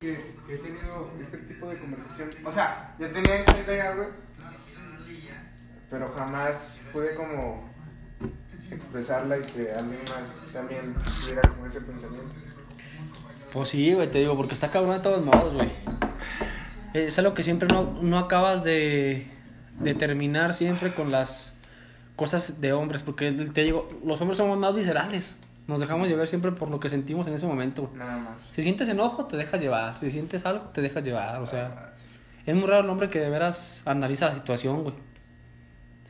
que, que he tenido este tipo de conversación. O sea, yo tenía esa idea, güey. Pero jamás pude como expresarla y que alguien más también tuviera como ese pensamiento. Pues sí, güey, te digo, porque está cabrón de todos modos, güey. Es algo que siempre no, no acabas de, de terminar siempre con las cosas de hombres, porque te digo, los hombres somos más viscerales. Nos dejamos llevar siempre por lo que sentimos en ese momento. güey. Nada más. Si sientes enojo, te dejas llevar. Si sientes algo, te dejas llevar. O sea, Ah, sí. es muy raro el hombre que de veras analiza la situación, güey.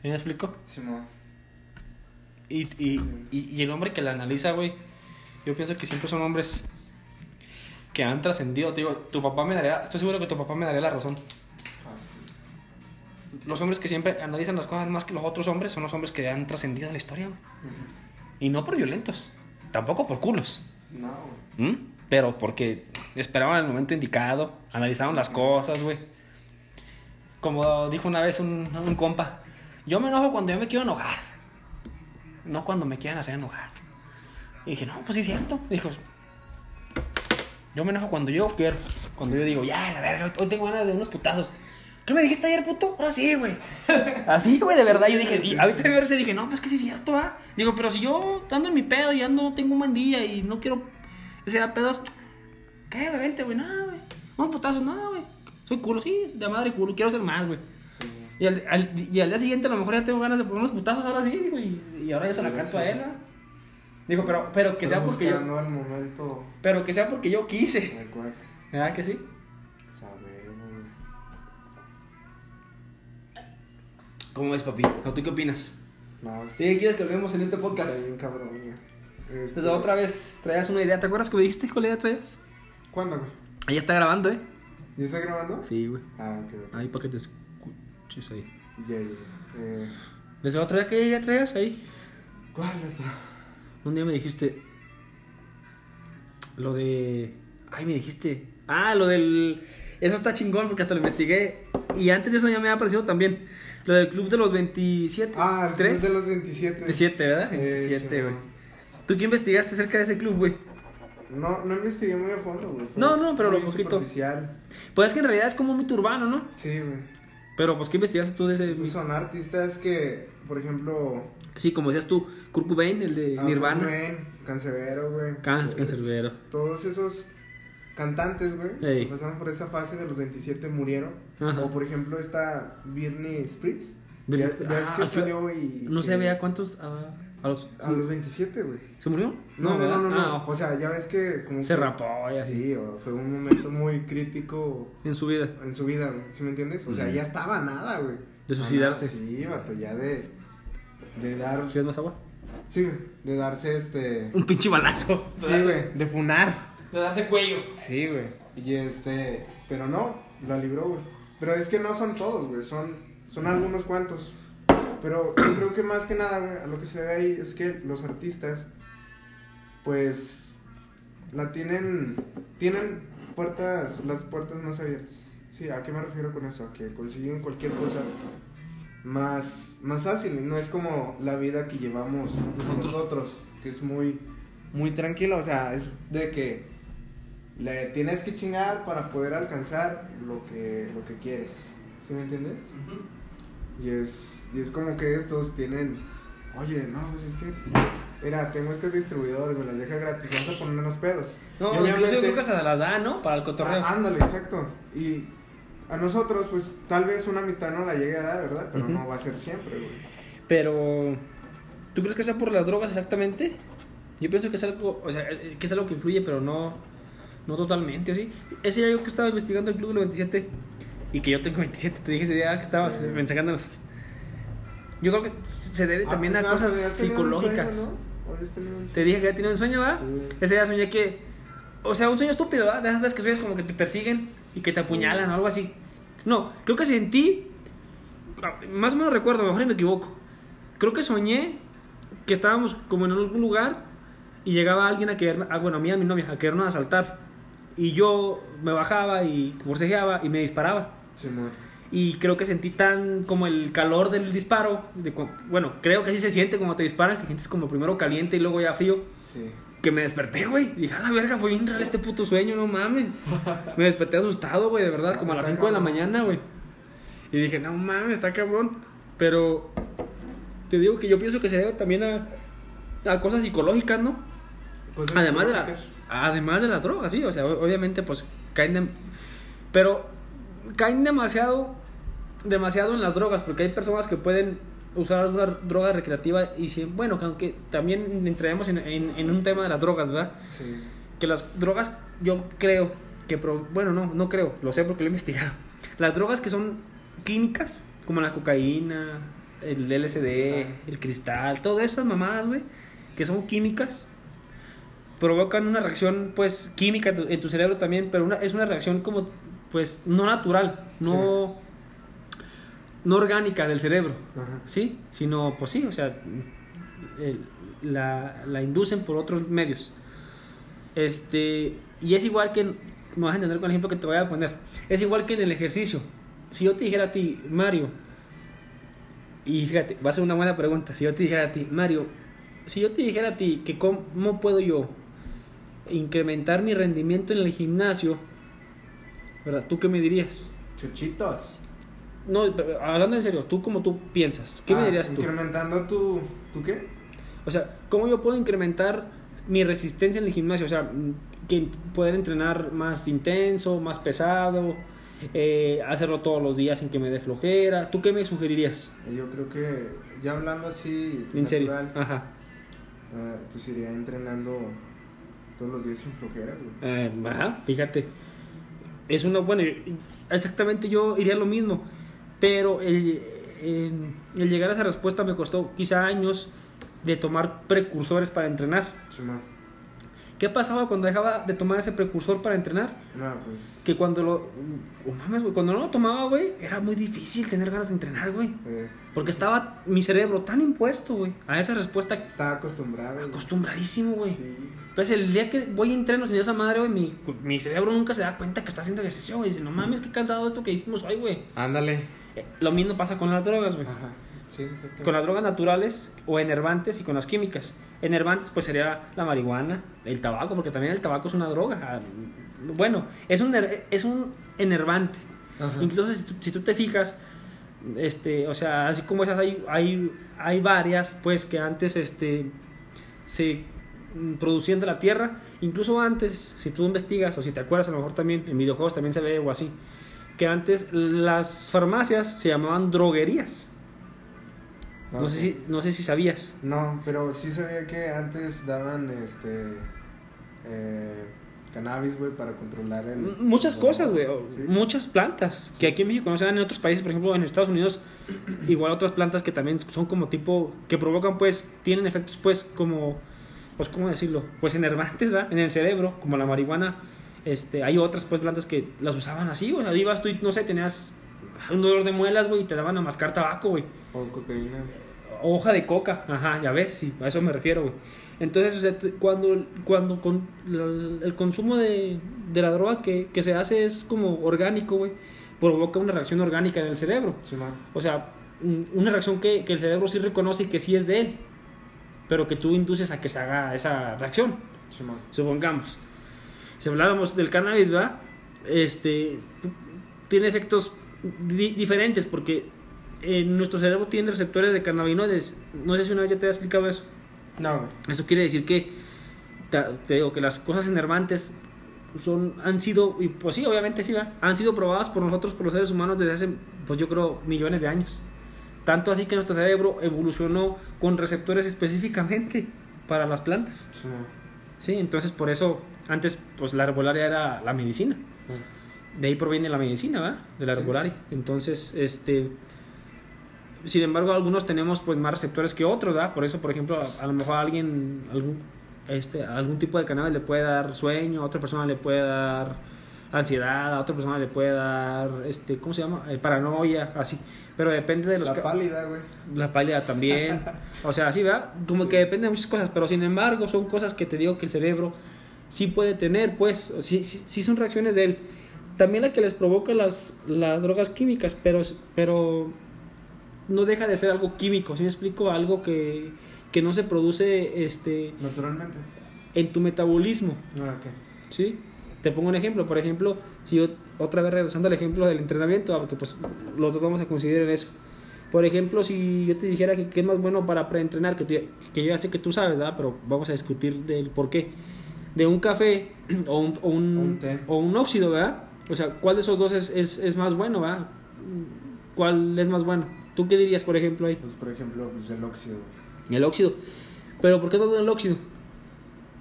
¿Sí me explico? Simón. Y, y, y, y el hombre que la analiza, güey, yo pienso que siempre son hombres que han trascendido. Te digo, tu papá me daría, estoy seguro que tu papá me daría la razón. Fácil. Los hombres que siempre analizan las cosas más que los otros hombres son los hombres que han trascendido en la historia, güey. Y no por violentos, tampoco por culos. No, güey. ¿m? Pero porque esperaban el momento indicado, analizaron las cosas, güey. Como dijo una vez un, un compa, yo me enojo cuando yo me quiero enojar, no cuando me quieran hacer enojar. Y dije, no, pues sí es cierto. Dijo, yo me enojo cuando yo quiero, cuando yo digo, ya, la verga, hoy tengo ganas de unos putazos. ¿Qué me dijiste ayer, puto? Ahora sí, güey. Así, güey, de verdad. Yo dije, y ahorita de verse dije, no, pues que sí es cierto, ¿ah? Digo, pero si yo ando en mi pedo y ando, tengo un buen día y no quiero ese da pedos. ¿Qué, güey? Vente, güey, no, güey. Unos putazos, no, güey. Soy culo, sí, de madre culo, quiero ser más, güey. Sí. Y al, al- y al día siguiente a lo mejor ya tengo ganas de poner unos putazos ahora sí, digo, y, ahora ya se la canto sí. a él, ¿ah? Digo, pero, pero que sea porque yo, el momento pero que sea porque yo quise. ¿Verdad que sí? ¿Cómo ves, papi? ¿O tú qué opinas? No, Sí, quieres que hablemos en este Está podcast. bien cabrón, güey. Este- Desde otra vez traías una idea, ¿te acuerdas que me dijiste cuál idea traías? ¿Cuándo, güey? Ahí está grabando, ¿eh? ¿Ya está grabando? Sí, güey. Ah, ok. Ahí para que te escuches ahí. Ya, ya, ya. Eh, ¿Desde otra vez qué idea traías ahí? ¿Cuál otra? Un día me dijiste. Lo de. Ay, me dijiste. Ah, lo del. Eso está chingón porque hasta lo investigué. Y antes de eso ya me había aparecido también. Lo del club de los 27. Ah, el ¿Tres? club de los 27. 27, ¿verdad? Eh, 27, sí, güey. ¿Tú qué investigaste acerca de ese club, güey? No, no investigué muy a fondo, güey. No, no, pero lo poquito. superficial. Pues es que en realidad es como muy urbano, ¿no? Sí, güey. Pero pues, ¿qué investigaste tú de ese? Pues son artistas que, por ejemplo... Sí, como decías tú, Kurt Cobain, el de Nirvana. Cobain, Cancerbero, güey. Can- Es- Canserbero. Todos esos cantantes, güey, pasaron por esa fase de los 27 murieron. Ajá. O, por ejemplo, esta Britney Spears. Ya, ya es Ah, que que- salió y... No sabía cuántos. ah, a los, A los 27, güey. ¿Se murió? No, no, no, no. no. Ah, O sea, ya ves que como se que- rapó y así. Sí, o fue un momento muy crítico En su vida. en su vida, güey. ¿Sí me entiendes? O sea, ya estaba nada, güey. De suicidarse. nada, Sí, vato, ya de. De dar. ¿Quieres más agua? Sí, güey, de darse este. Un pinche balazo. Sí, güey, de funar. De darse cuello. Sí, güey. Y este. Pero no, la libró, güey. Pero es que no son todos, güey. Son, son algunos cuantos. Pero creo que más que nada, güey, lo que se ve ahí es que los artistas, pues, la tienen, tienen puertas, las puertas más abiertas. Sí, ¿a qué me refiero con eso? A que consiguen cualquier cosa más, más fácil. No es como la vida que llevamos nosotros, que es muy, muy tranquila. O sea, es de que le tienes que chingar para poder alcanzar lo que, lo que quieres. ¿Sí me entiendes? Y es, y es como que estos tienen, oye, no, pues es que, mira, tengo este distribuidor me las deja gratis, vamos a poner unos pedos. No, Y incluso yo creo que hasta se las da, ¿no? Para el cotorreo. Ah, ándale, exacto. Y a nosotros, pues tal vez una amistad no la llegue a dar, ¿verdad? Pero Ujú. no va a ser siempre, güey. Pero, ¿tú crees que sea por las drogas exactamente? Yo pienso que es algo, o sea, eh, que es algo que influye, pero no, no totalmente, ¿o sí? Ese día yo que estaba investigando el Club de los 27 y que yo tengo 27, te dije ese día que estabas Sí. mensajándonos. Yo creo que se debe también Ah, a pues, cosas tenido un psicológicas. sueño, ¿no? Habías tenido un Te dije que ya tenía un sueño, ¿verdad? Sí. Ese día soñé que. O sea, un sueño estúpido, ¿verdad? De esas veces que sueñas como que te persiguen y que te apuñalan o algo así. No, creo que sentí. Más o menos recuerdo, a lo mejor me equivoco. Creo que soñé que estábamos como en algún lugar y llegaba alguien a querer. Ah, bueno, a mí a mi novia, a querernos asaltar. Y yo me bajaba y forcejeaba y me disparaba. Simón. Y creo que sentí tan como el calor del disparo. De, bueno, creo que así se siente como te disparan, que sientes como primero caliente y luego ya frío. Sí. que me desperté, güey. Dije, a la verga, fue bien real este puto sueño, no mames. Me desperté asustado, güey, de verdad, como a las 5 de la mañana, güey. Y dije, no mames, está cabrón. Pero te digo que yo pienso que se debe también a, a cosas psicológicas, ¿no? Cosas Además de, las. Además de las drogas, sí, o sea, obviamente pues caen de- pero caen demasiado demasiado en las drogas porque hay personas que pueden usar alguna droga recreativa y si, bueno, que aunque también entraremos en, en, en un tema de las drogas, ¿verdad? Sí. Que las drogas yo creo que pro- bueno, no, no creo, lo sé porque lo he investigado. Las drogas que son químicas, como la cocaína, el LSD, el cristal, todas esas mamadas, güey, que son químicas, provocan una reacción, pues, química en tu- cerebro también, pero una, es una reacción como, pues, no natural, no, no orgánica del cerebro, Ajá. ¿sí? Sino, pues sí, o sea, el- la, la inducen por otros medios. Este, y es igual que, me vas a entender con el ejemplo que te voy a poner, es igual que en el ejercicio. Si yo te dijera a ti, Mario, y fíjate, va a ser una buena pregunta, si yo te dijera a ti, Mario, si yo te dijera a ti que cómo puedo yo incrementar mi rendimiento en el gimnasio, ¿verdad? ¿Tú qué me dirías? Chuchitos. No, hablando en serio, tú como tú piensas, ¿qué me Ah, dirías tú? Incrementando tu. ¿Tu qué? O sea, ¿cómo yo puedo incrementar mi resistencia en el gimnasio? O sea, que poder entrenar más intenso, más pesado, eh, hacerlo todos los días sin que me dé flojera. ¿Tú qué me sugerirías? Eh, Yo creo que ya hablando así. En serio. Ajá. ah, pues iría entrenando todos los días sin flojera, güey. Eh, ajá, fíjate. Es una buena. Exactamente yo iría lo mismo. Pero el, el- el llegar a esa respuesta me costó quizá años de tomar precursores para entrenar. ¿Qué pasaba cuando dejaba de tomar ese precursor para entrenar? No, pues. Que cuando lo. oh, mames, güey. Cuando no lo tomaba, güey, era muy difícil tener ganas de entrenar, güey. eh, Porque estaba mi cerebro tan impuesto, güey, a esa respuesta estaba acostumbrado. acostumbradísimo, güey. Sí. Entonces, el día que voy a entreno sin esa madre, güey, mi, mi cerebro nunca se da cuenta que está haciendo ejercicio, güey. Dice, no mames, qué cansado esto que hicimos hoy, güey. Ándale. Eh, Lo mismo pasa con las drogas, güey. Ajá. Sí. Con las drogas naturales o enervantes y con las químicas. Enervantes, pues sería la marihuana, el tabaco, porque también el tabaco es una droga. Ah, Bueno, es un, es un enervante. Ajá. Incluso si tú, si tú te fijas, este, o sea, así como esas hay, hay, hay varias, pues, que antes este, se producían de la tierra. Incluso antes, si tú investigas o si te acuerdas, a lo mejor también en videojuegos también se ve o así, que antes las farmacias se llamaban droguerías. No, sé si, no sé si sabías. No, pero sí sabía que antes daban este. Eh, cannabis, güey, para controlar el. Muchas el- cosas, güey. Sí. Muchas plantas. Que aquí en México no se dan en otros países. Por ejemplo, en Estados Unidos, igual otras plantas que también son como tipo. que provocan, pues. tienen efectos, pues, como. pues, ¿cómo decirlo? Pues enervantes, ¿verdad? En el cerebro, como la marihuana. Este, hay otras, pues, plantas que las usaban así, güey. O sea, ibas tú y, no sé, tenías un dolor de muelas, güey, y te daban a mascar tabaco, güey. O cocaína. Hoja de coca, ajá, ya ves, sí, a eso me refiero, güey. Entonces, o sea, cuando, cuando con, el consumo de, de la droga que, que se hace es como orgánico, güey, provoca una reacción orgánica en el cerebro. Simón. O sea, un- una reacción que, que el cerebro sí reconoce y que sí es de él, pero que tú induces a que se haga esa reacción Simón. supongamos. Si habláramos del cannabis, ¿verdad? Este, tiene efectos di- diferentes porque en nuestro cerebro tiene receptores de cannabinoides. No sé si una vez ya te he explicado eso. No, güey. Eso quiere decir que, ta- te digo, que las cosas enervantes son, han sido, y pues sí, obviamente sí, ¿verdad? han sido probadas por nosotros, por los seres humanos, desde hace, pues yo creo, millones de años. Tanto así que nuestro cerebro evolucionó con receptores específicamente para las plantas. Simón. Sí, entonces por eso antes pues la herbolaria era la medicina. De ahí proviene la medicina, ¿verdad? De la Sí. herbolaria. Entonces, este sin embargo, algunos tenemos pues más receptores que otros, ¿verdad? Por eso, por ejemplo, a, a lo mejor a alguien algún este algún tipo de cannabis le puede dar sueño, a otra persona le puede dar ansiedad, a otra persona le puede dar este, ¿cómo se llama? Eh, paranoia, así. Pero depende de los La pálida, güey. la pálida también. O sea, así, ¿verdad? Como Sí. que depende de muchas cosas, pero sin embargo son cosas que te digo que el cerebro sí puede tener, pues, sí, sí, sí son reacciones de él. También la que les provoca las, las drogas químicas, pero, pero no deja de ser algo químico, ¿sí me explico? Algo que, que no se produce, este, Naturalmente. en tu metabolismo. Ah, ok. ¿Sí? Te pongo un ejemplo. Por ejemplo, si yo, otra vez regresando al ejemplo del entrenamiento, porque pues los dos vamos a considerar eso. Por ejemplo, si yo te dijera que, que es más bueno para preentrenar, que, que yo ya sé que tú sabes, ¿verdad? Pero vamos a discutir del por qué. De un café o un, o un, Un té. o un óxido, ¿verdad? O sea, ¿cuál de esos dos es, es, es más bueno, ¿verdad? ¿Cuál es más bueno? ¿Tú qué dirías, por ejemplo, ahí? Pues por ejemplo, pues el óxido. El óxido. ¿Pero por qué bueno el óxido?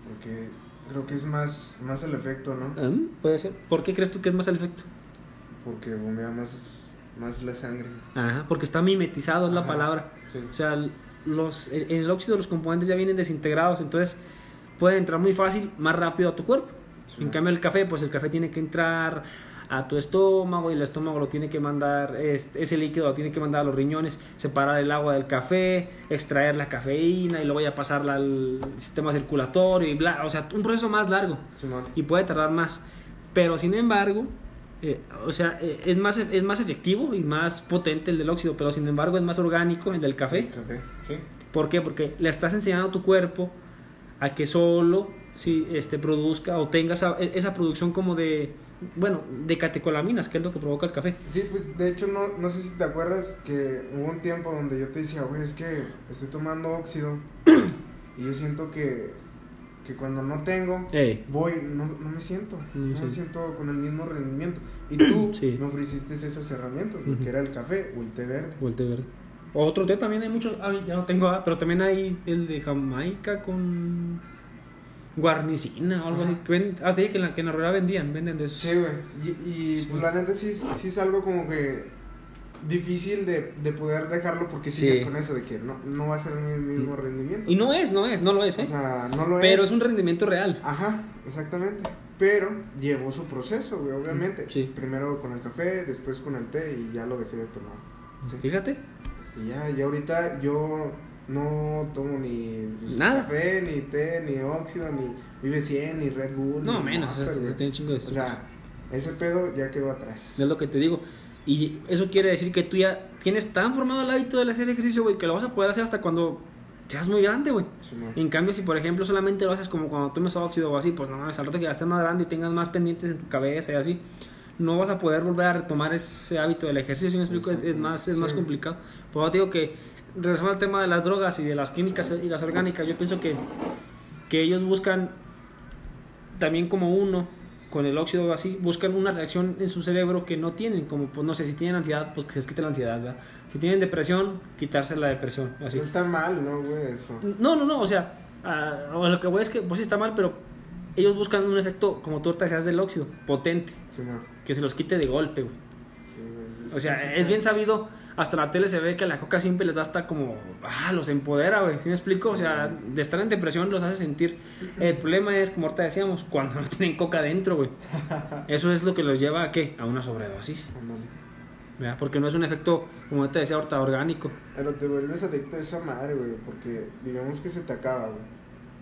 Porque creo que es más, más el efecto, ¿no? Ah, Puede ser. ¿Por qué crees tú que es más el efecto? Porque bombea más, más la sangre. Ajá, porque está mimetizado, es la palabra. Sí. O sea, los, en el óxido los componentes ya vienen desintegrados, entonces pueden entrar muy fácil, más rápido a tu cuerpo. Sí. En cambio el café, pues el café tiene que entrar a tu estómago y el estómago lo tiene que mandar, ese líquido lo tiene que mandar a los riñones, separar el agua del café, extraer la cafeína y luego ya pasarla al sistema circulatorio y bla, o sea, un proceso más largo y puede tardar más. Pero sin embargo, eh, o sea, eh, es, más, es más efectivo y más potente el del óxido, pero sin embargo es más orgánico el del café. Café, sí. ¿Por qué? Porque le estás enseñando a tu cuerpo a que solo si este, produzca o tenga esa, esa producción como de, bueno, de catecolaminas, que es lo que provoca el café. Sí, pues de hecho no, no sé si te acuerdas que hubo un tiempo donde yo te decía, güey, es que estoy tomando óxido y yo siento que, que cuando no tengo, Ey. voy, no, no me siento, Mm, no me sí. siento con el mismo rendimiento. Y tú Sí. me ofreciste esas herramientas, Ujú. que era el café o el té verde. O el té verde. Otro té también hay muchos, ah, ya no tengo, ah, pero también hay el de Jamaica con guarnicina o algo Ajá. así. Que ven, hasta ahí que en la que en la rueda vendían, venden de eso. Sí, güey. Y, y Sí. pues la neta sí, sí es algo como que difícil de, de poder dejarlo porque Sí. sigues con eso de que no, no va a ser el mismo rendimiento. Y no es, no es, no lo es, ¿eh? O sea, no lo pero es. es un rendimiento real. Ajá, exactamente. Pero llevó su proceso, güey, obviamente. Sí. Primero con el café, después con el té y ya lo dejé de tomar. Sí. Fíjate. Y ya, y ahorita yo no tomo ni pues, Nada. café, ni té, ni óxido, ni Vive 100, ni Red Bull. No, ni menos, Monster, eso güey. tiene un chingo de O sea, ese pedo ya quedó atrás. Es lo que te digo. Y eso quiere decir que tú ya tienes tan formado el hábito de hacer ejercicio, güey, que lo vas a poder hacer hasta cuando seas muy grande, güey. Simón. En cambio, si por ejemplo solamente lo haces como cuando tomes óxido o así, pues no mames, al rato que ya estés más grande y tengas más pendientes en tu cabeza y así, no vas a poder volver a retomar ese hábito del ejercicio, ¿sí me explico? Es, es más, es más Sí. complicado. Por eso te digo que, regresando al tema de las drogas y de las químicas y las orgánicas, yo pienso que, que ellos buscan también como uno, con el óxido así, buscan una reacción en su cerebro que no tienen, como pues no sé, si tienen ansiedad, pues que se les quite la ansiedad, ¿verdad? Si tienen depresión, quitarse la depresión, así. No está mal, ¿no, güey? Eso. No, no, no, o sea, a lo que voy es que pues sí está mal, pero ellos buscan un efecto, como tú ahorita decías, del óxido, potente, Simón. que se los quite de golpe, güey. Sí, sí, O sea, sí, sí, es bien sabido, hasta la tele se ve que la coca siempre les da hasta como, ah, los empodera, güey, ¿sí me explico? O sea, de estar en depresión los hace sentir. El problema es, como ahorita decíamos, cuando no tienen coca dentro, güey. Eso es lo que los lleva a qué? A una sobredosis. ¿verdad? Porque no es un efecto, como te decía ahorita, orgánico. Pero te vuelves adicto a esa madre, güey, porque digamos que se te acaba, güey.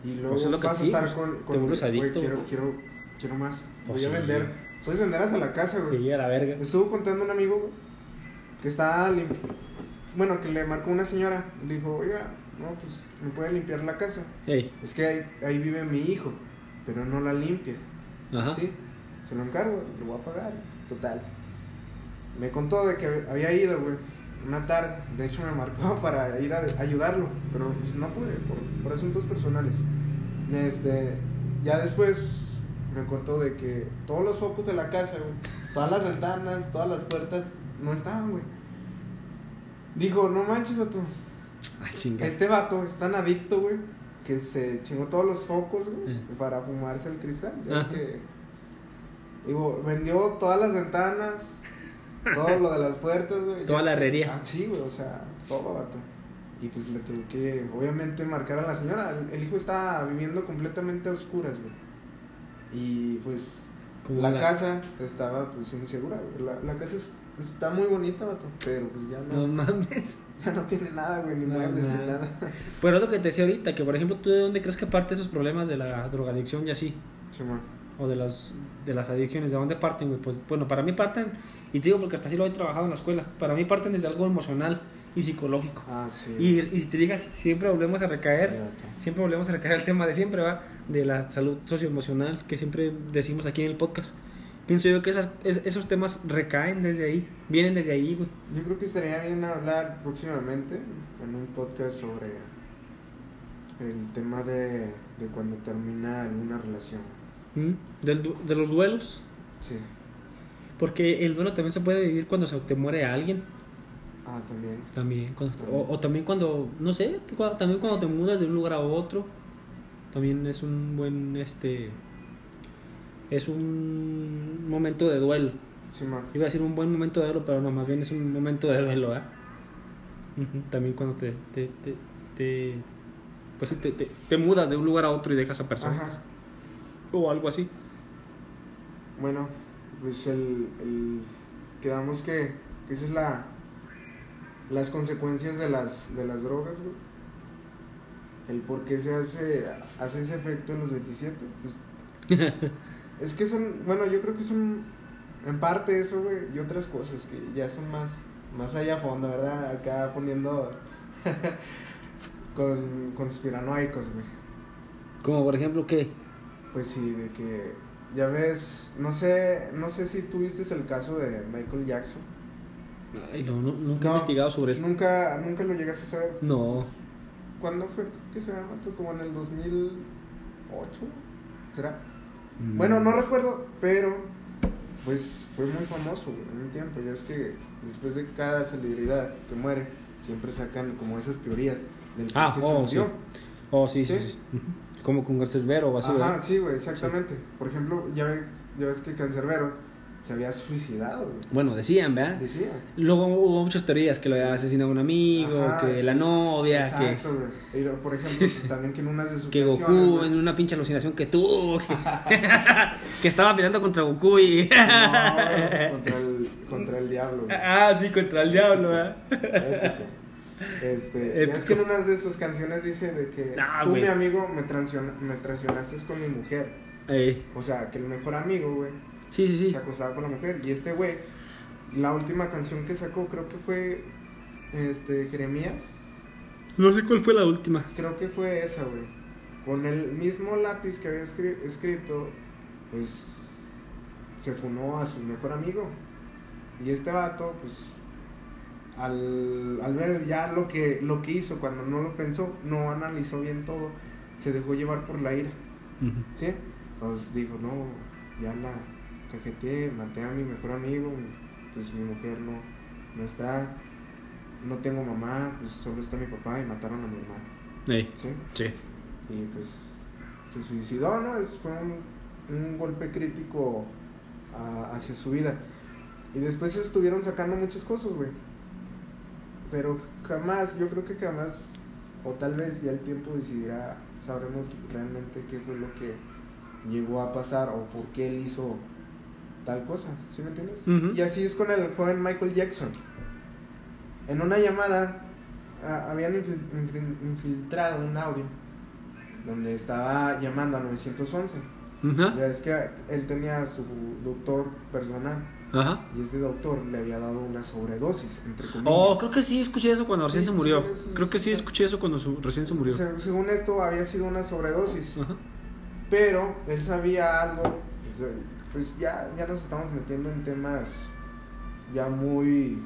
Y luego Pues es lo que vas a te estar con, te con vuelves güey, adicto, quiero, güey. quiero, quiero más. Pues Voy a vender. Puedes vender hasta la casa, güey. llega a la verga. Me estuvo contando un amigo, güey, que está lim- bueno, que le marcó una señora, le dijo, "Oiga, no, pues me puede limpiar la casa." Ey, Es que ahí, ahí vive mi hijo, pero no la limpia. ajá. Sí, se lo encargo, lo voy a pagar, total. Me contó de que había ido, güey, una tarde. De hecho, me marcó para ir a ayudarlo, pero pues, no pude, por, por asuntos personales. Este, ya después me contó de que todos los focos de la casa, güey, todas las ventanas, todas las puertas, no estaban, güey. Dijo, no manches, a tú. Ay, chinga. Este vato es tan adicto, güey, que se chingó todos los focos, güey, Eh. para fumarse el cristal. Ya es que. Digo, vendió todas las ventanas, todo lo de las puertas, güey. Toda la herrería. Ah, sí, güey, o sea, todo, vato. Y pues le tuve que, obviamente, marcar a la señora. El, el hijo estaba viviendo completamente a oscuras, güey. Y pues. La, la- casa estaba, pues, insegura, güey. La, la casa es- está muy bonita, vato. Pero pues ya No no, mames. ya no tiene nada, güey, ni No, muebles, ni nada. nada. Pero es lo que te decía ahorita, que por ejemplo, ¿tú de dónde crees que parte esos problemas de la drogadicción y así? Simón. O de las, de las adicciones, ¿de dónde parten, güey? Pues bueno, para mí parten, y te digo porque hasta así lo he trabajado en la escuela, para mí parten desde algo emocional y psicológico. Ah, sí. Y, y si te fijas, siempre volvemos a recaer, Sí, siempre volvemos a recaer el tema de siempre, ¿va? De la salud socioemocional que siempre decimos aquí en el podcast. Pienso yo que esas, es- esos temas recaen desde ahí, vienen desde ahí, güey. Yo creo que estaría bien hablar próximamente en un podcast sobre el tema de, de cuando termina alguna relación. ¿Mm? Del de los duelos, Sí. porque el duelo también se puede vivir cuando se te muere alguien. Ah, también. También, cuando- o, o también cuando, no sé, también cuando te mudas de un lugar a otro, también es un buen, este, es un momento de duelo. Sí, man. Iba a decir un buen momento de duelo, pero no, más bien es un momento de duelo. Ujú, También cuando te, te, te, te- pues sí, te, te, te mudas de un lugar a otro y dejas a personas. Ajá. O algo así. Bueno, pues el, el quedamos que, que esa es la las consecuencias de las de las drogas, güey. El por qué se hace hace ese efecto en los 27, pues es que son, bueno, yo creo que son en parte eso, güey, y otras cosas que ya son más más allá a fondo, ¿verdad? Acá poniendo con conspiranoicos, güey. Como por ejemplo, ¿qué? Pues sí, de que ya ves, no sé, no sé si tuviste el caso de Michael Jackson. Ay, no, no, nunca he No. investigado sobre él. Nunca, nunca lo llegaste a saber. No. ¿Cuándo fue que se llama? Como en el 2008, ¿será? Mm. Bueno, no recuerdo, pero pues fue muy famoso en un tiempo. Ya es que después de cada celebridad que muere, siempre sacan como esas teorías del Ah, qué se oh, murió. sí. Oh, sí, sí, ¿Sí? Como con Garcerbero o así, Ajá, ¿verdad? sí, güey, exactamente. Por ejemplo, ya ves, ya ves que Cancerbero se había suicidado, güey. Bueno, decían, ¿verdad? Decía. Luego hubo muchas teorías que lo había asesinado un amigo, Ajá, que la novia, Exacto, güey. Y lo- por ejemplo, pues, también que en unas de sus que, que Goku güey, en una pinche alucinación que tuvo, que, que estaba peleando contra Goku y... no, contra, el, contra el diablo, güey. ah, sí, contra el diablo, ¿verdad? Épico. Este, ya es que en unas de sus canciones dice de que Ah, tú, güey. mi amigo, me, me traicionaste con mi mujer. Ey, O sea, que el mejor amigo, güey, Sí, sí, sí. se acostaba con la mujer. Y este güey, la última canción que sacó, creo que fue este Jeremías. No sé cuál fue la última. Creo que fue esa, güey. Con el mismo lápiz que había escri- escrito, pues se funó a su mejor amigo. Y este vato, pues, al, al ver ya lo que, lo que hizo, cuando no lo pensó, no analizó bien todo, se dejó llevar por la ira. Ujú. ¿Sí? Pues dijo, no, ya la cajeteé, maté a mi mejor amigo, pues mi mujer no, no está, no tengo mamá, pues solo está mi papá y mataron a mi hermano. ¿Sí? sí. Y pues se suicidó, ¿no? Es, fue un, un golpe crítico a- hacia su vida. Y después estuvieron sacando muchas cosas, güey. Pero jamás, yo creo que jamás, o tal vez ya el tiempo decidirá, sabremos realmente qué fue lo que llegó a pasar o por qué él hizo tal cosa, ¿sí me entiendes? Y así es con el joven Michael Jackson. En una llamada ah, habían infil- infil- infiltrado un audio donde estaba llamando a 911. Ajá. Ya es que él tenía su doctor personal Ajá. y ese doctor le había dado una sobredosis, entre comillas. Oh, creo que sí escuché eso cuando recién Sí, se murió. sí, es- creo que sí escuché eso cuando su- recién se murió. Se- según esto había sido una sobredosis, pero él sabía algo, pues, pues ya, ya nos estamos metiendo en temas ya muy,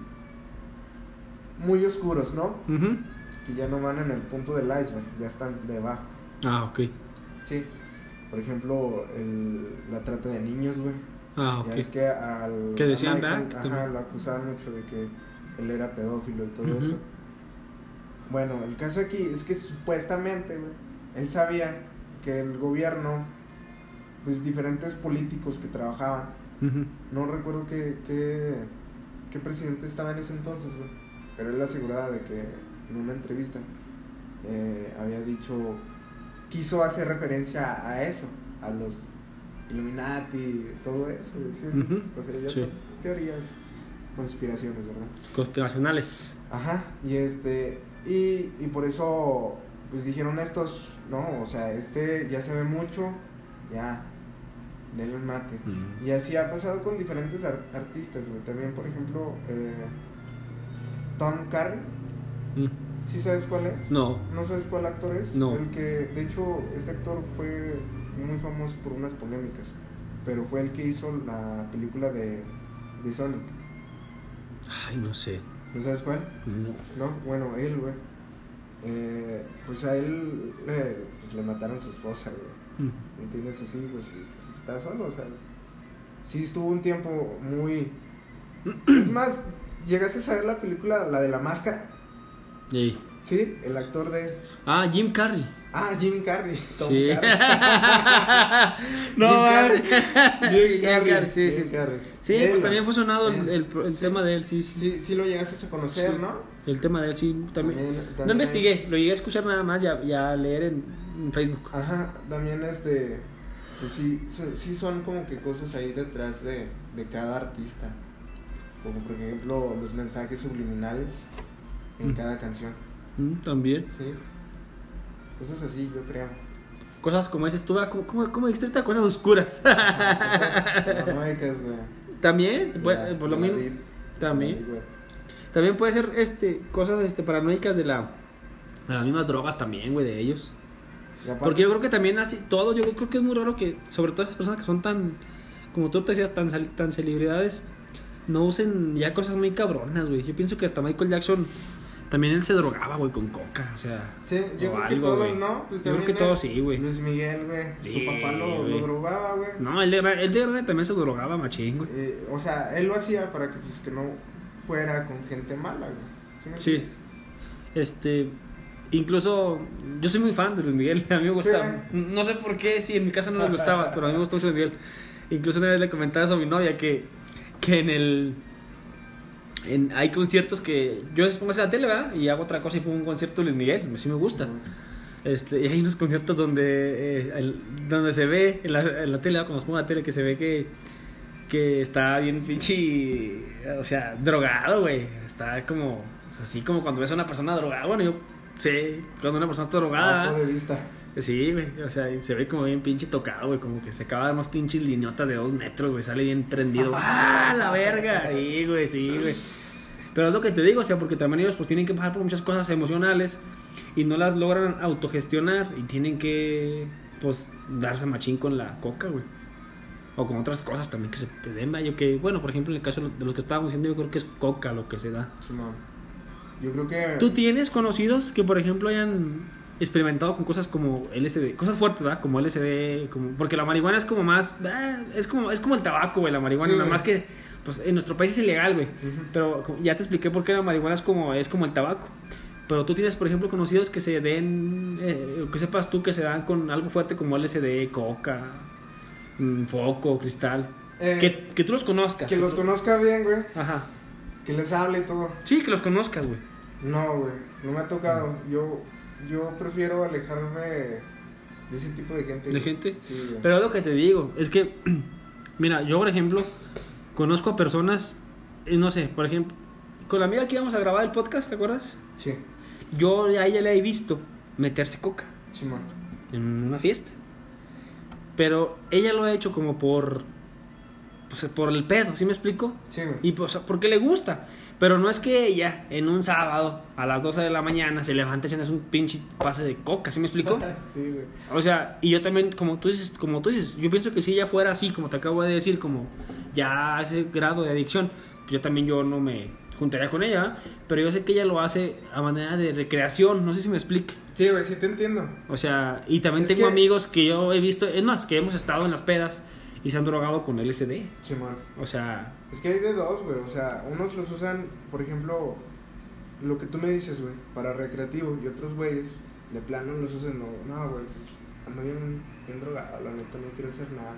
muy oscuros, ¿no? Que ya no van en el punto del iceberg, ya están debajo. Ah, ok. Sí. Por ejemplo, el, la trata de niños, güey. Ah, Ya ok. es que al. Que decían, Michael, Ajá, lo acusaban mucho de que él era pedófilo y todo eso. Bueno, el caso aquí es que supuestamente, güey, él sabía que el gobierno, pues diferentes políticos que trabajaban, no recuerdo qué, qué, qué presidente estaba en ese entonces, güey, pero él aseguraba de que en una entrevista eh, había dicho, quiso hacer referencia a eso, a los Illuminati, todo eso, Sí. son teorías, conspiraciones, ¿verdad? Conspiracionales. Ajá, y este, y, y por eso, pues dijeron estos, no, o sea, este ya sabe mucho, ya, denle un mate. Mm. Y así ha pasado con diferentes ar- artistas, güey. También, por ejemplo, eh, Tom Carey, Mm. ¿Sí sabes cuál es? No. ¿No sabes cuál actor es? No. El que, de hecho, este actor fue muy famoso por unas polémicas, pero fue el que hizo la película de, de Sonic. Ay, no sé. ¿No sabes cuál? No. No, bueno, él, güey. Eh, pues a él le, pues, le mataron a su esposa, güey. Mm. No tiene sus hijos y está solo, o sea. Sí estuvo un tiempo muy... Es más, ¿llegaste a saber la película, la de la máscara? Ey. Sí, el actor de... Ah, Jim Carrey. Ah, Jim Carrey. Tom Sí. Carrey. no, Jim. Carrey. Sí, Jim Carrey, sí, Jim sí, sí. Carrey. Sí, pues también fue sonado el, el, tema de él, sí, sí. Sí, sí lo llegaste a conocer, Sí. ¿no? El tema de él, sí, también. También- no investigué, lo llegué a escuchar nada más y a, y a leer en, en Facebook. Ajá, también este, pues sí, sí son como que cosas ahí detrás de, de cada artista. Como por ejemplo los mensajes subliminales en Mm. cada canción. Mm, también. Sí. Cosas así, yo creo. Cosas como dices tú, ah, como, como, como dijiste ahorita, cosas oscuras. Cosas paranoicas, güey. también, pues, La- por lo la mismo. vid- También. la. También puede ser este, cosas este, paranoicas de la de las mismas drogas también, güey, de ellos. Porque yo creo que también así, todo, yo creo que es muy raro que, sobre todo esas personas que son tan, como tú te decías, tan, tan celebridades, no usen ya cosas muy cabronas, güey. Yo pienso que hasta Michael Jackson, también él se drogaba, güey, con coca, o sea. Sí, yo creo que todos. ¿no? Pues Yo creo también que todos sí, güey. Luis Miguel, güey. Sí, Su papá lo, drogaba, güey. No, él de, él de también se drogaba machín, güey. Eh, o sea, él lo hacía para que, pues, que no fuera con gente mala, güey. ¿Sí? Este, incluso yo soy muy fan de Luis Miguel, a mí me gusta. Sí. No sé por qué, si en mi casa no les gustaba, pero a mí me gusta mucho Luis Miguel. Incluso una vez le comentaba eso a mi novia que, que en el. En, hay conciertos que yo pongo la tele, ¿verdad? Y hago otra cosa y pongo un concierto de Luis Miguel, sí me gusta. Este, y hay unos conciertos donde, eh, el- donde se ve en la, en la tele, ¿verdad? cuando pongo la tele, que se ve que, que está bien pinche, o sea, drogado, güey. Está como, o sea, así como cuando ves a una persona drogada. Bueno, yo sé, cuando una persona está drogada. ojo de vista. Sí, güey, o sea, se ve como bien pinche tocado, güey, como que se acaba de unos pinches liniotas de dos metros, güey, sale bien prendido. ¡Ah, la verga! Sí, güey, sí, güey. Pero es lo que te digo, o sea, porque también ellos pues tienen que pasar por muchas cosas emocionales y no las logran autogestionar y tienen que, pues, darse machín con la coca, güey. O con otras cosas también que se den, yo que, bueno, por ejemplo, en el caso de los que estábamos diciendo, yo creo que es coca lo que se da. Yo creo que. ¿Tú tienes conocidos que, por ejemplo, hayan experimentado con cosas como LSD, cosas fuertes, ¿verdad? Como LSD, como porque la marihuana es como más, ah, es como es como el tabaco, güey, la marihuana, Sí, nada más que pues en nuestro país es ilegal, güey. Pero ya te expliqué por qué la marihuana es como es como el tabaco. Pero tú tienes, por ejemplo, conocidos que se den, eh, que sepas tú que se dan con algo fuerte como LSD, coca, mm, foco, cristal. Eh, que, que tú los conozcas. Que los conozca bien, güey. Ajá. Que les hable y todo. Sí, que los conozcas, güey. No, güey. No me ha tocado. Yo, yo prefiero alejarme de ese tipo de gente. ¿De güey. gente? Sí, güey. Pero es lo que te digo, es que, mira, yo por ejemplo, conozco a personas, eh, no sé, por ejemplo, con la amiga que íbamos a grabar el podcast, ¿te acuerdas? Sí. Yo a ella le he visto meterse coca Simón. en una fiesta. Pero ella lo ha hecho como por, pues, por el pedo, ¿sí me explico? Sí, güey. Y pues, porque le gusta. Pero no es que ella en un sábado a las 12 de la mañana se levante echando un pinche pase de coca, ¿sí me explico? sí, güey. O sea, y yo también, como tú dices, como tú dices, yo pienso que si ella fuera así, como te acabo de decir, como ya ese grado de adicción, pues yo también yo no me juntaría con ella, pero yo sé que ella lo hace a manera de recreación, no sé si me explique. Sí, güey, sí te entiendo. O sea, y también Es tengo que- amigos que yo he visto, es más, que hemos estado en las pedas y se han drogado con LSD. Simón. O sea, Es que hay de dos, güey. O sea, unos los usan, por ejemplo, lo que tú me dices, güey, para recreativo. Y otros güeyes, de plano, los usan, no, no, güey, pues, ando bien, bien drogado, la neta, no quiero hacer nada.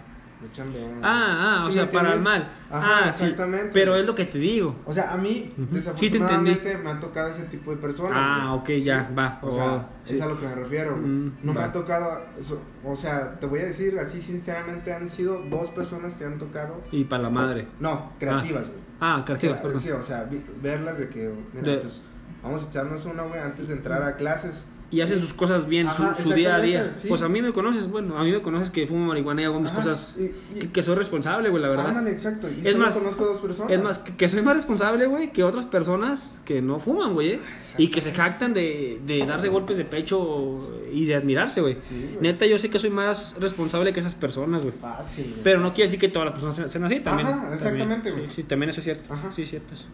Bien. ah, ah, ¿Sí o sea, para el mal. Ajá, ah, sí, exactamente. pero es lo que te digo. O sea, a mí, desafortunadamente, me ha tocado ese tipo de personas. Ah, güey. ok, ya, va. O sea, Oh, es a lo que me refiero. Mm, no me ha tocado eso. O sea, te voy a decir así, sinceramente, han sido dos personas que han tocado. Y para la madre. No, creativas, güey. Ah, creativas, Claro, perdón. Sí, o sea, vi- verlas de que, mira, De- pues vamos a echarnos una, güey, antes de entrar a clases. Y hace sus cosas bien, su- Ajá, su, día a día. sí. Pues a mí me conoces, bueno, a mí me conoces que fumo marihuana y hago mis Ajá, cosas y- y- que, que soy responsable, güey, la verdad. Ándale, exacto. Y Es más- conozco dos personas. Es más, que, que soy más responsable, güey, que otras personas que no fuman, güey, ¿eh? Y que se jactan de, de darse golpes de pecho y de admirarse, güey. Sí. Neta, yo sé que soy más responsable que esas personas, güey. Fácil. Pero no quiere decir que todas las personas sean- así, también. Ajá, exactamente, güey. Sí, sí, también eso es cierto. Ajá. Sí, cierto eso.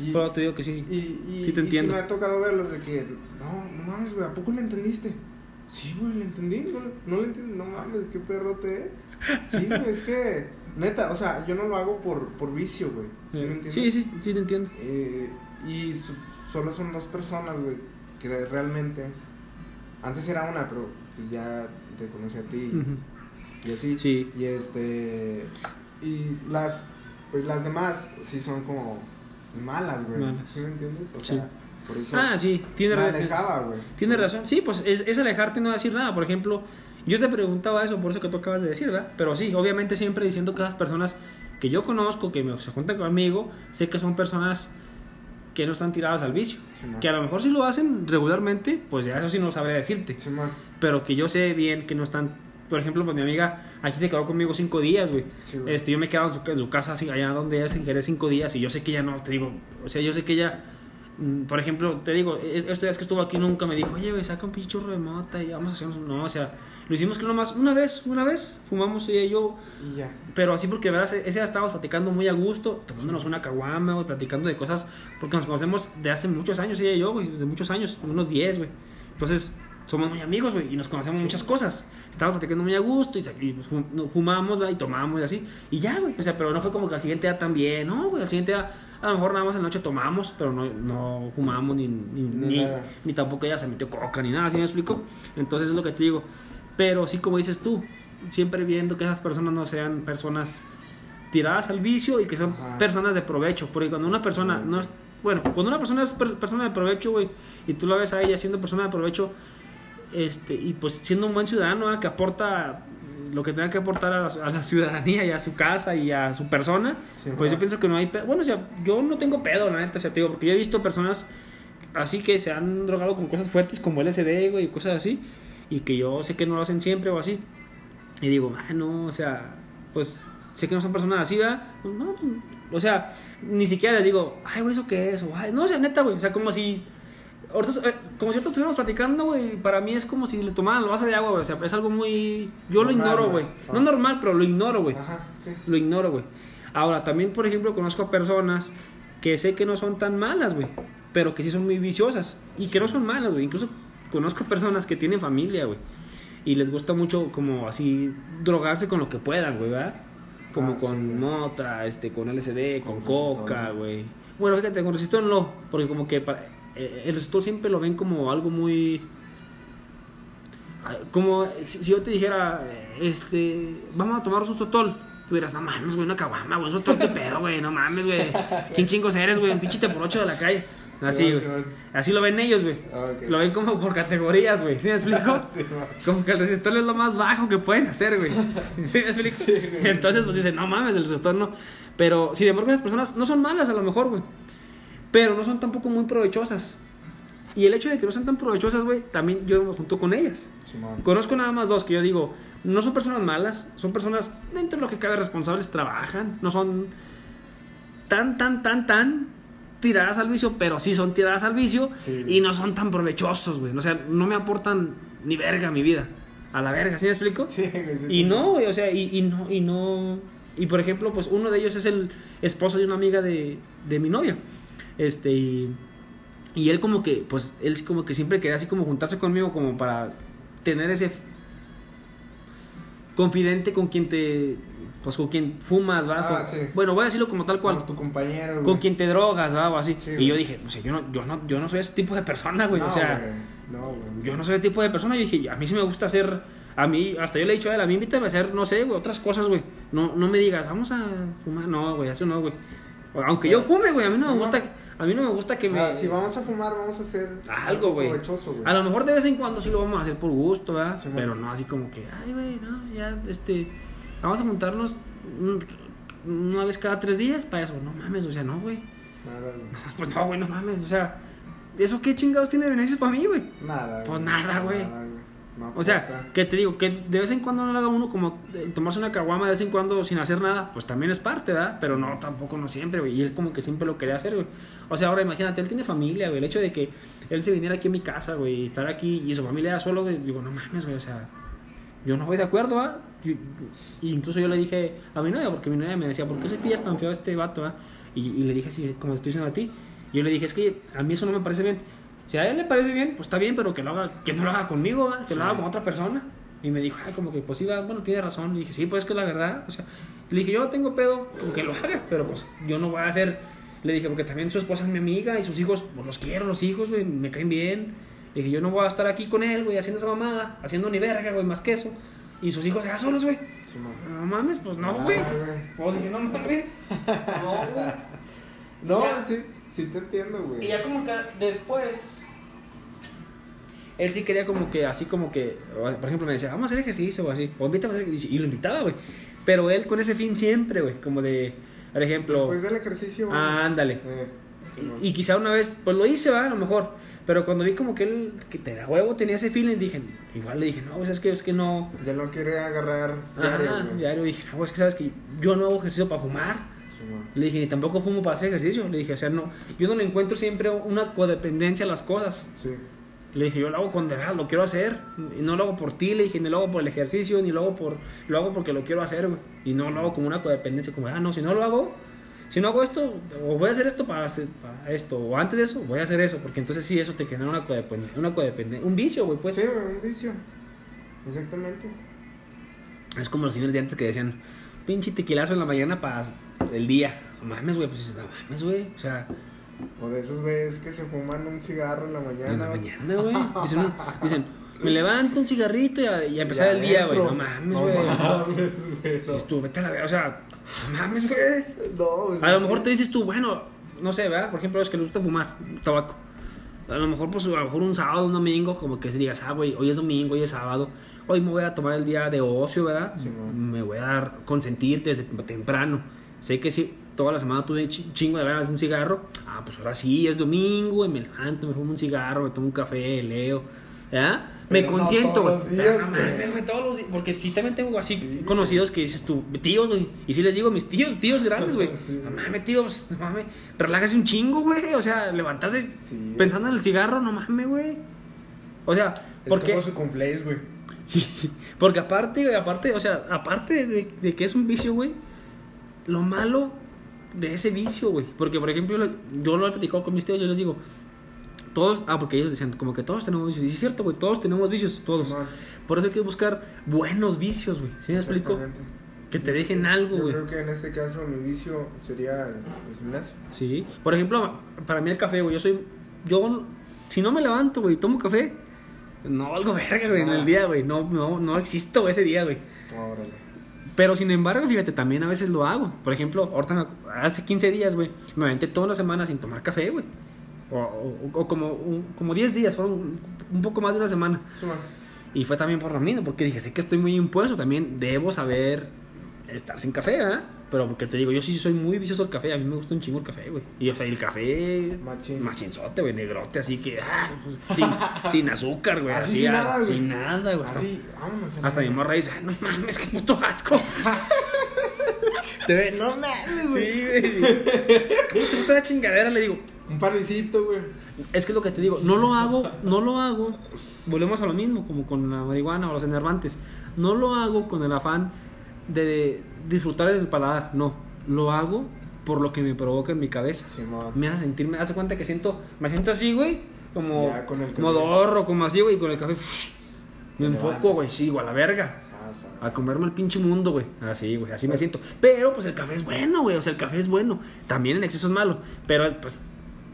Y- Pero te digo que sí. Y, y, Sí te y entiendo. me ha tocado verlos de que, no, no mames, güey, ¿a poco le entendiste? Sí, güey, le entendí, güey, no le entiendo, no mames, qué perrote, ¿eh? Sí, güey, es que, neta, o sea, yo no lo hago por, por vicio, güey, ¿sí me entiendes? sí, sí, sí, te entiendo. Eh, y su- solo son dos personas, güey, que realmente, antes era una, pero pues ya te conocí a ti y así. Sí. Y este, y las, pues las demás sí son como malas, güey, Malas. ¿sí me entiendes? O Sí. sea, por eso Ah, sí, tiene me razón. alejaba, güey. Tiene razón. Sí, pues es, es alejarte y no decir nada. Por ejemplo, yo te preguntaba eso, por eso que tú acabas de decir, ¿verdad? Pero sí, obviamente siempre diciendo que esas personas que yo conozco, que me, se juntan conmigo, sé que son personas que no están tiradas al vicio. Sí. Que a lo mejor si lo hacen regularmente, pues ya eso sí no sabré decirte. Sí. Pero que yo sé bien que no están... Por ejemplo, pues mi amiga aquí se quedó conmigo cinco días, güey. Sí. Este, yo me quedaba en su, en su casa, así, allá donde ella se Jerez cinco días, y yo sé que ella no, te digo, o sea, yo sé que ella, por ejemplo, te digo, es- estos días que estuvo aquí nunca me dijo, oye, güey, saca un pinche churro de mota y vamos a hacernos, un-". no, o sea, lo hicimos que nomás una vez, una vez, fumamos ella y yo, Y ya. pero así porque, verás, ese día estábamos platicando muy a gusto, tomándonos una caguama, güey, platicando de cosas, porque nos conocemos de hace muchos años, ella y yo, güey, de muchos años, unos 10, güey. Entonces, somos muy amigos, güey, y nos conocemos muchas cosas. Estábamos platicando muy a gusto y, y fumamos, güey, y tomamos y así. Y ya, güey, o sea, pero no fue como que al siguiente día también, no, güey, al siguiente día a lo mejor nada más en la noche tomamos, pero no, no fumamos ni, ni, Ni ni, ni tampoco ella se metió coca ni nada, ¿sí me explico? Entonces es lo que te digo. Pero sí, como dices tú, siempre viendo que esas personas no sean personas tiradas al vicio y que son Ajá. personas de provecho. Porque cuando una persona no es. Bueno, cuando una persona es per- persona de provecho, güey, y tú la ves a ella siendo persona de provecho, este, y pues siendo un buen ciudadano que aporta lo que tenga que aportar a la, a la ciudadanía y a su casa y a su persona, Sí, pues yo pienso que no hay pedo. Bueno, o sea, yo no tengo pedo, la neta, o sea, te digo, porque yo he visto personas así que se han drogado con cosas fuertes como LSD, güey, y cosas así, y que yo sé que no lo hacen siempre o así. Y digo, ah, no, o sea, pues sé que no son personas así, ¿verdad? No, o sea, ni siquiera les digo, ay, güey, ¿eso qué es? O, ay, no, o sea, neta, güey, o sea, como si. Ahorita, eh, como si ahorita estuviéramos platicando, güey, para mí es como si le tomaran el vaso de agua, güey, o sea, es algo muy. Yo lo ignoro, güey. Ah. No normal, pero lo ignoro, güey. Ajá, sí. Lo ignoro, güey. Ahora, también, por ejemplo, conozco a personas que sé que no son tan malas, güey, pero que sí son muy viciosas y que no son malas, güey. Incluso conozco personas que tienen familia, güey, y les gusta mucho como así drogarse con lo que puedan, güey, ¿verdad? Como Ah, sí, con güey. mota, este, con LSD, con, Con coca, güey. Bueno, fíjate, con resistol no, porque como que para- el resistol siempre lo ven como algo muy Ah, como si, si yo te dijera, este, vamos a tomar un totol. Tú dirás, no mames, güey, una caguama, güey, un totol, qué pedo, güey, no mames, güey. ¿Quién chingos eres, güey? Un pinche por ocho de la calle. Así, Sí. Así lo ven ellos, güey. Ah. Lo ven como por categorías, güey. ¿Sí me explico? Sí. Como que el resistor es lo más bajo que pueden hacer, güey. ¿Sí me explico? Entonces, pues dicen, no mames, el resistor no. Pero, sin embargo, las personas no son malas a lo mejor, güey. Pero no son tampoco muy provechosas. Y el hecho de que no sean tan provechosas, güey, también yo me junto con ellas. Conozco nada más dos que yo digo, no son personas malas, son personas dentro de lo que cabe responsables, trabajan, no son tan, tan, tan, tan tiradas al vicio, pero sí son tiradas al vicio Sí. y no son tan provechosos, güey. O sea, no me aportan ni verga a mi vida. A la verga, ¿sí me explico? Sí, sí, Y no, güey, o sea, y, y no, y no. Y por ejemplo, pues uno de ellos es el esposo de una amiga de, de mi novia. Este, y, y él como que, pues, él como que siempre quería así como juntarse conmigo como para tener ese confidente con quien te, pues con quien fumas, ¿va? Ah, Con- sí. Bueno, voy a decirlo como tal cual. Como tu compañero, güey. Con quien te drogas, ¿va? O así. Sí, y yo dije, o sea, yo no, yo no, yo no soy ese tipo de persona, güey. No, o sea, güey. No, güey. yo no soy el tipo de persona. Yo dije, a mí sí me gusta hacer. A mí, hasta yo le he dicho a él, a mí invítame a hacer, no sé, güey, otras cosas, güey. No, no me digas, vamos a fumar. No, güey, eso no, güey. Aunque yo fume, güey, a mí no Sí, me no. A mí no me gusta que me. Ah, si vamos a fumar, vamos a hacer Algo, güey. A lo mejor de vez en cuando sí lo vamos a hacer por gusto, ¿verdad? Sí, Pero no así como que, ay, güey, no, ya, este. Vamos a juntarnos una vez cada tres días para eso. No mames, o sea, no, güey. Nada, güey. Pues no, güey, no mames, o sea, ¿eso qué chingados tiene beneficios para mí, güey? Nada. Pues nada, güey. No O sea, que te digo, que de vez en cuando no lo haga uno como tomarse una caguama de vez en cuando sin hacer nada, pues también es parte, ¿verdad? Pero no, tampoco no siempre, güey. Y él como que siempre lo quería hacer, güey. O sea, ahora imagínate, él tiene familia, güey. El hecho de que él se viniera aquí a mi casa, güey, y estar aquí y su familia era solo, güey, digo, no mames, güey, o sea, yo no voy de acuerdo, y incluso yo le dije a mi novia, porque mi novia me decía, ¿por qué se pillas tan feo a este vato, va? Y, y le dije así, como te estoy diciendo a ti. Yo le dije, es que a mí eso no me parece bien. Si a él le parece bien, pues está bien, pero que, lo haga, que no lo haga conmigo, ¿va? que lo haga con otra persona. Y me dijo, ay, como que, pues sí, va, bueno, tiene razón. Le dije, sí, pues es que es la verdad. O sea, le dije, yo no tengo pedo con que lo haga, pero pues yo no voy a hacer. Le dije, porque también su esposa es mi amiga y sus hijos, pues los quiero, los hijos, güey, me caen bien. Le dije, yo no voy a estar aquí con él, güey, haciendo esa mamada, haciendo ni verga, güey, más que eso. Y sus hijos ya solos, güey. Sí. No mames, pues no, Ah, güey. güey. Pues dije, no mames. No, güey. No, Ya. sí, sí te entiendo, güey. Y ya como que después. Él sí quería como que, así como que, por ejemplo, me decía, vamos a hacer ejercicio o así, o invítame a hacer ejercicio. Y lo invitaba, güey. Pero él con ese fin siempre, güey, como de, por ejemplo. Después del ejercicio. Ah, ándale. Eh, sí, y, y quizá una vez, pues lo hice, va, a lo mejor. Pero cuando vi como que él, que te da huevo, tenía ese feeling, dije, igual le dije, no, pues es que, es que no. Ya lo quiere agarrar diario, Ajá, güey. diario dije, no, es que sabes que yo no hago ejercicio para fumar. Le dije, ni tampoco fumo para hacer ejercicio. Le dije, o sea, no, yo no le encuentro siempre una codependencia a las cosas. Sí. Le dije, yo lo hago con de verdad, lo quiero hacer. Y no lo hago por ti, le dije, ni lo hago por el ejercicio, ni lo hago por. Lo hago porque lo quiero hacer, güey. Y no lo hago como una codependencia, como, ah, no, si no lo hago, si no hago esto, o voy a hacer esto para, hacer, para esto, o antes de eso, voy a hacer eso, porque entonces sí, eso te genera una codependencia, una codependencia un vicio, güey, pues. sí, un vicio. Exactamente. Es como los señores de antes que decían, pinche tequilazo en la mañana para el día. No mames, güey, pues no mames, güey. O sea, O de esos güeyes que se fuman un cigarro en la mañana. en la mañana, güey. Dicen, dicen, me levanto un cigarrito y a, y a empezar Ya el día, güey. No mames, No güey. mames, güey, no. Tú, vete a la o sea, no mames, güey. No, A lo es mejor te dices tú, bueno, no sé, ¿verdad? Por ejemplo, los que les gusta fumar tabaco. A lo mejor, pues, a lo mejor un sábado, un domingo, como que digas, ah, güey, hoy es domingo, hoy es sábado, hoy me voy a tomar el día de ocio, ¿verdad? Sí, me voy a dar, consentir desde temprano. Sé que si toda la semana tuve chi- chingo de ganas de un cigarro, ah, pues ahora sí, es domingo, y me levanto, me fumo un cigarro, me tomo un café, leo, ¿verdad? Me Pero no consiento, güey. no güey, todos los días. Porque sí también tengo así Sí, conocidos que dices tú, tíos, güey. Y sí les digo, mis tíos, tíos grandes, güey. Sí. No mames, tío, pues, no mames. Relájese un chingo, güey. O sea, levantarse Sí. pensando en el cigarro, no mames, güey. O sea, Es porque. como su güey. Sí, porque aparte, güey, aparte, o sea, aparte de, de que es un vicio, güey, lo malo de ese vicio, güey. Porque, por ejemplo, lo- yo lo he platicado con mis tíos, yo les digo, todos, ah, porque ellos decían, como que todos tenemos vicios. Y es cierto, güey, todos tenemos vicios, todos. Por eso hay que buscar buenos vicios, güey. ¿Sí me explico? Que te dejen algo, Yo güey. creo que en este caso mi vicio sería el, el gimnasio. Sí. Por ejemplo, para mí el café, güey, yo soy. Yo, si no me levanto, güey, tomo café, no valgo verga, güey, en el Ah. día, güey. No, no, no existo güey, ese día, güey. Órale. Pero sin embargo, fíjate, también a veces lo hago. Por ejemplo, ahorita me- hace 15 días, güey, me aventé toda una semana sin tomar café, güey. O, o- o como, un- como 10 días, fueron un, poco más de una semana. Simón. Y fue también por lo mismo, porque dije, sé que estoy muy impuesto, también debo saber estar sin café, ¿verdad? Pero porque te digo, yo sí soy muy vicioso del café, a mí me gusta un chingo el café, güey. Y o sea, el café Machín. machinzote, güey, negrote, así que, ah, pues, sin, sin azúcar, güey, Así así, sin ah, nada, güey. sin nada, güey. Hasta, Así, vámonos. hasta mi morra dice, "Ay, no mames, qué puto asco. Te ve, no mames, güey. sí, güey. ¿Cómo te gusta la chingadera? Le digo, Un panecito, güey. es que es lo que te digo, no lo hago, no lo hago. Volvemos a lo mismo, como con la marihuana o los enervantes. No lo hago con el afán de disfrutar el paladar, no. Lo hago por lo que me provoca en mi cabeza. Me hace sentir, me hace cuenta que siento, me siento así, güey, como, Ya, con el como café. dorro, como así, güey, con el café. me enfoco, güey, sí, güey, a la verga. Ah. A comerme el pinche mundo, güey. Así, güey, así me siento. Pero, pues el café es bueno, güey. O sea, el café es bueno. También en exceso es malo. Pero, pues,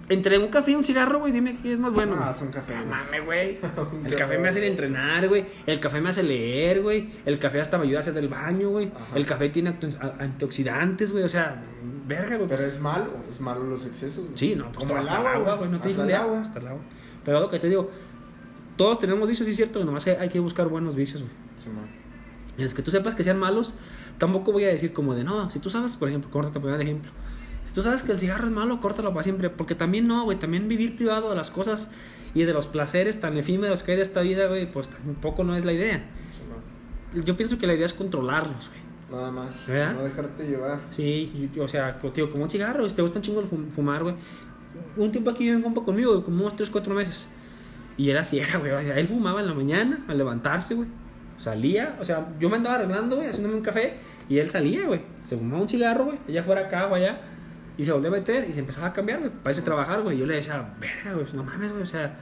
entre un café y un cigarro, güey, dime qué es más bueno. Ah, güey. son café, No güey. mames, güey. Un El café me hace entrenar, güey. El café me hace leer, güey. El café hasta me ayuda a hacer el baño, güey. El café tiene anti- a- antioxidantes, güey. O sea, verga, güey. Pero pues, es malo, es malo los excesos. güey. Sí, no, pues como el agua, güey. No te digo el agua. Hasta el agua. Pero lo que te digo, todos tenemos vicios, sí es cierto. Nomás hay que buscar buenos vicios, güey. Simón. En los que tú sepas que sean malos, tampoco voy a decir como de, no, si tú sabes, por ejemplo, como te poner de ejemplo, Si tú sabes que el cigarro es malo, córtalo para siempre. Porque también no, güey. También vivir privado de las cosas y de los placeres tan efímeros que hay de esta vida, güey, pues tampoco no es la idea. Simón. Yo pienso que la idea es controlarlos, güey. Nada más. ¿Verdad? No dejarte llevar. Sí, yo- o sea, tío, como un cigarro, si te gusta un chingo el fum- fumar, güey. Un tiempo aquí vive un compa conmigo, güey, como unos 3, 4 meses. Y era así, era, güey. O sea, él fumaba en la mañana al levantarse, güey. Salía, o sea, yo me andaba arreglando, güey, haciéndome un café. Y él salía, güey. Se fumaba un cigarro, güey, allá fuera acá o allá. Y se volvía a meter y se empezaba a cambiar, güey, para irse a trabajar, güey. Yo le decía, verga, güey, no mames, güey, o sea.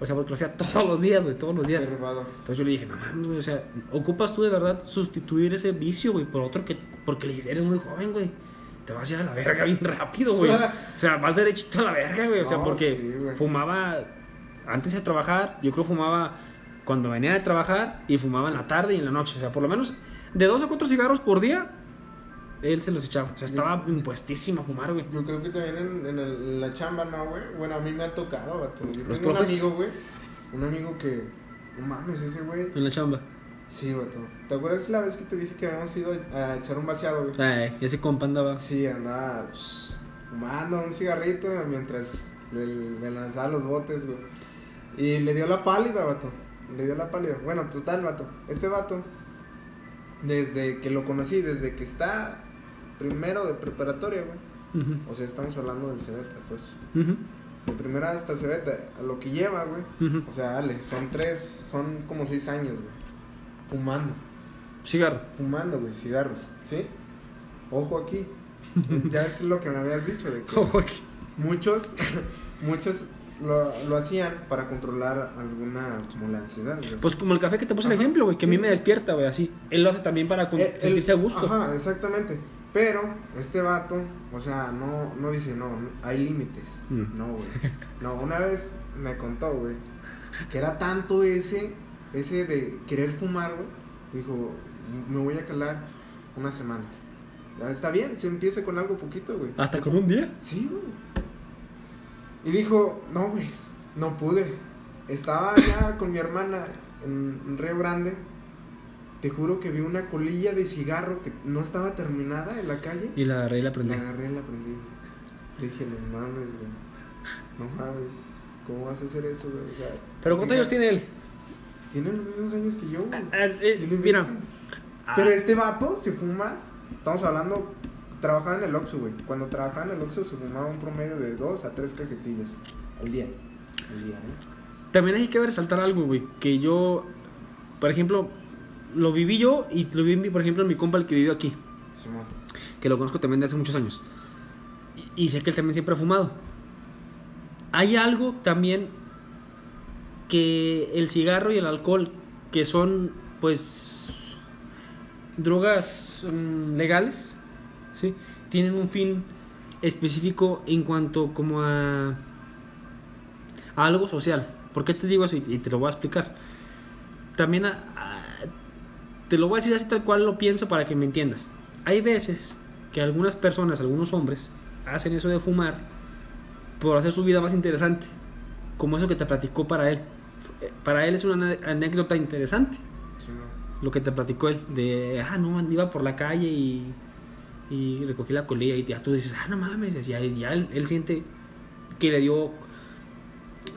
O sea, porque lo hacía todos los días, güey, todos los días. Entonces yo le dije, no mames, güey, o sea, ocupas tú de verdad sustituir ese vicio, güey, por otro que, porque le dije, eres muy joven, güey, te vas a ir a la verga bien rápido, güey. O sea, vas derechito a la verga, güey, o sea, No, porque sí, fumaba antes de trabajar, yo creo fumaba cuando venía de trabajar y fumaba en la tarde y en la noche, o sea, por lo menos de dos a cuatro cigarros por día, él se los echaba, o sea, estaba impuestísimo a fumar, güey. Yo creo que también en, en, el- en la chamba, ¿no, güey? Bueno, a mí me ha tocado, vato. Yo Los tengo un amigo, güey. Un amigo que. No mames, ese güey. En la chamba. Sí, vato. ¿Te acuerdas la vez que te dije que habíamos ido a echar un vaciado, güey? Ay, ese compa andaba. Sí, andaba fumando un cigarrito mientras le, le lanzaba los botes, güey. Y le dio la pálida, vato. Le dio la pálida. Bueno, total, vato. Este vato, desde que lo conocí, desde que está primero de preparatoria, güey. Ujú, O sea, estamos hablando del Cebeta, pues. ujú, De primera hasta Cebeta, a lo que lleva, güey. ujú. O sea, dale, son tres, son como seis años, güey. Fumando. Cigarro. Fumando, güey, cigarros, ¿sí? Ojo aquí. ya es lo que me habías dicho, de que Ojo aquí. muchos, muchos lo, lo hacían para controlar alguna, como la ansiedad. güey. Pues como el café que te puse el Ajá. ejemplo, güey, que a mí Sí, me sí. despierta, güey, así. Él lo hace también para Eh, sentirse el- a gusto. Ajá, exactamente. Pero este vato, o sea, no, no dice, no, hay límites. Mm. No, güey. No, una vez me contó, güey, que era tanto ese, ese de querer fumar, güey. Dijo, me voy a calar una semana. Está bien, se empieza con algo poquito, güey. Hasta con un día. Sí, güey. Y dijo, no, güey, no pude. Estaba allá con mi hermana en Río Grande. Te juro que vi una colilla de cigarro que no estaba terminada en la calle. Y la agarré y la prendí. La agarré y la prendí. Le dije, no mames, güey. No mames. ¿Cómo vas a hacer eso, güey? O sea, Pero ¿cuántos años tiene él? Tiene los mismos años que yo, güey. Ah, eh, Tiene mira. 20. Ah, Pero este vato se fuma. Estamos hablando. Trabajaba en el Oxxo, güey. Cuando trabajaba en el Oxxo se fumaba un promedio de dos a tres cajetillas al día. Al día, ¿eh? También hay que resaltar algo, güey, que yo, por ejemplo, lo viví yo y lo viví, por ejemplo, en mi compa el que vive aquí, Simón. que lo conozco también de hace muchos años. Y, y sé que él también siempre ha fumado. Hay algo también que el cigarro y el alcohol, que son, pues, drogas mm, legales, ¿sí? Tienen un fin específico en cuanto como a, a algo social. ¿Por qué te digo eso? Y, y te lo voy a explicar. También a- a- te lo voy a decir así tal cual lo pienso para que me entiendas. Hay veces que algunas personas, algunos hombres, hacen eso de fumar por hacer su vida más interesante. Como eso que te platicó para él. Para él es una anécdota interesante lo que te platicó él, de, ah, no, iba por la calle y, y recogí la colilla y ya tú dices, ah, no mames, ya, ya él, él siente que le dio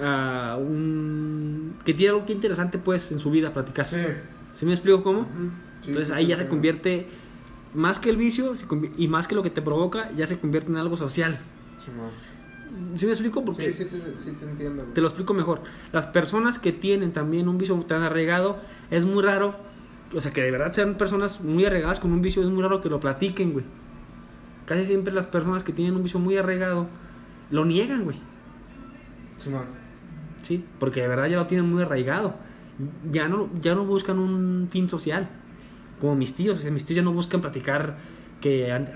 a un... que tiene algo que interesante pues en su vida platicar. Sí. ¿Sí me explico cómo? Sí, Entonces sí, ahí ya se convierte, más que el vicio se y más que lo que te provoca, ya se convierte en algo social. ¿Sí me explico? Porque Sí, sí te, sí te entiendo, güey. te lo explico mejor. Las personas que tienen también un vicio tan arraigado, es muy raro, o sea, que de verdad sean personas muy arraigadas con un vicio, es muy raro que lo platiquen, güey. Casi siempre las personas que tienen un vicio muy arraigado lo niegan, güey. Simón. Sí, porque de verdad ya lo tienen muy arraigado. Ya no, ya no buscan un fin social. Como mis tíos, o sea, mis tíos ya no buscan platicar que, han-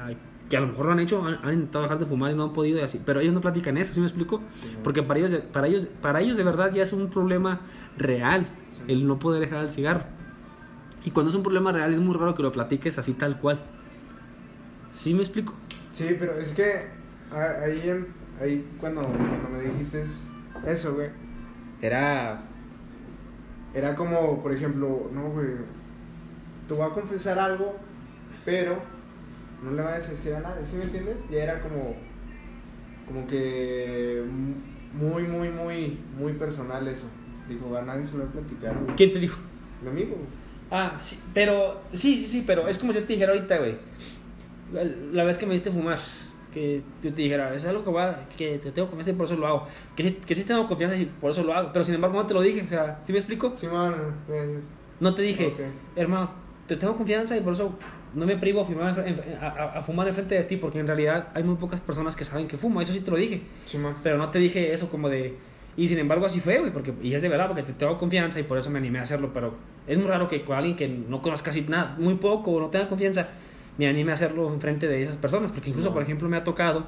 que a lo mejor lo han hecho, han, han intentado dejar de fumar y no han podido y así. Pero ellos no platican eso, ¿sí me explico? Sí. Porque para ellos, para ellos, para ellos de verdad ya es un problema real Sí. el no poder dejar el cigarro. Y cuando es un problema real es muy raro que lo platiques así tal cual. ¿Sí me explico? Sí, pero es que ahí, ahí cuando, cuando me dijiste eso, güey, era, era como, por ejemplo, no, güey, te voy a confesar algo, pero no le vayas a decir a nadie, ¿sí me entiendes? Ya era como, como que muy, muy, muy, muy personal eso. Dijo, a nadie se lo va a platicar, güey. ¿Quién te dijo? Mi amigo. Ah, sí, pero, sí, sí, sí, pero es como si yo te dijera ahorita, güey. La vez que me diste fumar, que yo te dijera, es algo que, va, que te tengo confianza y por eso lo hago. Que, sí- que sí tengo confianza y por eso lo hago, pero sin embargo no te lo dije, o sea, ¿sí me explico? Simón, eh, No te dije, Ok. hermano, te tengo confianza y por eso no me privo a fumar, a, a- a fumar enfrente de ti, porque en realidad hay muy pocas personas que saben que fumo, eso sí te lo dije. Simón. Pero no te dije eso como de... Y sin embargo así fue, güey, porque, y es de verdad, porque te tengo confianza y por eso me animé a hacerlo, pero es muy raro que con alguien que no conozca casi nada, muy poco, no tenga confianza, me anime a hacerlo enfrente de esas personas, porque incluso, Sí, por no. ejemplo, me ha tocado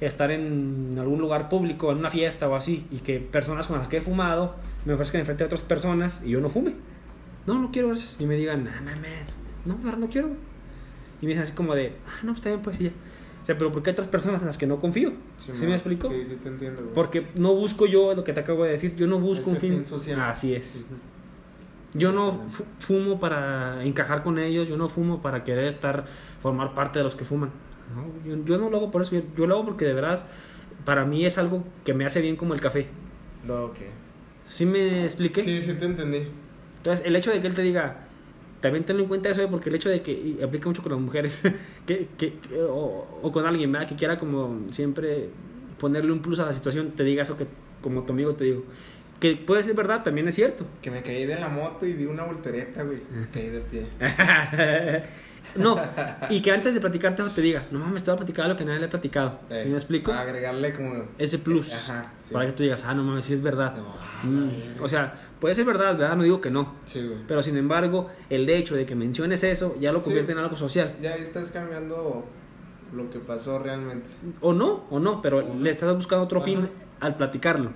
estar en algún lugar público, en una fiesta o así, y que personas con las que he fumado me ofrezcan enfrente de otras personas y yo no fume. No, no quiero gracias. Y me digan, ah, mames, no, de verdad no quiero. güey". Y me dicen así como de, ah, no, pues también pues sí. ya". O sea, pero ¿por qué hay otras personas en las que no confío? ¿Sí, Simón. me explico? Sí, sí te entiendo, güey. Porque no busco yo lo que te acabo de decir, yo no busco Ese un fin, fin social. Así es. Yo no fu- fumo para encajar con ellos, yo no fumo para querer estar, formar parte de los que fuman. No, yo, yo no lo hago por eso, yo, yo lo hago porque de verdad para mí es algo que me hace bien como el café. No, ok. ¿Sí me expliqué? Sí, sí te entendí. Entonces, el hecho de que él te diga, también tenlo en cuenta eso, porque el hecho de que, y aplica mucho con las mujeres, que, que- que- o, o con alguien, ¿verdad? Que quiera como siempre ponerle un plus a la situación, te diga eso que como tu amigo te digo. Que puede ser verdad, también es cierto. Que me caí de la moto y di una voltereta, güey. Me caí de pie. no, y que antes de platicarte te diga, no mames, te voy a platicar lo que nadie le ha platicado. ¿Sí me explico? Agregarle como... Ese plus. Ajá, sí. Para que tú digas, ah, no mames, sí es verdad. No, Mm. O sea, puede ser verdad, ¿verdad? No digo que no. Sí, güey. Pero sin embargo, el hecho de que menciones eso ya lo Sí. convierte en algo social. Ya estás cambiando lo que pasó realmente. O no, o no, pero O le estás buscando otro Ajá. fin al platicarlo.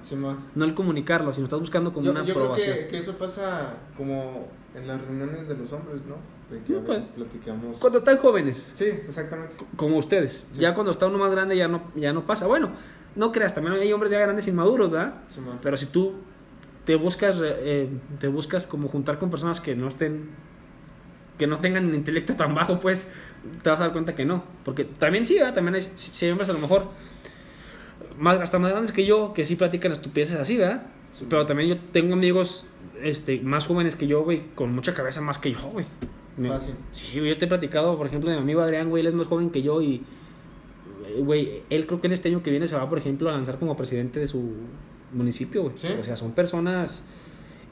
No el comunicarlo, sino estás buscando como Yo, una yo creo que, que eso pasa como en las reuniones de los hombres, ¿no? De que a pues, platicamos... Cuando están jóvenes, Sí, exactamente. como ustedes. Sí. Ya cuando está uno más grande ya no, ya no pasa. Bueno, no creas, también hay hombres ya grandes inmaduros, ¿verdad? Pero si tú te buscas, eh, te buscas como juntar con personas que no estén, que no tengan el intelecto tan bajo, pues te vas a dar cuenta que no. Porque también sí, ¿verdad? También hay, hay hombres a lo mejor más, hasta más grandes que yo que sí platican estupideces así, ¿verdad? Sí. Pero también yo tengo amigos este, más jóvenes que yo, güey, con mucha cabeza más que yo, güey. Fácil. Sí, yo te he platicado, por ejemplo, de mi amigo Adrián, güey, él es más joven que yo y, güey, él creo que en este año que viene se va, por ejemplo, a lanzar como presidente de su municipio, güey. Sí. O sea, son personas,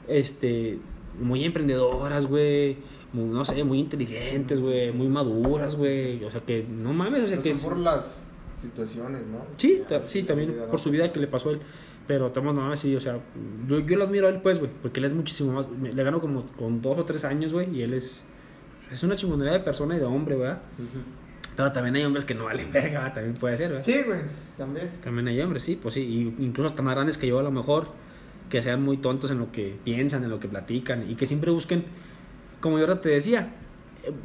este, muy emprendedoras, güey, muy, no sé, muy inteligentes, güey, muy maduras, güey. O sea, que no mames, o sea, Pero que... son por las situaciones, ¿no? Sí, Ya, sí, también vida por su paso. vida que le pasó a él. Pero estamos nada más, sí, o sea, yo, yo lo admiro a él, pues, güey, porque él es muchísimo más. Le gano como con dos o tres años, güey, y él es. Es una chingonería de persona y de hombre, ¿verdad? Pero también hay hombres que no valen verga, ¿verdad? también puede ser, ¿verdad? Sí, güey, también. También hay hombres, sí, pues sí, y incluso hasta más grandes que yo a lo mejor, que sean muy tontos en lo que piensan, en lo que platican, y que siempre busquen, como yo ahora te decía,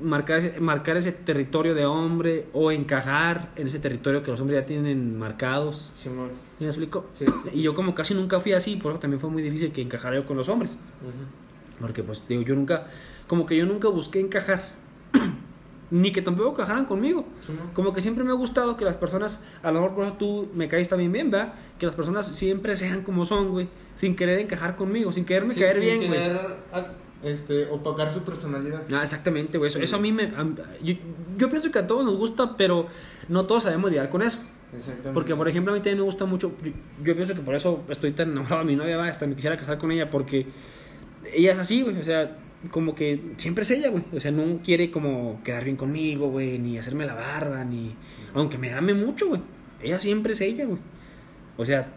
marcar ese, marcar ese territorio de hombre o encajar en ese territorio que los hombres ya tienen marcados. ¿Me explico? Sí. Y yo como casi nunca fui así, por eso también fue muy difícil que encajara yo con los hombres. Porque pues digo, yo nunca, como que yo nunca busqué encajar. Ni que tampoco encajaran conmigo. Como que siempre me ha gustado que las personas, a lo mejor por eso tú me caes también bien, ¿verdad? Que las personas siempre sean como son, güey. Sin querer encajar conmigo, sin quererme caer sin bien, güey. querer as- este, opacar su personalidad. Ah, exactamente, güey. Eso, Sí. eso a mí me... a- yo, yo pienso que a todos nos gusta, pero no todos sabemos lidiar con eso. Exactamente. Porque, por ejemplo, a mí también me gusta mucho. Yo, yo pienso que por eso estoy tan enamorado de mi novia, hasta me quisiera casar con ella, porque ella es así, güey. O sea, como que siempre es ella, güey. O sea, no quiere como quedar bien conmigo, güey, ni hacerme la barba, ni. Aunque me ame mucho, güey. Ella siempre es ella, güey. O sea,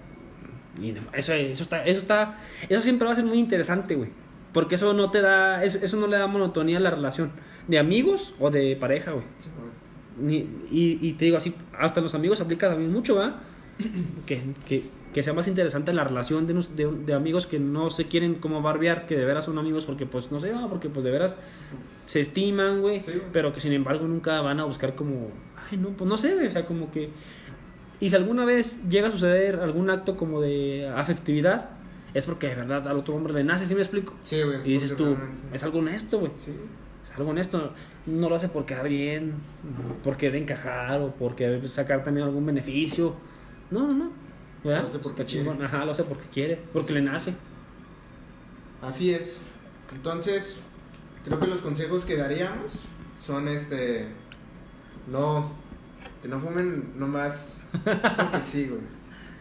eso, eso está, eso está, eso siempre va a ser muy interesante, güey. Porque eso no te da, eso, eso no le da monotonía a la relación. De amigos o de pareja, güey. Simón. Ni- y, y te digo así, hasta los amigos aplica también mucho, ¿va? Que, que, que sea más interesante la relación de, de, de amigos que no se quieren como barbear, que de veras son amigos porque pues no sé, ¿va? porque pues de veras se estiman, güey, Sí, pero que sin embargo nunca van a buscar como, ay no, pues no sé, güey, o sea, como que... Y si alguna vez llega a suceder algún acto como de afectividad, es porque de verdad al otro hombre le nace, ¿sí me explico? Sí, güey. Y dices tú, realmente- es algo honesto, güey. Sí. Es algo honesto. No lo hace por quedar bien, por querer encajar o por querer sacar también algún beneficio. No, no, no. ¿Verdad? Lo hace porque Está chingón. Ajá, lo hace porque quiere, porque le nace. Así es. Entonces, creo que los consejos que daríamos son este. No. Que no fumen nomás. Porque sí, güey.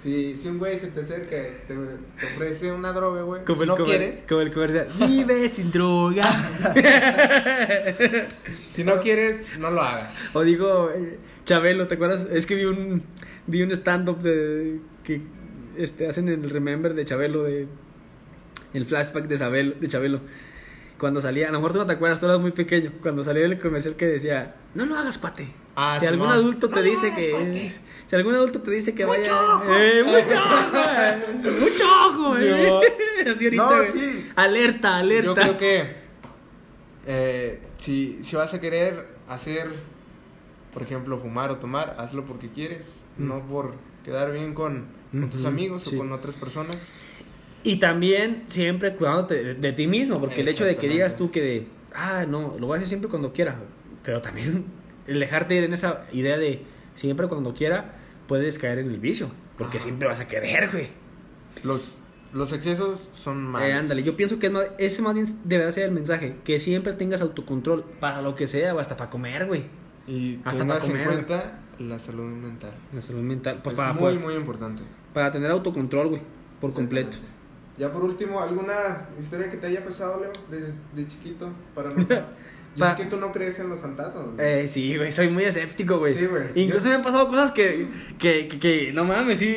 Si, si un güey se te acerca y te, te ofrece una droga, güey. Si no quieres. Como el comercial. Vive sin drogas. Si no quieres, no lo hagas. O digo, eh, Chabelo, ¿te acuerdas? Es que vi un, vi un stand-up de, que este, hacen el remember de Chabelo, de, el flashback de Chabelo, de Chabelo. Cuando salía, a lo mejor tú no te acuerdas, tú eras muy pequeño, cuando salía el comercial que decía, no lo hagas, cuate. Ah, si algún adulto te No dice hagas, que cuate. si algún adulto te dice que Mucho vaya ojo. eh, mucho ojo mucho ojo eh. Así ahorita, No, güey. sí. alerta alerta Yo creo que eh, si, si vas a querer hacer, por ejemplo, fumar o tomar, hazlo porque quieres, Mm. no por quedar bien con, con tus amigos sí. o con otras personas. Y también siempre cuidándote de, de ti mismo, porque el hecho de que digas tú que de, ah, no, lo voy a hacer siempre cuando quiera, pero también el dejarte ir en esa idea de siempre cuando quiera, puedes caer en el vicio, porque Ajá. siempre vas a querer, güey. Los, los excesos son malos. Eh, ándale, yo pienso que es más- ese más bien deberá ser el mensaje, que siempre tengas autocontrol para lo que sea, hasta para comer, güey. Y Hasta tengas para en comer. cuenta la salud mental. La salud mental, pues es para, muy, poder- muy importante. para tener autocontrol, güey, por completo. Ya por último, ¿alguna historia que te haya pasado, Leo, de, de chiquito? Para no... Yo Pa- sé que tú no crees en los fantasmas, güey. Eh, sí, güey, soy muy escéptico, güey. Sí, güey. Incluso Yo- me han pasado cosas que, que, que, que, no mames, sí.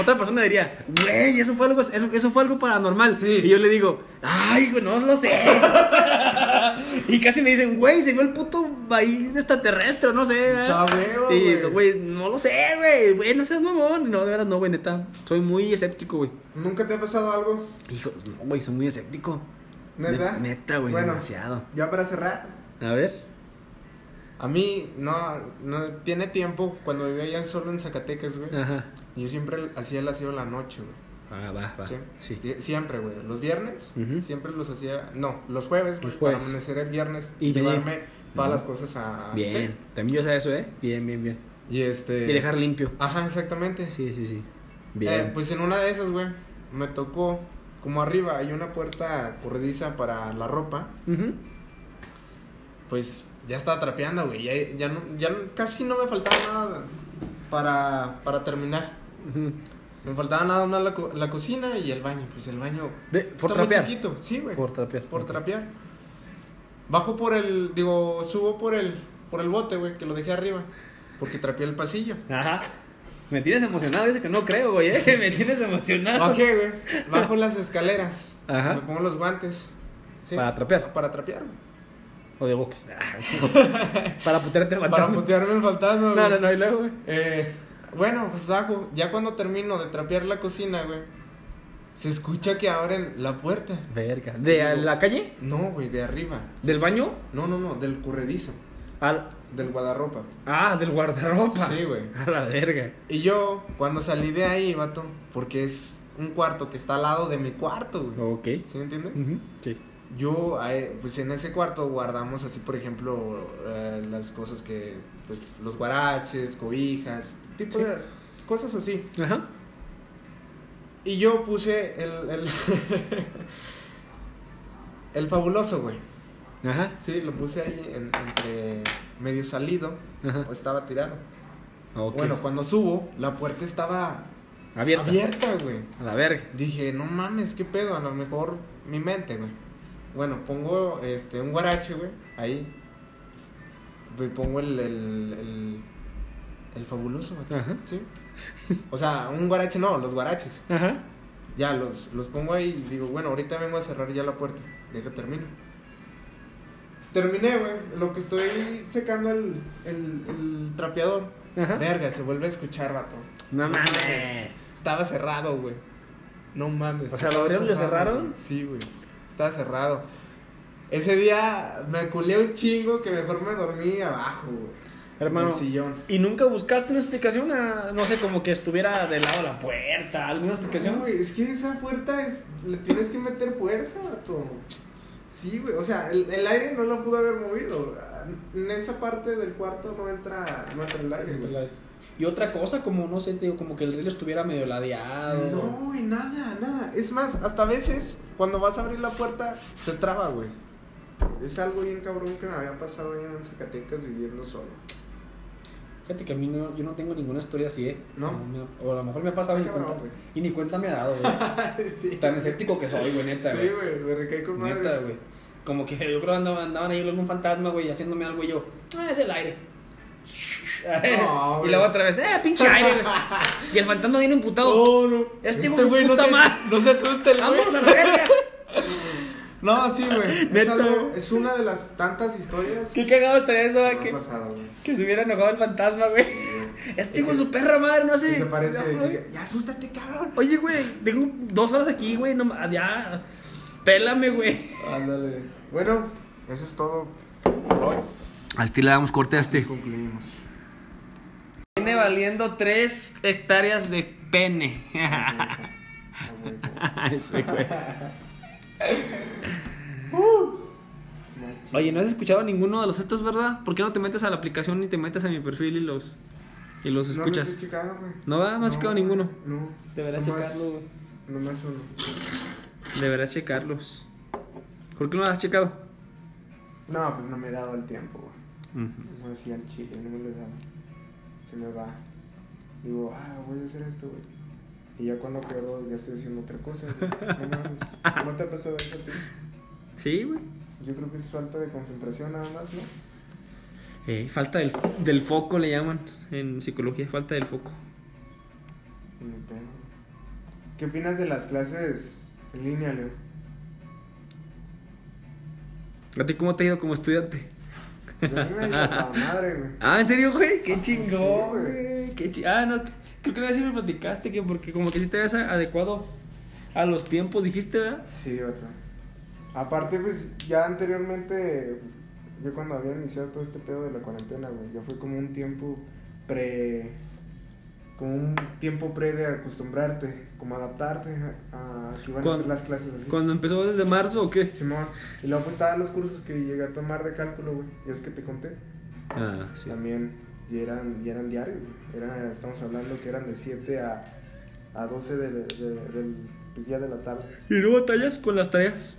Otra persona diría, güey, eso fue algo, eso, eso fue algo paranormal. Sí. Y yo le digo, ay, güey, no lo sé. y casi me dicen, güey, se vio el puto ahí extraterrestre, no sé. ¿verdad?" Ya veo, Y, güey. no lo sé, güey, güey, no seas mamón. No, de verdad, no, güey, neta. Soy muy escéptico, güey. ¿Nunca te ha pasado algo? Hijo, no, güey, soy muy escéptico. ¿Neta? Ne- Neta, güey, Bueno. demasiado. Ya para cerrar, A ver. a mí no, no tiene tiempo cuando vivía ya solo en Zacatecas, güey. Ajá. Yo siempre hacía el aseo en la noche, güey. Ah, va, va. Sí. Sí. Sie- Siempre, güey. Los viernes, siempre los hacía. No, los jueves. Los jueves. Para amanecer el viernes Y llevarme todas las cosas a. Bien, también yo sé eso, ¿eh? Bien, bien, bien. Y este. Y dejar limpio. Ajá, exactamente. Sí, sí, sí. Eh, Bien. pues en una de esas, güey, me tocó. Como arriba hay una puerta corrediza para la ropa. Ujú. Pues ya estaba trapeando, güey. Ya, ya, no, ya casi no me faltaba nada para, para terminar. Me faltaba nada más la, co- la cocina y el baño. Pues el baño De- por está muy trapear. chiquito. Sí, güey. Por trapear. Por trapear. Bajo por el, digo, subo por el, por el bote, güey, que lo dejé arriba. Porque trapeé el pasillo. Ajá. Me tienes emocionado, dice que no creo, güey, ¿eh? Me tienes emocionado. Bajé, güey. Bajo las escaleras. Ajá. Me pongo los guantes. Sí, Para trapear. Para trapear, güey. O de box. Para putearte el Para fantasma. putearme el fantasma, güey. No, no, no, y luego, güey. Eh, bueno, pues. Ya cuando termino de trapear la cocina, güey. Se escucha que abren la puerta. Verga. ¿De la calle? No, güey, de arriba. ¿Del baño? No, no, no, del corredizo. Al... Del guardarropa. Ah, del guardarropa. Sí, güey. A la verga. Y yo, cuando salí de ahí, vato, porque es un cuarto que está al lado de mi cuarto, güey. Ok. ¿Sí me entiendes? Sí. Yo, eh, pues en ese cuarto guardamos así, por ejemplo, eh, las cosas que, pues, los guaraches, cobijas, tipo Sí. de cosas así. Ajá. Y yo puse el, el, el fabuloso, güey. Ajá. Sí, lo puse ahí en- entre medio salido, Ajá. o estaba tirado. Ok. Bueno, cuando subo, la puerta estaba Abierta. abierta, güey. A la verga. Dije, no mames, qué pedo, a lo mejor mi mente, güey. Bueno, pongo este un guarache, güey, ahí. Y pongo el, el, el, el fabuloso, vato, Ajá. ¿sí? O sea, un guarache no, los guaraches. Ajá. Ya, los, los pongo ahí y digo, bueno, ahorita vengo a cerrar ya la puerta. Deja termino. Terminé, güey. Lo que estoy secando el, el, el trapeador. Ajá. Verga, se vuelve a escuchar, vato. No mames. Estaba cerrado, güey. No mames. O sea, ¿lo abrieron y lo cerraron? güey. Sí, güey. Estaba cerrado. Ese día me culé un chingo que mejor me dormí abajo, güey. Hermano. En el sillón. ¿Y nunca buscaste una explicación a, no sé, como que estuviera del lado de la puerta? ¿Alguna explicación? No, güey, es que esa puerta es. Le tienes que meter fuerza, vato. Sí, güey, o sea, el, el aire no lo pudo haber movido. En esa parte del cuarto no entra, no entra el aire, güey. Y otra cosa, como no sé, te digo, como que el río estuviera medio ladeado. No, y nada, nada. Es más, hasta a veces, cuando vas a abrir la puerta, se traba, güey. Es algo bien cabrón que me había pasado allá en Zacatecas viviendo solo. Fíjate que a mí no, yo no tengo ninguna historia así, ¿eh? ¿No? ha- o a lo mejor me ha pasado y ni, Cabrón, cuenta, güey. y ni cuenta me ha dado, güey. sí. Tan escéptico que soy, güey, neta, Sí, güey. güey, me recaí con. Neta, güey. Como que yo creo que andaban, andaban ahí algún fantasma, güey, haciéndome algo y yo, ah, es el aire. No, y luego otra vez, eh, pinche aire. Y el fantasma viene emputado. No, no. Este su güey puta no no se asusta el. Vámonos a la. No, sí, güey. Es, algo- es una de las tantas historias Qué cagado estaría eso, güey, que, pasado, que se hubiera enojado el fantasma, güey. Este hijo de su perra madre, no sé. Y se parece Ya, que, ya asústate, cabrón. Oye, güey, tengo dos horas aquí, güey, no ya. Pélame, güey. Ándale. Bueno, eso es todo por hoy. Al estilo le damos corte a este. Concluimos. Viene valiendo 3 hectáreas de pene. Oye, ¿no has escuchado ninguno de los estos, verdad? ¿Por qué no te metes a la aplicación y te metes a mi perfil y los y los No escuchas? he checado, güey. ¿No va? ¿No has checado ninguno? No. Deberás Nomás- checarlo, güey. Nomás uno. Deberás checarlos. ¿Por qué no has checado? No, pues no me he dado el tiempo, güey. No decía el chile, no me lo dado. Se me va. Digo, ah, voy a hacer esto, güey. Y ya cuando quedo, ya estoy haciendo otra cosa, güey. No mames. ¿No te ha pasado eso a ti? Sí, güey. Yo creo que es falta de concentración nada más, ¿no? Eh, falta del, del foco le llaman en psicología, falta del foco. ¿Qué opinas de las clases en línea, Leo? ¿A ti cómo te ha ido como estudiante? A mí me ayuda la madre, güey. Ah, ¿en serio, güey? Qué chingón, güey. Qué chi- Ah, no, creo que una vez sí me platicaste que porque como que sí te a- adecuado a los tiempos, dijiste, ¿verdad? Sí, vato. Aparte, pues, ya anteriormente, yo cuando había iniciado todo este pedo de la cuarentena, güey, ya fue como un tiempo pre... Como un tiempo pre de acostumbrarte, como adaptarte a a que iban a ser las clases así. ¿Cuando empezó desde marzo o qué? Simón. Y luego pues estaban los cursos que llegué a tomar de cálculo, güey. Y es que te conté. Ah, sí. También y eran, y eran diarios, güey. Era, estamos hablando que eran de 7 a, a 12 de, de- de- del pues, día de la tarde. ¿Y no batallas con las tareas?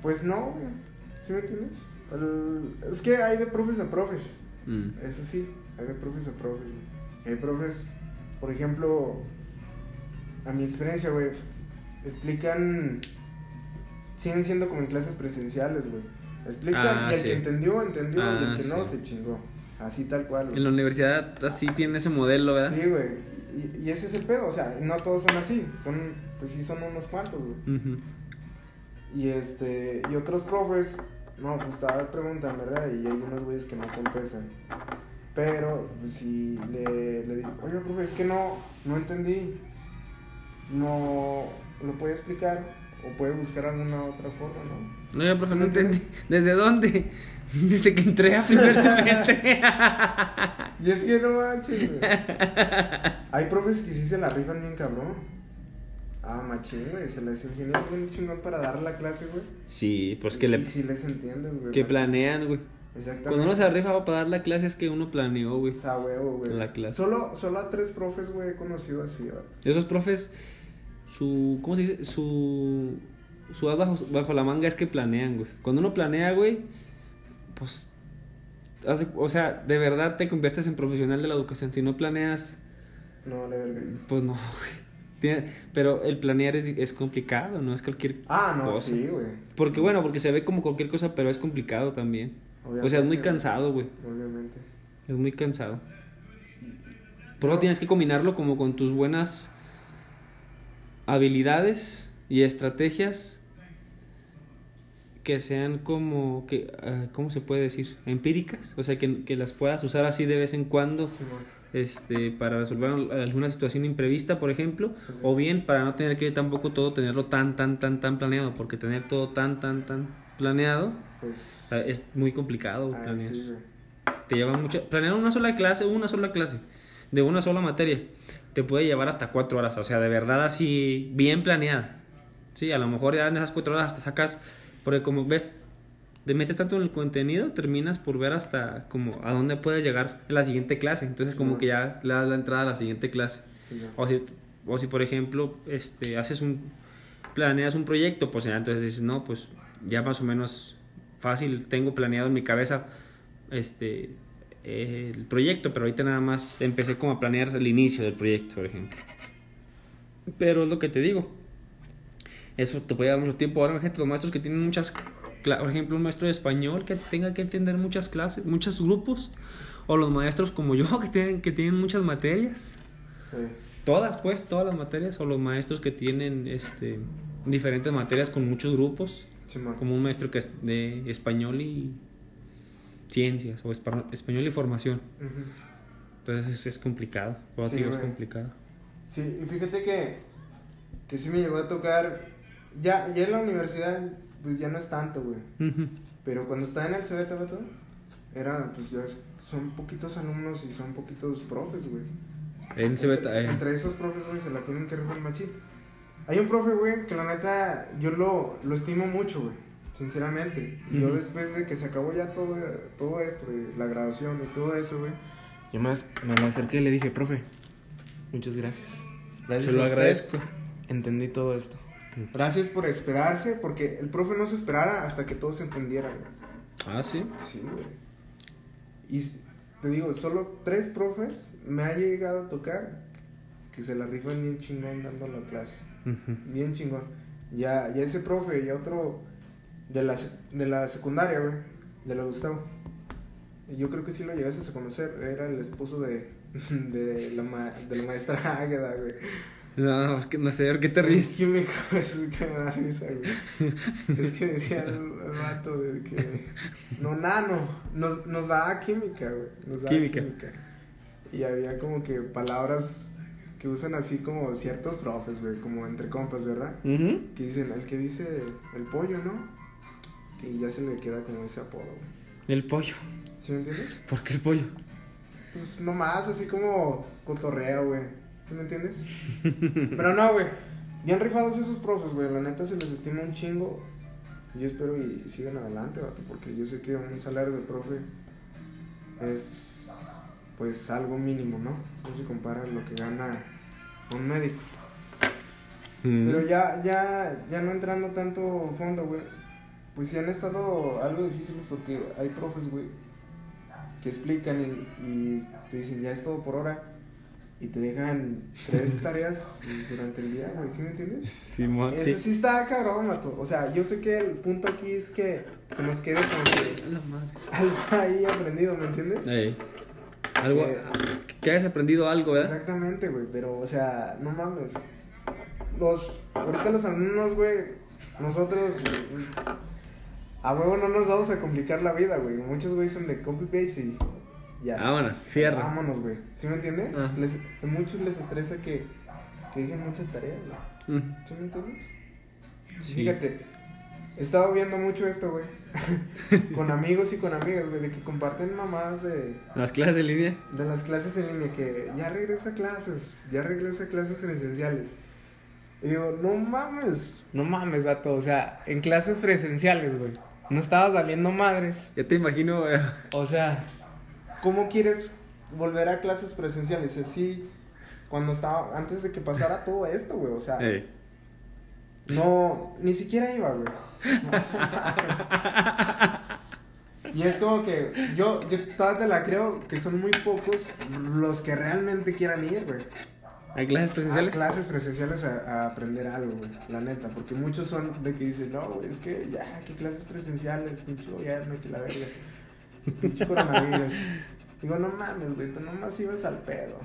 Pues no, güey. ¿Sí me entiendes? El- es que hay de profes a profes. Mm. Eso sí, hay de profes a profes, güey. Hay profes, por ejemplo, a mi experiencia, güey, explican, siguen siendo como en clases presenciales, güey. Explican Ah, y el sí. que entendió, entendió, y Ah, el que no, se chingó. Así tal cual, güey. En la universidad así tiene ese modelo, ¿verdad? Sí, güey. Y, y ese es el pedo, o sea, no todos son así, son, pues sí son unos cuantos, güey. Y este, y otros profes, no, pues estaba preguntan, ¿verdad? Y hay unos güeyes que no contestan. Pero, pues si le, le dices, oye, profe, es que no, no entendí. No, lo puede explicar o puede buscar alguna otra forma, ¿no? No, ya, profe, no ¿No entendí. ¿Desde dónde? Desde que entré a primer semestre. Y es que no manches, güey. Hay profes que sí se la rifan bien cabrón. Ah, machín, güey, se les ingenia bien chingón para dar la clase, güey. Sí, pues que, Y le, sí les entiendes, güey. que machín. planean, güey. Exactamente. Cuando uno se arriba para dar la clase es que uno planeó, güey. O sea, huevo, güey. La clase. Solo, solo a tres profes, güey, he conocido así. Esos profes, su. ¿Cómo se dice? Su. Su as bajo, bajo la manga es que planean, güey. Cuando uno planea, güey, pues. hace- o sea, de verdad te conviertes en profesional de la educación. Si no planeas, No, la verga. pues no, güey. Tiene- pero el planear es, es complicado, no es cualquier Ah, no, cosa. sí, güey. Porque bueno, porque se ve como cualquier cosa, pero es complicado también. O sea, es muy cansado, güey. Obviamente. Es muy cansado. Pero tienes que combinarlo como con tus buenas habilidades y estrategias que sean como que ah, ¿cómo se puede decir? empíricas, o sea, que, que las puedas usar así de vez en cuando este para resolver al- alguna situación imprevista, por ejemplo, sí. o bien para no tener que tampoco todo tenerlo tan tan tan tan planeado, porque tener todo tan tan tan planeado Pues. es muy complicado ah, planear. sí. Te lleva mucho. Planear una sola clase, una sola clase, de una sola materia, te puede llevar hasta cuatro horas. O sea, de verdad así, bien planeada. Sí, a lo mejor ya en esas cuatro horas hasta sacas. Porque como ves, te metes tanto en el contenido, terminas por ver hasta como a dónde puedes llegar en la siguiente clase. Entonces como que ya le das la entrada a la siguiente clase. Sí. O si, o si por ejemplo, este, haces un, planeas un proyecto, pues ya entonces dices, no, pues ya más o menos fácil, tengo planeado en mi cabeza este, eh, el proyecto, pero ahorita nada más empecé como a planear el inicio del proyecto, por ejemplo. Pero es lo que te digo. Eso te puede dar mucho tiempo. Ahora, gente, los maestros que tienen muchas, por ejemplo, un maestro de español que tenga que entender muchas clases, muchos grupos, o los maestros como yo que tienen, que tienen muchas materias. Sí. Todas, pues, todas las materias, o los maestros que tienen este, diferentes materias con muchos grupos, Como un maestro que es de español y ciencias, o espa- español y formación. Ujú. Entonces es, es complicado, Sí, digo, es complicado. Sí, y fíjate que, que sí me llegó a tocar, ya, ya en la universidad, pues ya no es tanto, güey. Ujú. Pero cuando estaba en el CBT, vato, era, pues ya es- son poquitos alumnos y son poquitos profes, güey. En CBT, entre, eh, entre esos profes, güey, se la tienen que rifar machín. Hay un profe, güey, que la neta yo lo, lo estimo mucho, güey, sinceramente. Y yo después de que se acabó ya todo, todo esto, de la graduación y todo eso, güey, yo más me lo acerqué y le dije, profe, muchas gracias. Gracias se lo agradezco. Entendí todo esto. Gracias por esperarse, porque el profe no se esperara hasta que todos entendieran, güey. Ah, sí. Sí, güey. Y te digo, solo tres profes me ha llegado a tocar que se la rifan bien chingón dando la clase. Bien chingón. Ya, ya ese profe y otro de la, de la secundaria, güey, de la Gustavo. Yo creo que sí lo llegaste a conocer. Era el esposo de, de, la, ma- de la maestra Águeda, güey. No, que- no sé, ¿por qué te Es ríes? químico, es que me da risa, güey. Es que decía el, vato de que. No, nano. Nos, nos daba química, güey. Nos daba Química. química. Y había como que palabras que usan así como ciertos profes, güey. Como entre compas, ¿verdad? Que dicen, el que dice el pollo, ¿no? Y ya se le queda como ese apodo, güey. El pollo. ¿Sí me entiendes? ¿Por qué el pollo? Pues nomás, así como cotorreo, güey. ¿Sí me entiendes? Pero no, güey. Bien rifados esos profes, güey. La neta se les estima un chingo. Yo espero y sigan adelante, vato. Porque yo sé que un salario de profe es, pues, algo mínimo, ¿no? No se compara lo que gana un médico. Mm. Pero ya, ya, ya no entrando tanto fondo, güey. Pues sí han estado algo difíciles porque hay profes, güey, que explican y, y te dicen ya es todo por hora y te dejan tres tareas durante el día, güey, ¿sí me entiendes? Simón, Eso sí. sí está cabrón, mato. O sea, yo sé que el punto aquí es que se nos quede como que A la madre. algo ahí aprendido, ¿me entiendes? Ey. Algo, Eh, que hayas aprendido algo, ¿verdad? Exactamente, güey, pero, o sea, no mames. Los, ahorita los alumnos, güey, nosotros, a huevo no nos vamos a complicar la vida, güey. Muchos, güey, son de copy-paste y ya. Vámonos, fierro. Vámonos, güey. ¿Sí me entiendes? Ah. Les, a muchos les estresa que, que dejen muchas tareas, güey. Ujú. ¿Sí me entiendes? Sí. Fíjate, he estado viendo mucho esto, güey. con amigos y con amigas, güey, de que comparten mamadas de, Las clases en línea. de las clases en línea, que ya regresa a clases, ya regresa a clases presenciales. Y digo, no mames, no mames, vato, o sea, en clases presenciales, güey, no estabas saliendo madres. Ya te imagino, eh, O sea, ¿cómo quieres volver a clases presenciales? Así, cuando estaba, antes de que pasara todo esto, güey, o sea, ey. no, ni siquiera iba, güey. Y es como que yo, yo todavía te la creo que son muy pocos los que realmente quieran ir, güey. ¿Hay clases A presenciales? clases presenciales a, a aprender algo, güey. La neta, porque muchos son de que dicen, no, güey, es que ya, que clases presenciales, pinche gobierno, que la verga. Pinche coronavirus. Digo, no mames, güey, tú nomás ibas al pedo.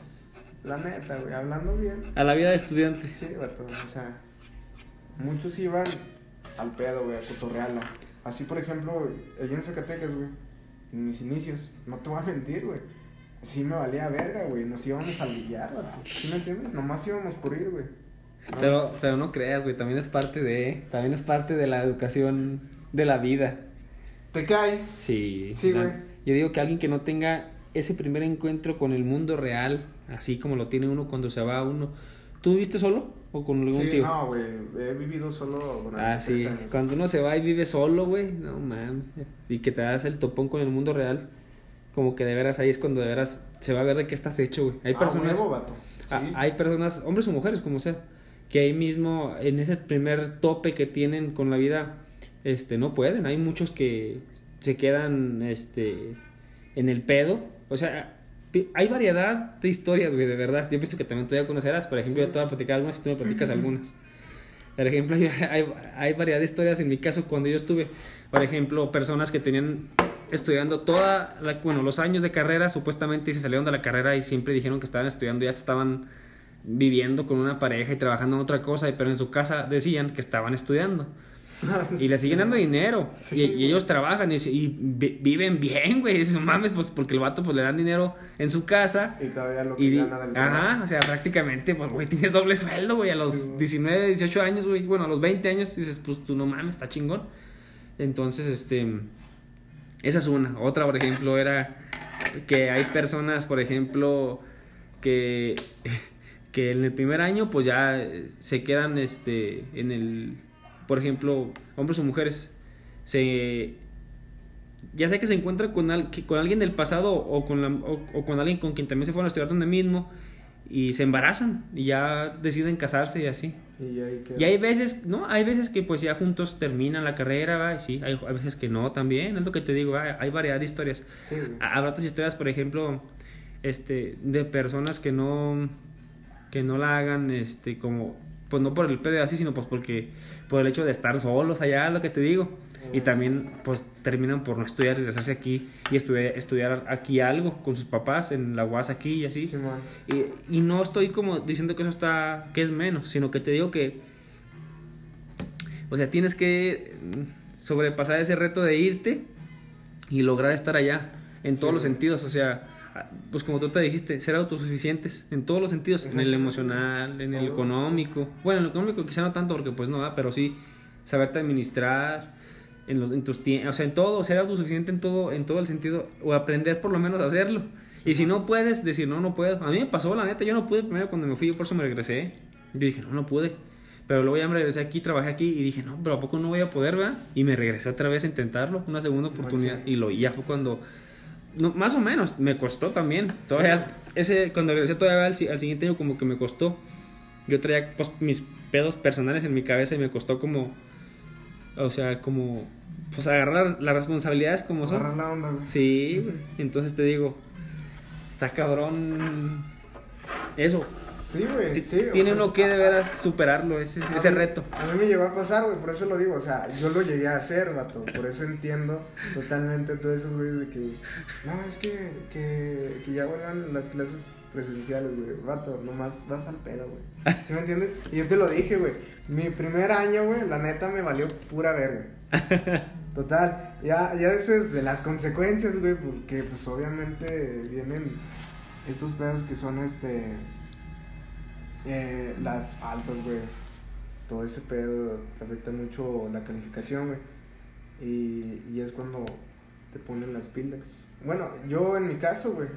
La neta, güey, hablando bien. A la vida de estudiante. Sí, vato, o sea, muchos iban al pedo, güey, a cotorrearla. Así, por ejemplo, allá en Zacatecas, güey, en mis inicios, no te voy a mentir, güey. Sí me valía verga, güey, nos íbamos al billar, vato. ¿Sí me entiendes? Nomás íbamos por ir, güey. No, Pero, pero no creas, güey, también es parte de, también es parte de la educación de la vida. Te cae. Sí. Sí, güey. Yo digo que alguien que no tenga ese primer encuentro con el mundo real, así como lo tiene uno cuando se va a uno. ¿Tú viviste solo? ¿O con algún Sí, tío? no, güey. He vivido solo durante Ah, sí. años. Cuando uno se va y vive solo, güey, no mames. Y que te das el topón con el mundo real. Como que de veras ahí es cuando de veras se va a ver de qué estás hecho, güey. Hay Ah, personas. vato. Sí. Ah, hay personas, hombres o mujeres, como sea, que ahí mismo, en ese primer tope que tienen con la vida, este, no pueden. Hay muchos que se quedan, este, en el pedo. O sea, hay variedad de historias, güey, de verdad. Yo pienso que también tú ya conocerás. Por ejemplo, Sí. yo te voy a platicar algunas y tú me platicas algunas. Por ejemplo, hay, hay, variedad de historias en mi caso cuando yo estuve. Por ejemplo, personas que tenían estudiando toda, la, bueno, los años de carrera, supuestamente y se salieron de la carrera y siempre dijeron que estaban estudiando, ya estaban viviendo con una pareja y trabajando en otra cosa, pero en su casa decían que estaban estudiando. Y le siguen dando dinero. Sí, y, y ellos trabajan y, y vi- viven bien, güey. Dices, mames, pues porque el vato pues le dan dinero en su casa. Y todavía lo que Y gana del ajá, o sea, prácticamente, pues, güey, tienes doble sueldo, güey, a los Sí, güey. 19, 18 años, güey, bueno, a los 20 años, dices, pues, tú no mames, está chingón. Entonces, este, esa es una. Otra, por ejemplo, era que hay personas, por ejemplo, que, que en el primer año, pues, ya eh, se quedan, este, en el, por ejemplo, hombres o mujeres, se ya sea que se encuentra con, al- con alguien del pasado o con, la- o, o con alguien con quien también se fueron a estudiar donde mismo y se embarazan y ya deciden casarse y así. Y ahí queda. Y hay veces, ¿no? Hay veces que pues ya juntos terminan la carrera, ¿va? sí, hay, hay veces que no también, es lo que te digo, ¿va? hay variedad de historias. Sí, Habrá otras historias, por ejemplo, este, de personas que no, que no la hagan, este, como, pues no por el pedo así, sino pues porque, por el hecho de estar solos allá, lo que te digo. Y también, pues, terminan por no estudiar, regresarse aquí y estudiar, estudiar aquí algo con sus papás en la UAS aquí y así. Y, y no estoy como diciendo que eso está, que es menos, sino que te digo que, o sea, tienes que mm, sobrepasar ese reto de irte y lograr estar allá en Sí, todos los sentidos, o sea, pues como tú te dijiste, ser autosuficientes en todos los sentidos, en el emocional, en el económico, bueno, en el económico quizá no tanto porque pues no da, pero sí saberte administrar en, los, en tus o sea, en todo, ser autosuficiente en todo, en todo el sentido, o aprender por lo menos a hacerlo. Y si no puedes, decir, no, no puedo. A mí me pasó, la neta, yo no pude primero cuando me fui, yo por eso me regresé. Yo dije, no, no pude. Pero luego ya me regresé aquí, trabajé aquí y dije, no, pero ¿a poco no voy a poder, verdad? Y me regresé otra vez a intentarlo, una segunda oportunidad. Y lo y ya fue cuando, no, más o menos, me costó también. Todavía, ese, cuando regresé todavía al, si- al siguiente año como que me costó. Yo traía pues, mis pedos personales en mi cabeza y me costó como, o sea, como, pues agarrar las responsabilidades como son. Agarrar la onda, güey. Sí. Entonces te digo, está cabrón. Eso. Sí, güey. Sí, Tiene uno que de veras superarlo, ese, ese mí- reto. A mí me llegó a pasar, güey, por eso lo digo. O sea, yo lo llegué a hacer, vato. Por eso entiendo totalmente todos esos güeyes de que. No, es que, que, que ya vuelvan las clases presenciales, güey. Vato, nomás vas al pedo, güey. ¿Sí me entiendes? Y yo te lo dije, güey. Mi primer año, güey, la neta me valió pura verga. Total, ya, ya eso es de las consecuencias, güey, porque pues obviamente vienen estos pedos que son este eh, las faltas, güey. Todo ese pedo te afecta mucho la calificación, güey. Y, y es cuando te ponen las pilas. Bueno, yo en mi caso, güey.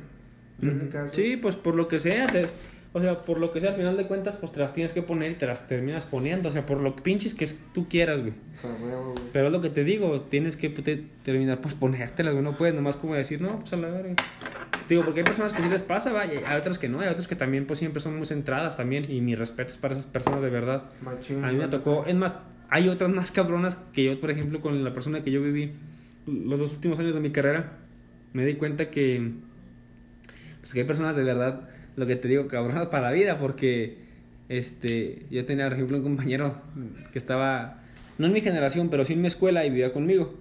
Yo en mi caso. Sí, pues por lo que sea, te- o sea, por lo que sea, al final de cuentas, pues te las tienes que poner y te las terminas poniendo, o sea, por lo pinches que tú quieras, güey. O sea, huevo, güey. Pero es lo que te digo, tienes que te- terminar por ponértelas, güey, no puedes nomás como decir, no, pues a la verga. Digo, porque hay personas que sí les pasa, va, y hay otras que no, hay otras que también, pues siempre son muy centradas también, y mi respeto es para esas personas de verdad. Machín, A mí me tocó, es más, hay otras más cabronas que yo, por ejemplo, con la persona que yo viví los dos últimos años de mi carrera, me di cuenta que, pues que hay personas de verdad, lo que te digo, cabronas para la vida, porque, este, yo tenía, por ejemplo, un compañero que estaba, no en mi generación, pero sí en mi escuela y vivía conmigo.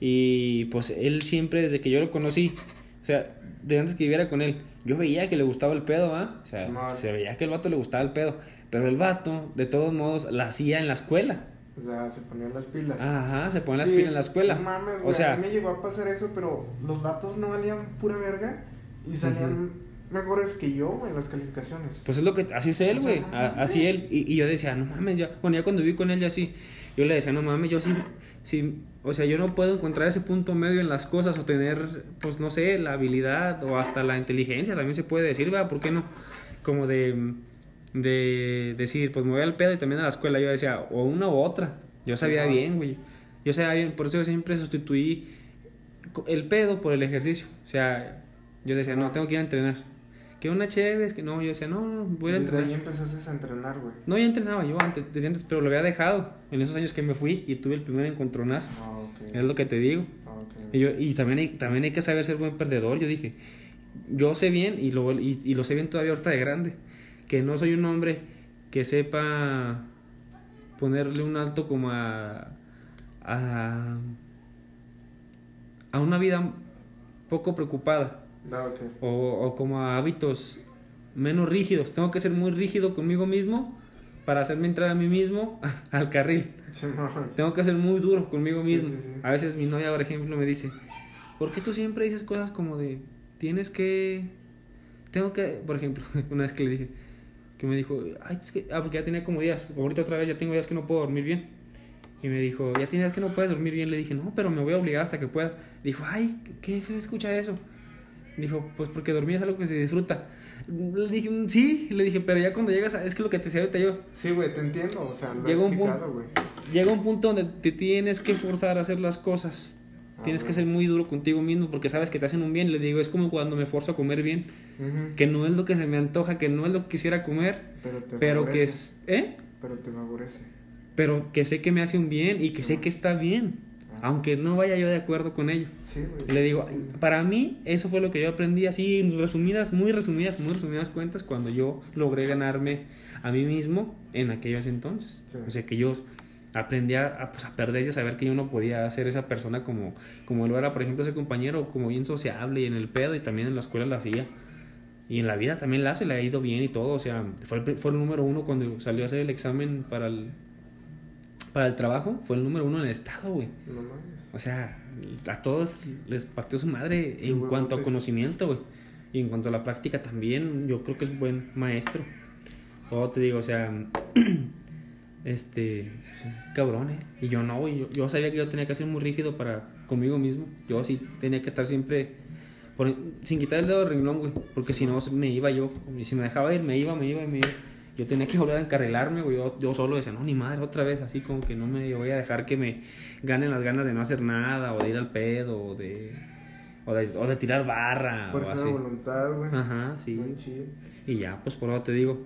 Y pues él siempre, desde que yo lo conocí, o sea, de antes que viviera con él, yo veía que le gustaba el pedo, ¿ah? O sea, se veía que el vato le gustaba el pedo. Pero el vato, de todos modos, la hacía en la escuela. O sea, se ponían las pilas. Ajá, se pone las Sí, pilas en la escuela. No mames, o güey. sea, a mí me llegó a pasar eso, pero los datos no valían pura verga y salían mejores que yo, en las calificaciones. pues es lo que, así es él, O sea, güey. no a- así mames. él. Y, y yo decía, no mames, ya. Bueno, ya cuando viví con él, ya sí. Yo le decía, no mames, yo sí, sí. O sea, yo no puedo encontrar ese punto medio en las cosas o tener, pues no sé, la habilidad o hasta la inteligencia, también se puede decir, ¿verdad? ¿Por qué no? Como de. de decir, pues me voy al pedo y también a la escuela. Yo decía, o una u otra. Yo sabía bien, güey. Yo sabía bien, por eso yo siempre sustituí el pedo por el ejercicio. O sea, yo decía, Sí. no, tengo que ir a entrenar. Que una chévere, es que no, yo decía, no, no, voy a Desde ahí entrenar. empezaste a entrenar, güey. No, ya entrenaba yo antes, desde antes, pero lo había dejado en esos años que me fui y tuve el primer encontronazo. Ah. Es lo que te digo. Ah. Y, yo, y también, hay, también hay que saber ser buen perdedor. Yo dije, yo sé bien, y lo, y, y lo sé bien todavía ahorita de grande, que no soy un hombre que sepa ponerle un alto como a, a, a una vida poco preocupada Ah, ok. o, o como a hábitos menos rígidos. Tengo que ser muy rígido conmigo mismo para hacerme entrar a mí mismo al carril. Tengo que ser muy duro conmigo mismo. sí, sí. A veces mi novia, por ejemplo, me dice, ¿por qué tú siempre dices cosas como de, tienes que, tengo que, por ejemplo, una vez que le dije, que me dijo, ay, es que, ah, porque ya tenía como días, ahorita otra vez ya tengo días que no puedo dormir bien. Y me dijo, ya tienes que no puedes dormir bien. Le dije, no, pero me voy a obligar hasta que pueda. Dijo, ay, ¿qué se escucha eso? Dijo, pues porque dormir es algo que se disfruta. Le dije, "Mm, sí, le dije, pero ya cuando llegas a, es que lo que te decía ahorita yo, Sí, güey, te entiendo. O sea, lo Llega un punto- güey. llega un punto donde te tienes que forzar a hacer las cosas. Ah, Tienes que ser muy duro contigo mismo porque sabes que te hacen un bien. Le digo, es como cuando me forzo a comer bien, que no es lo que se me antoja, que no es lo que quisiera comer, Pero te pero que es, ¿eh? Pero te favorece. Pero que sé que me hace un bien y que sé que está bien. Aunque no vaya yo de acuerdo con ello. Sí. Y le digo, para mí eso fue lo que yo aprendí así resumidas, muy resumidas, muy resumidas cuentas cuando yo logré ganarme a mí mismo en aquellos entonces. Sí. O sea que yo aprendí a, pues, a perder y a saber que yo no podía ser esa persona como, como lo era, por ejemplo, ese compañero, como bien sociable y en el pedo y también en la escuela la hacía. Y en la vida también la hace, le ha ido bien y todo. O sea, fue fue el número uno cuando salió a hacer el examen para el, para el trabajo. Fue el número uno en el estado, güey. No mames. O sea, a todos les partió su madre Qué en cuanto a conocimiento, güey. Y en cuanto a la práctica también, yo creo que es buen maestro. O te digo, o sea, este, pues, es cabrón, ¿eh? Y yo no, güey. Yo, yo sabía que yo tenía que ser muy rígido para conmigo mismo. Yo sí tenía que estar siempre por- sin quitar el dedo del renglón, güey. Porque si no, me iba yo. Y si me dejaba ir, me iba, me iba y me iba. Yo tenía que volver a encarrilarme, güey. Yo, yo solo decía, no, ni madre, otra vez. Así como que no me voy a dejar que me ganen las ganas de no hacer nada, o de ir al pedo, o de, o de, o de tirar barra, Fuerza o de voluntad, güey. Ajá, sí. Muy chido. Y ya, pues por eso te digo,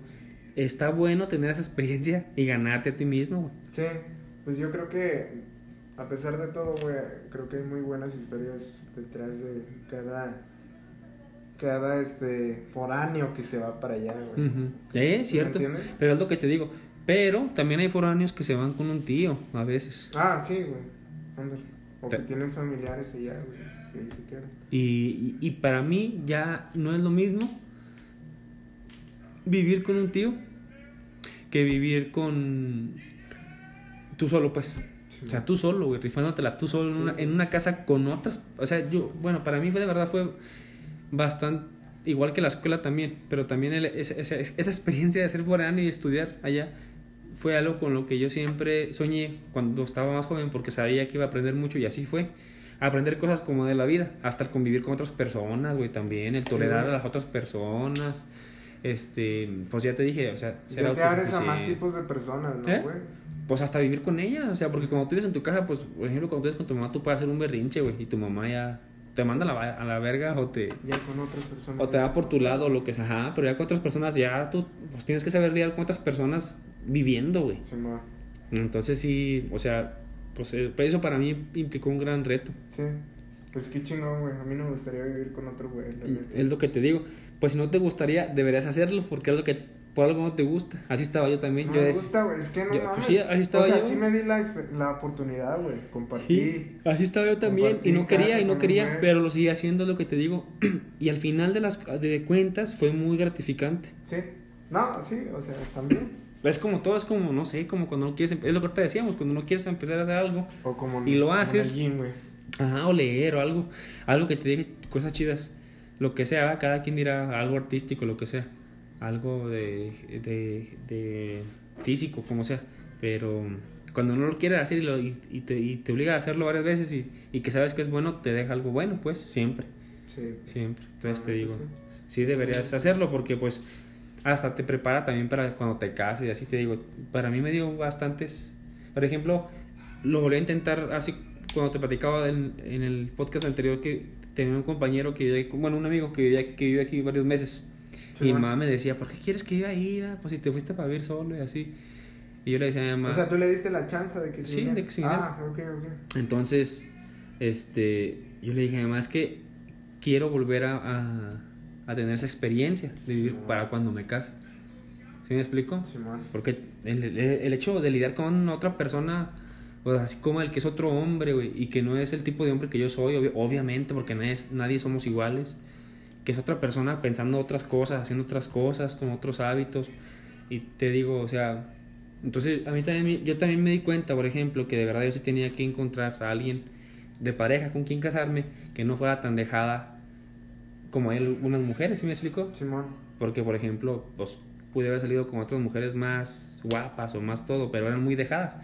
está bueno tener esa experiencia y ganarte a ti mismo, güey. Sí, pues yo creo que a pesar de todo, güey, creo que hay muy buenas historias detrás de cada cada este foráneo que se va para allá, güey. Ujú. Eh, ¿Sí me cierto. entiendes? Pero es lo que te digo. Pero también hay foráneos que se van con un tío a veces. Ah, sí, güey. Ándale. O que tienen familiares allá, güey, que ahí se quedan. Y, y, y para mí ya no es lo mismo vivir con un tío que vivir con tú solo, pues. Sí, O sea, tú solo, güey, rifándotela tú solo en, una, en una casa con otras. O sea, yo, bueno, para mí fue de verdad fue bastante. Igual que la escuela también, pero también el- esa, esa- esa experiencia de ser foráneo y estudiar allá fue algo con lo que yo siempre soñé cuando estaba más joven porque sabía que iba a aprender mucho y así fue. Aprender cosas como de la vida, hasta el convivir con otras personas, güey, también, el tolerar a las otras personas. Este, pues ya te dije, o sea, ser Ya te abres a más tipos de personas, ¿no, ¿Eh? güey? Pues hasta vivir con ella, o sea, porque cuando tú vives en tu casa, pues, por ejemplo, cuando tú vives con tu mamá, tú puedes hacer un berrinche, güey, y tu mamá ya te manda a la, va- a la verga o te, Ya con otras personas. o te va por tu lado o lo que sea, ajá, pero ya con otras personas, ya tú pues, tienes que saber lidiar con otras personas viviendo, güey. Sí, ma. Entonces sí, o sea, pues eh, eso para mí implicó un gran reto. Sí. Pues qué chingón, güey. A mí no me gustaría vivir con otro güey. neta. es lo que te digo. Pues si no te gustaría, deberías hacerlo, porque es lo que por algo no te gusta. Así estaba yo también. No yo me decía- gusta, güey. Es que no yo- mames. pues sí, así estaba o sea, yo. sí me di la, la oportunidad, güey. Compartí. Sí, así estaba yo también y no quería y no quería, mujer. pero lo seguía haciendo lo que te digo y al final de las de cuentas fue muy gratificante. Sí. No, sí, o sea, también. Es como todo, es como no sé, como cuando no quieres, es lo que ahorita decíamos, cuando no quieres empezar a hacer algo, O como Y lo como en haces. el gym, ajá, o leer o algo, algo que te deje cosas chidas, lo que sea, cada quien dirá algo artístico, lo que sea, algo de, de, de físico, como sea, pero cuando no lo quieres hacer y, lo- y- y te, y te obliga a hacerlo varias veces y, y que sabes que es bueno, te deja algo bueno, pues siempre. Sí. Siempre. Entonces Ah, te digo, sí. sí deberías hacerlo porque pues hasta te prepara también para cuando te cases y así te digo. Para mí me dio bastantes. Por ejemplo, lo volví a intentar así cuando te platicaba en, en el podcast anterior que tenía un compañero que vivía, bueno, un amigo que vivía, que vive aquí varios meses. Sí, y mi mamá me decía, ¿por qué quieres que viva ahí? ah? Pues si te fuiste para vivir solo y así. Y yo le decía a mi mamá, O sea, tú le diste la chance de que Sí, viniera? de que se Ah, ok, ok. entonces, este, yo le dije, además que quiero volver a, a, a tener esa experiencia de vivir Sí. para cuando me case. ¿Sí me explico? Simón. Porque el, el- el hecho de lidiar con otra persona, pues así como el que es otro hombre, güey, y que no es el tipo de hombre que yo soy, obvi- obviamente, porque nadie, es- nadie somos iguales, que es otra persona pensando otras cosas, haciendo otras cosas, con otros hábitos, y te digo, o sea, entonces a mí también, yo también me di cuenta, por ejemplo, que de verdad yo sí tenía que encontrar a alguien de pareja con quien casarme que no fuera tan dejada como hay algunas mujeres, ¿sí me explico? Simón. Porque, por ejemplo, pues pude haber salido con otras mujeres más guapas o más todo, pero eran muy dejadas.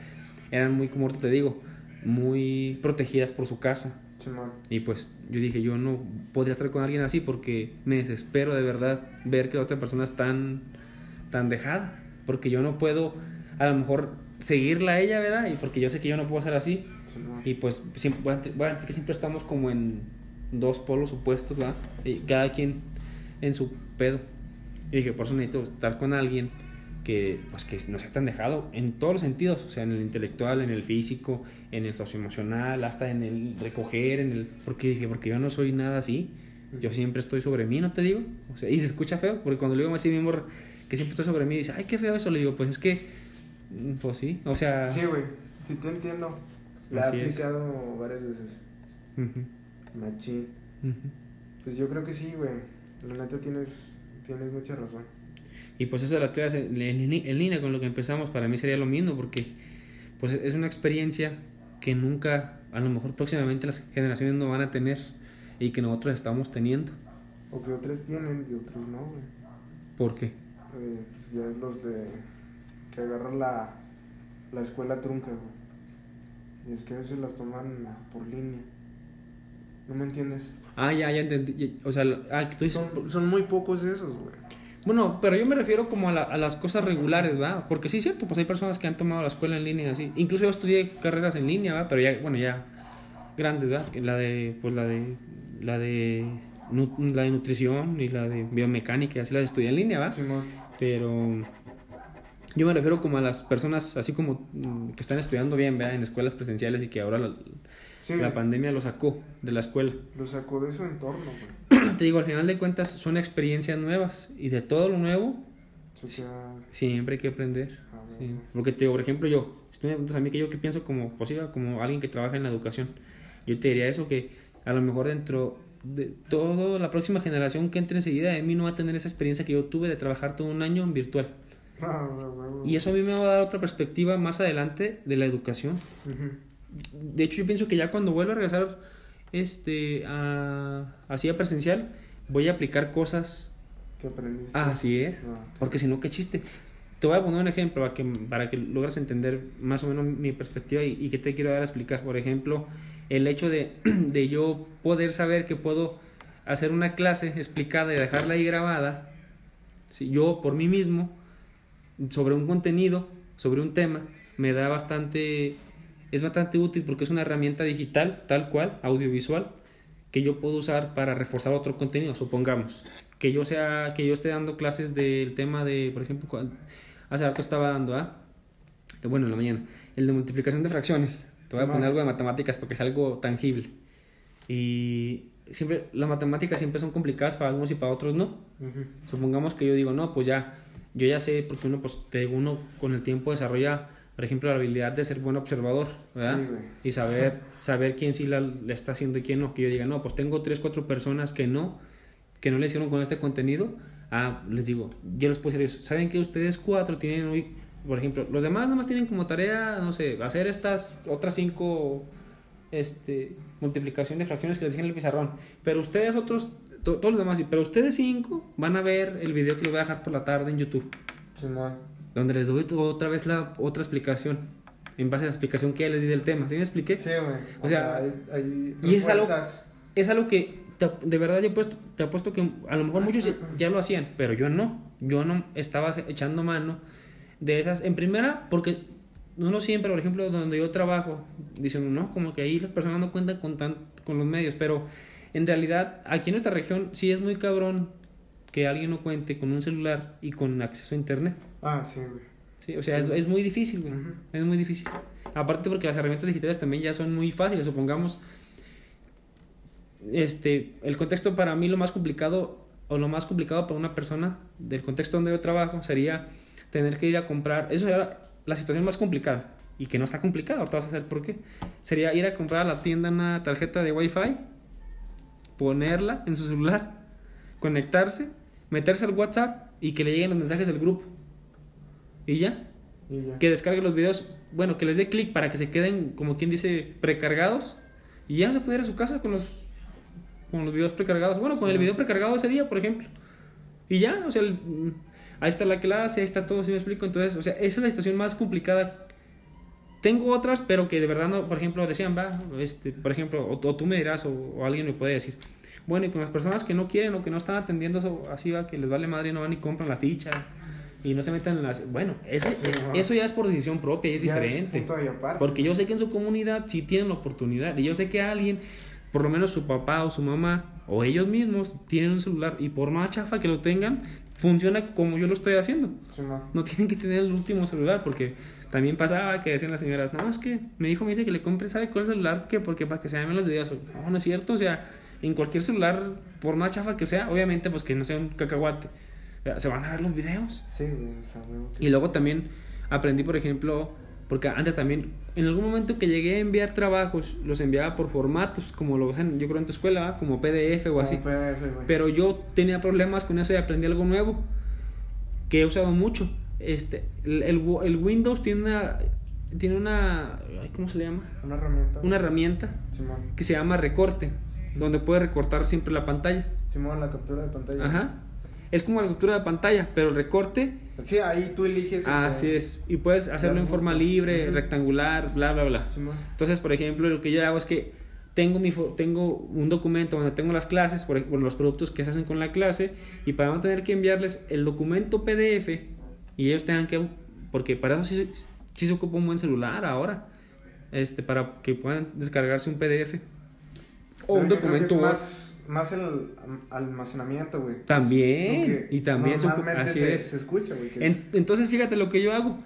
Eran muy, como te digo, muy protegidas por su casa. Simón. Y pues yo dije, yo no podría estar con alguien así porque me desespero de verdad ver que la otra persona es tan, tan dejada. Porque yo no puedo, a lo mejor, seguirla a ella, ¿verdad? Y porque yo sé que yo no puedo ser así. Simón. Y pues siempre, entender que siempre estamos como en dos polos opuestos, ¿verdad? Y cada quien en su pedo. Y dije, por eso necesito estar con alguien que, pues, que no sea tan dejado en todos los sentidos, o sea, en el intelectual, en el físico, en el socioemocional, hasta en el recoger, en el... Porque dije, porque yo no soy nada así, yo siempre estoy sobre mí, ¿no te digo? O sea, y se escucha feo, porque cuando le digo así mismo que siempre estoy sobre mí, dice, ay, qué feo eso, le digo, pues es que, mm, pues sí, o sea... Sí, güey. Sí te entiendo. La he es. aplicado varias veces. Machín. Pues yo creo que sí, güey. La neta tienes, tienes mucha razón. Y pues eso de las clases en, en- en línea con lo que empezamos para mí sería lo mismo porque pues es una experiencia que nunca, a lo mejor próximamente las generaciones no van a tener y que nosotros estamos teniendo. O que otros tienen y otros no, güey. ¿Por qué? Eh, pues ya los de que agarran la, la escuela trunca, güey. Y es que a veces las toman por línea. ¿No me entiendes? Ah, ya, ya entendí. O sea, ah, tú dices- Son, son muy pocos esos, güey. Bueno, pero yo me refiero como a, la- a las cosas regulares, ¿va? Porque sí es cierto, pues hay personas que han tomado la escuela en línea así. Incluso yo estudié carreras en línea, ¿va? Pero ya, bueno, ya grandes, ¿va? Que La de, pues la de, la de, la de nutrición y la de biomecánica, y así las estudié en línea, ¿va? Simón. Pero yo me refiero como a las personas así como mm, que están estudiando bien, ¿verdad? En escuelas presenciales y que ahora la, Sí, la pandemia lo sacó de la escuela. lo sacó de su entorno, güey. Te digo, al final de cuentas son experiencias nuevas y de todo lo nuevo queda... siempre hay que aprender. Ah, Sí. Porque te digo, por ejemplo, yo, si tú me preguntas a mí que yo que pienso como posible, como alguien que trabaja en la educación, yo te diría eso, que a lo mejor dentro de toda la próxima generación que entre enseguida de mí no va a tener esa experiencia que yo tuve de trabajar todo un año en virtual. Ah. Y eso a mí me va a dar otra perspectiva más adelante de la educación. Ujú. De hecho, yo pienso que ya cuando vuelva a regresar este, a, así a presencial, voy a aplicar cosas. ¿Qué aprendiste? Ah, así es. Ah, Porque si no, qué chiste. Te voy a poner un ejemplo para que, para que logres entender más o menos mi perspectiva y, y que te quiero dar a explicar. Por ejemplo, el hecho de, de yo poder saber que puedo hacer una clase explicada y dejarla ahí grabada, si yo por mí mismo, sobre un contenido, sobre un tema, me da bastante, es bastante útil porque es una herramienta digital, tal cual, audiovisual, que yo puedo usar para reforzar otro contenido, supongamos. Que yo sea, que yo esté dando clases del tema de, por ejemplo, cuan- hace rato estaba dando, ¿ah? Eh, Bueno, en la mañana, el de multiplicación de fracciones. Te voy a poner algo de matemáticas porque es algo tangible. Y siempre, las matemáticas siempre son complicadas para algunos y para otros no. Supongamos que yo digo, no, pues ya, yo ya sé, porque uno, pues, uno con el tiempo desarrolla, por ejemplo, la habilidad de ser buen observador, ¿verdad? Sí, y saber, saber quién sí la, la está haciendo y quién no. Que yo diga, no, pues tengo tres, cuatro personas que no, que no le hicieron con este contenido. Ah, les digo, yo les puedo decir. ¿Saben que ustedes cuatro tienen hoy, por ejemplo, los demás nada más tienen como tarea, no sé, hacer estas otras cinco este, multiplicación de fracciones que les dije en el pizarrón. Pero ustedes otros, to- todos los demás, sí, pero ustedes cinco van a ver el video que les voy a dejar por la tarde en YouTube, Simón. Donde les doy otra vez la otra explicación, en base a la explicación que les di del tema. ¿Sí me expliqué? Sí, güey. O sea, hay, hay y es algo-. Es algo que te- de verdad yo puesto, te apuesto que a lo mejor muchos ya, lo hacían, pero yo no. Yo no estaba echando mano de esas. En primera, porque no lo siempre, por ejemplo, donde yo trabajo, dicen, no, como que ahí las personas no cuentan con, tan, con los medios, pero en realidad aquí en nuestra región sí es muy cabrón que alguien no cuente con un celular y con acceso a internet. Ah, sí, güey. Sí, o sea, es, es muy difícil, güey. Es muy difícil. Aparte porque las herramientas digitales también ya son muy fáciles, supongamos. Este, el contexto para mí lo más complicado o lo más complicado para una persona del contexto donde yo trabajo sería tener que ir a comprar, eso era la situación más complicada y que no está complicada, ahorita vas a saber por qué. Sería ir a comprar a la tienda una tarjeta de Wi-Fi, ponerla en su celular, conectarse, meterse al WhatsApp y que le lleguen los mensajes del grupo. Y ya, Y ya. que descargue los videos, bueno, que les dé clic para que se queden, como quien dice, precargados y ya se puede ir a su casa con los, con los videos precargados. Bueno, con el video precargado ese día, por ejemplo. Y ya, o sea, el- mm, ahí está la clase, ahí está todo, si me explico. Entonces, o sea, esa es la situación más complicada. Tengo otras, pero que de verdad no, por ejemplo, decían, va, este, por ejemplo, o, o tú me dirás, o, o alguien me puede decir. Bueno, y con las personas que no quieren o que no están atendiendo, eso, así va, que les vale madre y no van y compran la ficha y no se meten en las. Bueno, ese- Sí, ajá. eso ya es por decisión propia y es Ya diferente. aparte. Porque yo sé que en su comunidad sí tienen la oportunidad. Y yo sé que alguien, por lo menos su papá o su mamá, o ellos mismos, tienen un celular. Y por más chafa que lo tengan, funciona como yo lo estoy haciendo. Sí, no. Tienen que tener el último celular. Porque también pasaba que decían las señoras, no, es que mi hijo me dice que le compre, ¿sabe cuál celular? que Porque para que se llamen los videos. No, no es cierto. O sea, en cualquier celular, por más chafa que sea, obviamente, pues que no sea un cacahuate. Se van a ver los videos. Sí, güey, o sea. Y luego también aprendí, por ejemplo, porque antes también, en algún momento que llegué a enviar trabajos, los enviaba por formatos, como lo hacen, yo creo en tu escuela, ¿va? como PDF o así. Como PDF, güey. Pero yo tenía problemas con eso y aprendí algo nuevo que he usado mucho. Este, el, el, el Windows tiene una, tiene una, ¿cómo se le llama? Una herramienta. Una herramienta Simón. que se llama recorte, donde puedes recortar siempre la pantalla. Simón, la captura de pantalla. Ajá. Es como la captura de pantalla, pero el recorte Sí, ahí tú eliges. este, Así es. Y puedes hacerlo en forma libre, Ujú. rectangular, bla, bla, bla. Simón. Entonces, por ejemplo, lo que yo hago es que tengo, mi, fo- tengo un documento donde tengo las clases, por ejemplo, los productos que se hacen con la clase, y para no tener que enviarles el documento PDF, y ellos tengan que, porque para eso sí, se- sí se ocupa un buen celular ahora, este, para que puedan descargarse un PDF. O un documento Word. más, más el am- almacenamiento, güey. También, y también Normalmente así se, es. se escucha, güey. que En- es- entonces, fíjate lo que yo hago.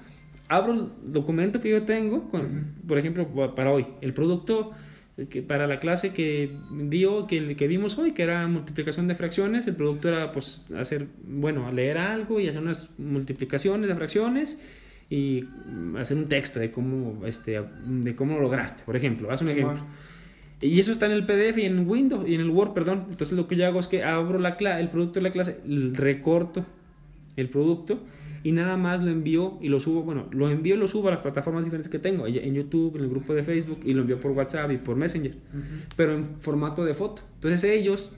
Abro el documento que yo tengo, con- por ejemplo, pa- para hoy, el producto que para la clase que dio, que, que vimos hoy, que era multiplicación de fracciones, el producto era pues hacer, bueno, leer algo y hacer unas multiplicaciones de fracciones y mm, hacer un texto de cómo, este, de cómo lo lograste, por ejemplo, haz un ejemplo. Y eso está en el PDF y en Windows y en el Word, perdón. Entonces lo que yo hago es que abro la el producto de la clase, recorto el producto y nada más lo envío y lo subo, bueno, lo envío y lo subo a las plataformas diferentes que tengo, en YouTube, en el grupo de Facebook y lo envío por WhatsApp y por Messenger, pero en formato de foto. Entonces ellos,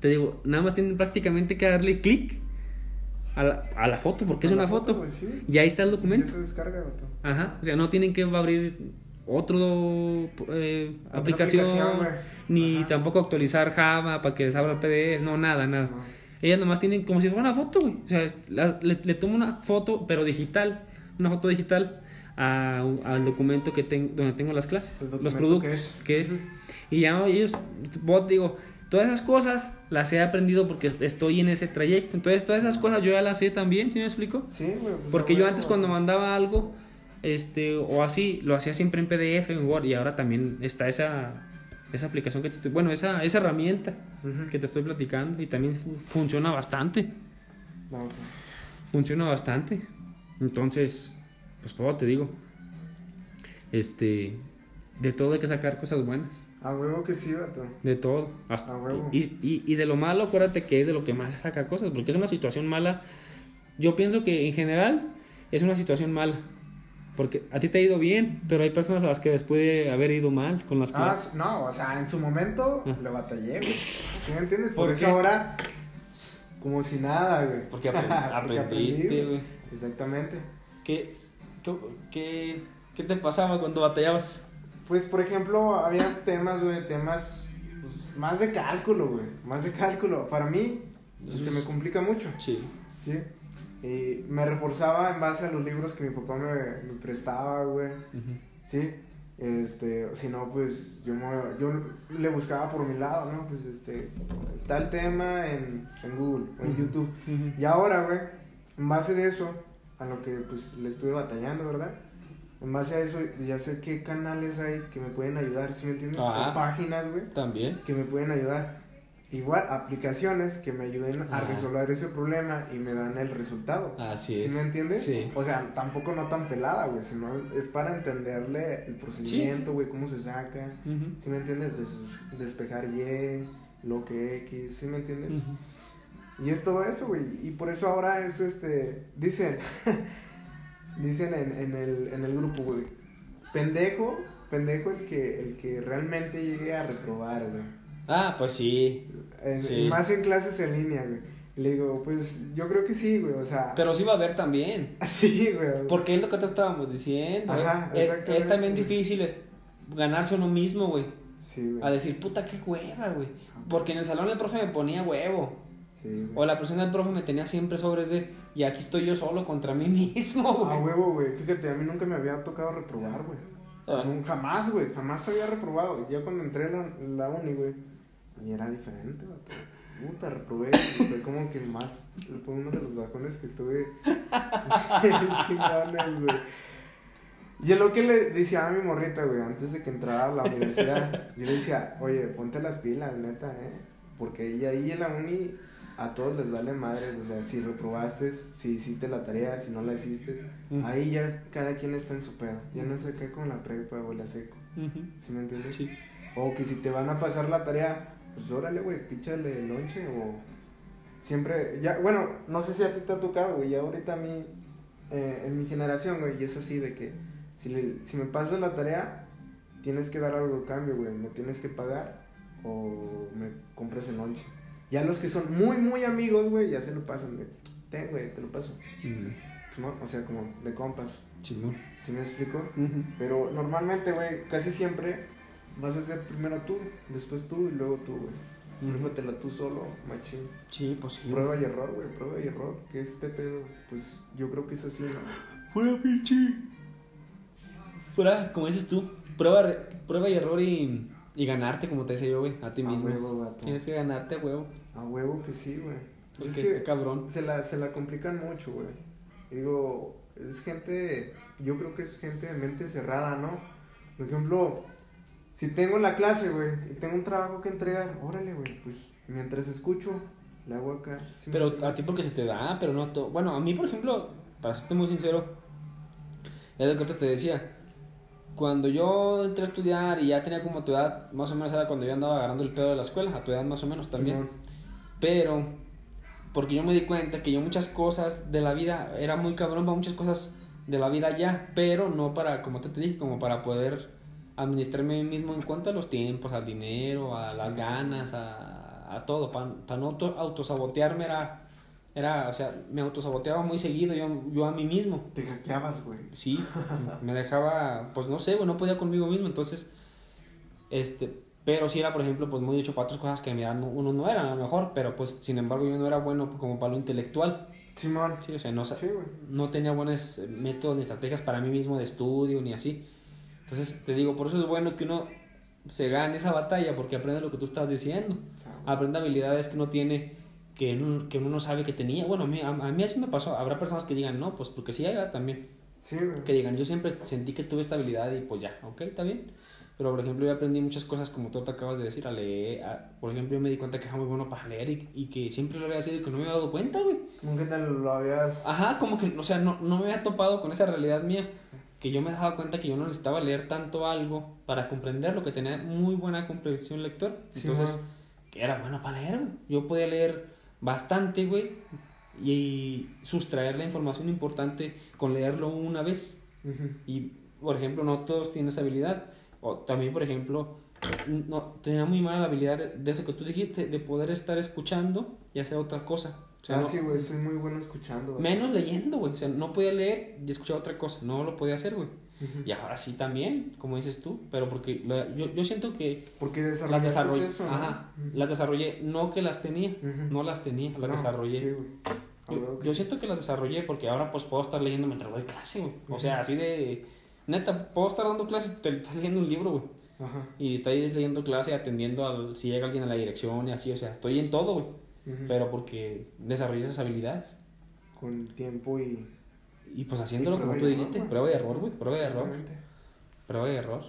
te digo, nada más tienen prácticamente que darle clic a la, a la foto, porque es una foto, sí. y ahí está el documento. se descarga. Ajá, o sea, no tienen que abrir otro eh, aplicación, aplicación, ni Ajá. tampoco actualizar Java para que les abra el PDF, no, nada, nada. No. Ellas nomás tienen como si fuera una foto, güey. O sea, la- le, le tomo una foto, pero digital, una foto digital a- al documento que tengo, donde tengo las clases, los productos, que que es. es. Y ya ellos, vos digo, todas esas cosas las he aprendido porque estoy en ese trayecto. Entonces, todas esas cosas yo ya las sé también, ¿sí me explico? Sí, güey. pues, Porque yo antes cuando mandaba algo, este, o así, lo hacía siempre en PDF, en Word, y ahora también está esa, esa aplicación que te estoy, bueno, esa, esa herramienta Ujú. que te estoy platicando, y también fu- funciona bastante, No, güey. funciona bastante. Entonces, pues por te digo, este, de todo hay que sacar cosas buenas. A huevo que sí, vato. De todo. Hasta, A huevo. y, y, y de lo malo, acuérdate que es de lo que más saca cosas, porque es una situación mala. Yo pienso que en general es una situación mala. Porque a ti te ha ido bien, pero hay personas a las que les puede haber ido mal con las Ah, clases. s- no, o sea, en su momento Ah. le batallé, güey. ¿Sí me entiendes? Por, ¿Por eso qué? ahora, como si nada, güey. Porque Porque aprendiste, aprendí, güey. Exactamente. ¿Qué, qué, qué, qué te pasaba cuando batallabas? Pues, por ejemplo, había temas, güey, temas pues, más de cálculo, güey. Más de cálculo. Para mí, pues, se me complica mucho. Sí. Sí. Y me reforzaba en base a los libros que mi papá me, me prestaba, güey. Sí. Este, si no, pues yo, me- yo le buscaba por mi lado, ¿no? Pues este, tal tema en, en Google o en. YouTube. Y ahora, güey, en base de eso, a lo que pues le estuve batallando, ¿verdad? En base a eso, ya sé qué canales hay que me pueden ayudar, ¿sí me entiendes? O páginas, güey, También. que me pueden ayudar. Igual, aplicaciones que me ayuden a resolver ese problema y me dan el resultado. Así ¿Sí es. me entiendes? Sí. O sea, tampoco no tan pelada, güey, sino es para entenderle el procedimiento, güey, cómo se saca. Ujú. ¿Sí me entiendes? Des- despejar Y, lo que X, ¿sí me entiendes? Y es todo eso, güey. Y por eso ahora es este. Dicen. dicen en, en, el, en el grupo, güey. Pendejo, pendejo el que, el que realmente llegue a reprobar, güey. Ah, pues sí. En- Sí. Más en clases en línea, güey. Le digo, pues yo creo que sí, güey. O sea. Pero sí va a haber también. Sí, güey. Porque es lo que te estábamos diciendo. Ajá, es, exactamente. es también difícil es- ganarse uno mismo, güey. Sí, A güey. decir, puta, qué hueva, güey. Porque en el salón el profe me ponía huevo. Sí, güey. O la persona del profe me tenía siempre sobres de, y aquí estoy yo solo contra mí mismo, A güey. huevo, güey. Fíjate, a mí nunca me había tocado reprobar, güey. Ah. Jamás, güey. Jamás había reprobado. Ya cuando entré en la, la uni, güey. Y era diferente, vato. Puta, reprobé. Fue como que más. Fue uno de los bajones que estuve. chingones, güey. Y es lo que le decía a mi morrita, güey, antes de que entrara a la universidad. Yo le decía, oye, ponte las pilas, neta, eh. Porque ahí, ahí en la uni a todos les vale madres. O sea, si reprobaste, si hiciste la tarea, si no la hiciste. Ahí ya cada quien está en su pedo. Ya no sé qué con la prepa o la seco. ¿Sí me entiendes? Sí. O que si te van a pasar la tarea, pues órale, güey, píchale el lonche o... Siempre, ya, bueno, no sé si a ti te ha tocado, güey, ya ahorita a mí, eh, en mi generación, güey, y es así de que si, le- si me pasas la tarea, tienes que dar algo de cambio, güey, me tienes que pagar o me compras el lonche. Ya los que son muy, muy amigos, güey, ya se lo pasan de, ten, güey, te lo paso. Ujú. ¿no? O sea, como de compas, Chingón. ¿sí me explico? Ujú. Pero normalmente, güey, casi siempre vas a hacer primero tú, después tú y luego tú, güey. Pruébatela tú solo, machín. Sí, pues sí. Prueba y error, güey, prueba y error. Que este pedo, pues yo creo que es así, ¿no? Fuera, pinche. Fuera, como dices tú, prueba, prueba y error y, y ganarte, como te decía yo, güey, a ti A mismo. huevo, vato. Tienes que ganarte a huevo. A huevo que sí, güey. Porque Es que cabrón. se la, se la complican mucho, güey. Digo, es gente, yo creo que es gente de mente cerrada, ¿no? Por ejemplo, si tengo la clase, güey, y tengo un trabajo que entregar, órale, güey, pues mientras escucho, le hago acá. ¿sí Pero a ti porque se te da, pero no todo. Bueno, a mí, por ejemplo, para serte muy sincero, es lo que te decía. Cuando yo entré a estudiar y ya tenía como tu edad, más o menos era cuando yo andaba agarrando el pedo de la escuela, a tu edad más o menos también. Simón. Pero, porque yo me di cuenta que yo muchas cosas de la vida, era muy cabrón para muchas cosas de la vida ya, pero no para, como te, te dije, como para poder administrarme a mí mismo en cuanto a los tiempos, al dinero, a las ganas, a, a todo. Para no auto- autosabotearme era, era, o sea, me autosaboteaba muy seguido yo, yo a mí mismo. Te hackeabas, güey. Sí, me dejaba, pues no sé, güey, no podía conmigo mismo, entonces, este, pero sí era, por ejemplo, pues muy hecho para otras cosas que edad no- uno no era, a lo mejor, pero pues, sin embargo, yo no era bueno como para lo intelectual, Simón. sí, o sea, no, Sí, no tenía buenos métodos ni estrategias para mí mismo de estudio ni así, entonces, te digo, por eso es bueno que uno se gane esa batalla, porque aprende lo que tú estás diciendo, aprende habilidades que uno tiene que uno, que uno no sabe que tenía, bueno, a mí, a, a mí así me pasó, habrá personas que digan, no, pues porque sí hay también, Sí, güey. que digan, yo siempre sentí que tuve esta habilidad y pues ya, ok, está bien. Pero por ejemplo, yo aprendí muchas cosas como tú te acabas de decir, a leer. a- por ejemplo, yo me di cuenta que era muy bueno para leer y, y que siempre lo había sido y que no me había dado cuenta, güey. Nunca te lo habías. Ajá, como que, o sea, no, no me había topado con esa realidad mía. Que yo me daba cuenta que yo no necesitaba leer tanto algo para comprenderlo, que tenía muy buena comprensión lector. Sí, Entonces, man. que era bueno para leer, güey. Yo podía leer bastante, güey, y sustraer la información importante con leerlo una vez. Y, por ejemplo, no todos tienen esa habilidad. O también, por ejemplo, no, tenía muy mala la habilidad de, de eso que tú dijiste, de poder estar escuchando y hacer otra cosa. O sea, ah, no- sí, güey, soy muy bueno escuchando. güey. menos leyendo, güey. O sea, no podía leer y escuchar otra cosa. No lo podía hacer, güey. Y ahora sí también, como dices tú, pero porque la- yo, yo siento que Porque las desarrollé, eso, ¿no? ajá, las desarrollé, no que las tenía, no las tenía, las No, desarrollé. Sí, güey. Yo, siento que las desarrollé porque ahora pues puedo estar leyendo mientras doy clase, güey. O sea, así de... Neta, puedo estar dando clases y te estás leyendo un libro, güey. Ajá. Y estás leyendo clase atendiendo al, si llega alguien a la dirección y así, o sea, estoy en todo, güey. Pero porque desarrollé esas habilidades. Con tiempo y. Y pues haciéndolo Y como tú dijiste, error, prueba y error, güey, prueba y error, prueba y error.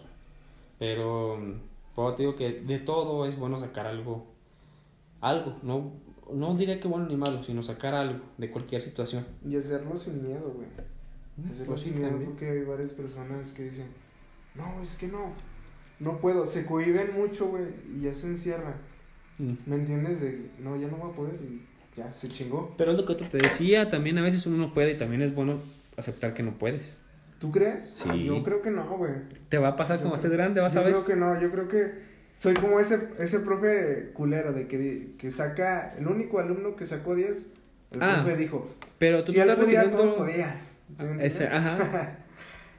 Pero, mm, pues, te digo que de todo es bueno sacar algo, algo, no, no diré que bueno ni malo, sino sacar algo de cualquier situación. Y hacerlo sin miedo, güey. Hacerlo Pues sí, sin miedo también. porque hay varias personas que dicen, no, es que no, no puedo. Se cohiben mucho, güey, y ya se encierran. Mm. ¿Me entiendes? De, no, ya no voy a poder y ya, se chingó. Pero es lo que te decía, también a veces uno no puede y también es bueno aceptar que no puedes. ¿Tú crees? Sí. Yo creo que no, güey. Te va a pasar Yo como estés grande, vas yo a ver. creo que no, yo creo que soy como ese, ese profe culero de que, que saca, el único alumno que sacó 10, el Ah, profe dijo, Pero tú si él estás podía, refiriendo- todos podían. Ese, ajá.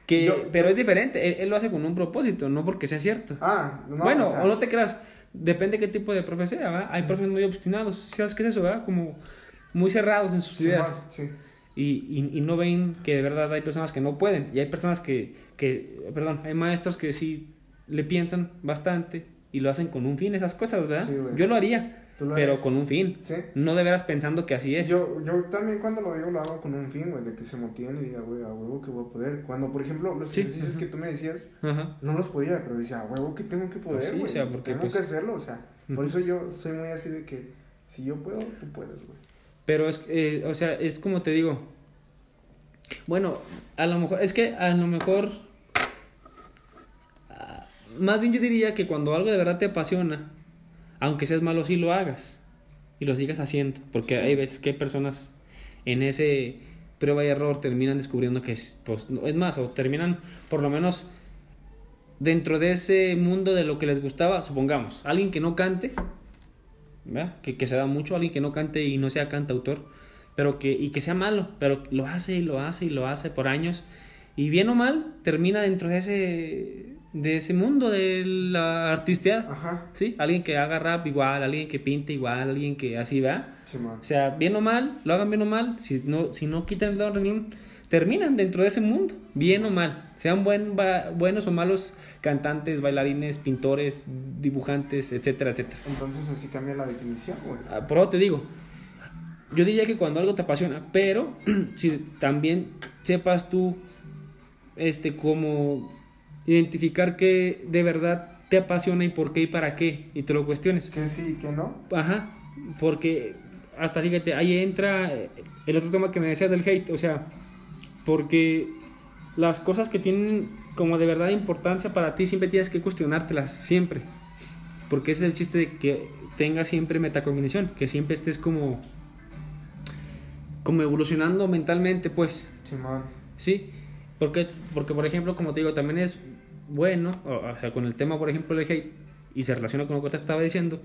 Que, Yo- pero yo- es diferente, él, él lo hace con un propósito, no porque sea cierto. Ah, no, bueno, o sea, o no te creas, depende qué tipo de profe sea, ¿verdad? Hay profes muy obstinados, ¿sabes qué es eso, verdad? Como muy cerrados en sus ideas sí. y, y, y no ven que de verdad hay personas que no pueden y hay personas que, que, perdón, hay maestros que sí le piensan bastante y lo hacen con un fin, esas cosas, ¿verdad? Sí. Yo lo haría, Tú lo pero con un fin, Sí. no de veras pensando que así es. Yo, yo también cuando lo digo lo hago con un fin, güey, de que se motiven y diga, güey, a huevo que voy a poder. Cuando, por ejemplo, los Sí, ejercicios ajá. que tú me decías, Ajá. no los podía, pero decía, a huevo que tengo que poder, Pues sí, güey. o sea, porque, tengo pues- que hacerlo, o sea. Por eso yo soy muy así de que si yo puedo, tú puedes, güey. Pero es, eh, o sea, es como te digo. Bueno, a lo mejor, es que a lo mejor. ah, Más bien yo diría que cuando algo de verdad te apasiona, aunque seas malo, sí lo hagas y lo sigas haciendo. Porque hay veces que hay personas en ese prueba y error terminan descubriendo que es, pues, no- es más, o terminan por lo menos dentro de ese mundo de lo que les gustaba, supongamos, alguien que no cante. Que, que se da mucho, alguien que no cante y no sea cantautor, pero que, y que sea malo, pero lo hace y lo hace y lo hace por años, y bien o mal, termina dentro de ese, de ese mundo de la artisteada, Ajá, ¿sí? Alguien que haga rap igual, alguien que pinte igual, alguien que así, ¿verdad? Simón. O sea, bien o mal, lo hagan bien o mal, si no, si no quitan el renglón, terminan dentro de ese mundo, bien o mal. Sean buen, ba- buenos o malos cantantes, bailarines, pintores, dibujantes, etcétera, etcétera. Entonces así cambia la definición, güey. Ah, Por eso te digo, yo diría que cuando algo te apasiona, pero si también sepas tú este cómo identificar qué de verdad te apasiona y por qué y para qué y te lo cuestiones. Que sí, que no. Ajá, porque hasta fíjate, ahí entra eh, el otro tema que me decías del hate, o sea, porque las cosas que tienen como de verdad importancia para ti siempre tienes que cuestionártelas, siempre. Porque ese es el chiste de que tengas siempre metacognición, que siempre estés como como evolucionando mentalmente, pues. Simón. Sí, porque, porque por ejemplo, como te digo, también es bueno, o, o sea, con el tema, por ejemplo, del hate, y se relaciona con lo que te estaba diciendo,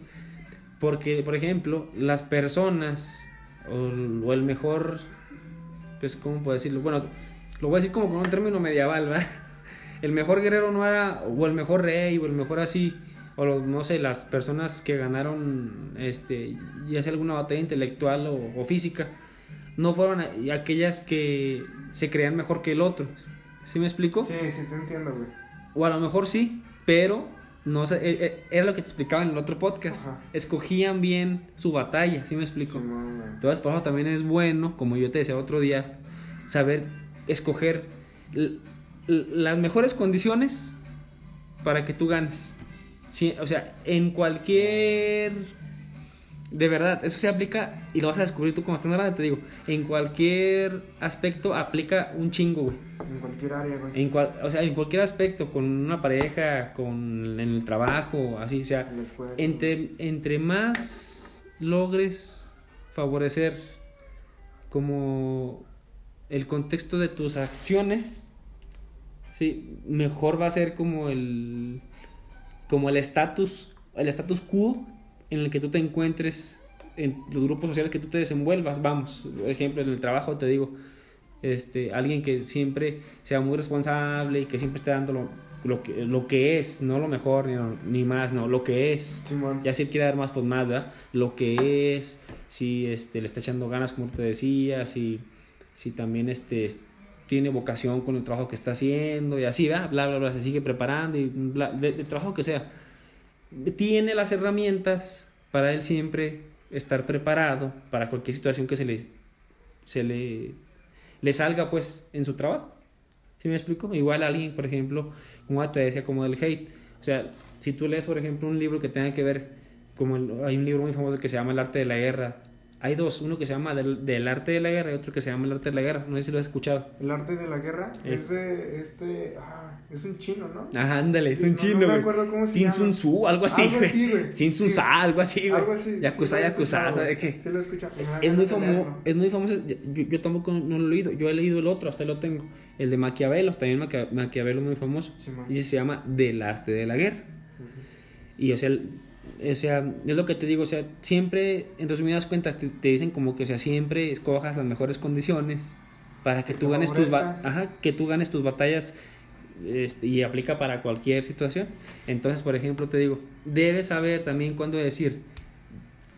porque, por ejemplo, las personas, o, o el mejor, pues, ¿cómo puedo decirlo? Bueno, lo voy a decir como con un término medieval, ¿verdad? El mejor guerrero no era, o el mejor rey, o el mejor así, o no sé, las personas que ganaron, este, ya sea alguna batalla intelectual o, o física, no fueron aquellas que se creían mejor que el otro. ¿Sí me explico? Sí, sí, te entiendo, güey. O a lo mejor sí, pero no sé, e- e- era lo que te explicaba en el otro podcast. Ajá. Escogían bien su batalla, ¿sí me explico? Entonces, por eso también es bueno, como yo te decía otro día, saber escoger las mejores condiciones para que tú ganes. Sí, o sea, en cualquier... De verdad, eso se aplica y lo vas a descubrir tú como estás grande, te digo. En cualquier aspecto aplica un chingo, güey. En cualquier área, güey. En cual, o sea, en cualquier aspecto, con una pareja, con en el trabajo, así, o sea, En la escuela. entre, entre más logres favorecer como el contexto de tus acciones, sí, mejor va a ser como el como el estatus, el status quo en el que tú te encuentres en los grupos sociales que tú te desenvuelvas, vamos, por ejemplo, en el trabajo te digo, este, alguien que siempre sea muy responsable y que siempre esté dando lo, lo que, lo que es, no lo mejor ni, ni más, no, lo que es. Simón. Ya si él quiere dar más, pues más, ¿verdad? Lo que es, si este, le está echando ganas, como te decía, si, si también este, tiene vocación con el trabajo que está haciendo y así, ¿verdad? Bla, bla, bla, se sigue preparando y bla, de, de trabajo que sea. Tiene las herramientas para él siempre estar preparado para cualquier situación que se le, se le, le salga, pues, en su trabajo. ¿Sí me explico? Igual alguien, por ejemplo, como te decía, como del hate. O sea, si tú lees, por ejemplo, un libro que tenga que ver, como el- hay un libro muy famoso que se llama El arte de la guerra. Hay dos, uno que se llama del, del arte de la guerra y otro que se llama El arte de la guerra. No sé si lo has escuchado. El arte de la guerra Es- es de este. Ah, es un chino, ¿no? Ajá, ándale, es un no- chino, no me acuerdo cómo se llama. Sun Tzu, algo así, Algo güey. así, güey. Sin Sun. Sa, algo así, güey. Algo así. Yakuza, sí Yakuza, escuchado, ¿sabe güey. qué? Sí lo he escuchado. Es muy, famoso, es muy famoso. Yo, yo tampoco no lo he leído. Yo he leído el otro, hasta lo tengo. El de Maquiavelo. También Maquia- Maquiavelo es muy famoso. Sí, y se llama Del arte de la guerra. Y o sea, o sea, es lo que te digo, o sea, siempre, en resumidas cuentas, te, te dicen como que, o sea, siempre escojas las mejores condiciones para que Que tú ganes tus, ajá, que tú ganes tus batallas este, y aplica para cualquier situación. Entonces, por ejemplo, te digo, debes saber también cuándo decir,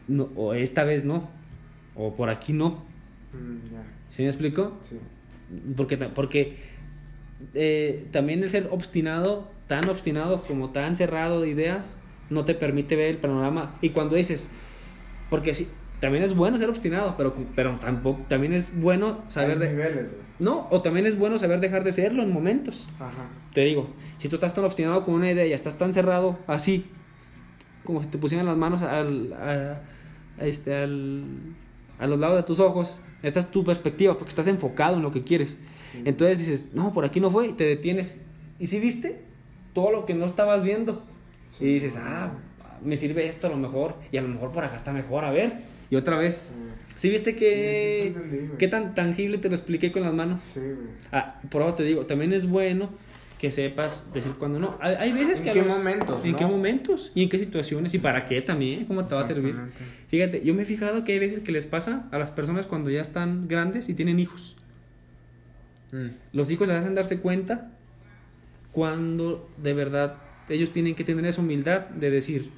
no, o esta vez no, o por aquí no. Mm. ¿Sí me explico? Sí. Porque, porque eh, también el ser obstinado, tan obstinado como tan cerrado de ideas, no te permite ver el panorama. Y cuando dices, porque sí, también es bueno ser obstinado, pero, pero tampoco, también es bueno saber Hay de... niveles. No, o también es bueno saber dejar de serlo en momentos. Ajá. Te digo, si tú estás tan obstinado con una idea y estás tan cerrado así, como si te pusieran las manos al, a, a este, al- a los lados de tus ojos, esta es tu perspectiva, porque estás enfocado en lo que quieres. Sí. Entonces dices, no, por aquí no fue, y te detienes. ¿Y si viste? Todo lo que no estabas viendo. Sí. Y dices, ah, me sirve esto a lo mejor, y a lo mejor por acá está mejor, a ver. Y otra vez. Sí. ¿Sí viste que, Sí, sí qué tan tangible te lo expliqué con las manos? Sí, güey. Ah, por eso te digo, también es bueno que sepas decir cuando no. Hay, hay veces ¿En que... a qué los- momentos, ¿En no? qué momentos? ¿Y en qué situaciones? ¿Y para qué también? ¿Cómo te va a servir? Fíjate, yo me he fijado que hay veces que les pasa a las personas cuando ya están grandes y tienen hijos. Mm. Los hijos les hacen darse cuenta cuando de verdad ellos tienen que tener esa humildad de decir,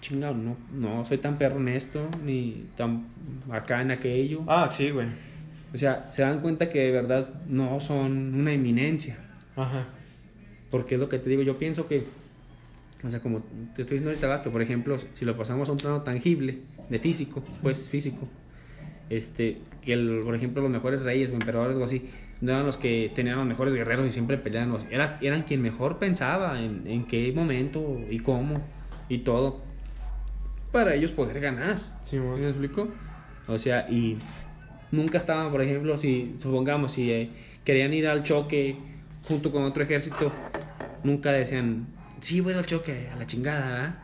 chingado, no, no soy tan perro en esto, ni tan acá en aquello. Ah, sí, güey. O sea, se dan cuenta que de verdad no son una eminencia. Ajá. Porque es lo que te digo, yo pienso que, o sea, como te estoy diciendo ahorita, va, que por ejemplo, si lo pasamos a un plano tangible, de físico, pues físico, este, que el- por ejemplo los mejores reyes o emperadores o así, no eran los que tenían los mejores guerreros y siempre peleaban, sea, era- eran quien mejor pensaba en, en qué momento y cómo y todo, para ellos poder ganar. Sí, ¿Sí güey. ¿Me explico? O sea, y nunca estaban, por ejemplo, si supongamos, si eh, querían ir al choque junto con otro ejército, nunca decían, sí, voy al choque, a la chingada, ¿verdad?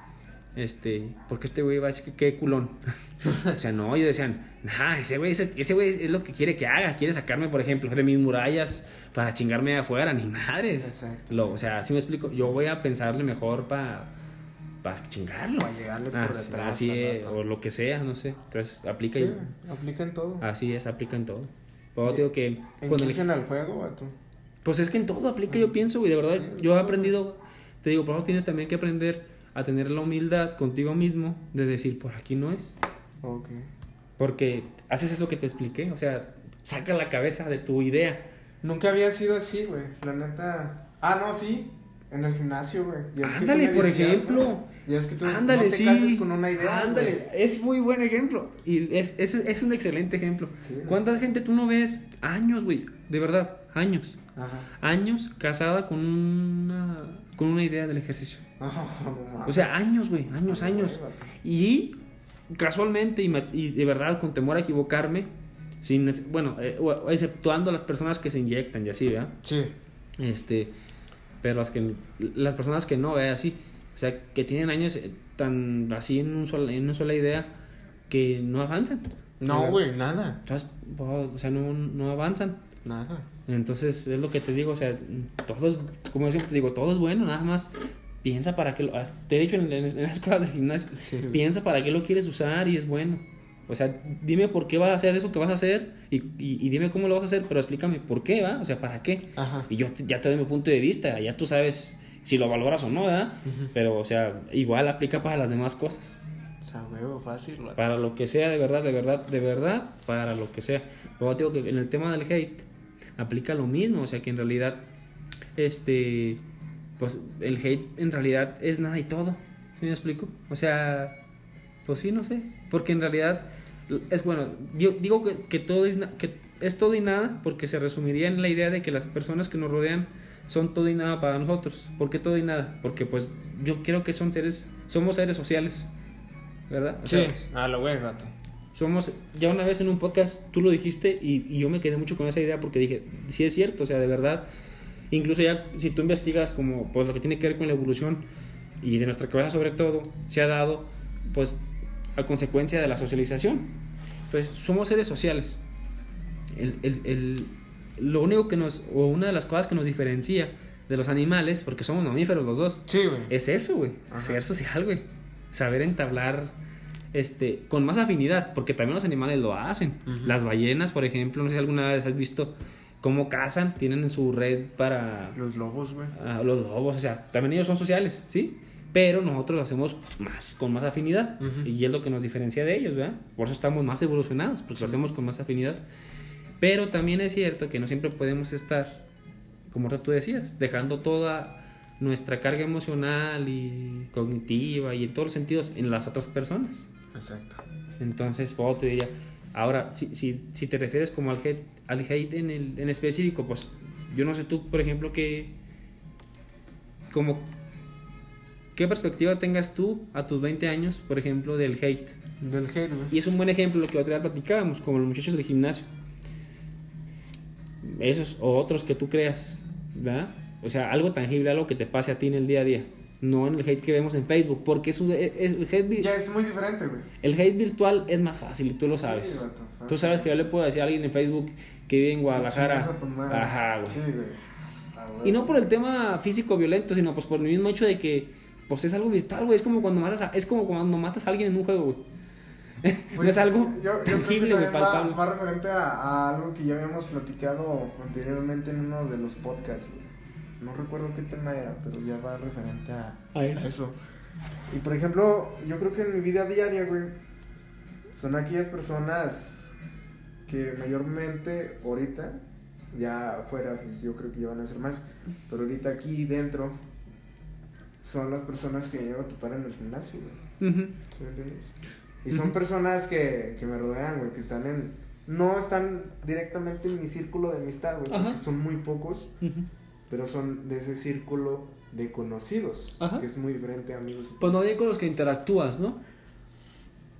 Este, porque este güey va a decir que qué culón. o sea, no, ellos decían, nah, ese güey, ese, ese güey es lo que quiere que haga, quiere sacarme, por ejemplo, de mis murallas para chingarme de afuera, ni madres. Exacto. Lo, o sea, así me explico, yo voy a pensarle mejor para para chingarlo. Para llegarle por Así- detrás así es, o lo que sea, no sé. Entonces aplica Sí, y-. Aplica en todo. Así es, aplica en todo. Por eso digo que ¿En cuando le- al juego, vato? Pues es que en todo aplica, yo pienso, güey, de verdad. Sí, yo he aprendido, te digo, por eso tienes también que aprender a tener la humildad contigo mismo de decir, por aquí no es. Ok. Porque haces eso que te expliqué, o sea, saca la cabeza de tu idea. Nunca había sido así, güey. La neta. Ah, no, sí. En el gimnasio, güey. Ándale, por decías, ejemplo. Ya es que tú Ándale, no te sí. cases con una idea. Ándale, güey. es muy buen ejemplo. Y es, es, es un excelente ejemplo. Sí. ¿Cuánta gente tú no ves? Años, güey. De verdad, años. Ajá. Años casada con una, con una idea del ejercicio. O sea, años, güey. Años, años. Y casualmente, y, y de verdad, con temor a equivocarme, sin, bueno, eh, exceptuando las personas que se inyectan y así, ¿verdad? Sí. Este, pero las que las personas que no, ¿verdad? Así, o sea, que tienen años eh, tan así en, un sola- en una sola idea que no avanzan. No, güey, nada. O sea, no, no avanzan. Nada. Entonces, es lo que te digo, o sea, todo es, como siempre te digo, todo es bueno, nada más piensa para qué lo, te he dicho en, en, en las cosas del gimnasio, Sí, piensa para qué lo quieres usar y es bueno. O sea, dime por qué vas a hacer eso que vas a hacer y, y, y dime cómo lo vas a hacer, pero explícame por qué, ¿va? O sea, ¿para qué? Ajá. Y yo te- ya te doy mi punto de vista, ya tú sabes si lo valoras o no, ¿verdad? Pero, o sea, igual aplica para las demás cosas. O sea, huevo, fácil, vato. Para lo que sea, de verdad, de verdad, de verdad, para lo que sea. Te digo que en el tema del hate aplica lo mismo, o sea que en realidad, este, pues el hate en realidad es nada y todo. ¿Sí me explico? O sea, pues sí, no sé. Porque en realidad es bueno, yo digo que, que todo es, que es todo y nada porque se resumiría en la idea de que las personas que nos rodean son todo y nada para nosotros. ¿Por qué todo y nada? Porque pues yo creo que son seres, somos seres sociales. ¿Verdad? O Sí, sea, pues, a lo güey, vato. Somos, ya una vez en un podcast tú lo dijiste y, y yo me quedé mucho con esa idea porque dije, sí es cierto, o sea, de verdad, incluso ya si tú investigas como pues lo que tiene que ver con la evolución y de nuestra cabeza sobre todo, se ha dado pues a consecuencia de la socialización. Entonces, somos seres sociales. El, el- el- lo único que nos, o una de las cosas que nos diferencia de los animales, porque somos mamíferos los dos, Sí, es eso, güey. Ser social, güey. Saber entablar este con más afinidad, porque también los animales lo hacen. Ujú. Las ballenas, por ejemplo, no sé si alguna vez has visto cómo cazan, tienen en su red para Los lobos, güey. a los lobos, o sea, también ellos son sociales, ¿sí? Pero nosotros lo hacemos más, con más afinidad. Ujú. Y es lo que nos diferencia de ellos, ¿verdad? Por eso estamos más evolucionados, porque lo hacemos con más afinidad. Pero también es cierto que no siempre podemos estar, como tú decías, dejando toda nuestra carga emocional y cognitiva y en todos los sentidos en las otras personas. Exacto. Entonces, Pablo te diría, ahora, si, si, si te refieres como al hate, al hate en, el, en específico, pues yo no sé tú, por ejemplo, que, como, ¿qué perspectiva tengas tú a tus 20 años, por ejemplo, del hate? Del hate, güey. Y es un buen ejemplo lo que otra vez platicábamos, como los muchachos del gimnasio. Esos o otros que tú creas, ¿verdad? O sea, algo tangible, algo que te pase a ti en el día a día. No en el hate que vemos en Facebook, porque es, un- es- el, hate, Ya es muy diferente, güey. el hate virtual es más fácil y tú lo Sí, sabes. vato, fácil. tú sabes que yo le puedo decir a alguien en Facebook que vive en Guadalajara. Ajá, güey. Sí, güey. Y no por el tema físico violento, sino pues por el mismo hecho de que pues es algo virtual, güey. Es como cuando matas a, es como cuando matas a alguien en un juego, güey. no Pues, es algo yo, yo tangible, güey, va, palpable. va referente a, a algo que ya habíamos platicado anteriormente en uno de los podcasts, güey. No recuerdo qué tema era, pero ya va referente a, A eso. eso. Y por ejemplo, yo creo que en mi vida diaria, güey, son aquellas personas que mayormente ahorita, ya afuera, pues yo creo que ya van a ser más, pero ahorita aquí dentro son las personas que llevo a topar en el gimnasio, güey. Ujú. ¿Sí me entiendes? Y son personas que, que me rodean, güey, que están en... No están directamente en mi círculo de amistad, güey, porque son muy pocos. Pero son de ese círculo de conocidos, Ajá. que es muy diferente a amigos. Pues no hay con los que interactúas, ¿no?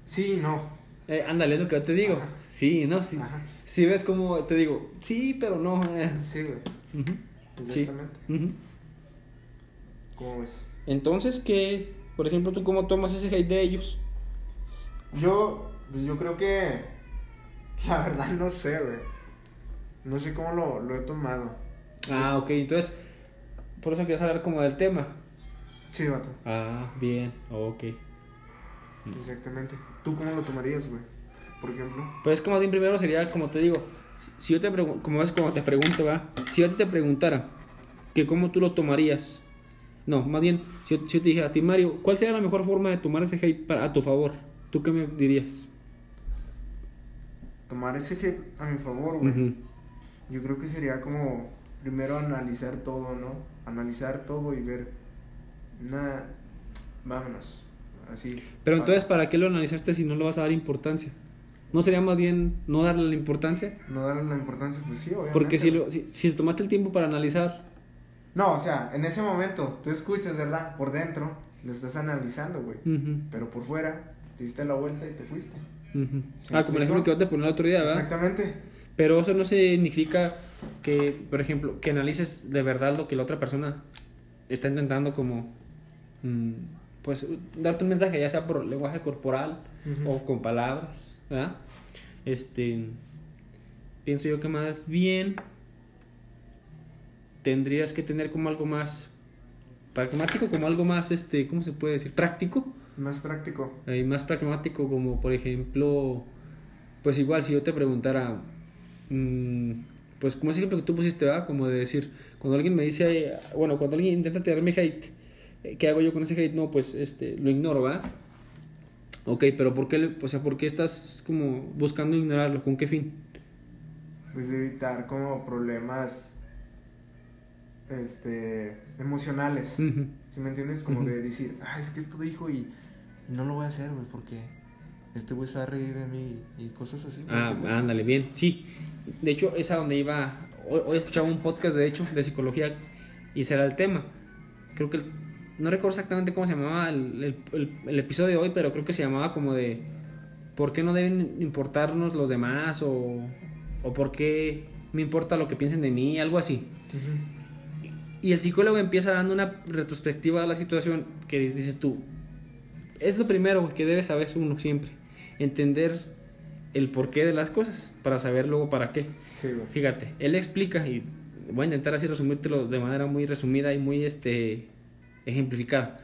Sí, no. Eh, ándale, es lo que yo te digo. Ajá. Sí, no, sí. Ajá. Si ves como te digo, sí, pero no. eh. Sí, güey. Ujú. Sí. Exactamente. ¿Cómo ves? Entonces, ¿qué? Por ejemplo, ¿tú cómo tomas ese hate de ellos? Yo, pues yo creo que... La verdad no sé, güey. No sé cómo lo, lo he tomado. Ah, ok, entonces, por eso querías hablar como del tema. Sí, vato. Ah, bien, ok. Exactamente. ¿Tú cómo lo tomarías, güey? Por ejemplo. Pues como bien primero sería, como te digo, si- yo te pregunto, como como te pregunto, va, si yo te preguntara que cómo tú lo tomarías, no, más bien, si yo, si yo te dijera a ti, Mario, ¿cuál sería la mejor forma de tomar ese hate para, a tu favor? ¿Tú qué me dirías? Tomar ese hate a mi favor, güey. Yo creo que sería como primero analizar todo, ¿no? Analizar todo y ver. Nah, vámonos. Así. Pero pasa. entonces, ¿para qué lo analizaste si no le vas a dar importancia? ¿No sería más bien no darle la importancia? No darle la importancia, pues sí, obviamente. Porque si, lo, si, si tomaste el tiempo para analizar, No, o sea, en ese momento, tú escuchas, ¿verdad? Por dentro, lo estás analizando, güey. Pero por fuera, te diste la vuelta y te fuiste. ujú. ¿Sí ah, como el ejemplo que yo te ponía el otro día, ¿verdad? Exactamente. Pero eso no significa que, por ejemplo, que analices de verdad lo que la otra persona está intentando como, mm, pues, darte un mensaje, ya sea por lenguaje corporal o con palabras, ¿verdad? Este, pienso yo que más bien tendrías que tener como algo más pragmático, como algo más, este, ¿cómo se puede decir? Práctico, Más práctico. eh, más pragmático como, por ejemplo, pues igual, si yo te preguntara, mm, pues como ese ejemplo que tú pusiste, ¿verdad? Como de decir, cuando alguien me dice, bueno, cuando alguien intenta tirarme hate, eh, ¿qué hago yo con ese hate? No, pues este, lo ignoro, ¿verdad? Ok, pero ¿por qué, o sea, ¿por qué estás como buscando ignorarlo? ¿Con qué fin? Pues evitar como problemas este emocionales. Ujú. ¿Sí me entiendes? Como de decir, ah, es que esto dijo y no lo voy a hacer, güey, porque este güey se va a reír de mí y cosas así. ¿me Ah, ándale, bien. Sí, de hecho, es a donde iba. Hoy, hoy escuchaba un podcast, de hecho, de psicología y ese era el tema. Creo que. el- no recuerdo exactamente cómo se llamaba el, el- el- el episodio de hoy, pero creo que se llamaba como de. ¿Por qué no deben importarnos los demás? O, o por qué me importa lo que piensen de mí, algo así. Y el psicólogo empieza dando una retrospectiva de la situación que dices tú, es lo primero que debe saber uno siempre, entender el porqué de las cosas para saber luego para qué. Sí. Fíjate, él explica y voy a intentar así resumírtelo de manera muy resumida y muy este ejemplificada.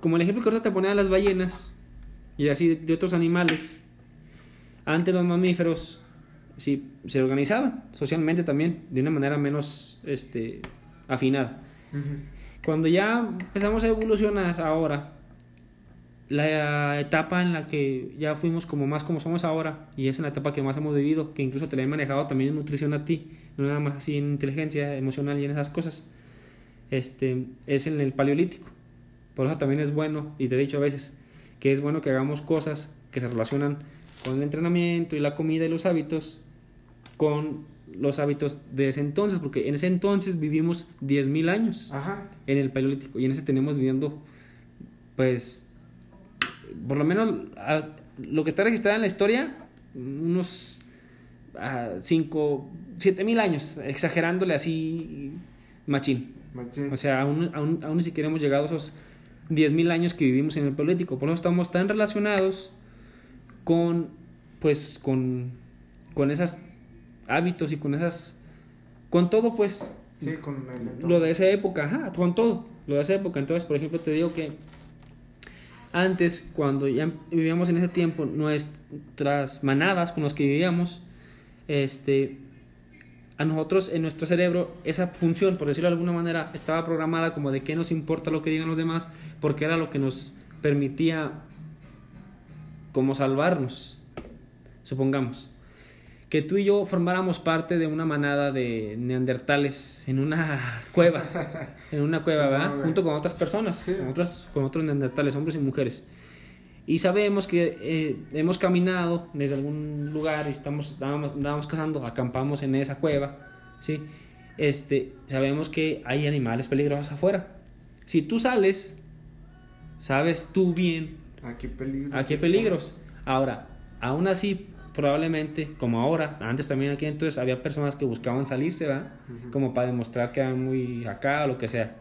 Como el ejemplo que ahorita te ponía de las ballenas y así de otros animales, antes los mamíferos sí, se organizaban socialmente también de una manera menos este, afinada. Ujú. Cuando ya empezamos a evolucionar ahora, la etapa en la que ya fuimos como más como somos ahora, y es en la etapa que más hemos vivido, que incluso te la he manejado también en nutrición a ti, no nada más así en inteligencia emocional y en esas cosas, este, es en el paleolítico. Por eso también es bueno, y te he dicho a veces, que es bueno que hagamos cosas que se relacionan con el entrenamiento y la comida y los hábitos, con los hábitos de ese entonces, porque en ese entonces vivimos 10.000 años Ajá. en el paleolítico y en ese tenemos viviendo pues por lo menos lo que está registrado en la historia unos 5 siete mil años exagerándole así machín Machín. o sea aún, aún, aún ni siquiera hemos llegado a esos 10.000 años que vivimos en el paleolítico por eso estamos tan relacionados con pues con con esos hábitos y con esas con todo pues sí, con el lo de esa época, ajá, con todo, lo de esa época. Entonces, por ejemplo, te digo que antes, cuando ya vivíamos en ese tiempo, nuestras manadas con las que vivíamos, este, a nosotros en nuestro cerebro, esa función, por decirlo de alguna manera, estaba programada como de qué nos importa lo que digan los demás, porque era lo que nos permitía como salvarnos, supongamos que tú y yo formáramos parte de una manada de neandertales en una cueva, en una cueva, Sí, ¿verdad? no. Junto con otras personas, Sí. con, otras, con otros neandertales, hombres y mujeres. Y sabemos que eh, hemos caminado desde algún lugar y estamos, estábamos, andábamos cazando, acampamos en esa cueva, ¿sí? Este, sabemos que hay animales peligrosos afuera. Si tú sales, sabes tú bien Aquí peligros. ¿A qué peligros? Ahora, aún así, probablemente, como ahora, antes también aquí entonces había personas que buscaban salirse, ¿verdad? Como para demostrar que eran muy acá o lo que sea.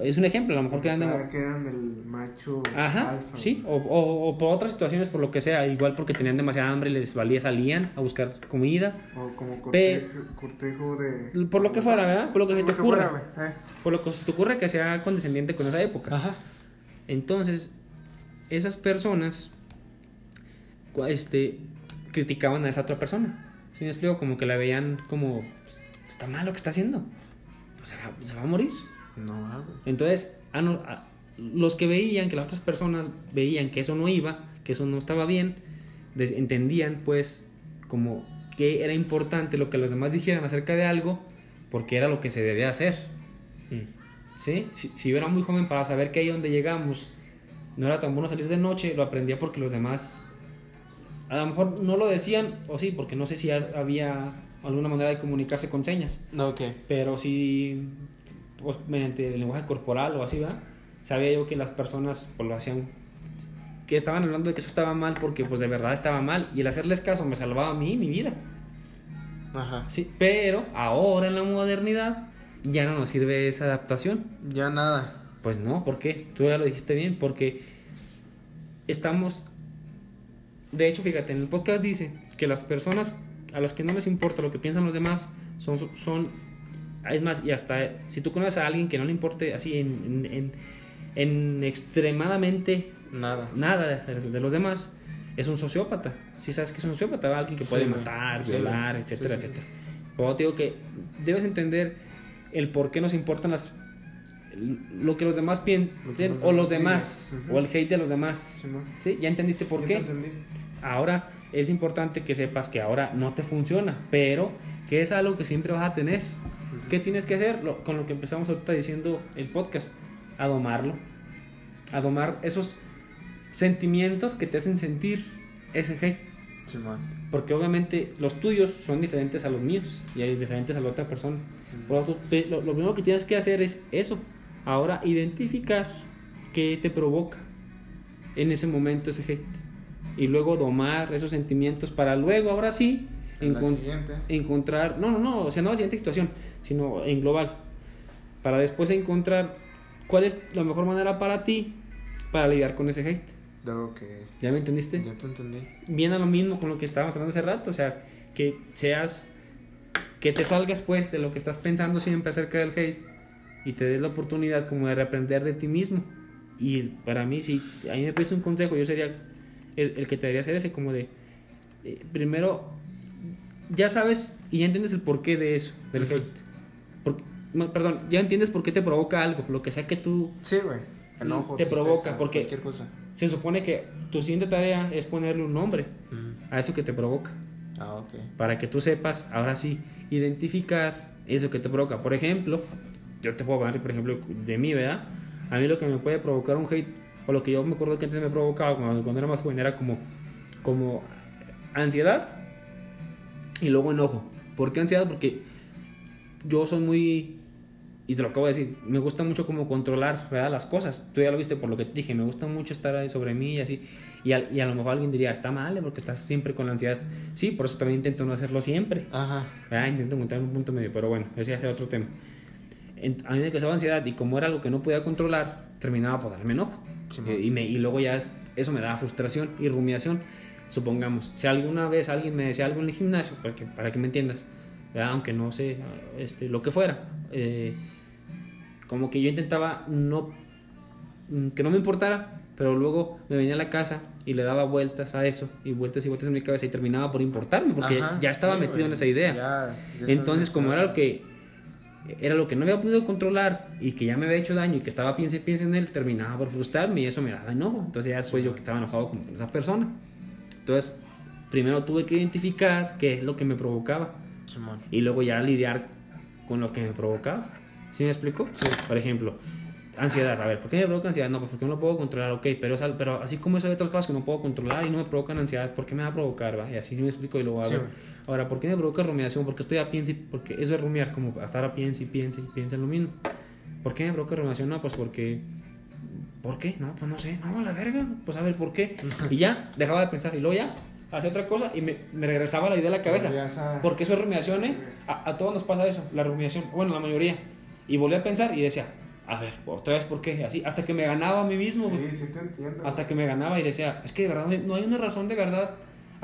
Es un ejemplo, a lo mejor que eran que eran el macho Ajá, alfa. sí, o, o- o por otras situaciones, por lo que sea, igual porque tenían demasiada hambre y les valía, salían a buscar comida, O como Pe- cortejo, de... Por lo que fuera, ¿verdad? Por lo que se te ocurra. fuera. Eh. por lo que se te ocurre que sea condescendiente con esa época. Ajá. Entonces, esas personas este, criticaban a esa otra persona. ¿Sí me explico? Como que la veían como, "Pues, está mal lo que está haciendo. Pues se, va, se va a morir. No, ah, güey. Entonces, a no- a- los que veían, que las otras personas veían que eso no iba, que eso no estaba bien, entendían pues como que era importante lo que los demás dijeran acerca de algo, porque era lo que se debía hacer. ¿Sí? Si, si yo era muy joven para saber que ahí donde llegamos no era tan bueno salir de noche, lo aprendía porque los demás a lo mejor no lo decían, o sí, porque no sé si ha- había alguna manera de comunicarse con señas, No, ok. pero sí pues, mediante el lenguaje corporal o así, ¿verdad? Sabía yo que las personas pues, lo hacían, que estaban hablando de que eso estaba mal porque pues de verdad estaba mal y el hacerles caso me salvaba a mí mi vida. Ajá. Sí, pero ahora en la modernidad ya no nos sirve esa adaptación. Ya nada. Pues no, ¿por qué? Tú ya lo dijiste bien, porque estamos... De hecho, fíjate, en el podcast dice que las personas a las que no les importa lo que piensan los demás son... son es más, y hasta si tú conoces a alguien que no le importe así en, en, en- en extremadamente Nada. nada de, de los demás, es un sociópata. Si sabes que es un sociópata, ¿va? alguien que puede Sí, güey. matar, Sí, violar, etcétera, etcétera. Pero te digo que debes entender el por qué nos importan las lo que los demás piensan o los demás o el hate de los demás. Sí. ¿Ya entendiste por qué? te entendí. Ahora es importante que sepas que ahora no te funciona, pero que es algo que siempre vas a tener. ¿Qué tienes que hacer? Lo- con lo que empezamos ahorita diciendo el podcast, a domarlo, a domar esos sentimientos que te hacen sentir ese hate. Simón. Porque obviamente los tuyos son diferentes a los míos y hay diferentes a la otra persona. Por lo, tanto, te- lo, lo primero que tienes que hacer es eso. Ahora identificar qué te provoca en ese momento ese hate. Y luego domar esos sentimientos para luego, ahora sí, encon- encontrar, no, no, no, o sea, no la siguiente situación, sino en global. Para después encontrar cuál es la mejor manera para ti para lidiar con ese hate. Ok. ¿Ya me entendiste? Ya te entendí. viene a lo mismo con lo que estábamos hablando hace rato, o sea, que seas, que te salgas pues de lo que estás pensando siempre acerca del hate y te des la oportunidad como de reaprender de ti mismo. Y para mí, si a mí me pides un consejo, yo sería es- el que te debería hacer ese como de, eh, primero, ya sabes y ya entiendes el porqué de eso, del Ujú. hate. Por- no, perdón, ya entiendes por qué te provoca algo, lo que sea que tú Sí, güey. Enojo. Te provoca, tristeza, porque- Cualquier cosa. se supone que tu siguiente tarea es ponerle un nombre Mm. a eso que te provoca. Ah, ok. para que tú sepas, ahora sí, identificar eso que te provoca. Por ejemplo, yo te puedo hablar, por ejemplo, de mí, ¿verdad? A mí lo que me puede provocar un hate, o lo que yo me acuerdo que antes me provocaba cuando, cuando era más joven, era como, como ansiedad y luego enojo. ¿Por qué ansiedad? Porque yo soy muy, y te lo acabo de decir, me gusta mucho como controlar, ¿verdad? Las cosas. Tú ya lo viste por lo que te dije, me gusta mucho estar ahí sobre mí y así. Y a, y a lo mejor alguien diría, está mal, ¿eh? porque estás siempre con la ansiedad. Sí, por eso también intento no hacerlo siempre. Ajá. Ah, intento encontrar un punto medio, pero bueno, ese ya será otro tema. A mí me causaba ansiedad y como era algo que no podía controlar, terminaba por darme enojo. Sí, Eh, y, me- y luego ya eso me daba frustración y rumiación. Supongamos, si alguna vez alguien me decía algo en el gimnasio, para que, para que me entiendas, ¿verdad? aunque no sé este, lo que fuera, eh, como que yo intentaba no mm, que no me importara, pero luego me venía a la casa y le daba vueltas a eso y vueltas y vueltas en mi cabeza y terminaba por importarme porque Ajá, ya estaba sí, metido en esa idea. Ya- Entonces, como era lo que era lo que no había podido controlar y que ya me había hecho daño y que estaba piense y piense en él, terminaba por frustrarme y eso me daba enojo. Entonces ya después yo que estaba enojado con esa persona. Entonces, primero tuve que identificar qué es lo que me provocaba Simón. y luego ya lidiar con lo que me provocaba. ¿Sí me explico? Sí. Por ejemplo, ansiedad. A ver, ¿por qué me provoca ansiedad? No, pues porque no lo puedo controlar, ok, pero, es al- pero así como eso hay otras cosas que no puedo controlar y no me provocan ansiedad, ¿por qué me va a provocar? Va? Y así sí me explico y luego a Sí. Ahora, ¿por qué me provoca rumiación? Porque estoy a piense, porque eso es rumiar, como hasta ahora piense y piense y piense en lo mismo. ¿Por qué me provoca rumiación? No, pues porque. ¿Por qué? No, pues no sé, no, a la verga, pues a ver, ¿por qué? Y ya, dejaba de pensar y luego ya, hacía otra cosa y me, me regresaba la idea a la cabeza. Volvías a- Porque eso es rumiación, ¿eh? A, a todos nos pasa eso, la rumiación. Bueno, la mayoría. Y volví a pensar y decía, a ver, otra vez, ¿por qué? Así, hasta que me ganaba a mí mismo. Sí, sí te entiendo. Hasta que me ganaba y decía, es que de verdad no hay una razón de verdad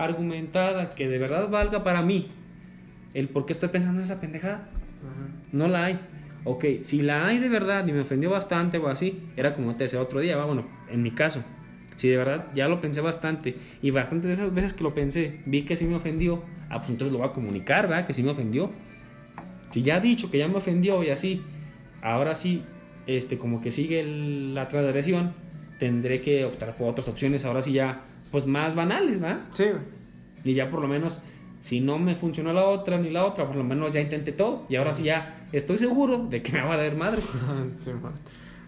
argumentada que de verdad valga para mí el por qué estoy pensando en esa pendejada. Ajá. No la hay. Ok, si la hay de verdad y me ofendió bastante o así, era como te decía otro día, va, bueno, en mi caso, si de verdad ya lo pensé bastante y bastante de esas veces que lo pensé, vi que sí me ofendió, ah, pues entonces lo voy a comunicar, ¿verdad? Que sí me ofendió. Si ya ha dicho que ya me ofendió y así, ahora sí, este, como que sigue el- la transgresión, tendré que optar por otras opciones, ahora sí ya, pues más banales, ¿verdad? Sí, güey. Y ya por lo menos, si no me funcionó la otra ni la otra, por lo menos ya intenté todo. Y ahora sí ya estoy seguro de que me va a dar madre. Simón.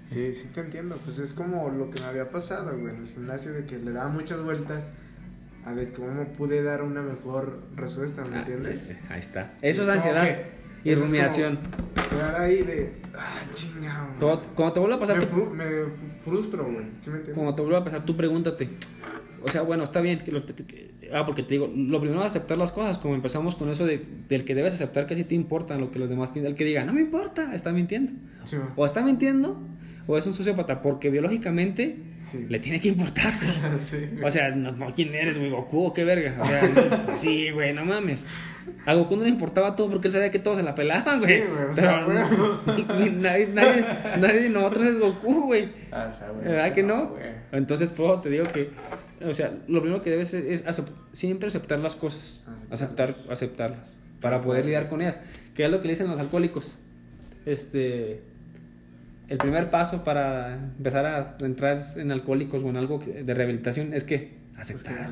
Sí, sí te entiendo. Pues es como lo que me había pasado, güey, en el gimnasio, de que le daba muchas vueltas a de cómo pude dar una mejor respuesta, ¿me entiendes? Ahí está. Eso es como ansiedad que- y es rumiación. Quedar ahí de, ah, chingado. Cuando, cuando te vuelva a pasar, Me, fru- me frustro, güey, ¿sí me entiendes? cuando te vuelva a pasar, tú pregúntate. O sea, bueno, está bien. Que los- que- ah, porque te digo, lo primero es aceptar las cosas. Como empezamos con eso de, del que debes aceptar que sí te importa lo que los demás piensan. El que diga, no me importa, está mintiendo. Sí, güey. O está mintiendo, o es un sociópata porque biológicamente Sí. le tiene que importar. sí, güey. O sea, no, ¿quién eres, güey? ¿Goku o qué verga? O sea, no, sí, güey, no mames. A Goku no le importaba todo porque él sabía que todos se la pelaban, Sí, güey. güey, o Pero sea, güey. no- ni- nadie, nadie, nadie de nosotros es Goku, güey. Ah, o sea, güey. ¿Verdad que no? güey. Entonces, pues, te digo que, o sea, lo primero que debes es, siempre aceptar las cosas. Aceptar, aceptarlas. Para poder lidiar con ellas. Que es lo que le dicen los alcohólicos. Este. El primer paso para empezar a entrar en alcohólicos o en algo de rehabilitación es que Es que aceptar.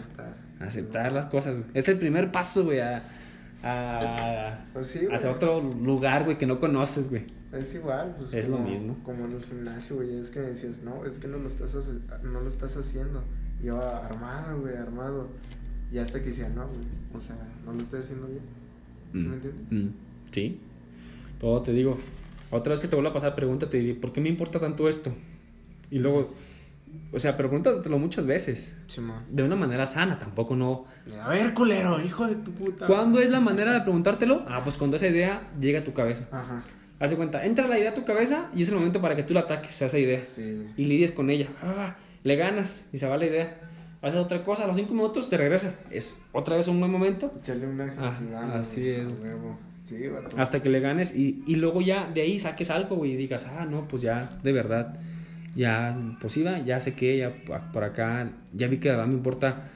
aceptar. Las cosas, güey. Es el primer paso, güey, a, a- Pues sí, hacia otro lugar, güey, que no conoces, güey. Es igual, pues. Es lo mismo. Como en el gimnasio, güey. Es que me decías, no, es que no lo estás, no lo estás haciendo. Yo armado, güey, armado. Y hasta que decía, no, güey. O sea, no lo estoy haciendo bien. ¿Sí me entiendes? Mm, Sí. Pero te digo, otra vez que te vuelva a pasar, pregúntate, ¿por qué me importa tanto esto? Y luego, o sea, pregúntatelo muchas veces. Simón. De una manera sana, tampoco no. A ver, culero, hijo de tu puta. ¿Cuándo es la manera de preguntártelo? Ah, pues cuando esa idea llega a tu cabeza. Ajá. Haz de cuenta, entra la idea a tu cabeza y es el momento para que tú la ataques a esa idea. Sí. Y lidies con ella. Ah, le ganas y se va la idea. Haces otra cosa, a los cinco minutos te regresa. Es otra vez un buen momento Echarle una agilidad. así es. Sí, hasta que le ganes y, y luego ya de ahí saques algo, güey, y digas, ah, no, pues ya, de verdad, ya, pues iba, ya sé que, ya por acá, ya vi que de verdad me importa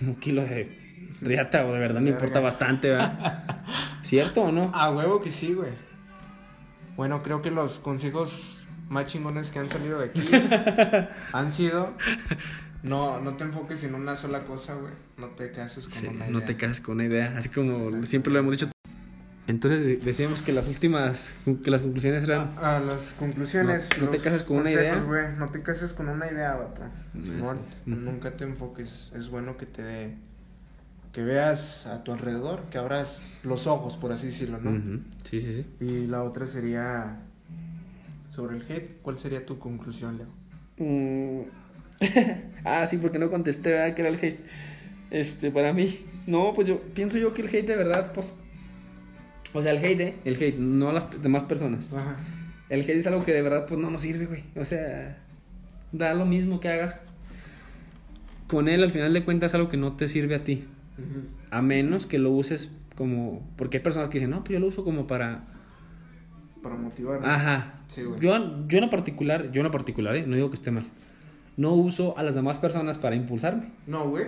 un kilo de riata, o de verdad me importa bastante, ¿verdad? ¿Cierto o no? A huevo que sí, güey. Bueno, creo que los consejos más chingones que han salido de aquí han sido No, no te enfoques en una sola cosa, güey. No te cases con Sí, una idea. no te cases con una idea, así como Exacto. siempre lo hemos dicho. Entonces de- decíamos que las últimas, que las conclusiones eran... A Ah, las conclusiones. No- no te cases con una idea. güey. No te cases con una idea, vato. Simón, nunca te enfoques. Es bueno que te. Que veas a tu alrededor, que abras los ojos, por así decirlo, ¿no? Ujú, Sí, sí, sí. Y la otra sería. Sobre el hate, ¿cuál sería tu conclusión, Leo? Mm. ah, sí, porque no contesté, ¿verdad? Que era el hate. Este, para mí. No, pues yo pienso yo que el hate de verdad, pues. O sea, el hate, ¿eh? El hate, no las demás personas. Ajá. El hate es algo que de verdad, pues no nos sirve, güey. O sea, da lo mismo que hagas con él, al final de cuentas, es algo que no te sirve a ti. A menos que lo uses como. Porque hay personas que dicen, no, pues yo lo uso como para. Para motivar. Ajá. Sí, güey. Yo, yo en particular, yo en particular, ¿eh? no digo que esté mal. No uso a las demás personas para impulsarme. No, güey.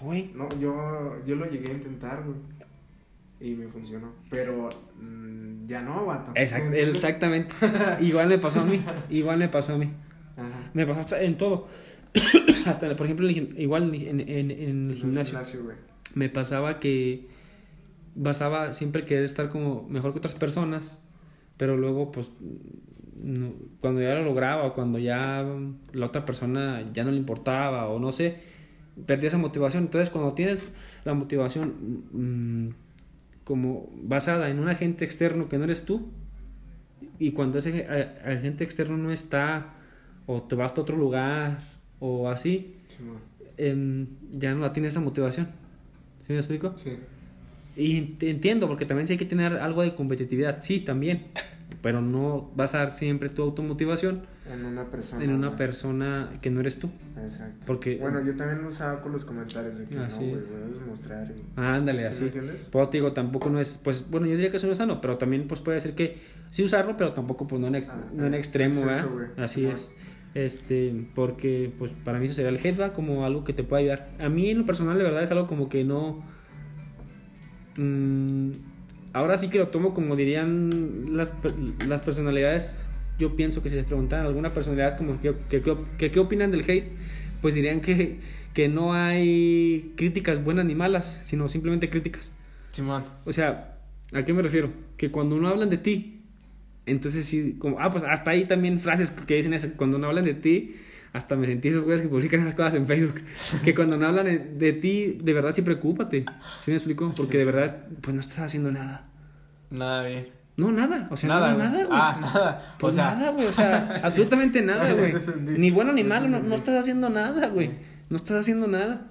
No, güey. No, yo, yo lo llegué a intentar, güey. Y me funcionó. Pero mm, ya no, vato. Exact- exactamente. Igual me pasó a mí. Igual me pasó a mí. Ajá. Me pasó hasta en todo. hasta, por ejemplo, el igual en, en- en En el gimnasio. güey. Me pasaba que basaba siempre querer estar como mejor que otras personas. Pero luego, pues, no- cuando ya lo lograba o cuando ya la otra persona ya no le importaba o no sé, perdí esa motivación. Entonces, cuando tienes la motivación mm, como basada en un agente externo que no eres tú, y cuando ese agente externo no está, o te vas a otro lugar, o así, em, ya no la tienes esa motivación. ¿Sí me explico? Sí. Y ent- entiendo, porque también sí hay que tener algo de competitividad, sí, también. Pero no basar siempre tu automotivación En una persona. en una persona que no eres tú. Exacto. Porque- Bueno, yo también lo usaba con los comentarios de que Ah, no, debes mostrar. y- Ándale, ¿Sí así. me entiendes? Pues te digo, tampoco no es, pues, bueno, yo diría que eso no es sano, pero también pues puede ser que sí usarlo, pero tampoco pues no en, ex- Ah, no en eh, extremo, exceso, ¿verdad? güey. Así es. Este, porque pues para mí eso sería el ¿verdad? Como algo que te puede ayudar. A mí en lo personal de verdad es algo como que no... mm, ahora sí que lo tomo como dirían las, las personalidades. Yo pienso que si les preguntaran alguna personalidad como que, que, que- que qué opinan del hate, pues dirían que, que no hay críticas buenas ni malas, sino simplemente críticas. Simón. O sea, ¿a qué me refiero? Que cuando no hablan de ti, entonces sí, como, ah, pues hasta ahí también frases que dicen eso, cuando no hablan de ti, hasta me sentí esos güeyes que publican esas cosas en Facebook, que cuando no hablan de, ti, de verdad sí preocúpate, ¿sí me explico? Porque Sí. de verdad, pues no estás haciendo nada. Nada bien. No, nada, o sea, nada, nada, güey. Ah, nada. Pues o sea, nada, güey, o sea, absolutamente nada, güey. Ni bueno ni malo, no, no estás haciendo nada, güey. No estás haciendo nada.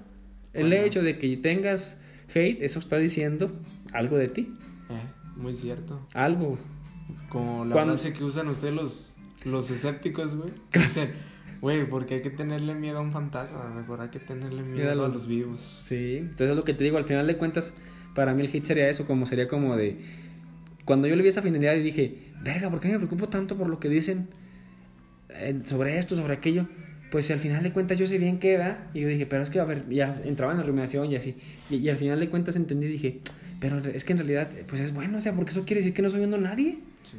El Bueno. hecho de que tengas hate, eso está diciendo algo de ti. eh, muy cierto. Algo. Como la Cuando- frase que usan ustedes los los escépticos, güey, dicen, güey, porque hay que tenerle miedo a un fantasma, mejor hay que tenerle miedo Miedo a los- vivos. Sí, entonces es lo que te digo, al final de cuentas, para mí el hit sería eso, como sería como de... Cuando yo le vi esa finalidad y dije, verga, ¿por qué me preocupo tanto por lo que dicen eh, sobre esto, sobre aquello? Pues al final de cuentas yo sé bien qué era, y yo dije, pero es que, a ver, ya entraba en la rumiación y así, y, y al final de cuentas entendí dije, pero es que en realidad, pues es bueno, o sea, porque eso quiere decir que no estoy viendo a nadie. Sí.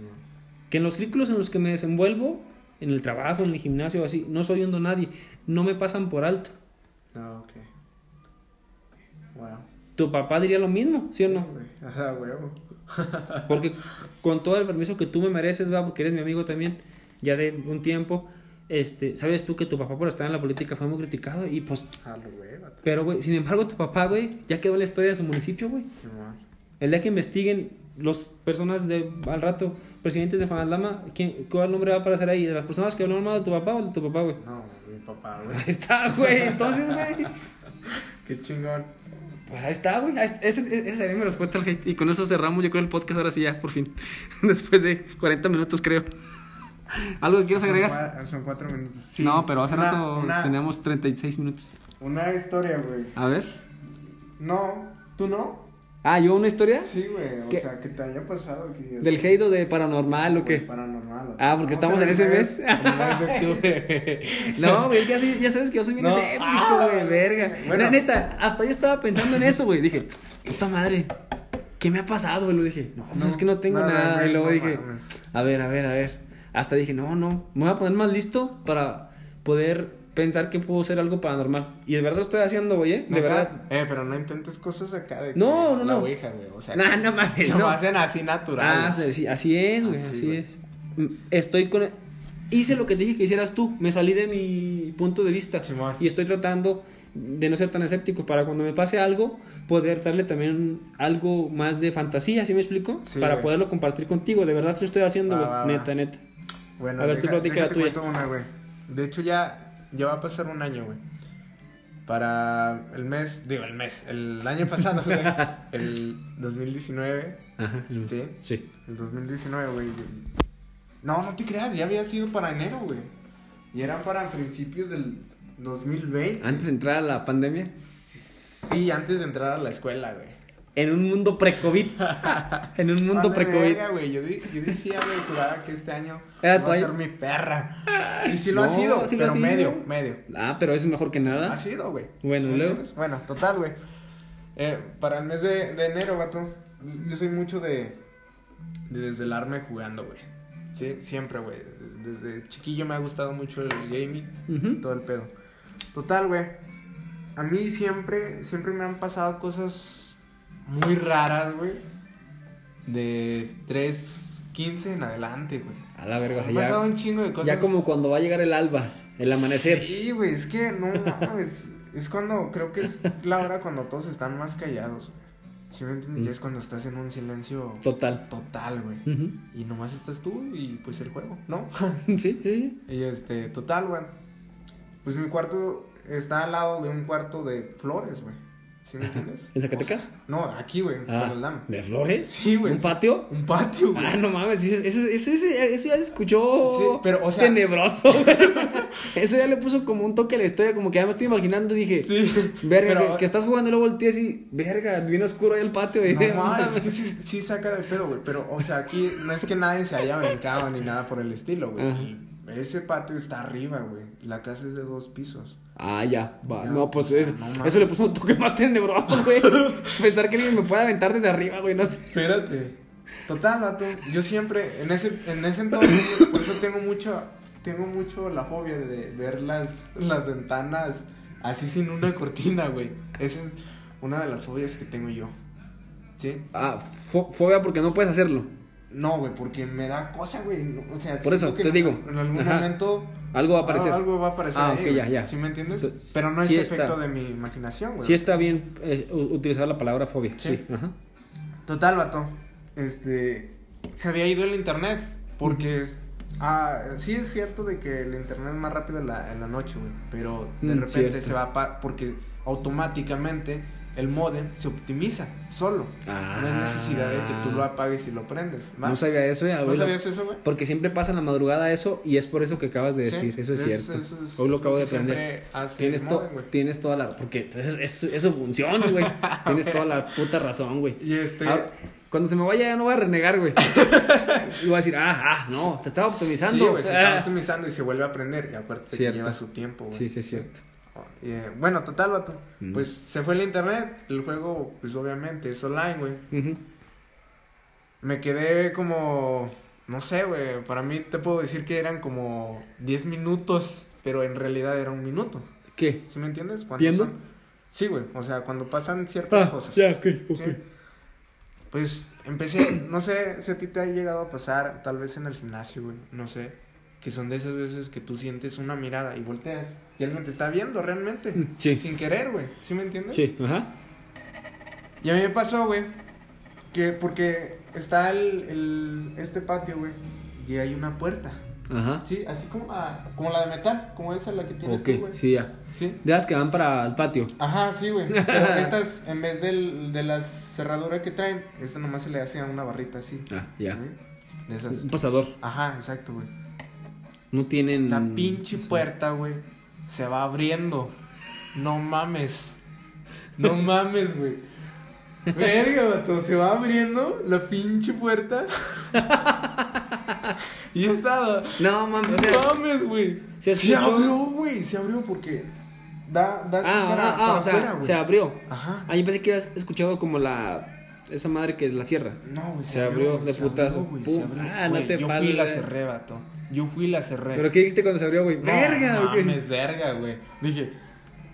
Que en los círculos en los que me desenvuelvo, en el trabajo, en el gimnasio, así, no soy a nadie, no me pasan por alto. Ah, ok. Wow. Tu papá diría lo mismo, ¿sí o no? Ajá, huevo. Porque con todo el permiso que tú me mereces, va, porque eres mi amigo también, ya de un tiempo, este, sabes tú que tu papá por estar en la política fue muy criticado y pues, A lo güey, vato. pero güey, sin embargo tu papá, güey, ya quedó la historia de su municipio, güey. Simón. El día que investiguen los personas de al rato, presidentes de Fanalama, ¿quién, ¿cuál nombre va a aparecer ahí? ¿De las personas que hablaron mal de tu papá o de tu papá, güey? No, mi papá, güey. Ahí está, güey, entonces, güey. Qué chingón. Pues ahí está, güey. Esa, esa sería mi respuesta al hate. Y con eso cerramos, yo creo, el podcast ahora sí ya, por fin. Después de 40 minutos, creo. ¿Algo que quieras agregar? cua- Son cuatro minutos. Sí. No, pero hace Una- rato una- teníamos 36 minutos. Una historia, güey. A ver. No, ¿tú no? Ah, ¿yo una historia? Sí, güey. O ¿Qué? sea, que te haya pasado. Que ¿Del hate o de paranormal o qué? Paranormal. Ah, porque estamos en ese mes. No, güey, ya, ya sabes que yo soy bien No. escéptico, Ah, güey, verga. bueno. La neta, hasta yo estaba pensando en eso, güey. Dije, puta madre, ¿qué me ha pasado, güey? Lo dije, no, pues No, es que no tengo nada, y luego no dije, mames. a ver, a ver, a ver. Hasta dije, no, no, me voy a poner más listo para poder pensar que puedo ser algo paranormal. Y de verdad lo estoy haciendo, güey, ¿eh? De verdad. Eh, pero no intentes cosas acá de. que No, no, la no. ouija, güey. O sea. Nah, no mames, no. lo hacen así natural. Ah, sí, sí, así es, güey, Así, así, güey. es. Mm, Estoy con... Hice lo que te dije que hicieras tú, me salí de mi punto de vista Simón. y estoy tratando de no ser tan escéptico para cuando me pase algo, poder darle también algo más de fantasía, ¿sí me explico? Sí, para güey. poderlo compartir contigo, de verdad sí lo estoy haciendo, Va, güey, va, va. neta, neta. Bueno, A ver, tú platica la tuya. cuento una, güey. De hecho, ya, ya va a pasar un año, güey. Para el mes, digo, el mes, el año pasado, güey. el 2019. Ajá. ¿Sí? Sí. El 2019, güey. No, no te creas, ya había sido para enero, güey. Y eran para principios del 2020. Antes de entrar a la pandemia, Sí, antes de entrar a la escuela, güey. En un mundo pre-COVID, en un mundo Vale, pre-COVID. Yo, di- yo decía, güey, juraba que este año Era va a ser mi perra. Y sí lo ha sido, sí pero ha sido. medio, medio. Ah, pero eso es mejor que nada. Ha sido, güey. Bueno, ¿Sí me luego. Bueno, total, güey. Eh, para el mes de, de enero, vato, yo soy mucho de, de desvelarme jugando, güey. Sí, siempre, güey. Desde, desde chiquillo me ha gustado mucho el gaming, todo el pedo. Total, güey. A mí siempre, siempre me han pasado cosas muy raras, güey. De 3.15 en adelante, güey. A la verga, o sea, ya- pasado un chingo de cosas. Ya como cuando va a llegar el alba, el amanecer. Sí, güey, es que no mames. es cuando, creo que es la hora cuando todos están más callados, güey. ¿Sí me entiendes? Mm. Ya es cuando estás en un silencio Total. total, güey. Y nomás estás tú y pues el juego, ¿no? Sí, sí, sí. y este, total, güey. Pues mi cuarto está al lado de un cuarto de flores, güey. ¿Sí me entiendes? ¿En Zacatecas? O sea, no, aquí, güey, Ah. ¿De flores? Sí, güey. ¿Un patio? Un patio, güey. Ah, no mames, eso, eso, eso, eso ya se escuchó Sí, pero, o sea- tenebroso. eso ya le puso como un toque a la historia, como que ya me estoy imaginando, dije, Sí. verga, pero- que, que estás jugando y luego volteas y, verga, bien oscuro ahí el patio. y- No mames, es que sí, sí saca de pedo, güey. Pero, o sea, aquí no es que nadie se haya brincado ni nada por el estilo, güey. Ese patio está arriba, güey. La casa es de dos pisos. Ah, ya, va. No, pues eso, le puso un toque más tenebroso, güey. Pensar que alguien me puede aventar desde arriba, güey, no sé. Espérate. Total, vato. Yo siempre, en ese, en ese entonces, por eso tengo mucho, tengo mucho la fobia de ver las, las ventanas así sin una cortina, güey. Esa es una de las fobias que tengo yo. ¿Sí? Ah, fo- fobia porque no puedes hacerlo. No, güey, porque me da cosa, güey. O sea, Por eso, que te digo. En algún Ajá. momento. Algo va a aparecer. Ah, Algo va a aparecer. Ah, ahí, ok, ya, ya. ¿Sí me entiendes? Entonces, Pero no es sí efecto está. de mi imaginación, güey. Sí está bien eh, utilizar la palabra fobia, sí. Sí. Ajá. Total, vato. Este. Se había ido el internet. Porque es. Ah, sí es cierto de que el internet es más rápido en la, en la noche, güey. Pero de Mm, repente cierto. se va pa- porque automáticamente el modem se optimiza solo. No hay necesidad de que tú lo apagues y lo prendes. No sabía eso, eh. ¿No sabías eso, güey? Porque siempre pasa en la madrugada eso y es por eso que acabas de Sí, decir. Eso es cierto. eso es Hoy lo acabo que de aprender. Tienes, to- modem, güey. tienes toda la... Porque eso, eso- eso funciona, güey. tienes toda la puta razón, güey. Y este... Ahora, cuando se me vaya ya no voy a renegar, güey. y voy a decir, ah, ah, no, te estaba optimizando. Sí, güey, se está Ah. optimizando y se vuelve a aprender. Y acuérdate que Cierto. lleva su tiempo, güey. Sí, sí, es cierto. Eh, bueno, total, vato. Pues se fue el internet. El juego, pues obviamente, es online, güey. Me quedé como. No sé, güey. Para mí te puedo decir que eran como 10 minutos. Pero en realidad era un minuto. ¿Qué? ¿Sí me entiendes? ¿Viendo? son- Sí, güey. O sea, cuando pasan ciertas cosas. Ah, ya, ok, ok. Sí. Pues empecé, no sé si a ti te ha llegado a pasar, tal vez en el gimnasio, güey, no sé, que son de esas veces que tú sientes una mirada y volteas y alguien te está viendo realmente, Mm, sí. sin querer, güey, ¿sí me entiendes? Sí, ajá. Y a mí me pasó, güey, que porque está el, el- este patio, güey, y hay una puerta, Ajá. sí, así como, la- como la de metal, como esa la que tienes Ok, tú, güey. sí, ya. Sí. De las que van para el patio. Ajá, sí, güey. Pero estas, en vez del, de la cerradura que traen, esta nomás se le hace a una barrita así. Ah, ya. ¿sí? De esas. un pasador. Ajá, exacto, güey. No tienen. La pinche puerta, güey, se va abriendo. No mames. No mames, güey. Verga, vato, se va abriendo la pinche puerta. y estaba. No, mames. No mames, güey. ¿se abrió, güey. Se abrió porque da, da ah, para, ah, ah, para o sea, afuera, güey. se abrió. Ajá. Ah, yo pensé que habías escuchado como la. Esa madre que la cierra. No, güey. Se abrió de se putazo. abrió, Pum. se abrió. Ah, no te Yo fui la cerré, vato. Yo fui y la cerré. ¿Pero qué dijiste cuando se abrió, güey? No, ¡Verga! No güey! mames, verga, güey. Dije,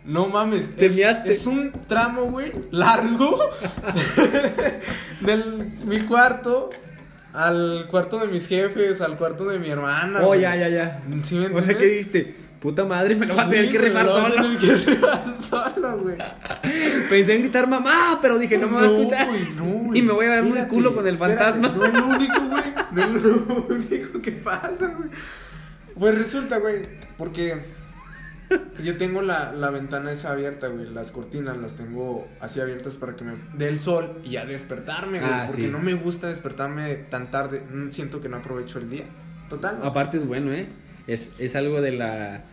no mames. Te es, miaste. es un tramo, güey, largo. del mi cuarto al cuarto de mis jefes, al cuarto de mi hermana. Oh, güey. ya, ya, ya. ¿Sí me O sea? ¿qué dijiste? Puta madre, me lo va a tener Sí, que rifar a solo. tener que rifar solo, güey. Pensé en gritar mamá, pero dije, no me va a escuchar. güey, no, y me voy a ver muy culo con el espérate, fantasma. No es lo único, güey. No es lo único que pasa, güey. Pues resulta, güey, porque yo tengo la, la ventana esa abierta, güey. Las cortinas las tengo así abiertas para que me dé el sol y ya despertarme, güey. Ah, porque sí. no me gusta despertarme tan tarde. Mm, Siento que no aprovecho el día. Total. Aparte es bueno, ¿eh? Es, es algo de la...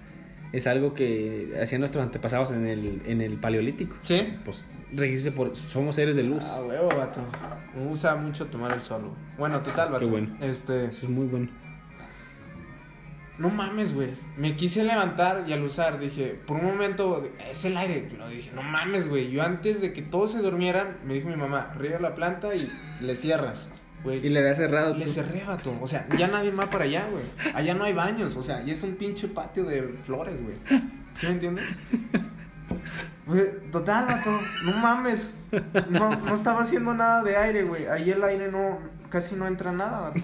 Es algo que hacían nuestros antepasados en el, en el paleolítico. ¿Sí? Pues regirse por... Somos seres de luz. Ah, huevo, vato. Me gusta mucho tomar el sol, güey. Bueno, total, vato. Qué bueno. Este. Eso es muy bueno. No mames, güey. Me quise levantar y al usar dije, por un momento, es el aire. Pero dije, no mames, güey. Yo antes de que todos se durmieran, me dijo mi mamá, riega la planta y le cierras. Güey. Y le había cerrado. Le tú. cerré, vato. O sea, ya nadie va para allá, güey. Allá no hay baños. O sea, ya es un pinche patio de flores, güey. ¿Sí me entiendes? Güey, total, vato. No mames. No, no estaba haciendo nada de aire, güey. Ahí el aire no, casi no entra nada, vato.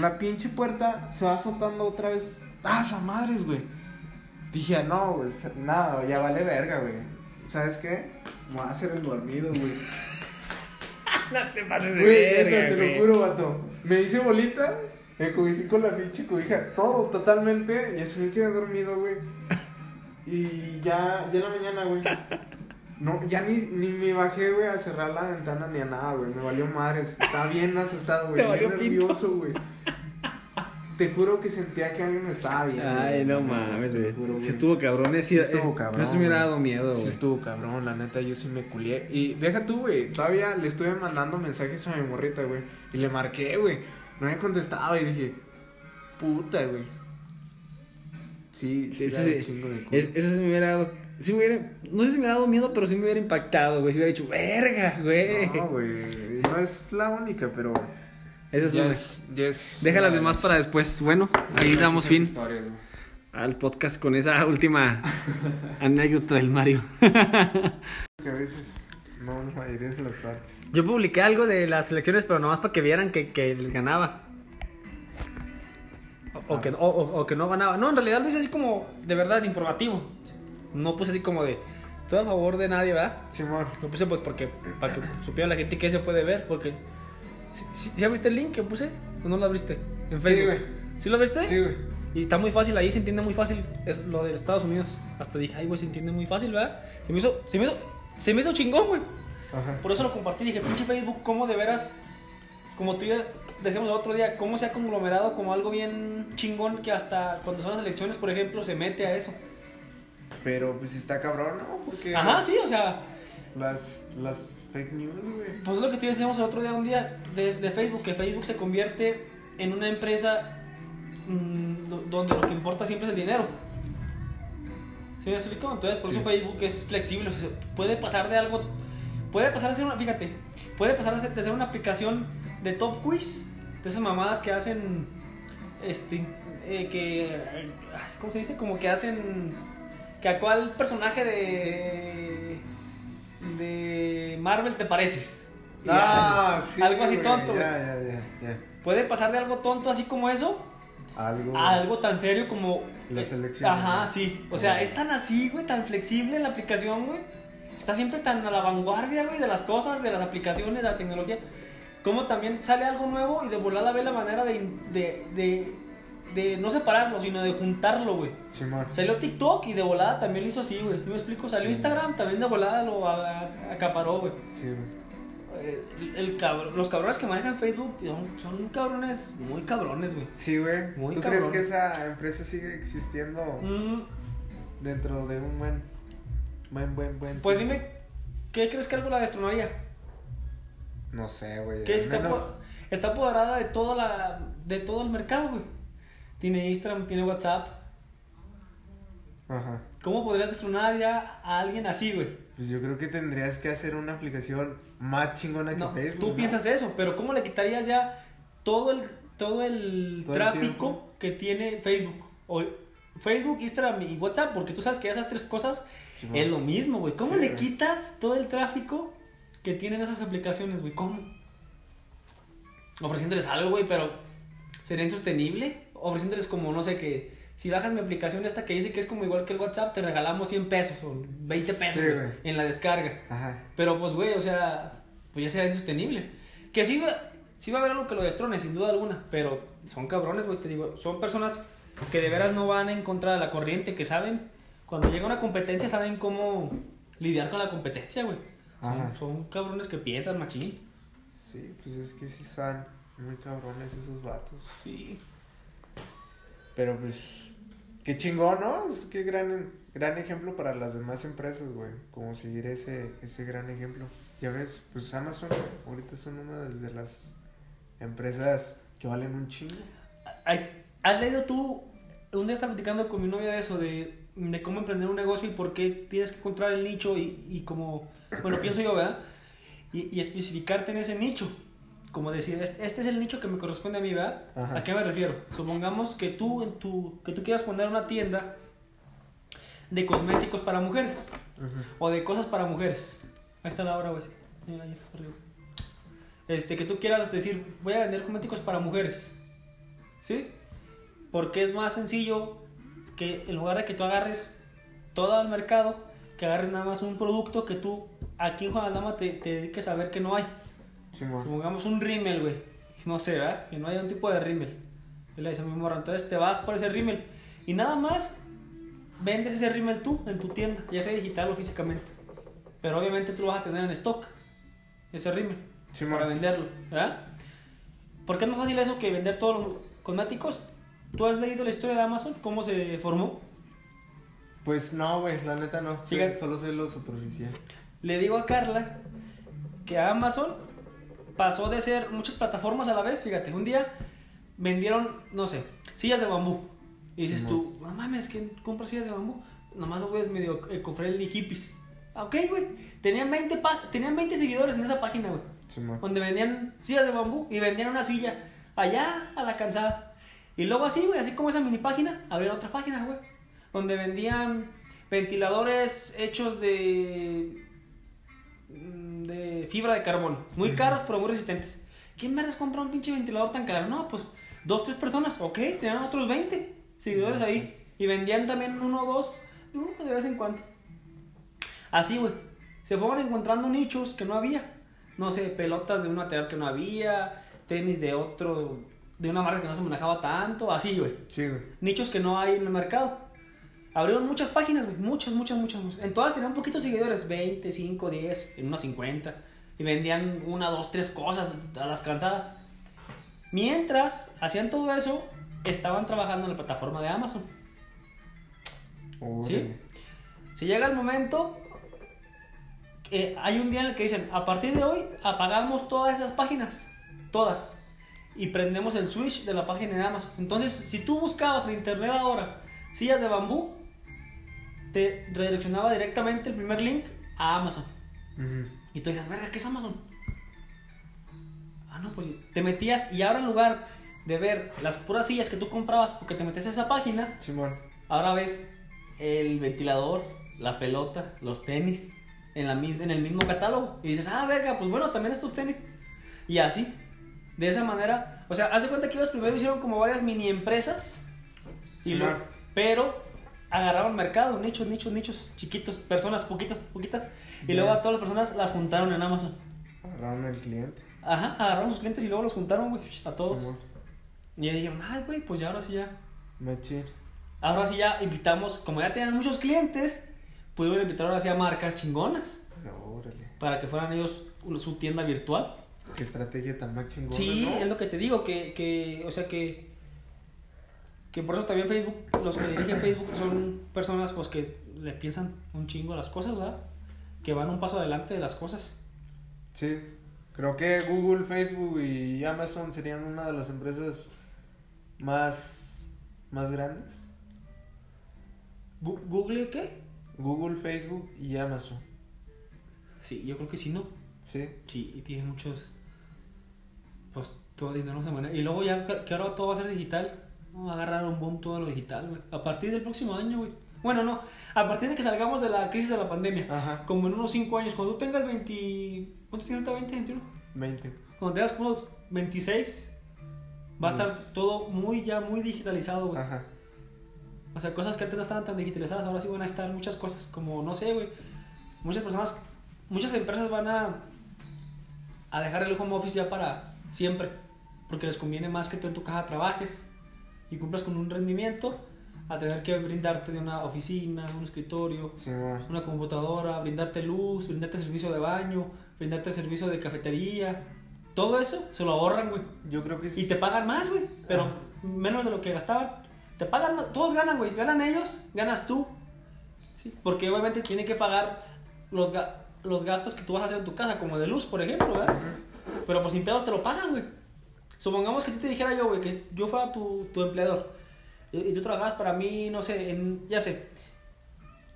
La pinche puerta se va azotando otra vez. ¡Ah, esa madres, güey! Dije, no, güey, nada, ya vale verga, güey. ¿Sabes qué? Me voy a hacer el dormido, güey. No te pases de Güey, verga, te güey. lo juro, vato. Me hice bolita, me cobijé con la pinche cobija, todo totalmente, y así me quedé dormido, güey. Y ya, ya en la mañana, güey. No, ya ni, ni me bajé, güey, a cerrar la ventana ni a nada, güey. Me valió madres. Estaba bien asustado, güey. Bien nervioso, güey. Te juro que sentía que alguien me estaba viendo. Ay, no mames, juro, güey. Si estuvo cabrón, eh, Sí sí, estuvo eh, cabrón, No se me hubiera dado miedo, Sí güey. estuvo cabrón, la neta, yo sí me culié. Y deja tú, güey, todavía le estuve mandando mensajes a mi morrita, güey. Y le marqué, güey. No me contestaba y dije, puta, güey. Sí, sí, Sí, sí, sí. de. Es- eso sí me hubiera dado. Sí me hubiera, no sé si me hubiera dado miedo, pero sí me hubiera impactado, güey. Si hubiera dicho, verga, güey. No, güey, no es la única, pero... Esa es ya una. Deja las demás para después. Bueno, ahí damos fin al podcast con esa última anécdota del Mario. Que a veces, no, la mayoría de las partes. Yo publiqué algo de las elecciones, pero nomás para que vieran que, que les ganaba. O, o que, o- o- que no ganaba. No, en realidad lo hice así como de verdad informativo. No puse así como de. Estoy a favor de nadie, ¿verdad? Simón. Lo puse pues porque para que supiera la gente que se puede ver, porque ¿sí, sí abriste el link que puse o no lo abriste en Sí, Facebook? güey. ¿Sí lo abriste? Sí, güey. Y está muy fácil, ahí se entiende muy fácil, es lo de Estados Unidos. Hasta dije, ay, güey, se entiende muy fácil, ¿verdad? Se me hizo, se me hizo, se me hizo chingón, güey. Ajá. Por eso lo compartí. Dije, pinche Facebook, ¿cómo de veras? Como tú y yo decíamos el otro día, ¿cómo se ha conglomerado como algo bien chingón que hasta cuando son las elecciones, por ejemplo, se mete a eso? Pero pues está cabrón, ¿no? Porque Ajá, sí, o sea, las, las fake news, güey. pues es lo que tú decíamos el otro día, un día, de, de Facebook, que Facebook se convierte en una empresa mm, do- donde lo que importa siempre es el dinero. ¿Sí me explico? Entonces, por Sí. eso Facebook es flexible. o sea, puede pasar de algo. Puede pasar a ser una. Fíjate, puede pasar a ser, de ser una aplicación de top quiz. De esas mamadas que hacen. Este. eh, que. ¿Cómo se dice? Como que hacen. Que a cuál personaje de. De Marvel te pareces. Ah, ya, sí. Algo así tonto, güey. Ya, ya, ya, ya. Puede pasar de algo tonto así como eso Algo. a algo tan serio como. Las eh, elecciones, Ajá, ¿no? sí. O sea, es tan así, güey, tan flexible la aplicación, güey. Está siempre tan a la vanguardia, güey, de las cosas, de las aplicaciones, de la tecnología. Como también sale algo nuevo y de volada ve la manera de, de, de, de no separarlo, sino de juntarlo, güey. Simón. Salió TikTok y de volada también lo hizo así, güey. ¿Sí me explico? Salió Sí. Instagram, también de volada lo acaparó, güey. Sí, güey. Eh, el- los cabrones que manejan Facebook son, son cabrones muy cabrones, güey. Sí, güey. Muy ¿Tú cabrón. crees que esa empresa sigue existiendo Mm, dentro de un buen. Buen, buen, buen. pues dime, ¿qué crees que algo la destronaría? No sé, güey. Al está, menos- está apoderada de, toda la, de todo el mercado, güey. Tiene Instagram, tiene WhatsApp. Ajá. ¿Cómo podrías destronar ya a alguien así, güey? Pues yo creo que tendrías que hacer una aplicación más chingona que No, Facebook. tú ¿no? piensas eso, pero ¿cómo le quitarías ya todo el, todo el Todo tráfico que tiene Facebook? O Facebook, Instagram y WhatsApp, porque tú sabes que esas tres cosas es lo mismo, güey. ¿Cómo Sí, le quitas todo el tráfico que tienen esas aplicaciones, güey? ¿Cómo? Ofreciéndoles algo, güey, pero ¿sería insostenible? Ofreciéndoles como, no sé, que si bajas mi aplicación esta que dice que es como igual que el WhatsApp, te regalamos 100 pesos o 20 pesos Sí, güey, en la descarga. Ajá. Pero pues, güey, o sea, pues ya será insostenible. Que sí va, sí va a haber algo que lo destrone, sin duda alguna. Pero son cabrones, güey, te digo. Son personas que de veras no van en contra de la corriente, que saben, cuando llega una competencia, saben cómo lidiar con la competencia, güey. Son, son cabrones que piensan, machín. Sí, pues es que sí están muy cabrones esos vatos. Sí. Pero pues, qué chingón, ¿no? Es que gran, gran ejemplo para las demás empresas, güey. Como seguir ese, ese gran ejemplo. Ya ves, pues Amazon ahorita son una de las empresas que valen un chingo. ¿Has leído tú? Un día estaba platicando con mi novia de eso, de, de cómo emprender un negocio y por qué tienes que encontrar el nicho y, y como, bueno, pienso yo, ¿verdad? Y, y especificarte en ese nicho. Como decir, este, este es el nicho que me corresponde a mí, ¿verdad? Ajá. ¿A qué me refiero? Supongamos que tú, en tu, que tú quieras poner una tienda de cosméticos para mujeres o de cosas para mujeres. Ahí está la hora, güey. Este, que tú quieras decir, voy a vender cosméticos para mujeres. ¿Sí? Porque es más sencillo que en lugar de que tú agarres todo el mercado, que agarres nada más un producto que tú aquí en Juan Aldama te, te dediques a ver que no hay. Supongamos un rímel, güey. No sé, ¿verdad? Que no hay un tipo de rímel. Y le dice a mi morra, entonces te vas por ese rímel. Y nada más vendes ese rímel tú en tu tienda, ya sea digital o físicamente. Pero obviamente tú lo vas a tener en stock, ese rímel, Simón. para venderlo, ¿verdad? ¿Por qué es más fácil eso que vender todos los cosméticos? ¿Tú has leído la historia de Amazon? ¿Cómo se formó? Pues no, güey, la neta no. Sí, solo sé lo superficial. Le digo a Carla que Amazon pasó de ser muchas plataformas a la vez. Fíjate, un día vendieron, no sé, sillas de bambú. Y dices tú, no mames, ¿quién compra sillas de bambú? Nomás los güeyes medio ecofriendly hippies. Ah, Ok, güey. Tenían 20, pa- tenían 20 seguidores en esa página, güey. Simón. Donde vendían sillas de bambú y vendían una silla allá a la cansada. Y luego así, güey, así como esa mini página, abrieron otra página, güey. Donde vendían ventiladores hechos de de fibra de carbono. Muy caros, pero muy resistentes. ¿Quién me compra un pinche ventilador tan caro? No, pues dos, tres personas. Ok, tenían otros 20 seguidores ahí. Y vendían también uno o dos uh, de vez en cuando. Así, güey. Se fueron encontrando nichos que no había. No sé, pelotas de un material que no había, tenis de otro, de una marca que no se manejaba tanto, así, güey. Sí, güey. Nichos que no hay en el mercado. Abrieron muchas páginas, güey. Muchas, muchas, muchas, muchas. En todas tenían poquitos seguidores. 20, 5, 10, en unas 50. Y vendían una, dos, tres cosas a las cansadas. Mientras hacían todo eso, estaban trabajando en la plataforma de Amazon. ¿Sí? Si llega el momento, eh, hay un día en el que dicen, a partir de hoy apagamos todas esas páginas, todas, y prendemos el switch de la página de Amazon. Entonces, si tú buscabas en internet ahora sillas de bambú, te redireccionaba directamente el primer link a Amazon. Y tú dices, verga, ¿qué es Amazon? Ah, no, pues te metías y ahora en lugar de ver las puras sillas que tú comprabas porque te metes a esa página, ahora ves el ventilador, la pelota, los tenis en, la, en el mismo catálogo. Y dices, ah, verga, pues bueno, también estos tenis. Y así, de esa manera, o sea, haz de cuenta que ellos primero hicieron como varias mini empresas. Y pero agarraron mercado, nichos, nichos, nichos, chiquitos, personas, poquitas, poquitas. Y luego a todas las personas las juntaron en Amazon. Agarraron el cliente. Ajá, agarraron sus clientes y luego los juntaron, güey, a todos. y dijeron, ay, güey, pues ya ahora sí ya. Machín. Ahora sí ya invitamos, como ya tenían muchos clientes, pudieron invitar ahora sí a marcas chingonas. órale. Para que fueran ellos su tienda virtual. Qué estrategia tan más chingona. Sí, es lo que te digo, que, que, o sea que, que por eso también Facebook, los que dirigen Facebook son personas pues que le piensan un chingo a las cosas, ¿verdad? Que van un paso adelante de las cosas. Sí, creo que Google, Facebook y Amazon serían una de las empresas más, más grandes. ¿Google qué? Google, Facebook y Amazon. Sí, yo creo que sí, ¿no? Sí. Sí, y tiene muchos. Pues todo dinero se maneja. Y luego ya que ahora todo va a ser digital, vamos a agarrar un boom todo lo digital, güey. A partir del próximo año, güey. Bueno, no, a partir de que salgamos de la crisis de la pandemia, Ajá. como en unos 5 años, cuando tú tengas 20. ¿Cuántos tienes ahorita? ¿20, 21? 20. Cuando tengas unos 26, va a estar todo muy, ya muy digitalizado, güey. Ajá. O sea, cosas que antes no estaban tan digitalizadas, ahora sí van a estar muchas cosas, como, no sé, güey. Muchas personas, muchas empresas van a, a dejar el home office ya para siempre, porque les conviene más que tú en tu casa trabajes y cumplas con un rendimiento a tener que brindarte de una oficina, un escritorio, una computadora, brindarte luz, brindarte servicio de baño, brindarte servicio de cafetería. Todo eso se lo ahorran, güey. Yo creo que sí. Y te pagan más, güey, pero ah. menos de lo que gastaban. Te pagan, todos ganan, güey. Ganan ellos, ganas tú. ¿sí? Porque obviamente tiene que pagar los, los gastos que tú vas a hacer en tu casa, como de luz, por ejemplo, ¿verdad? Pero pues sin pedos te lo pagan, güey. Supongamos que te dijera yo, güey, que yo fuera tu, tu empleador. Y, tú trabajabas para mí, no sé, en, ya sé.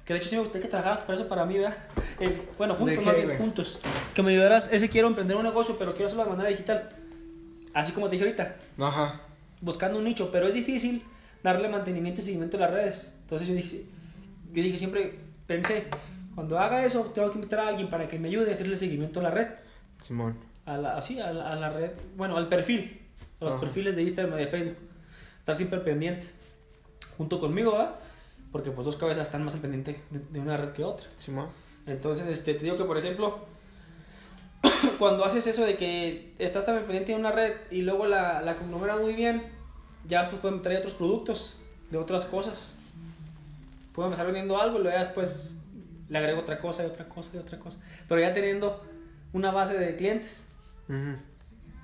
Que de hecho sí me gustaría que trabajaras para eso para mí, ¿verdad? Eh, bueno, juntos, juntos. Que me ayudaras, ese quiero emprender un negocio, pero quiero hacerlo de manera digital. Así como te dije ahorita. Ajá. Buscando un nicho, pero es difícil darle mantenimiento y seguimiento a las redes. Entonces yo dije, yo dije siempre, pensé, cuando haga eso, tengo que invitar a alguien para que me ayude a hacerle seguimiento a la red. Simón. A la, así, a la, red, bueno, al perfil, a los perfiles de Instagram y de Facebook. Estar siempre pendiente, junto conmigo, ¿verdad? Porque pues dos cabezas están más al pendiente de, una red que otra. Simón. Entonces, este, te digo que, por ejemplo, cuando haces eso de que estás también pendiente de una red y luego la, la muy bien, ya después pueden traer otros productos de otras cosas. Puedo empezar vendiendo algo y luego después le agrego otra cosa y otra cosa y otra cosa. Pero ya teniendo una base de clientes.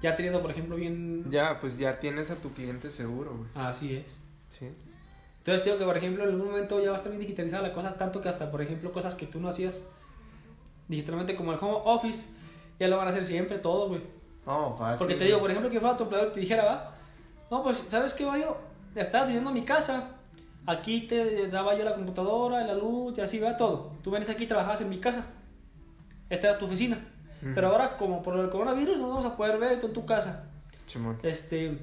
Ya teniendo, por ejemplo, bien... Ya, pues ya tienes a tu cliente seguro, güey. Así es. Sí. Entonces digo que, por ejemplo, en algún momento ya va a estar bien digitalizada la cosa, tanto que hasta, por ejemplo, cosas que tú no hacías digitalmente como el home office, ya lo van a hacer siempre todo, güey. Oh, fácil. Porque te digo, por ejemplo, que fuera tu empleador y te dijera, va, no, pues, ¿sabes qué, Mario? Estaba viviendo en mi casa. Aquí te daba yo la computadora, la luz y así va todo. Tú vienes aquí y trabajabas en mi casa. Esta era tu oficina. Pero ahora, como por el coronavirus, no vamos a poder ver en tu casa. Este,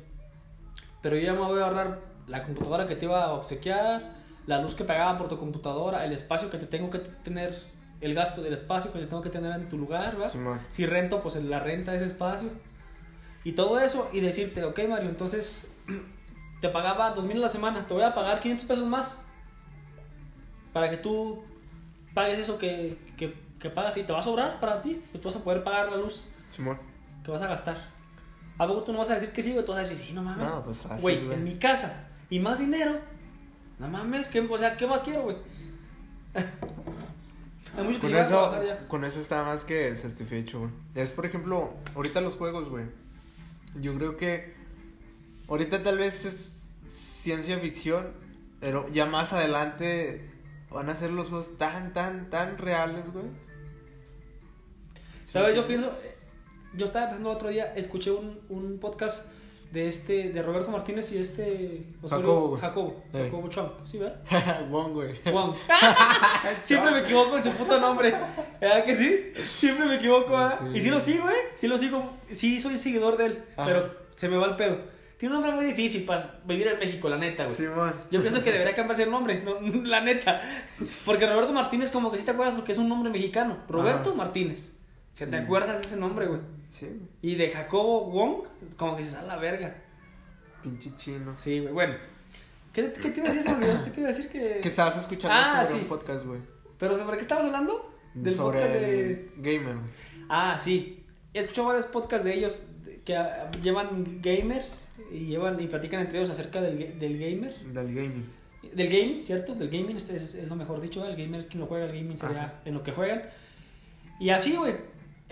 pero yo ya me voy a ahorrar la computadora que te iba a obsequiar, la luz que pagaban por tu computadora, el espacio que te tengo que tener, el gasto del espacio que te tengo que tener en tu lugar, ¿verdad? si rento, pues la renta de ese espacio. Y todo eso y decirte, ok Mario, entonces te pagaba dos mil a la semana, te voy a pagar 500 pesos más para que tú pagues eso que, que, que pagas y te va a sobrar para ti, que tú vas a poder pagar la luz Simón. que vas a gastar. ¿A poco tú no vas a decir que sí, güey? Tú vas a decir, sí, no mames. No, pues Güey, en mi casa y más dinero, No mames, ¿qué, o sea, ¿qué más quiero, güey? Hay muchos que Con eso, ya. con eso está más que satisfecho, güey. Es, por ejemplo, ahorita los juegos, güey. Yo creo que ahorita tal vez es ciencia ficción, pero ya más adelante van a ser los juegos tan, tan, tan reales, güey. ¿Sabes? Sí. Yo pienso, yo estaba pensando otro día, escuché un, un podcast de este, de Roberto Martínez y este Osorio- Jacobo. Jacobo, Ey. Jacobo Chong, ¿sí, verdad? Wong, güey. Juan. Siempre me equivoco en su puto nombre. ¿Verdad que sí? Siempre me equivoco, ¿verdad? Sí. Y sí lo sigo, ¿eh? Sí lo sigo. Sí soy seguidor de él. Ajá. Pero se me va el pedo. Tiene un nombre muy difícil para vivir en México, la neta, güey. Simón. Yo pienso que debería cambiarse el nombre, no, la neta. Porque Roberto Martínez, como que sí te acuerdas, porque es un nombre mexicano. Roberto Ajá. Martínez. ¿Se te Mm. acuerdas de ese nombre, güey? Sí, güey. Y de Jacobo Wong, como que se sale a la verga. Pinche chino. Sí, güey. Bueno. ¿Qué, qué te iba a decir? ¿Qué te iba a decir? Que... Que estabas escuchando Ah, sobre sí. un podcast, güey. ¿Pero sobre qué estabas hablando? Del Sobre podcast de... gamer, güey. Ah, sí. He escuchado varios podcasts de ellos que ah, llevan gamers y llevan y platican entre ellos acerca del, del gamer. Del gaming. Del gaming, ¿cierto? Del gaming, este es, es lo mejor dicho, ¿eh? el gamer es quien lo juega, el gaming sería en lo que juegan. Y así, güey,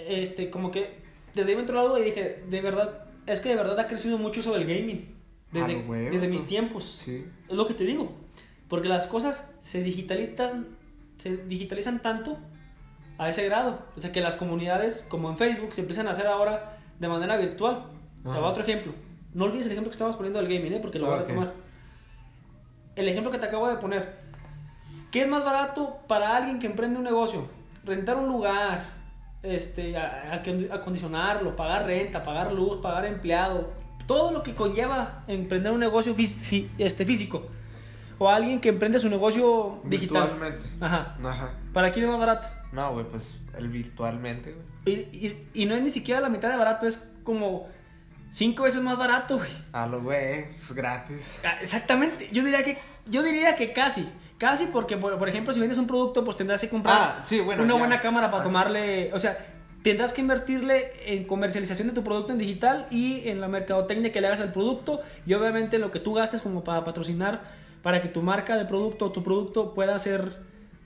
este, como que desde ahí me entró la duda y dije, de verdad, es que de verdad ha crecido mucho sobre el gaming. Desde, A lo huevo, desde mis tiempos. Sí. Es lo que te digo. Porque las cosas se digitalizan, se digitalizan tanto a ese grado. O sea que las comunidades, como en Facebook, se empiezan a hacer ahora de manera virtual. Te Ajá. voy a otro ejemplo. No olvides el ejemplo que estábamos poniendo del gaming, ¿eh? porque lo voy a Ok. retomar. El ejemplo que te acabo de poner. ¿Qué es más barato para alguien que emprende un negocio? Rentar un lugar, este, acondicionarlo, pagar renta, pagar luz, pagar empleado, todo lo que conlleva emprender un negocio fí- fí- este, físico. O alguien que emprende su negocio digital. Virtualmente. Ajá. Ajá. ¿Para quién es más barato? No, güey, pues el virtualmente, güey. Y, y- y no es ni siquiera la mitad de barato, es como cinco veces más barato, güey. A lo güey, es gratis. Ah, Exactamente, yo diría que, yo diría que casi. Casi porque, por, por ejemplo, si vendes un producto, pues tendrás que comprar Ah, sí, bueno, una ya. buena cámara para Ah. tomarle. O sea, tendrás que invertirle en comercialización de tu producto en digital y en la mercadotecnia que le hagas al producto. Y obviamente lo que tú gastes como para patrocinar, para que tu marca de producto o tu producto pueda ser,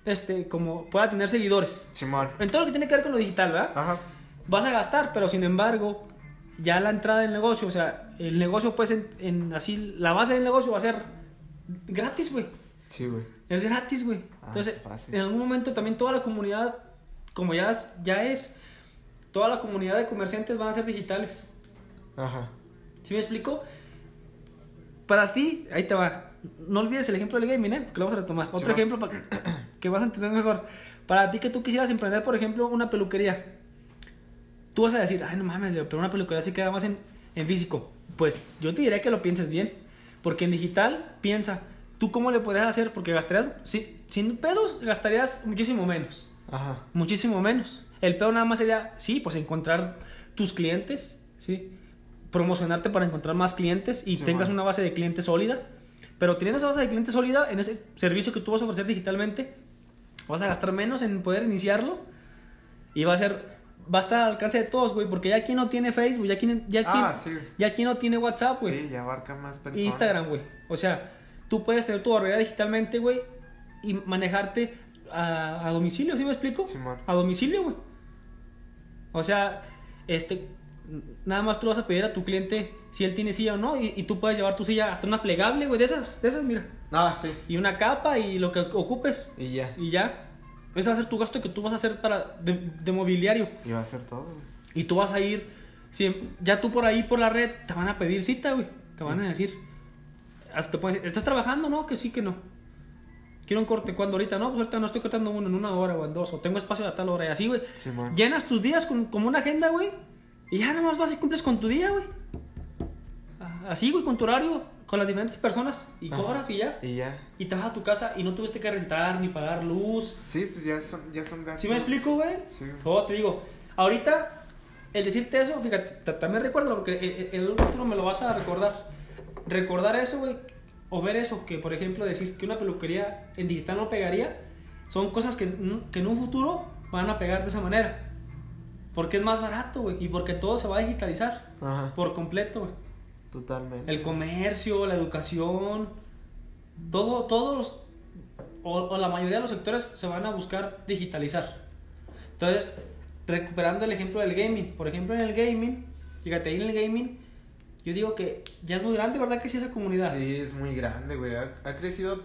este, como, pueda tener seguidores. Simón. En todo lo que tiene que ver con lo digital, ¿verdad? Ajá. vas a gastar, pero sin embargo, ya la entrada del negocio, o sea, el negocio, pues, en, en así, la base del negocio va a ser gratis, güey. Sí, güey. Es gratis, güey. Ah, Entonces, en algún momento también toda la comunidad, como ya es, ya es, toda la comunidad de comerciantes van a ser digitales. Ajá. ¿Sí me explico? Para ti, ahí te va. No olvides el ejemplo del gaming, ¿eh? Que lo vamos a retomar. Otro va. ejemplo para que, que vas a entender mejor. Para ti que tú quisieras emprender, por ejemplo, una peluquería. Tú vas a decir, ay, no mames, pero una peluquería sí queda más en, en físico. Pues yo te diría que lo pienses bien. Porque en digital, piensa, ¿tú cómo le podrías hacer? Porque gastarías, si- sin pedos, gastarías muchísimo menos. Ajá. Muchísimo menos. El peor nada más sería, sí, pues encontrar tus clientes, ¿sí? Promocionarte para encontrar más clientes y Sí, tengas una base de clientes sólida. Pero teniendo esa base de clientes sólida, en ese servicio que tú vas a ofrecer digitalmente, vas a gastar menos en poder iniciarlo y va a ser, va a estar al alcance de todos, güey, porque ya aquí no tiene Facebook, ya aquí, ya aquí, Ah, sí. ya aquí no tiene WhatsApp, güey. Sí, ya abarca más personas. Instagram, güey. O sea, tú puedes tener tu barrera digitalmente, güey, y manejarte a, a domicilio, ¿sí me explico? Simón. A domicilio, güey. O sea, este, nada más tú vas a pedir a tu cliente si él tiene silla o no, y, y tú puedes llevar tu silla hasta una plegable, güey, de esas, de esas, mira. Ah, sí. Y una capa y lo que ocupes, Y ya. y ya. Ese va a ser tu gasto que tú vas a hacer para de, de mobiliario. Y va a ser todo, güey. Y tú vas a ir, si, ya tú por ahí, por la red, te van a pedir cita, güey. Te van a decir, hasta te pueden decir, ¿estás trabajando? No, que sí, que no. Quiero un corte, ¿cuándo ahorita? No, pues ahorita no estoy cortando uno en una hora o en dos, o tengo espacio a tal hora, y así, güey. Llenas tus días con, como una agenda, güey, y ya nada más vas y cumples con tu día, güey. Ah, Así, güey, con tu horario, con las diferentes personas, y Ajá. cobras y ya. Y ya. Y te vas a tu casa y no tuviste que rentar ni pagar luz, Sí, pues ya son, ya son gastos. ¿Sí me explico, güey? Sí. O te digo, ahorita, el decirte eso, fíjate, ta- también recuerdo, porque e- e- en el futuro me lo vas a recordar. Recordar eso, güey, o ver eso, que por ejemplo decir que una peluquería en digital no pegaría, son cosas que, que en un futuro van a pegar de esa manera. Porque es más barato, güey, y porque todo se va a digitalizar Ajá. por completo, güey. Totalmente. El comercio, la educación, todo, todos los, o, o la mayoría de los sectores se van a buscar digitalizar. Entonces, recuperando el ejemplo del gaming, por ejemplo en el gaming, fíjate, ahí en el gaming, yo digo que ya es muy grande, ¿verdad que sí esa comunidad? Sí, es muy grande, güey. Ha, ha crecido,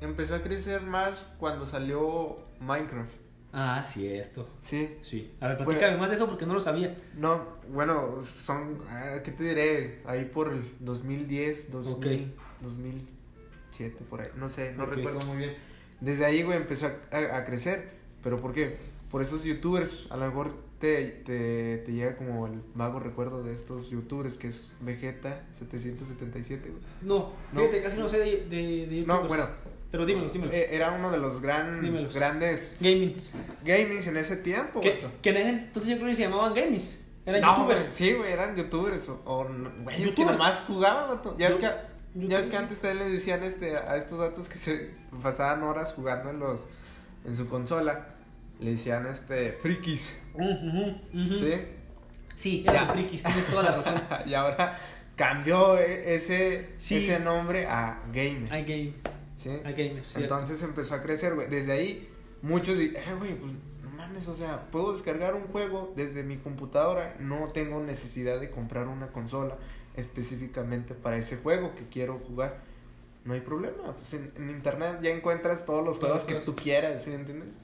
empezó a crecer más cuando salió Minecraft. Ah, cierto. Sí. Sí. A ver, platícame más de eso porque no lo sabía. No, bueno, son, ah, ¿qué te diré? Ahí por el 2010, 2000, 2007, por ahí, no sé, no recuerdo muy bien. Desde ahí, güey, empezó a, a- a crecer, pero ¿por qué? Por esos youtubers, a lo mejor te, te, te llega como el vago recuerdo de estos youtubers, que es Vegeta 777, güey. No, No. fíjate, casi no sé de, de, de No, bueno. Pero dímelos. Eh, Era uno de los gran, Dímelos. grandes Gamings. gamings en ese tiempo, Que, güey. que en ese entonces yo creo que se llamaban gamings. Eran No, youtubers. güey, Sí, güey, eran youtubers. O, o güey, es que nomás jugaban, vato. Ya, es que, ya es que antes también le decían este, a estos datos que se pasaban horas jugando en los en su consola. Le decían este frikis. ¿Sí? Sí, eran Ya. los frikis, tienes toda la razón. y ahora cambió e- ese, Sí. ese nombre a gamer. Hay game, ¿sí? gamers. cierto. Entonces empezó a crecer, güey. Desde ahí, muchos dicen, eh, güey, pues no mames, o sea, puedo descargar un juego desde mi computadora. No tengo necesidad de comprar una consola específicamente para ese juego que quiero jugar. No hay problema, pues en, en internet ya encuentras todos los juegos que tú quieras, ¿sí entiendes?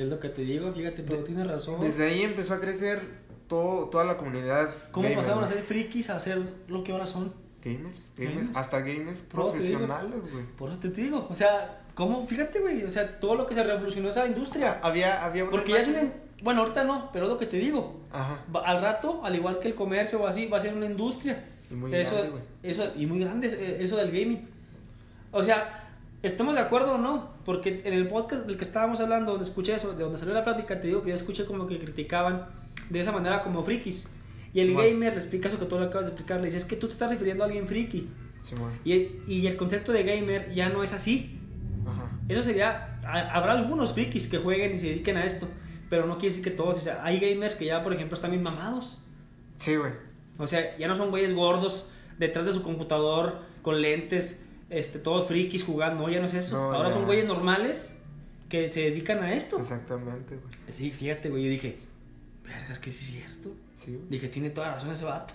Es lo que te digo, fíjate, pero tienes razón. Desde ahí empezó a crecer todo, toda la comunidad. ¿Cómo gamer, pasaron a ser frikis a ser lo que ahora son? Gamers, gamers, Gamers. hasta gamers profesionales, güey. Por eso te digo, o sea, ¿cómo? Fíjate, güey, o sea, todo lo que se revolucionó esa industria. Había, había una Porque ya es una... Bueno, ahorita no, pero es lo que te digo. Ajá. Al rato, al igual que el comercio o así, va a ser una industria. Y muy eso, grande, güey. eso, y muy grande eh, eso del gaming. O sea, ¿estamos de acuerdo o no? Porque en el podcast del que estábamos hablando, donde escuché eso, de donde salió la plática, te digo que yo escuché como que criticaban de esa manera como frikis. Y el gamer le explica eso que tú le acabas de explicar, le dice, es que tú te estás refiriendo a alguien friki. Simón. Y, y el concepto de gamer ya no es así. Ajá. Eso sería, ha- habrá algunos frikis que jueguen y se dediquen a esto, pero no quiere decir que todos, o sea, hay gamers que ya, por ejemplo, están bien mamados. Sí, güey. O sea, ya no son güeyes gordos detrás de su computador con lentes, este, todos frikis jugando, ya no es eso. No, Ahora ya. son güeyes normales que se dedican a esto. Exactamente, güey. Sí, fíjate, güey, yo dije, vergas, que sí es cierto. Sí, güey. Dije, tiene toda la razón ese vato.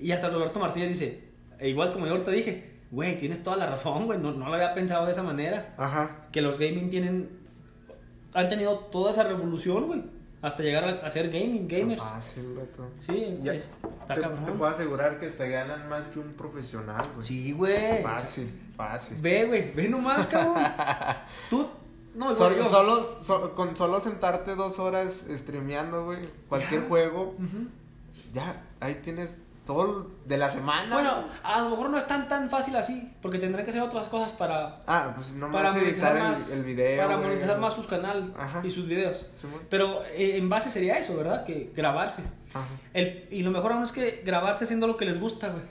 Y hasta Roberto Martínez dice, e igual como yo ahorita dije, güey, tienes toda la razón, güey, no, no lo había pensado de esa manera. Ajá. Que los gaming tienen, han tenido toda esa revolución, güey, hasta llegar a, a ser gaming, gamers. Fácil, vato. Sí, Ya, es- está te, cabrón. te puedo asegurar que te ganan más que un profesional, güey. Sí, güey. Fácil, fácil. Ve, güey, ve nomás, cabrón. Tú, no, igual Solo, yo. solo, so- con solo sentarte dos horas streameando, güey, cualquier Ya. juego, ya, ahí tienes todo de la semana. Bueno, a lo mejor no es tan tan fácil así, porque tendrán que hacer otras cosas para, Ah, pues para nomás editar monetizar el, más, el video. para güey. monetizar más sus canales Ajá. y sus videos. Simón. Pero eh, en base sería eso, ¿verdad? Que grabarse. Ajá. El, y lo mejor aún es que grabarse haciendo lo que les gusta, güey.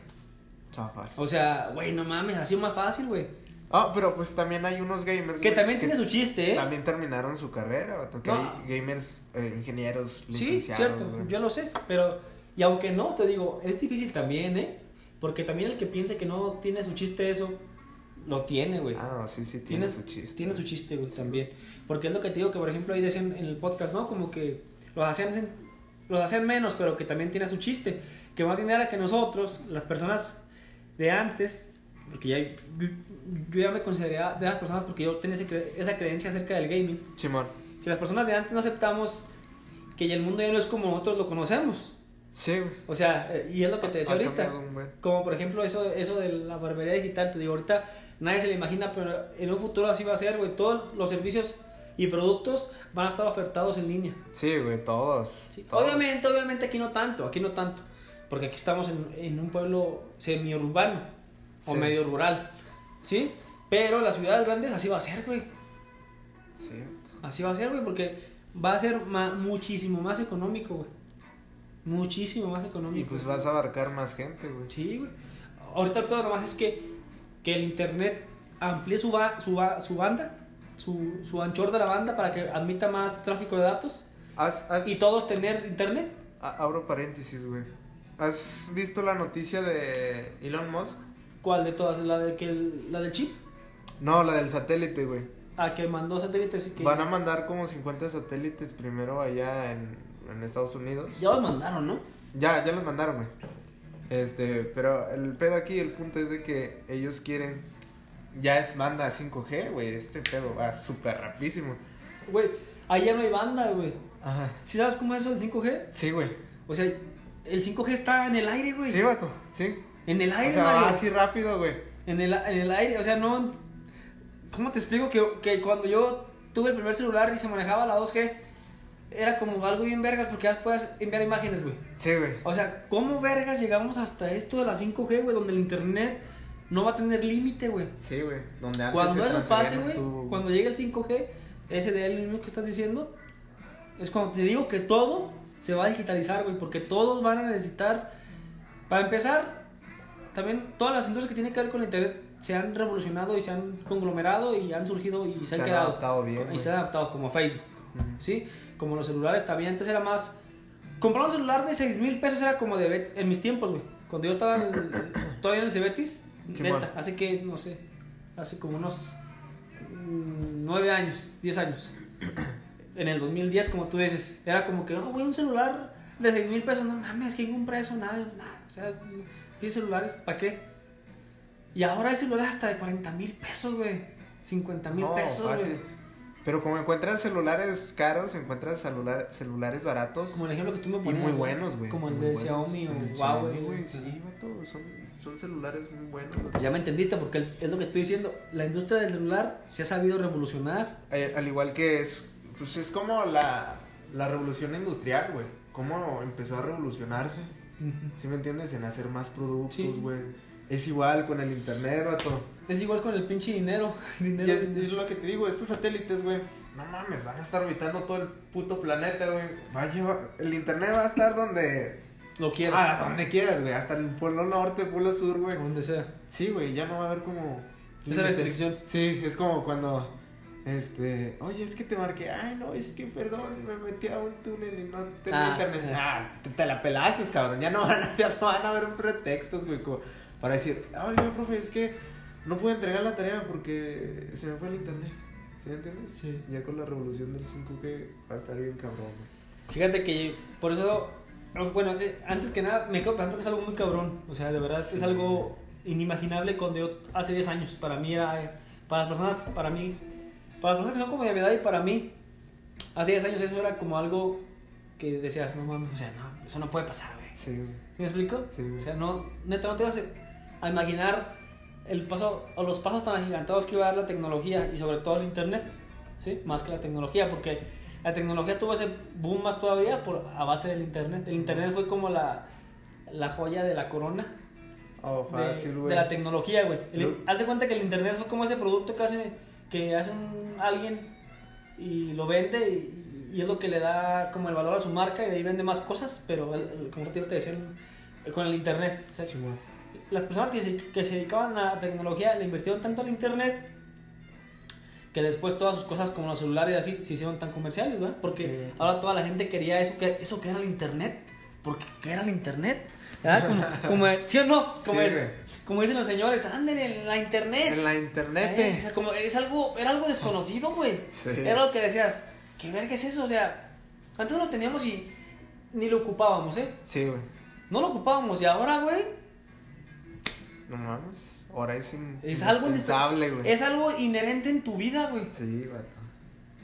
Está fácil. O sea, güey, no mames, así es más fácil, güey. Ah, pero pues también hay unos gamers. Que güey, también tiene su chiste, ¿eh? También terminaron su carrera, vato, que No. hay gamers, eh, ingenieros, Sí, licenciados. cierto, güey. yo lo sé, pero y aunque no, te digo, es difícil también, ¿eh? Porque también el que piense que no tiene su chiste eso, lo tiene, güey. Ah, no, sí, sí, tiene Tiene su chiste. Tiene su chiste, güey, también. Porque es lo que te digo que, por ejemplo, ahí decían en el podcast, ¿no? Como que los hacían, los hacían menos, pero que también tiene su chiste. Que más dinero que nosotros, las personas de antes, porque ya yo, yo ya me consideraba de las personas porque yo tenía ese esa creencia acerca del gaming, Simón. que las personas de antes no aceptamos que el mundo ya no es como nosotros lo conocemos. Sí, güey. O sea, eh, y es lo que te decía ahorita. Como por ejemplo eso, eso de la barbería digital, te digo, ahorita nadie se le imagina, pero en un futuro así va a ser, güey. Todos los servicios y productos van a estar ofertados en línea. Sí, güey, todos. Sí, todos. Obviamente, obviamente aquí no tanto, aquí no tanto. Porque aquí estamos en, en un pueblo semi-urbano o Sí. medio rural, ¿sí? Pero las ciudades grandes así va a ser, güey. Sí. Así va a ser, güey, porque va a ser ma- muchísimo más económico, güey. Muchísimo más económico. Y pues vas a abarcar más gente, güey. Sí, güey. Ahorita el peor nomás es que, que el internet amplíe su, ba- su, ba- su banda, su, su anchor de la banda para que admita más tráfico de datos Has, has- y todos tener internet. a- abro paréntesis, güey. ¿Has visto la noticia de Elon Musk? ¿Cuál de todas? ¿La, de que el- la del chip? No, la del satélite, güey. A que mandó satélites y que. Van a mandar como 50 satélites primero allá en, en Estados Unidos. Ya los mandaron, ¿no? Ya, ya los mandaron, güey. Este, pero el pedo aquí, el punto es de que ellos quieren. Ya es banda 5G, güey. Este pedo va súper rapidísimo. Güey, ahí ya no hay banda, güey. Ajá. ¿Sí sabes cómo es eso del 5G? Sí, güey. O sea, el 5G está en el aire, güey. Sí, vato, sí. En el O aire, sea, va Mario. así rápido, güey. En el, en el aire, o sea, no. ¿Cómo te explico que, que cuando yo tuve el primer celular y se manejaba la 2G, era como algo bien vergas porque ya puedes enviar imágenes, güey? Sí, güey. O sea, ¿cómo vergas llegamos hasta esto de la 5G, güey? Donde el internet no va a tener límite, güey. Sí, güey. Donde antes Cuando eso pase, güey, tu- cuando llegue el 5G, ese de él mismo que estás diciendo, es cuando te digo que todo se va a digitalizar, güey, porque todos van a necesitar, para empezar, también todas las industrias que tienen que ver con el internet se han revolucionado y se han conglomerado y han surgido y se, Se han han quedado. adaptado bien, Y güey. se han adaptado como Facebook, Ujú. ¿sí? Como los celulares también, antes era más... Comprar un celular de 6 mil pesos era como de... En mis tiempos, güey. Cuando yo estaba en el- todavía en el Cebetis, neta, hace que, no sé, hace como unos 9 años, 10 años. En el 2010, como tú dices, era como que, oh, güey, un celular de 6 mil pesos, no mames, ¿quién compra eso? Nada, nada. O sea, ¿qué celulares? ¿Para qué? Y ahora hay celulares hasta de 40 mil pesos, güey. 50 mil No, pesos, güey. Pero como encuentras celulares caros, encuentras celular, celulares baratos. Como el ejemplo que tú me y ponías. muy buenos, güey. Como el de buenos. Xiaomi o Huawei. güey. Sí, vato, son, son celulares muy buenos. güey. Ya me entendiste, porque es es lo que estoy diciendo. La industria del celular se ha sabido revolucionar. Eh, Al igual que es, pues es como la, la revolución industrial, güey. Cómo empezó a revolucionarse. ¿Sí me entiendes? En hacer más productos, Sí. güey. Es igual con el internet, vato. Es igual con el pinche dinero. Y dinero es, es lo que te digo, estos satélites, güey. No mames, van a estar orbitando todo el puto planeta, güey. Va a llevar, el internet va a estar donde... Lo quiero. Ah, donde quieras, güey. Hasta el polo norte, polo sur, güey. Donde sea. Sí, güey, ya no va a haber como... Esa restricción. Sí, es como cuando... Este... Oye, es que te marqué. Ay, no, es que perdón, me metí a un túnel y no tengo Ah, internet. Ah, te, te la pelaste, cabrón. Ya no van a, ya no van a haber pretextos, güey, como para decir... Oye, profe, es que no pude entregar la tarea porque se me fue el internet. ¿Sí me entiendes? Sí. Ya con la revolución del 5G va a estar bien cabrón. Fíjate que por eso, bueno, eh, antes que nada, me quedo pensando que es algo muy cabrón. O sea, de verdad Sí. es algo inimaginable cuando yo hace 10 años. Para mí era, eh, para las personas, para mí, para las personas que son como de mi edad y para mí, hace 10 años eso era como algo que decías, no mames, o sea, no, eso no puede pasar, güey. Sí. ¿Sí me explico? Sí. O sea, no, neta, no te vas a imaginar el paso o los pasos tan agigantados que iba a dar la tecnología y sobre todo el internet, ¿sí? Más que la tecnología, porque la tecnología tuvo ese boom más todavía por, a base del internet. El internet fue como la, la joya de la corona Oh, de, fácil, güey. de la tecnología, güey. Haz de cuenta que el internet fue como ese producto que hace, que hace un, alguien y lo vende y, y es lo que le da como el valor a su marca y de ahí vende más cosas, pero el- el- como te decía, el- con el internet. O sea, Sí. Las personas que se, que se dedicaban a tecnología le invirtieron tanto al internet que después todas sus cosas como los celulares y así se hicieron tan comerciales, ¿verdad? Porque Sí. ahora toda la gente quería eso que, eso que era el internet. Porque ¿qué era el internet? ¿Verdad? Como, como, ¿Sí o no? Como, Sí, es- como dicen los señores, anden en la internet. En la internet. Eh, o sea, como es algo, era algo desconocido, güey. Sí. Era lo que decías, ¿qué verga es eso? O sea, antes no lo teníamos y ni lo ocupábamos, ¿eh? Sí, güey. No lo ocupábamos y ahora, güey, No mames. Ahora es, in- es algo güey. Es algo inherente en tu vida, güey. Sí, vato.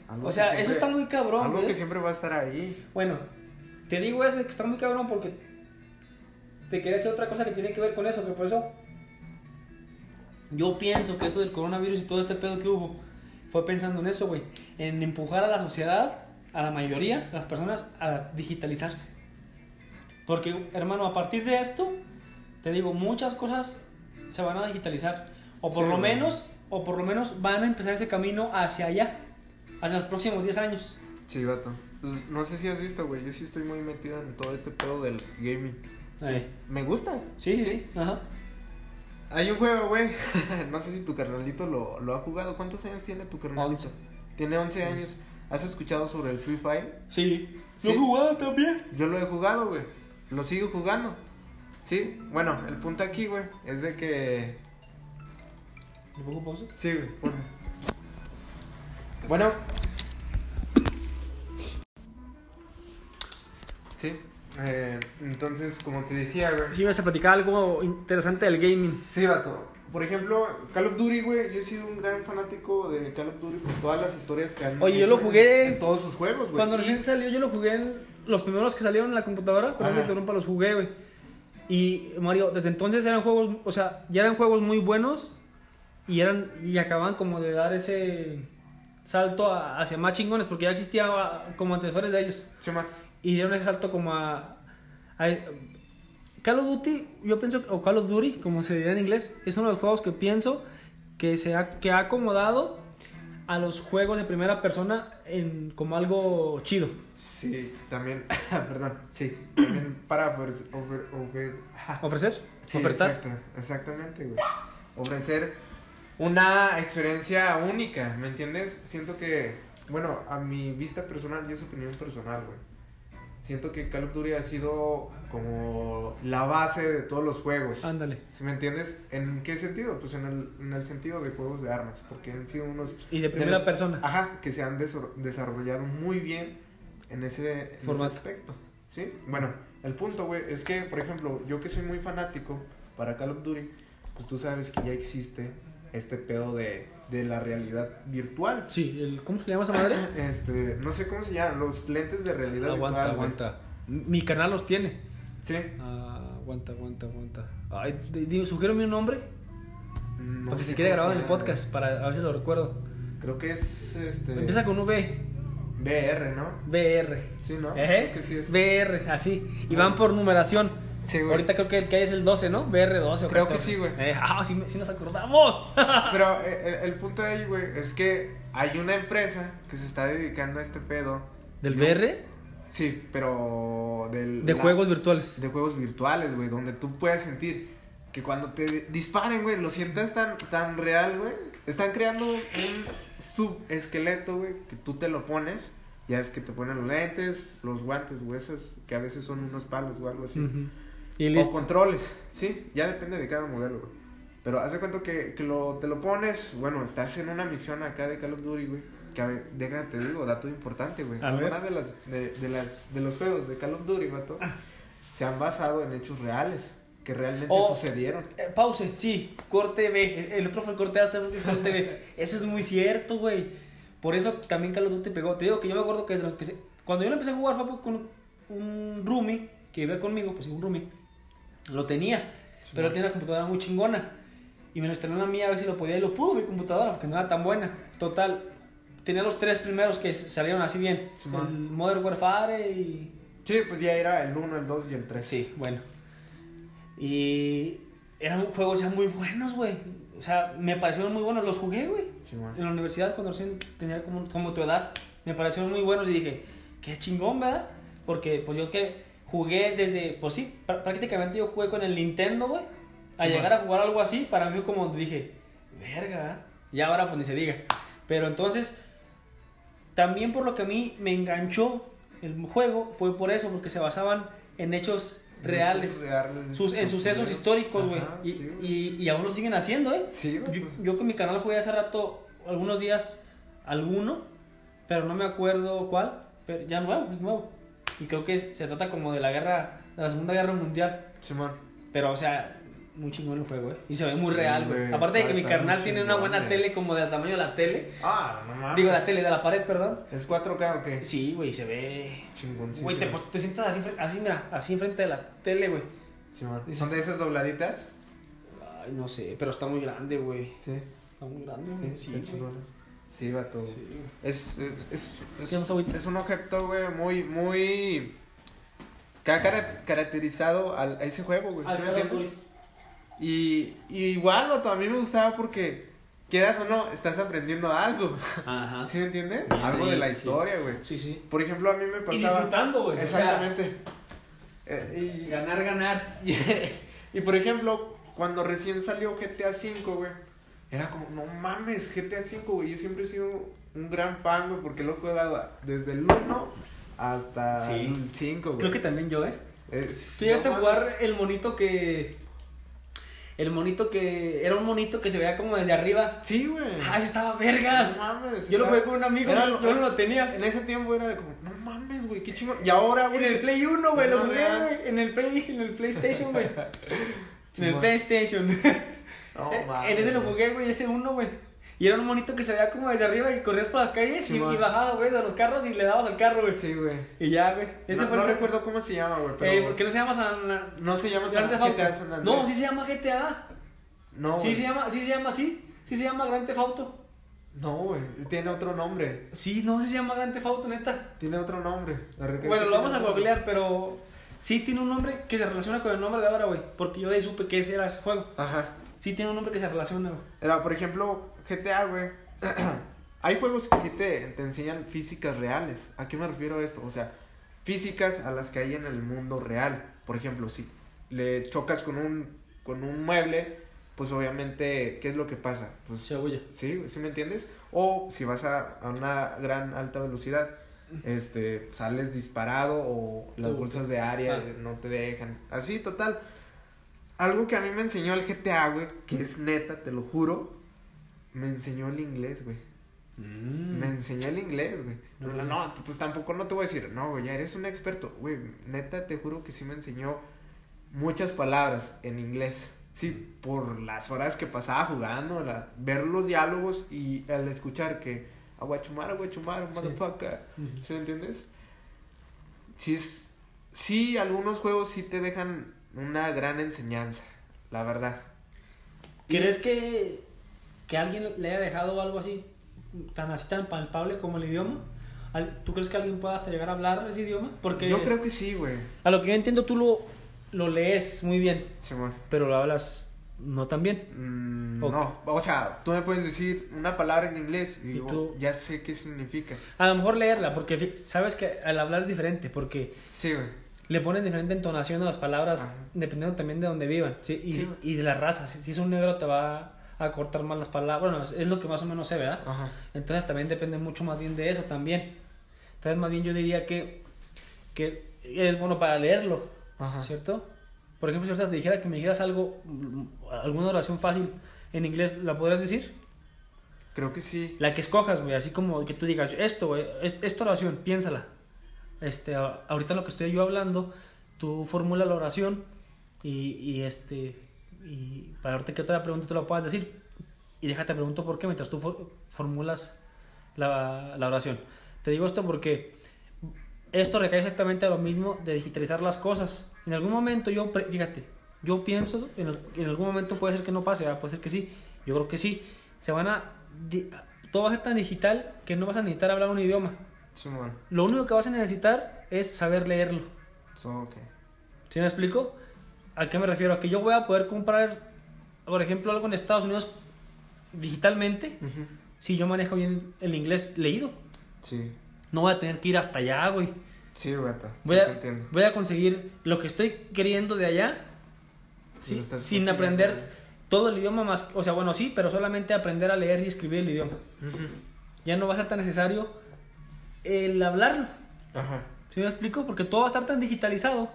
Algo O sea, siempre- eso está muy cabrón, Algo que siempre va a estar ahí. Bueno, te digo eso que está muy cabrón porque te quería decir otra cosa que tiene que ver con eso, que por eso yo pienso que eso del coronavirus y todo este pedo que hubo fue pensando en eso, güey, en empujar a la sociedad, a la mayoría, las personas a digitalizarse. Porque, hermano, a partir de esto, te digo, muchas cosas se van a digitalizar. O por Sí, lo güey. menos, o por lo menos van a empezar ese camino hacia allá, hacia los próximos 10 años. Sí, vato. Pues, no sé si has visto, güey. Yo sí estoy muy metido en todo este pedo del gaming. Me gusta. Sí, sí, sí. Ajá. Hay un juego, güey. no sé si tu carnalito lo, lo ha jugado. ¿Cuántos años tiene tu carnalito? Once. Tiene 11 años. ¿Has escuchado sobre el Free Fire? Sí. Sí. ¿Lo he jugado también? Yo lo he jugado, güey. Lo sigo jugando. Sí, bueno, el punto aquí, güey, es de que ¿Le pongo pausa? Sí, güey. Bueno. Sí. eh, entonces, como te decía, güey. Sí, vas a platicar algo interesante del gaming. Sí, vato. Por ejemplo, Call of Duty, güey. Yo he sido un gran fanático de Call of Duty por todas las historias que han Oye, yo lo jugué en, en todos sus juegos, güey. Cuando recién salió, yo lo jugué en los primeros que salieron en la computadora, pero no me interrumpa, los jugué, güey. Y Mario, desde entonces eran juegos, o sea, ya eran juegos muy buenos y eran y acababan como de dar ese salto a- hacia más chingones porque ya existía ah, como antecesores de ellos Sí, man. y dieron ese salto como a, a- Call of Duty, yo pienso o Call of Duty, como se diría en inglés, es uno de los juegos que pienso que se ha, que ha acomodado a los juegos de primera persona en como algo chido. Sí, también. perdón. Sí. También para ofrecer. Ofre, ofre- ja. ¿Ofrecer? Sí, ¿Ofertar? exacto, exactamente, güey. Ofrecer una experiencia única, ¿me entiendes? Siento que, bueno, a mi vista personal y es opinión personal, güey. Siento que Call of Duty ha sido como la base de todos los juegos. Ándale. ¿Sí me entiendes? ¿En qué sentido? Pues en el, en el sentido de juegos de armas, porque han sido unos... Y de primera los- persona. Ajá, que se han desarrollado muy bien en ese, en ese aspecto. ¿Sí? Bueno, el punto, güey, es que, por ejemplo, yo que soy muy fanático para Call of Duty, pues tú sabes que ya existe este pedo de, de la realidad virtual. Sí, el, ¿cómo se le llama esa madre? Este, no sé cómo se llaman, los lentes de realidad aguanta, virtual. güey. aguanta. Mi canal los tiene. Sí. Ah, aguanta, aguanta, aguanta. Ay, di- di- sugiérame un nombre. No porque sé se quede cómo grabado en el llama, podcast para a ver si lo recuerdo. Creo que es este. Empieza con V. VR, ¿no? VR. Sí, ¿no? Ejé. Creo que sí es. VR, así. Y van por numeración. Sí, güey. Ahorita creo que el que hay es el 12, ¿no? VR12 o Creo que 14. sí, güey. Eh, ah, sí, sí nos acordamos. Pero eh, el, el punto de ahí, güey, es que hay una empresa que se está dedicando a este pedo. ¿Del VR? Sí, pero del... De la- juegos virtuales. De juegos virtuales, güey, donde tú puedes sentir que cuando te disparen, güey, lo sientas tan, tan real, güey. Están creando un subesqueleto, güey, que tú te lo pones. Ya es que te ponen los lentes, los guantes, güey, esos que a veces son unos palos o algo así. Y O listo. controles, sí, ya depende de cada modelo, güey. Pero hace cuenta que, que lo, te lo pones, bueno, estás en una misión acá de Call of Duty, güey. Que a ver, déjate, te digo, dato importante, güey. Algunas de las, de, de las, de los juegos de Call of Duty, vato, se han basado en hechos reales, que realmente Oh. sucedieron. Eh, pause, sí, corte B. El otro fue corte A, este el corte B. Eso es muy cierto, güey. Por eso también Call of Duty pegó. Te digo que yo me acuerdo que, desde lo que se- cuando yo lo empecé a jugar fue con un roomie que vivía conmigo, pues un roomie. Lo tenía, Sí, pero él man. tenía una computadora muy chingona. Y me lo instaló una mía a ver si lo podía y lo pudo mi computadora porque no era tan buena. Total, tenía los tres primeros que salieron así bien. Sí, el. Modern Warfare y Sí, pues ya era el 1, el 2 y el 3. Sí, bueno. Y eran juegos ya muy buenos, güey. O sea, me parecieron muy buenos. Los jugué, güey. Sí. En la universidad, cuando recién tenía como, como tu edad, me parecieron muy buenos y dije, qué chingón, ¿verdad? Porque, pues yo que jugué desde, pues sí, pr- prácticamente yo jugué con el Nintendo, güey. A Sí, llegar man. a jugar algo así, para mí fue como dije, verga. Y ahora, pues ni se diga. Pero entonces, también por lo que a mí me enganchó el juego fue por eso, porque se basaban en hechos reales, reales, sus- en sucesos históricos, güey. y, sí, y, y aún lo siguen haciendo, ¿eh? Sí. Yo, yo con mi canal jugué hace rato, algunos días, alguno, pero no me acuerdo cuál, pero ya nuevo, es nuevo. Y creo que se trata como de la guerra, de la Segunda Guerra Mundial. Simón. Pero, o sea, muy chingón el juego, ¿eh? Y se ve muy Sí, real, güey. Aparte de que mi carnal tiene una buena chingón, tele como del tamaño de la tele. Ah, no mames. Digo, la tele de la pared, perdón. ¿Es 4K o qué? Sí, güey, se ve... Chingoncísimo. Güey, te, pues, te sientas así, así, mira, así enfrente de la tele, güey. Simón. Dices- ¿Son de esas dobladitas? Ay, no sé, pero está muy grande, güey. Sí. Está muy grande, Sí, güey. está güey. Sí, va todo. Sí. Es, es, es, es, un objeto, güey, muy, muy... Que ha cara- caracterizado al- a ese juego, güey. ¿sí me entiendes? Y, y igual, vato, a mí me gustaba porque, quieras o no, estás aprendiendo algo. Ajá. ¿Sí me entiendes? Bien algo de la historia, güey. Sí, sí. Por ejemplo, a mí me Y pasaba... disfrutando, güey. o sea, Exactamente. Eh, y, ganar, ganar. y, y, por ejemplo, cuando recién salió GTA V, güey, era como, no mames, GTA V, güey. Yo siempre he sido un gran fan, güey, porque lo he jugado desde el 1 hasta Sí. el 5, güey. Creo que también yo, ¿eh? Es- Tú llegaste no a jugar el monito que. El monito que. Era un monito que se veía como desde arriba. Sí, güey. Ah, ese estaba vergas. No mames. Yo lo jugué con un amigo, Era yo no lo tenía. En ese tiempo era como, no mames, güey, qué chingón. Y ahora, güey. En el Play 1, güey, lo jugué, güey. En el Play, en el PlayStation, güey. Sí, en el. PlayStation. No, en mames, ese lo jugué, güey, ese uno, güey. Y era un monito que se veía como desde arriba y corrías por las calles Sí, y, y bajabas, güey, de los carros y le dabas al carro, güey. Sí, güey. Y ya, güey. Ese no, fue no recuerdo cómo se llama, güey, pero... Eh, ¿Por qué no se llama San... No se llama San? GTA San Andrés. No, sí se llama GTA. No, Sí se llama, sí se llama así. Sí se llama Grand Theft Auto. No, güey, tiene otro nombre. Sí, no, sí se llama Grand Theft Auto, neta. Tiene otro nombre. La Bueno, lo vamos a googlear, pero sí tiene un nombre que se relaciona con el nombre de ahora, güey. Porque yo de ahí supe que ese era ese juego. Ajá. Sí tiene un nombre que se relaciona, güey. Era, por ejemplo, GTA, güey. Hay juegos que sí te, te enseñan físicas reales. ¿A qué me refiero a esto? O sea, físicas a las que hay en el mundo real. Por ejemplo, si le chocas con un, con un mueble, pues obviamente, ¿qué es lo que pasa? Pues, Se huye. Sí, ¿sí me entiendes? O si vas a, a una gran alta velocidad, este, sales disparado o las bolsas de área Ah. no te dejan. Así, total. Algo que a mí me enseñó el GTA, güey, que es neta, te lo juro, me enseñó el inglés, güey. Me enseñó el inglés, güey. Mm. No, no, pues tampoco no te voy a decir, no, güey, ya eres un experto. Güey, neta, te juro que sí me enseñó muchas palabras en inglés. Sí, por las horas que pasaba jugando, la- ver los diálogos y al escuchar que aguachumar, aguachumar, motherfucker. ¿Sí me entiendes? Sí, es, sí, algunos juegos sí te dejan una gran enseñanza, la verdad. ¿Crees que, que alguien le haya dejado algo así, tan así tan palpable como el idioma? ¿Tú crees que alguien pueda hasta llegar a hablar ese idioma? Porque Yo creo que sí, güey. a lo que yo entiendo tú lo, lo lees muy bien, Simón. pero lo hablas no tan bien. Mm, Ok. No, o sea, tú me puedes decir una palabra en inglés y, Y digo, tú- ya sé qué significa. A lo mejor leerla, porque sabes que al hablar es diferente, porque Sí, güey. Le ponen diferente entonación a las palabras Ajá. dependiendo también de dónde vivan ¿sí? y, Sí. y de la raza. Si, si es un negro te va a cortar más las palabras, bueno, es lo que más o menos sé, ¿verdad? Ajá. Entonces también depende mucho más bien de eso también. Entonces más bien yo diría que, que es bueno para leerlo, Ajá. ¿cierto? Por ejemplo, si ahorita te dijera que me dijeras algo, mm, alguna oración fácil en inglés, ¿la podrías decir? Creo que sí. La que escojas, güey, así como que tú digas, esto, güey, es- esta oración, piénsala. Este, ahorita lo que estoy yo hablando, tú formula la oración y, y este, y para ahorita que otra pregunta te lo puedas decir. Y déjate pregunto por qué mientras tú for- formulas la, la oración. Te digo esto porque esto recae exactamente a lo mismo de digitalizar las cosas. En algún momento yo, fíjate, yo pienso, en, en algún momento puede ser que no pase, ¿verdad? puede ser que sí, yo creo que sí. Se van a, todo va a ser tan digital que no vas a necesitar hablar un idioma. Simón. Lo único que vas a necesitar es saber leerlo. So, ok. ¿Sí me explico? ¿A qué me refiero? A que yo voy a poder comprar, por ejemplo, algo en Estados Unidos digitalmente Ujú. si yo manejo bien el inglés leído. Sí. No voy a tener que ir hasta allá, güey. Sí, gato. Sí, Voy, te a, entiendo. voy a conseguir lo que estoy queriendo de allá ¿sí? Sin aprender todo el idioma más. O sea, bueno, sí, pero solamente aprender a leer y escribir el idioma. Ujú. Ya no va a ser tan necesario el hablarlo. Ajá. ¿Sí me explico? Porque todo va a estar tan digitalizado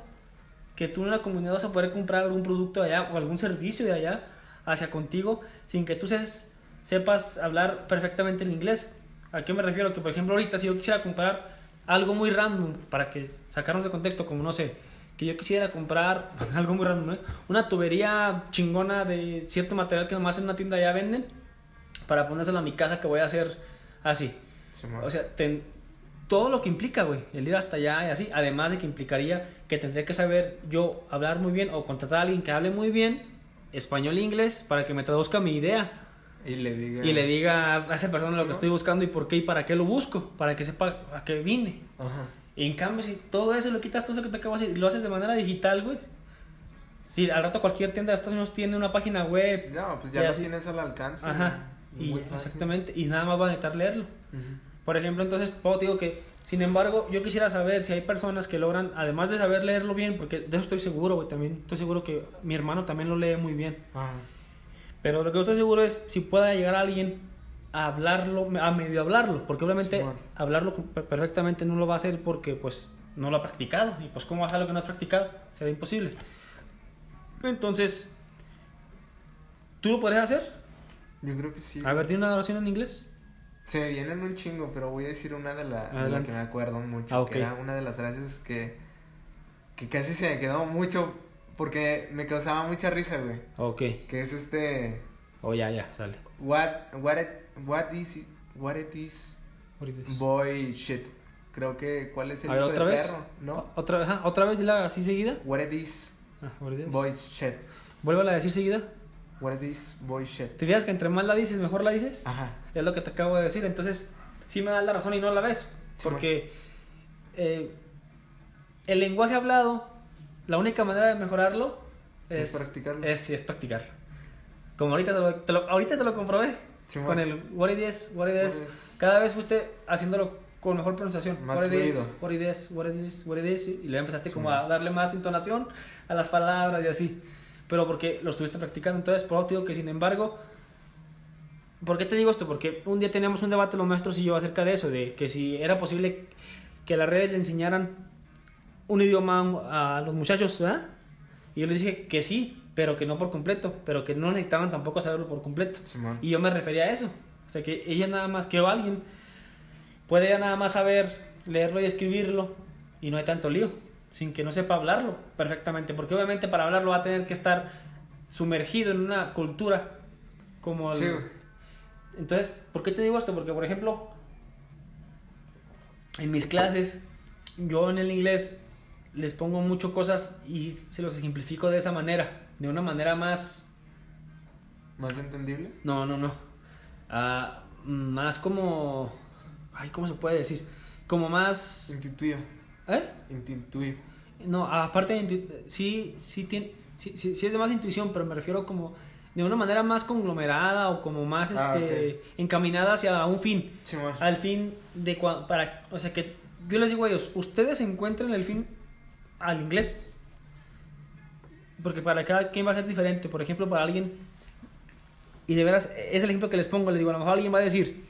que tú en una comunidad vas a poder comprar algún producto de allá o algún servicio de allá hacia contigo sin que tú seas- sepas hablar perfectamente el inglés. ¿A qué me refiero? Que por ejemplo ahorita si yo quisiera comprar algo muy random para que sacarnos de contexto, como no sé, que yo quisiera comprar algo muy random, ¿eh? una tubería chingona de cierto material que nomás en una tienda ya venden para ponérselo a mi casa que voy a hacer así. O sea, ten- todo lo que implica, güey, el ir hasta allá y así, además de que implicaría que tendría que saber yo hablar muy bien o contratar a alguien que hable muy bien español e inglés para que me traduzca mi idea y le diga. y le diga a esa persona lo Sí, que ¿no? estoy buscando y por qué y para qué lo busco, para que sepa a qué vine. Ajá. Y en cambio, si todo eso lo quitas, todo eso que te acabo de decir, lo haces de manera digital, güey. Sí, al rato cualquier tienda de Estados Unidos tiene una página web. No, pues ya lo así. tienes al alcance. Ajá. Y, exactamente. Y nada más va a necesitar leerlo. Por ejemplo, entonces, Pau, digo que, sin embargo, yo quisiera saber si hay personas que logran, además de saber leerlo bien, porque de eso estoy seguro, güey, también estoy seguro que mi hermano también lo lee muy bien. Ajá. Pero lo que yo estoy seguro es si pueda llegar alguien a hablarlo, a medio hablarlo, porque obviamente hablarlo per- perfectamente no lo va a hacer porque, pues, no lo ha practicado. Y pues, ¿cómo vas a hacer algo que no has practicado? Será imposible. Entonces, ¿Tú lo podrías hacer? Yo creo que sí. A ver, dime una oración en inglés. Se me vienen un chingo, pero voy a decir una de las Adelante. que me acuerdo mucho. Ah, ok. Que era una de las frases que, que casi se me quedó mucho porque me causaba mucha risa, güey. Ok. Que es este. Oh, ya, ya, sale. What, what, it, what is, it- what it is What it is? boy shit. Creo que, ¿cuál es el A ver, hijo otra de vez. perro? ¿No? Otra ajá, otra vez, dila así seguida. What it is Ah, what it is. boy shit. Vuélvala a decir seguida. What it is boy shit. ¿Te fijas que entre más la dices, mejor la dices? Ajá. Es lo que te acabo de decir. Entonces, sí me das la razón y no la ves. Sí, Porque eh, el lenguaje hablado, la única manera de mejorarlo Es es, practicarlo. Es, sí, es practicar. Como ahorita te lo, te lo- ahorita te lo comprobé. Sí, con el what it is, what it What is. is. Cada vez fuiste haciéndolo con mejor pronunciación. Más what it is, what it is, what it is, what it is. Y luego empezaste como a darle más entonación a las palabras y así. Pero porque lo estuviste practicando. Entonces, por eso digo que sin embargo, ¿Por qué te digo esto? Porque un día teníamos un debate los maestros y yo acerca de eso, de que si era posible que las redes le enseñaran un idioma a los muchachos, ¿verdad? Y yo les dije que sí, pero que no por completo, pero que no necesitaban tampoco saberlo por completo. Y yo me refería a eso. O sea, que ella nada más, que alguien puede ya nada más saber leerlo y escribirlo y no hay tanto lío, sin que no sepa hablarlo perfectamente, porque obviamente para hablarlo va a tener que estar sumergido en una cultura como el- Sí. Entonces, ¿por qué te digo esto? Porque, por ejemplo, en mis clases, yo en el inglés les pongo mucho cosas y se los ejemplifico de esa manera, de una manera más... ¿Más entendible? No, no, no. Ah, más como... Ay, ¿cómo se puede decir? Como más... Intuitivo. ¿Eh? Intuitivo. No, aparte de sí, sí, tiene, sí, sí, sí es de más intuición, pero me refiero como de una manera más conglomerada o como más Ah, este, encaminada hacia un fin. Simón. Al fin de para, o sea que yo les digo a ellos, ustedes encuentren el fin al inglés. Porque para cada quien va a ser diferente. Por ejemplo, para alguien, y de veras, es el ejemplo que les pongo, les digo, a lo mejor alguien va a decir,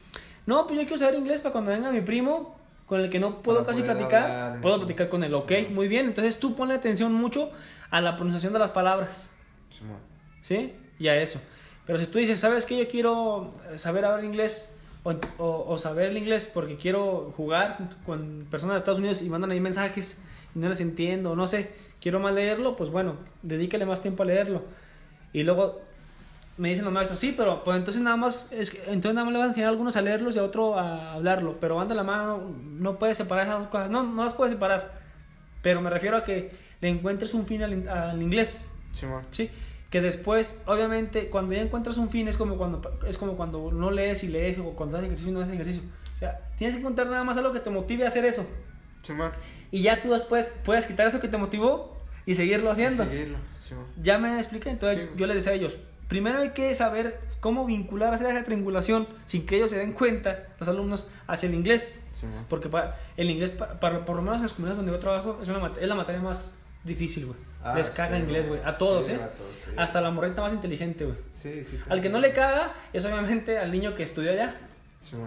no, pues yo quiero saber inglés para cuando venga mi primo, con el que no puedo Para casi platicar, hablar, puedo ¿no? platicar con él, ok, Sí. muy bien. Entonces tú ponle atención mucho a la pronunciación de las palabras. Simón. ¿sí? Y a eso. Pero si tú dices, ¿sabes qué? Yo quiero saber hablar inglés o, o- o saber el inglés porque quiero jugar con personas de Estados Unidos y mandan ahí mensajes y no les entiendo, no sé, quiero más leerlo, pues bueno, dedícale más tiempo a leerlo. Y luego me dicen los maestros, sí, pero pues entonces nada más, es que- entonces nada más le van a enseñar a algunos a leerlos y a otro a hablarlo, pero anda la mano, no, no puedes separar esas dos cosas, no, no las puedes separar, pero me refiero a que le encuentres un fin al, al inglés. Simón. Sí, que después, obviamente, cuando ya encuentras un fin es como cuando es como cuando no lees y lees o cuando haces ejercicio y no haces ejercicio. O sea, tienes que encontrar nada más algo que te motive a hacer eso. Simón. Y ya tú después puedes quitar eso que te motivó y seguirlo haciendo. Seguirlo. Simón. Ya me expliqué, entonces Sí. yo les decía a ellos, primero hay que saber cómo vincular, hacer esa triangulación sin que ellos se den cuenta, los alumnos, hacia el inglés. Simón. Porque para, el inglés, pa- para, por lo menos en las comunidades donde yo trabajo, es, una, es la materia más difícil, güey. Ah, Les caga sí, inglés, güey. A todos, sí, ¿eh? a todos, sí. Hasta la morrita más inteligente, güey. Sí, sí. Al que no le caga es obviamente al niño que estudió allá.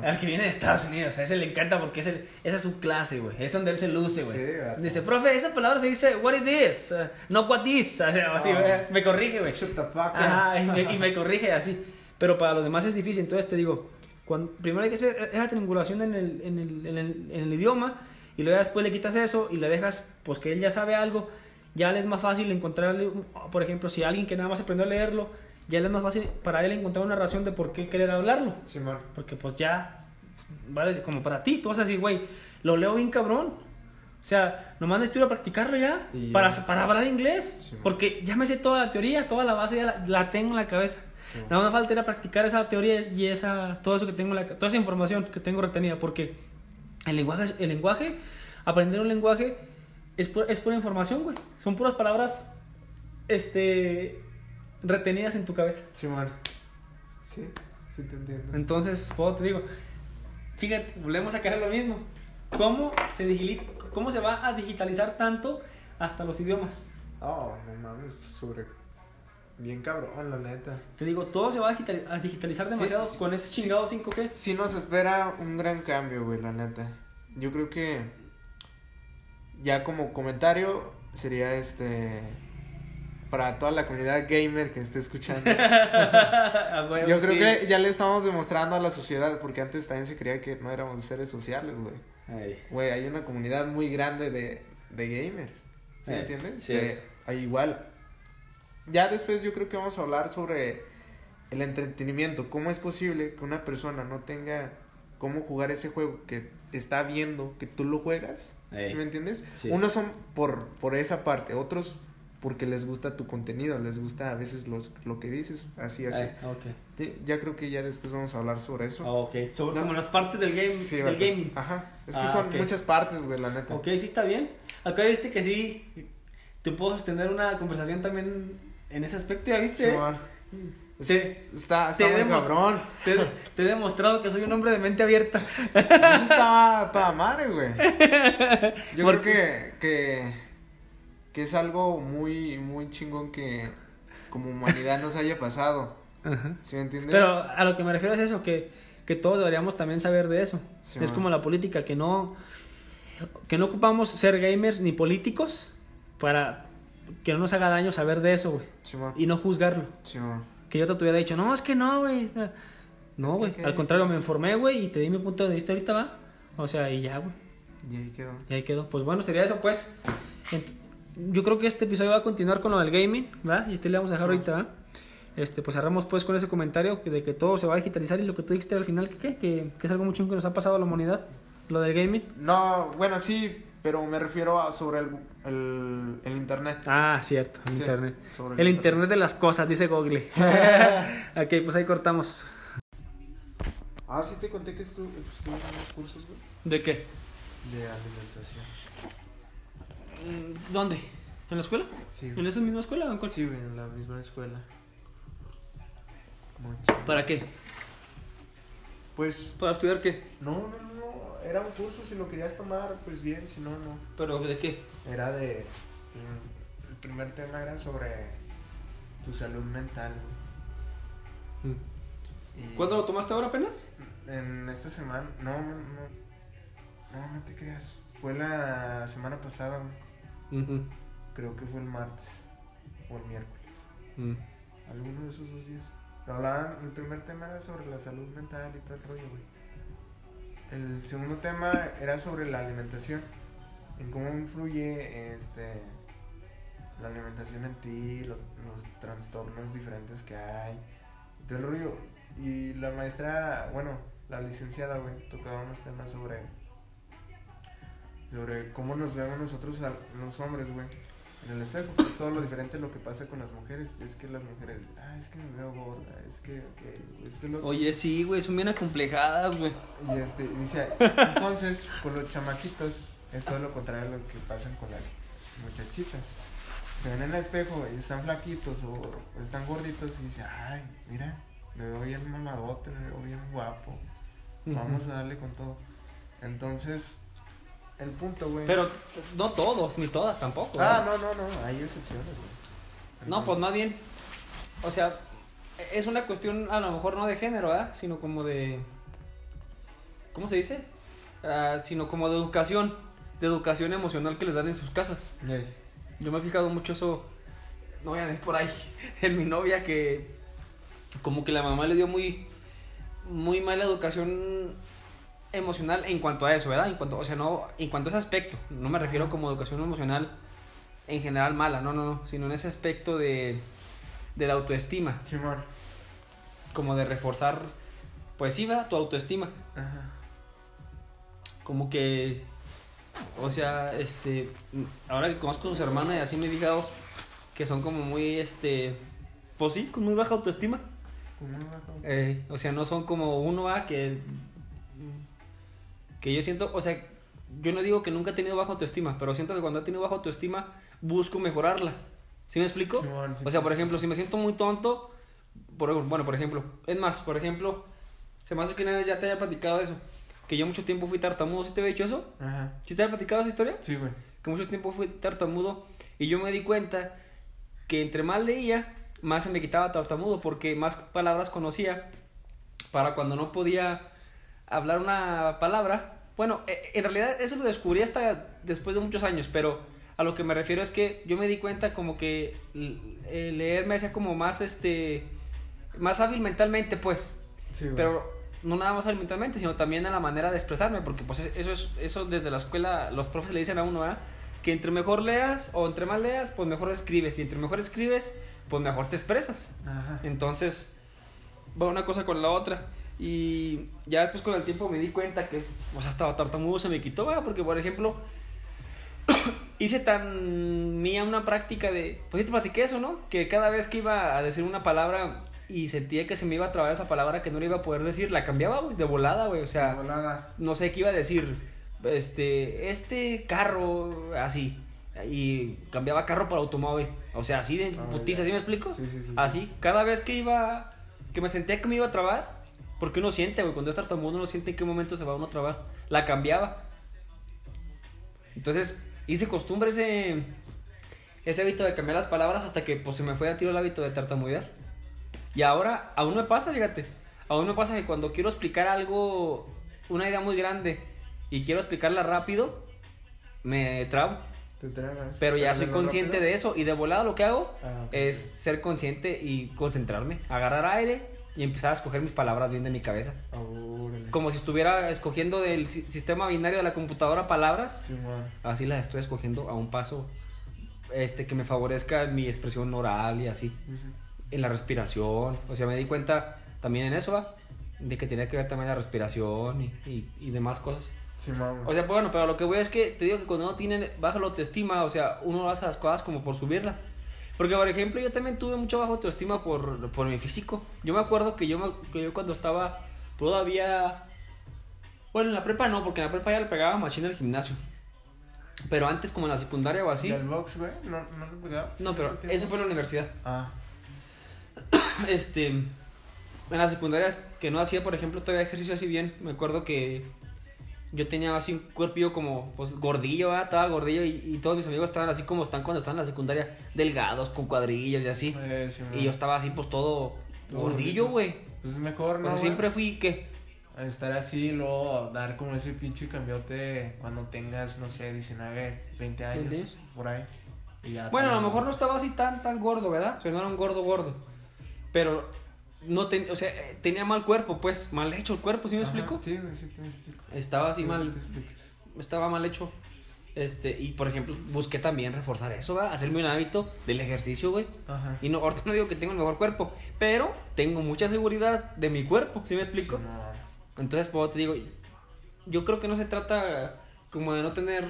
Al que viene de Estados Unidos. A ese le encanta porque es el- esa es su clase, güey. Es donde él se luce, güey. Dice, profe, esa palabra se dice what it is, uh, no what is. Así, güey. Me corrige, güey. Shut the fuck up. Ajá, y me, y me corrige así. Pero para los demás es difícil. Entonces te digo, cuando, primero hay que hacer esa triangulación en el, en, el, en, el, en el idioma y luego después le quitas eso y le dejas, pues que él ya sabe algo. Ya le es más fácil encontrarle, por ejemplo, si alguien que nada más aprendió a leerlo, ya le es más fácil para él encontrar una razón de por qué querer hablarlo. Simón. Porque pues ya, vale, como para ti, tú vas a decir, güey, lo leo bien cabrón. O sea, nomás necesito ir a practicarlo ya ya. para, para hablar inglés. Sí, man. porque ya me sé toda la teoría, toda la base ya la, la tengo en la cabeza. Sí, man. Nada más falta ir a practicar esa teoría y esa, todo eso que tengo, en la, toda esa información que tengo retenida. Porque el lenguaje, el lenguaje aprender un lenguaje es, pu- es pura información, güey. Son puras palabras, este, retenidas en tu cabeza. Simón. Sí, sí te entiendo. Entonces, pues, te digo, fíjate, volvemos a caer lo mismo. ¿Cómo se, ¿Cómo se va a digitalizar tanto hasta los idiomas? Oh, no mames, sobre. Bien cabrón, la neta. Te digo, todo se va a, digitali- a digitalizar demasiado sí, con ese sí. chingado 5G. Sí nos espera un gran cambio, güey, la neta. Yo creo que ya como comentario sería este para toda la comunidad gamer que esté escuchando. Yo creo sí. que ya le estamos demostrando a la sociedad, porque antes también se creía que no éramos seres sociales, güey. Güey, hay una comunidad muy grande de, de gamer. ¿Sí Eh, me entiendes? sí. Que hay igual. Ya después yo creo que vamos a hablar sobre el entretenimiento. ¿Cómo es posible que una persona no tenga cómo jugar ese juego que está viendo que tú lo juegas? Ey. ¿Sí me entiendes? Sí. Unos son por, por esa parte, otros porque les gusta tu contenido, les gusta a veces los, lo que dices, así, así. Ay, ok. Sí, ya creo que ya después vamos a hablar sobre eso. Ah, ok. Sobre No. como las partes del game, Sí, del gaming. Ajá. Es que Ah, son muchas partes, güey, la neta. Ok, sí está bien. Acá viste que sí, te puedo sostener una conversación también en ese aspecto, ¿ya viste? Simón. Te- Es- está te está muy demos- cabrón. Te, te he demostrado que soy un hombre de mente abierta. Eso está toda madre, güey. Yo ¿Por creo que, que, que es algo muy, muy chingón que como humanidad nos haya pasado. ¿Sí me entiendes? Pero a lo que me refiero es eso, que, que todos deberíamos también saber de eso. Sí, es man. como la política, que no, que no ocupamos ser gamers ni políticos para que no nos haga daño saber de eso, güey. Y no juzgarlo. Simón. Que yo te hubiera dicho, no, es que no, güey. No, Es que güey. Al contrario, me informé, güey, y te di mi punto de vista ahorita, va. O sea, y ya, güey. Y ahí quedó. Y ahí quedó. Pues bueno, sería eso, pues. Yo creo que este episodio va a continuar con lo del gaming, ¿verdad? Y este le vamos a dejar Sí. ahorita, ¿verdad? Este, pues cerramos pues con ese comentario que- de que todo se va a digitalizar y lo que tú dijiste al final, que, ¿qué? que, que es algo muy chungo que nos ha pasado a la humanidad, lo del gaming. No, bueno, sí, pero me refiero a sobre el, el, el internet. Ah, cierto, el Sí, internet. El, el internet de las cosas, dice Google. ok, pues ahí cortamos. Ah, sí te conté que estu- estuve en unos cursos, güey, ¿De qué? de alimentación. Mm, ¿Dónde? ¿En la escuela? Sí, ¿En esa misma escuela o en cuál? Sí, güey, en la misma escuela. ¿Para qué? Pues, ¿Para estudiar qué? no, no, no, no, era un curso, si lo querías tomar, pues bien, si no, no. ¿Pero de qué? Era de, mm, el primer tema era sobre tu salud mental. Y ¿Cuándo lo tomaste ahora apenas? En esta semana, no, no, no, no, te creas. Fue la semana pasada, güey. creo que fue el martes o el miércoles. Mm. Alguno de esos dos días. Hablaban, el primer tema era sobre la salud mental y todo el rollo, güey. El segundo tema era sobre la alimentación. En cómo influye este la alimentación en ti, los, los trastornos diferentes que hay. y Todo el rollo. Y la maestra, bueno, la licenciada, güey, tocaba unos temas sobre sobre cómo nos vemos nosotros a los hombres, güey en el espejo, pues todo lo diferente lo que pasa con las mujeres. Es que las mujeres, ah, es que me veo gorda, es que, ok, es que lo... Oye, sí, güey, son bien acomplejadas, güey. Y este, dice, entonces, con los chamaquitos, es todo lo contrario a lo que pasa con las muchachitas. Se ven en el espejo y están flaquitos o, están gorditos y dice, ay, mira, me veo bien mamadote, me veo bien guapo. Vamos a darle con todo. Entonces, el punto, güey. Pero no todos, ni todas tampoco. Ah, no, no, no, hay excepciones, güey. No, pues más bien, o sea, es una cuestión a lo mejor no de género, ¿verdad? Sino como de, ¿cómo se dice? Ah, sino como de educación, de educación emocional que les dan en sus casas. Yo me he fijado mucho eso, no voy a decir por ahí, en mi novia que como que la mamá le dio muy, muy mala educación emocional en cuanto a eso, ¿verdad? En cuanto, o sea, no, en cuanto a ese aspecto, no me refiero como educación emocional en general mala, no, no, no, sino en ese aspecto de, de la autoestima, Simón. como de reforzar, pues sí, ¿verdad? Tu autoestima, Ajá. como que, o sea, este, ahora que conozco a sus hermanas y así me he fijado que son como muy, este, pues sí, con muy baja autoestima. Eh, o sea, no son como uno va que. Que yo siento, o sea, yo no digo que nunca he tenido baja autoestima, pero siento que cuando he tenido baja autoestima busco mejorarla. ¿Sí me explico? Sí, o sea, por ejemplo, si me siento muy tonto, por, bueno, por ejemplo, es más, por ejemplo, se me hace que una vez ya te haya platicado eso, que yo mucho tiempo fui tartamudo, ¿sí te había dicho eso? Ajá. ¿Sí te había platicado esa historia? Sí, güey. que mucho tiempo fui tartamudo y yo me di cuenta que entre más leía, más se me quitaba tartamudo porque más palabras conocía para cuando no podía hablar una palabra. Bueno, e- en realidad eso lo descubrí hasta después de muchos años, pero A lo que me refiero es que yo me di cuenta como que l- leer me hacía como más, este, más hábil mentalmente, pues. Sí, güey. Pero no nada más hábil mentalmente, sino también a la manera de expresarme, porque pues es- eso es, eso desde la escuela, los profes le dicen a uno, ¿verdad? Que entre mejor leas o entre más leas, pues mejor escribes. Y entre mejor escribes, pues mejor te expresas. Ajá. Entonces, va una cosa con la otra. Y ya después con el tiempo me di cuenta que, sea, estaba tartamudo, se me quitó, ¿verdad? porque por ejemplo, hice tan mía una práctica de, pues yo te platiqué eso, ¿no? Que cada vez que iba a decir una palabra y sentía que se me iba a trabar esa palabra que no le iba a poder decir, la cambiaba, güey, de volada, güey, o sea, Volada. no sé qué iba a decir, este, este carro, así, y cambiaba carro por automóvil, o sea, así de Ah, putiza. ¿sí me explico? Sí, sí, sí. Así, cada vez que iba, que me sentía que me iba a trabar, porque uno siente, güey, cuando es tartamudo uno siente en qué momento se va uno a trabar, la cambiaba. Entonces, hice costumbre ese, ese hábito de cambiar las palabras hasta que pues se me fue a tiro el hábito de tartamudear. Y ahora, aún me pasa, fíjate, aún me pasa que cuando quiero explicar algo, una idea muy grande, y quiero explicarla rápido, me trabo. Te tragas. Pero ya soy consciente rápido. de eso y de volada lo que hago Ah, ok. es ser consciente y concentrarme, agarrar aire y empezar a escoger mis palabras bien de mi cabeza. Como si estuviera escogiendo del si- sistema binario de la computadora palabras, Sí, así las estoy escogiendo a un paso este que me favorezca mi expresión oral y así, Ujú. En la respiración. O sea, me di cuenta también en eso, ¿va? De que tenía que ver también la respiración y, y, y demás cosas. Sí, man. O sea, bueno, pero lo que voy es que te digo que cuando uno tiene baja la autoestima, o sea, uno hace las cosas como por subirla. Porque, por ejemplo, yo también tuve mucha baja autoestima por, por mi físico. Yo me acuerdo que yo, me- que yo cuando estaba todavía... Bueno, en la prepa no, porque en la prepa ya le pegaba machina al gimnasio. Pero antes, como en la secundaria o así... ¿Y el box, güey? ¿No, no lo pegabas? No, en pero eso fue en la universidad. Ah. Este, en la secundaria que no hacía, por ejemplo, todavía ejercicio así bien, me acuerdo que yo tenía así un cuerpillo como, pues, gordillo, ¿verdad? estaba gordillo y, y todos mis amigos estaban así como están cuando están en la secundaria, delgados, con cuadrillos y así. Eh, sí. Y yo estaba así, pues, todo Todo gordillo, güey. Pues es mejor, O ¿no? sea, siempre fui, ¿qué? Estar así y luego dar como ese pinche cambiote cuando tengas, no sé, 19, 20 años. 20 años. Por ahí. Y ya Bueno, a lo mejor no estaba así tan, tan gordo, ¿verdad? O sea, no era un gordo gordo. Pero, no ten- o sea, eh, tenía mal cuerpo, pues, mal hecho el cuerpo, ¿sí me Ajá, explico? Sí, sí te explico. Estaba así Sí, mal. sí te estaba mal hecho. Este, y por ejemplo, busqué también reforzar eso, ¿va? Hacerme un hábito del ejercicio, güey. Ajá. Y no, ahorita no digo que tengo el mejor cuerpo, pero tengo mucha seguridad de mi cuerpo, ¿sí me explico? Sí, no. Entonces, pues te digo, yo creo que no se trata como de no tener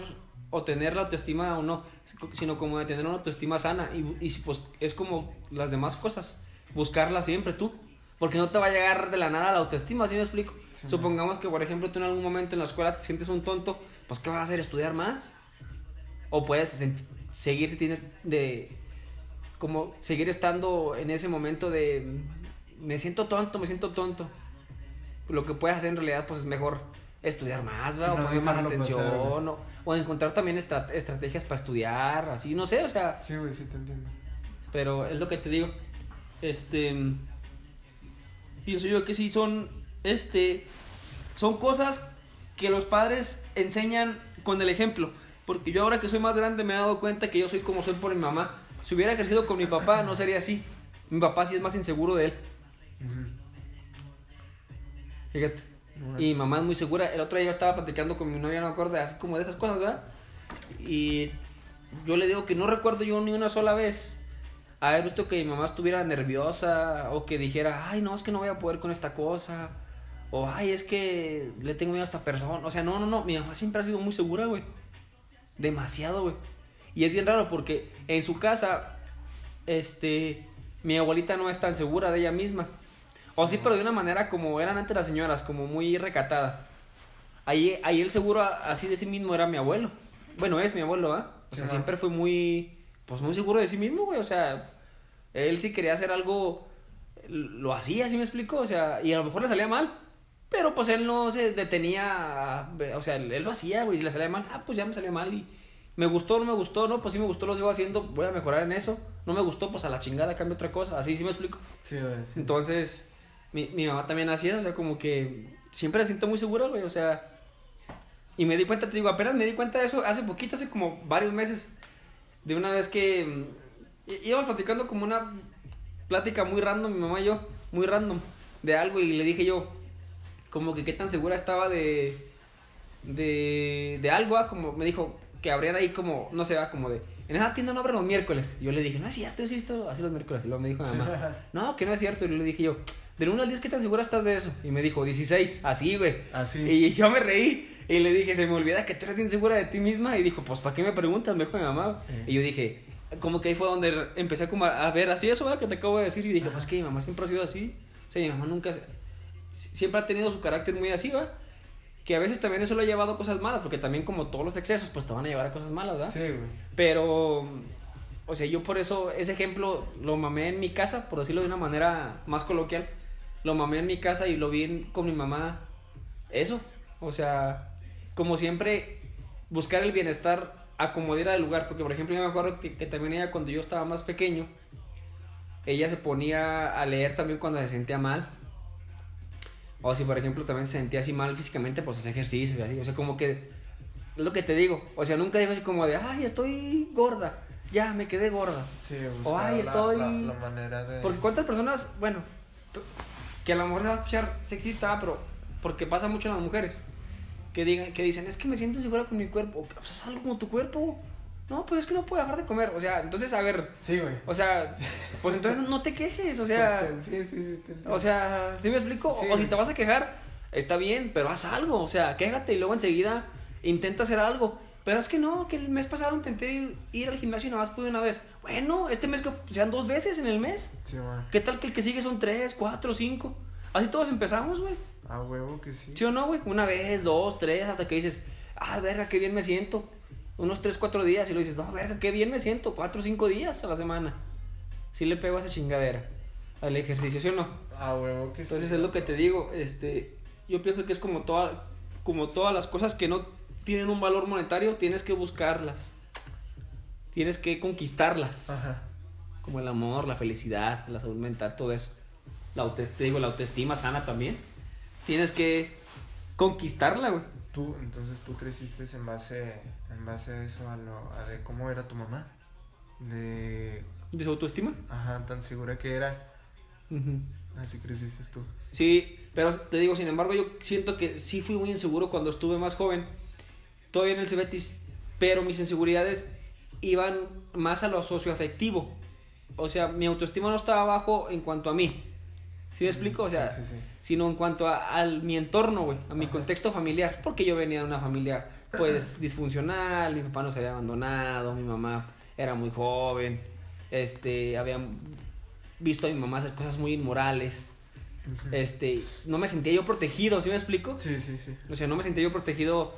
o tener la autoestima o no, sino como de tener una autoestima sana. Y, y pues es como las demás cosas, buscarla siempre tú. Porque no te va a llegar de la nada la autoestima, ¿sí me explico? Sí, Supongamos que, por ejemplo, tú en algún momento en la escuela te sientes un tonto, pues ¿qué vas a hacer? ¿Estudiar más? O puedes seguir si tienes de... Como seguir estando en ese momento de... Me siento tonto, me siento tonto lo que puedes hacer en realidad pues es mejor estudiar más, ¿va? O no poner más atención, pasar, o, o encontrar también estra- estrategias para estudiar, así, no sé, o sea, Sí, güey, sí te entiendo. pero es lo que te digo. Este pienso yo que sí son este son cosas que los padres enseñan con el ejemplo, porque yo ahora que soy más grande me he dado cuenta que yo soy como soy por mi mamá. Si hubiera crecido con mi papá no sería así. Mi papá sí es más inseguro de él. Fíjate. Bueno. Y mi mamá es muy segura. El otro día yo estaba platicando con mi novia, no me acuerdo, así como de esas cosas, ¿verdad? Y yo le digo que no recuerdo yo ni una sola vez haber visto que mi mamá estuviera nerviosa o que dijera, ay, no, es que no voy a poder con esta cosa. O, ay, es que le tengo miedo a esta persona. O sea, no, no, no. Mi mamá siempre ha sido muy segura, güey. Demasiado, güey. Y es bien raro porque en su casa, este, mi abuelita no es tan segura de ella misma. O sí, pero de una manera como eran antes las señoras, como muy recatada. Ahí, ahí el seguro así de sí mismo era mi abuelo. Bueno, es mi abuelo, ¿ah? O sea, siempre fue muy, pues muy seguro de sí mismo, güey. O sea, él si quería hacer algo, lo hacía, ¿sí me explico? O sea, y a lo mejor le salía mal. Pero pues él no se detenía, a- o sea, él, lo hacía, güey. Si le salía mal, ah, pues ya me salió mal y me gustó, no me gustó, no, pues sí me gustó, lo sigo haciendo, voy a mejorar en eso. No me gustó, pues a la chingada cambio otra cosa. Así sí me explico. Sí, güey, sí. Entonces, mi, mi mamá también hacía, o sea, como que siempre la siento muy segura, güey, o sea. Y me di cuenta, te digo, apenas me di cuenta de eso hace poquito, hace como varios meses. De una vez que mm, íbamos platicando como una plática muy random, mi mamá y yo, muy random, de algo, y le dije yo, como que qué tan segura estaba de, de, de algo, ah, como me dijo que abrían ahí como, no sé, va, como de, en esa tienda no abren los miércoles. Y yo le dije, no es cierto, yo sí he visto así los miércoles. Y luego me dijo mi mamá, no, que no es cierto. Y le dije yo, del 1 al 10, ¿qué tan segura estás de eso? Y me dijo, 16, así, güey. Así. Y yo me reí y le dije, se me olvida que tú eres bien segura de ti misma. Y dijo, pues, ¿para qué me preguntas? Me dijo mi mamá. Eh. Y yo dije, como que ahí fue donde empecé como a ver así eso, ¿verdad? Que te acabo de decir. Y dije, pues que mi mamá siempre ha sido así. O sea, mi mamá nunca, siempre ha tenido su carácter muy así. Que a veces también eso lo ha llevado a cosas malas, porque también como todos los excesos, pues te van a llevar a cosas malas, ¿verdad? Sí, güey. Pero, o sea, yo por eso, ese ejemplo lo mamé en mi casa, por decirlo de una manera más coloquial. Lo mamé en mi casa y lo vi en- con mi mamá. Eso, o sea, como siempre, buscar el bienestar, acomodar al lugar. Porque, por ejemplo, yo me acuerdo que, que también ella, cuando yo estaba más pequeño, ella se ponía a leer también cuando se sentía mal. O si, por ejemplo, también se sentía así mal físicamente, pues hace ejercicio y así. O sea, como que es lo que te digo. O sea, nunca digo así como de, ay, estoy gorda. Ya, me quedé gorda. Sí, O, ay, estoy- la, la manera de... Porque cuántas personas, bueno, que a lo mejor se va a escuchar sexista, pero porque pasa mucho en las mujeres. Que, digan, que dicen, es que me siento insegura con mi cuerpo. Pues haz algo con tu cuerpo. No, pues es que no puedo dejar de comer. O sea, entonces, a ver, Sí, güey. o sea, pues entonces no te quejes. O sea, Sí, sí, sí. te o sea, ¿sí me explico? Sí. O si te vas a quejar, está bien, pero haz algo. O sea, quéjate y luego enseguida intenta hacer algo. Pero es que no, que el mes pasado intenté ir al gimnasio y nada más pude una vez. Bueno, este mes que sean dos veces en el mes. Sí, güey. ¿Qué tal que el que sigue son tres, cuatro, cinco? Así todos empezamos, güey. A huevo que sí. ¿Sí o no, güey? Una vez, dos, tres, hasta que dices, ah, verga, qué bien me siento. Unos tres, cuatro días y lo dices, no, verga, qué bien me siento. Cuatro, cinco días a la semana. Sí le pego a esa chingadera. Al ejercicio, ¿sí o no? A huevo que sí. Entonces es lo que te digo, este, yo pienso que es como toda, como todas las cosas que no tienen un valor monetario, tienes que buscarlas. Tienes que conquistarlas. Ajá. Como el amor, la felicidad, la salud mental, todo eso. La auto, te digo, la autoestima sana también. Tienes que conquistarla, güey. Tú, entonces tú creciste en base, en base a eso, a, lo, a de cómo era tu mamá. De, ¿De su autoestima? ajá, tan segura que era. Así creciste tú. Sí, pero te digo, sin embargo, yo siento que sí fui muy inseguro cuando estuve más joven, todavía en el Cebetis, pero mis inseguridades iban más a lo socioafectivo. O sea, mi autoestima no estaba bajo en cuanto a mí. ¿Sí me explico? O sea, Sí, sí, sí. sino en cuanto a, a mi entorno, güey, a mi Ajá. contexto familiar, porque yo venía de una familia, pues, disfuncional, mi papá nos había abandonado, mi mamá era muy joven, este, había visto a mi mamá hacer cosas muy inmorales, este, no me sentía yo protegido, ¿sí me explico? Sí, sí, sí. O sea, no me sentía yo protegido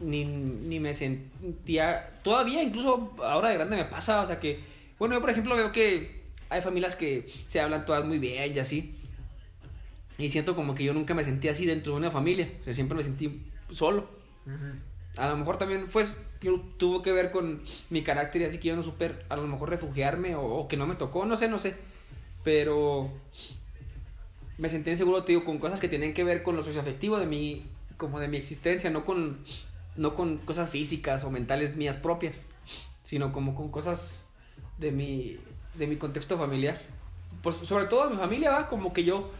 ni, ni me sentía, todavía incluso ahora de grande me pasa, o sea que, bueno, yo por ejemplo veo que hay familias que se hablan todas muy bien y así, y siento como que yo nunca me sentí así dentro de una familia, o sea, siempre me sentí solo. A lo mejor también pues tu- tuvo que ver con mi carácter y así que yo no supe a lo mejor refugiarme o, o que no me tocó, no sé, no sé. Pero me sentí inseguro, te digo, con cosas que tienen que ver con lo socioafectivo de mi, como de mi existencia, no con, no con cosas físicas o mentales mías propias, sino como con cosas de mi, de mi contexto familiar. Pues sobre todo mi familia, va, como que yo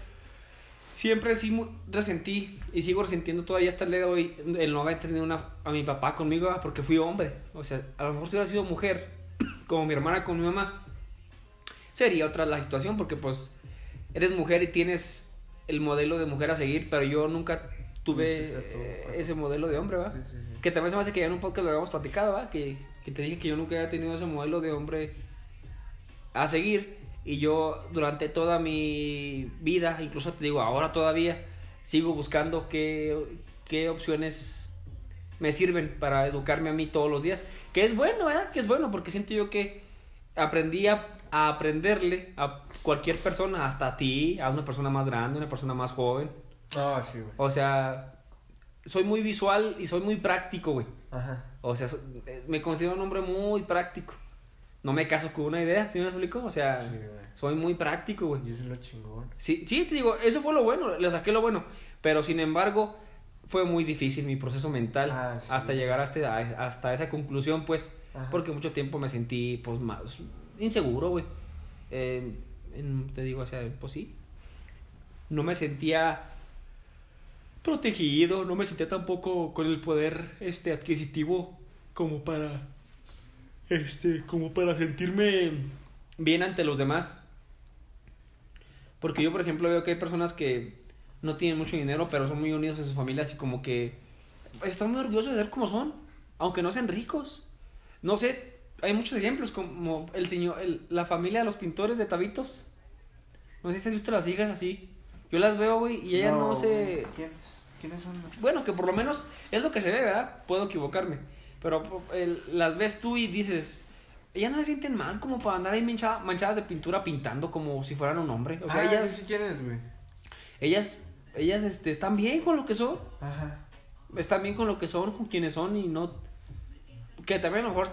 siempre sí resentí y sigo resintiendo todavía hasta el día de hoy el no haber tenido una, a mi papá conmigo ¿verdad? porque fui hombre. O sea, a lo mejor si hubiera sido mujer, como mi hermana con mi mamá, sería otra la situación porque pues eres mujer y tienes el modelo de mujer a seguir, pero yo nunca tuve eh, ese modelo de hombre, ¿va? Sí. Que también se me hace que ya en un podcast lo habíamos platicado, ¿va? Que, que te dije que yo nunca había tenido ese modelo de hombre a seguir. Y yo durante toda mi vida, incluso te digo ahora todavía, sigo buscando qué, qué opciones me sirven para educarme a mí todos los días. Que es bueno, ¿verdad? Que es bueno porque siento yo que aprendí a, a aprenderle a cualquier persona, hasta a ti, a una persona más grande, una persona más joven. Ah, sí, güey. O sea, soy muy visual y soy muy práctico, güey. Ajá. O sea, eh, me considero un hombre muy práctico. No me caso con una idea, ¿sí me explico? O sea, Sí, soy muy práctico, güey. Y eso es lo chingón. Sí, sí, te digo, eso fue lo bueno, le saqué lo bueno. Pero sin embargo, fue muy difícil mi proceso mental Ah, sí. hasta llegar hasta, hasta esa conclusión, pues, Ajá. porque mucho tiempo me sentí, pues, más inseguro, güey. Eh, te digo, o sea, pues sí. No me sentía protegido, no me sentía tampoco con el poder este adquisitivo como para este como para sentirme bien ante los demás. Porque yo, por ejemplo, veo que hay personas que no tienen mucho dinero, pero son muy unidos en sus familias y como que están muy orgullosos de ser como son, aunque no sean ricos. No sé, hay muchos ejemplos como el señor, el- la familia de los pintores de Tabitos. No sé si has visto las hijas así. Yo las veo, güey, y ellas no, se... ¿Quiénes? ¿Quiénes son? Bueno, que por lo menos es lo que se ve, ¿verdad? Puedo equivocarme. Pero el- las ves tú y dices, ellas no se sienten mal como para andar ahí mancha- manchadas de pintura pintando como si fueran un hombre. O sea, ah, ellas, sí quién es, güey. ellas, ellas este, están bien con lo que son. Ajá. Están bien con lo que son, con quienes son y no... Que también a lo mejor,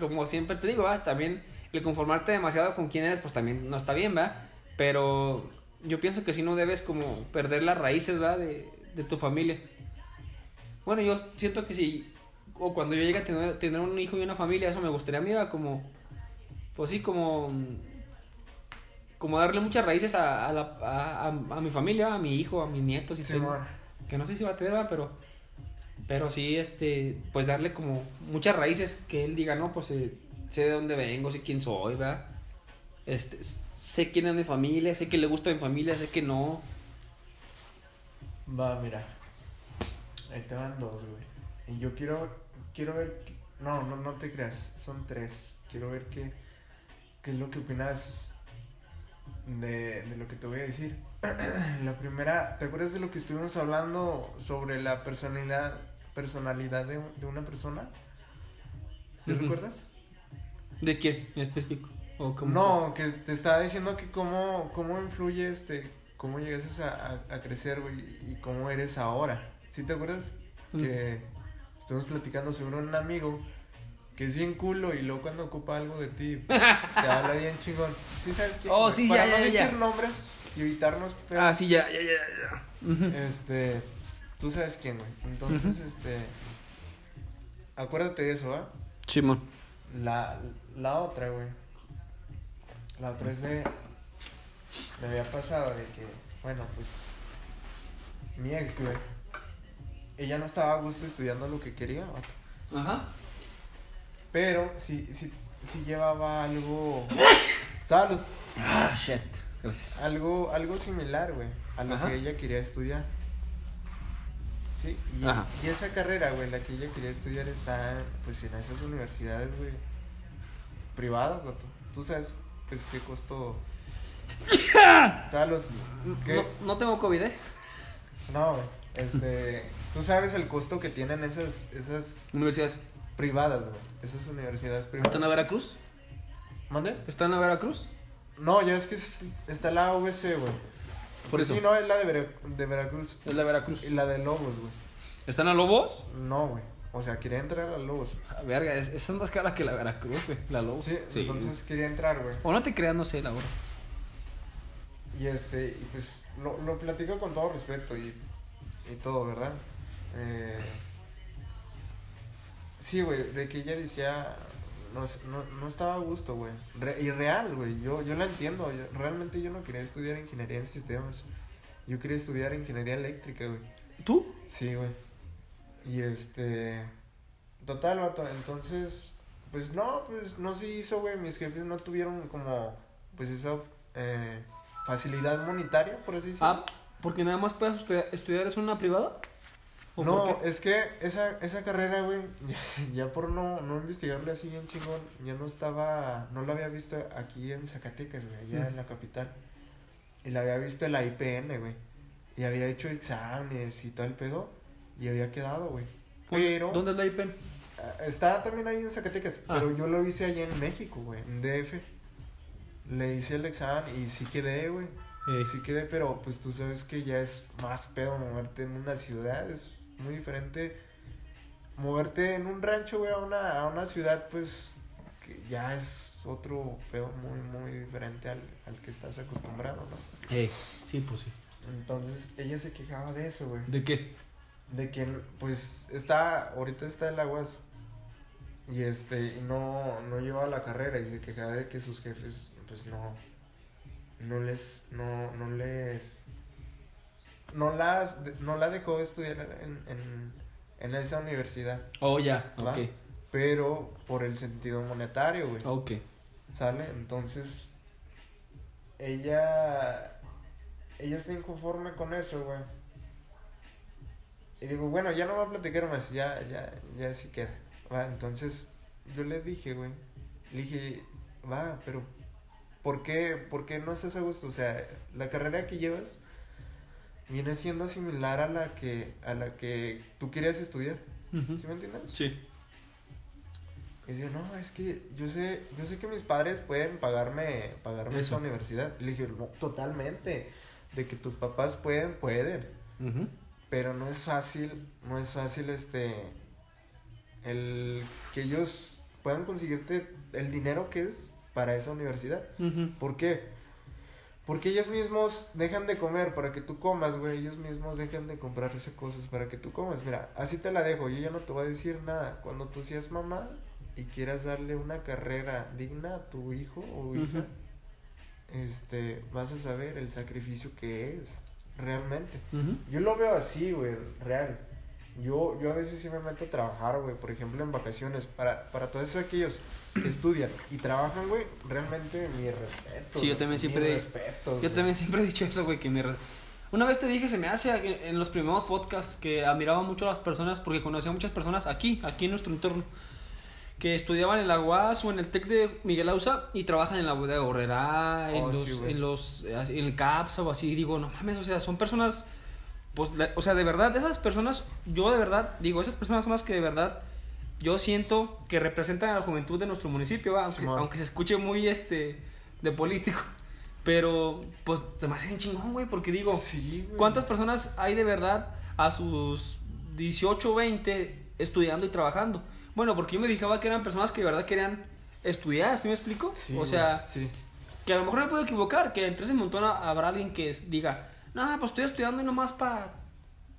como siempre te digo, ¿verdad? También el conformarte demasiado con quién eres, pues también no está bien, ¿verdad? Pero yo pienso que si no debes como perder las raíces, ¿verdad? De, de tu familia. Bueno, yo siento que si, o cuando yo llegue a tener, tener un hijo y una familia, eso me gustaría a mí, ¿verdad? Como, pues sí, como, como darle muchas raíces a, a, la- a, a- a mi familia, a mi hijo, a mis nietos y Sí. Que no sé si va a tener, ¿verdad? pero, pero sí, este, pues darle como muchas raíces que él diga, no, pues eh, sé de dónde vengo, sé quién soy, ¿verdad? Este, sé quién es mi familia, sé que le gusta mi familia, sé que no. Va, mira. Ahí te van dos, güey. Y yo quiero, quiero ver... qué- No, no, no te creas. Son tres. Quiero ver qué, qué es lo que opinas de, de lo que te voy a decir. la primera, ¿te acuerdas de lo que estuvimos hablando sobre la personalidad, personalidad de, de una persona? ¿Sí recuerdas? ¿De quién en específico? ¿O cómo No, que te estaba diciendo que cómo, cómo influye este, cómo llegas a, a, a crecer, güey, y cómo eres ahora. ¿Sí te acuerdas? Que estuvimos platicando sobre un amigo que es bien culo y luego cuando ocupa algo de ti, te habla bien chingón. ¿Sí sabes quién? Oh, sí, Para ya, no ya, decir ya. nombres y evitarnos pedos, Ah, sí, ya, ya, ya, ya. Ujú. este, tú sabes quién, güey. Entonces, este, acuérdate de eso, ¿ah? Simón. La, la otra, güey. La otra es de. Me había pasado de que, bueno, pues. Mi ex, güey. Ella no estaba a gusto estudiando lo que quería, vato. Ajá. pero sí, sí, sí llevaba algo. Salud. Ah, shit. Gracias. Algo, algo similar, güey, a lo Ajá. que ella quería estudiar. Sí, y, Ajá. y esa carrera, güey, la que ella quería estudiar está, pues, en esas universidades, güey, privadas, vato. Tú sabes, pues, qué costo... Salud. ¿Qué? No, no tengo COVID, ¿eh? No, güey, este... Tú sabes el costo que tienen esas, esas Universidades. privadas, güey, esas universidades privadas. ¿Está en la Veracruz? ¿Mande? ¿Está en la Veracruz? No, ya es que es- está la ABC, güey. Por eso. Sí, no, es la de, Vera- de Veracruz. Es la Veracruz. Y la de Lobos, güey. ¿Están a Lobos? No, güey. O sea, quería entrar a Lobos. Ah, Verga, es- esa es más cara que la Veracruz, güey. La Lobos. Sí, entonces quería entrar, güey. O no te creas, no sé, la verdad. Y este, y pues lo, lo platico con todo respeto y, y todo, ¿verdad? Eh, sí, güey, de que ella decía, no, no, no estaba a gusto, güey. Re- y real, güey, yo, yo la entiendo. yo- realmente yo no quería estudiar ingeniería en sistemas. Yo quería estudiar ingeniería eléctrica, güey. ¿Tú? Sí, güey. Y este. Total, vato. Entonces, pues no, pues no se hizo, güey. Mis jefes no tuvieron como, pues esa eh, facilidad monetaria, por así decirlo. Ah, porque nada más puedes estudiar, estudiar es una privada. ¿O no, es que esa, esa carrera, güey, ya, ya por no, no investigarle así bien chingón, ya no estaba, no la había visto aquí en Zacatecas, güey, allá en la capital. Y la había visto en la IPN, güey. Y había hecho exámenes y todo el pedo. Y había quedado, güey. Pero. ¿Dónde es la IPEN? Ah, Está también ahí en Zacatecas, Ah. pero yo lo hice allá en México, güey, en DF. Le hice el examen y sí quedé, güey. Eh. Sí quedé, pero pues tú sabes que ya es más pedo moverte en una ciudad, es muy diferente. Moverte en un rancho, güey, a una, a una ciudad, pues que ya es otro pedo muy, muy diferente al, al que estás acostumbrado, ¿no? Eh, sí, pues sí. Entonces ella se quejaba de eso, güey. ¿De qué? de que pues está, ahorita está en la UAS y este, no, no lleva la carrera y se queja de que sus jefes pues no, no les, no, no les, no las, no la dejó estudiar en, en, en esa universidad. Oh, ya, ok. Pero por el sentido monetario, güey. Ok. ¿Sale? Entonces, ella, ella está inconforme con eso, güey. Y digo, bueno, ya no va a platicar más, ya, ya, ya sí queda. Va, entonces, yo le dije, güey, le dije, va, pero, ¿por qué, ¿por qué no estás a gusto? O sea, la carrera que llevas viene siendo similar a la que, a la que tú querías estudiar. ¿Sí me entiendes? Sí. Y decía, no, es que yo sé, yo sé que mis padres pueden pagarme, pagarme Eso. esa universidad. Le dije, no, totalmente. De que tus papás pueden, pueden. Pero no es fácil, no es fácil este el que ellos puedan conseguirte el dinero que es para esa universidad. ¿Por qué? Porque ellos mismos dejan de comer para que tú comas, güey. Ellos mismos dejan de comprarse cosas para que tú comas. Mira, así te la dejo. Yo ya no te voy a decir nada. Cuando tú seas mamá y quieras darle una carrera digna a tu hijo o hija, este, vas a saber el sacrificio que es realmente. Yo lo veo así, güey, real. Yo, yo a veces sí me meto a trabajar, güey, por ejemplo, en vacaciones. Para, para todos aquellos que estudian y trabajan, güey, realmente mi respeto. Sí, yo también siempre-. Yo también siempre he dicho eso, güey, que mi... re- Una vez te dije, se me hace en en los primeros podcasts que admiraba mucho a las personas porque conocía a muchas personas aquí, aquí en nuestro entorno, que estudiaban en la UAS o en el TEC de Miguel Ausa y trabajan en la bodega Gorrera, en Oh, los, sí, güey. en los, eh, en el CAPSA o así, digo, no mames, o sea, son personas, pues, la- o sea, de verdad, esas personas, yo de verdad, digo, esas personas son las que de verdad yo siento que representan a la juventud de nuestro municipio, ¿va? aunque, se escuche muy, este, de político. Pero, pues, se me hace bien chingón, güey, porque digo, Sí, güey. ¿cuántas personas hay de verdad a sus 18 o 20 estudiando y trabajando? Bueno, porque yo me fijaba que eran personas que de verdad querían estudiar, ¿sí me explico? Sí, o güey, sea, sí. que a lo mejor me puedo equivocar, que entre ese montón ha- habrá alguien que diga, no, pues estoy estudiando y nomás para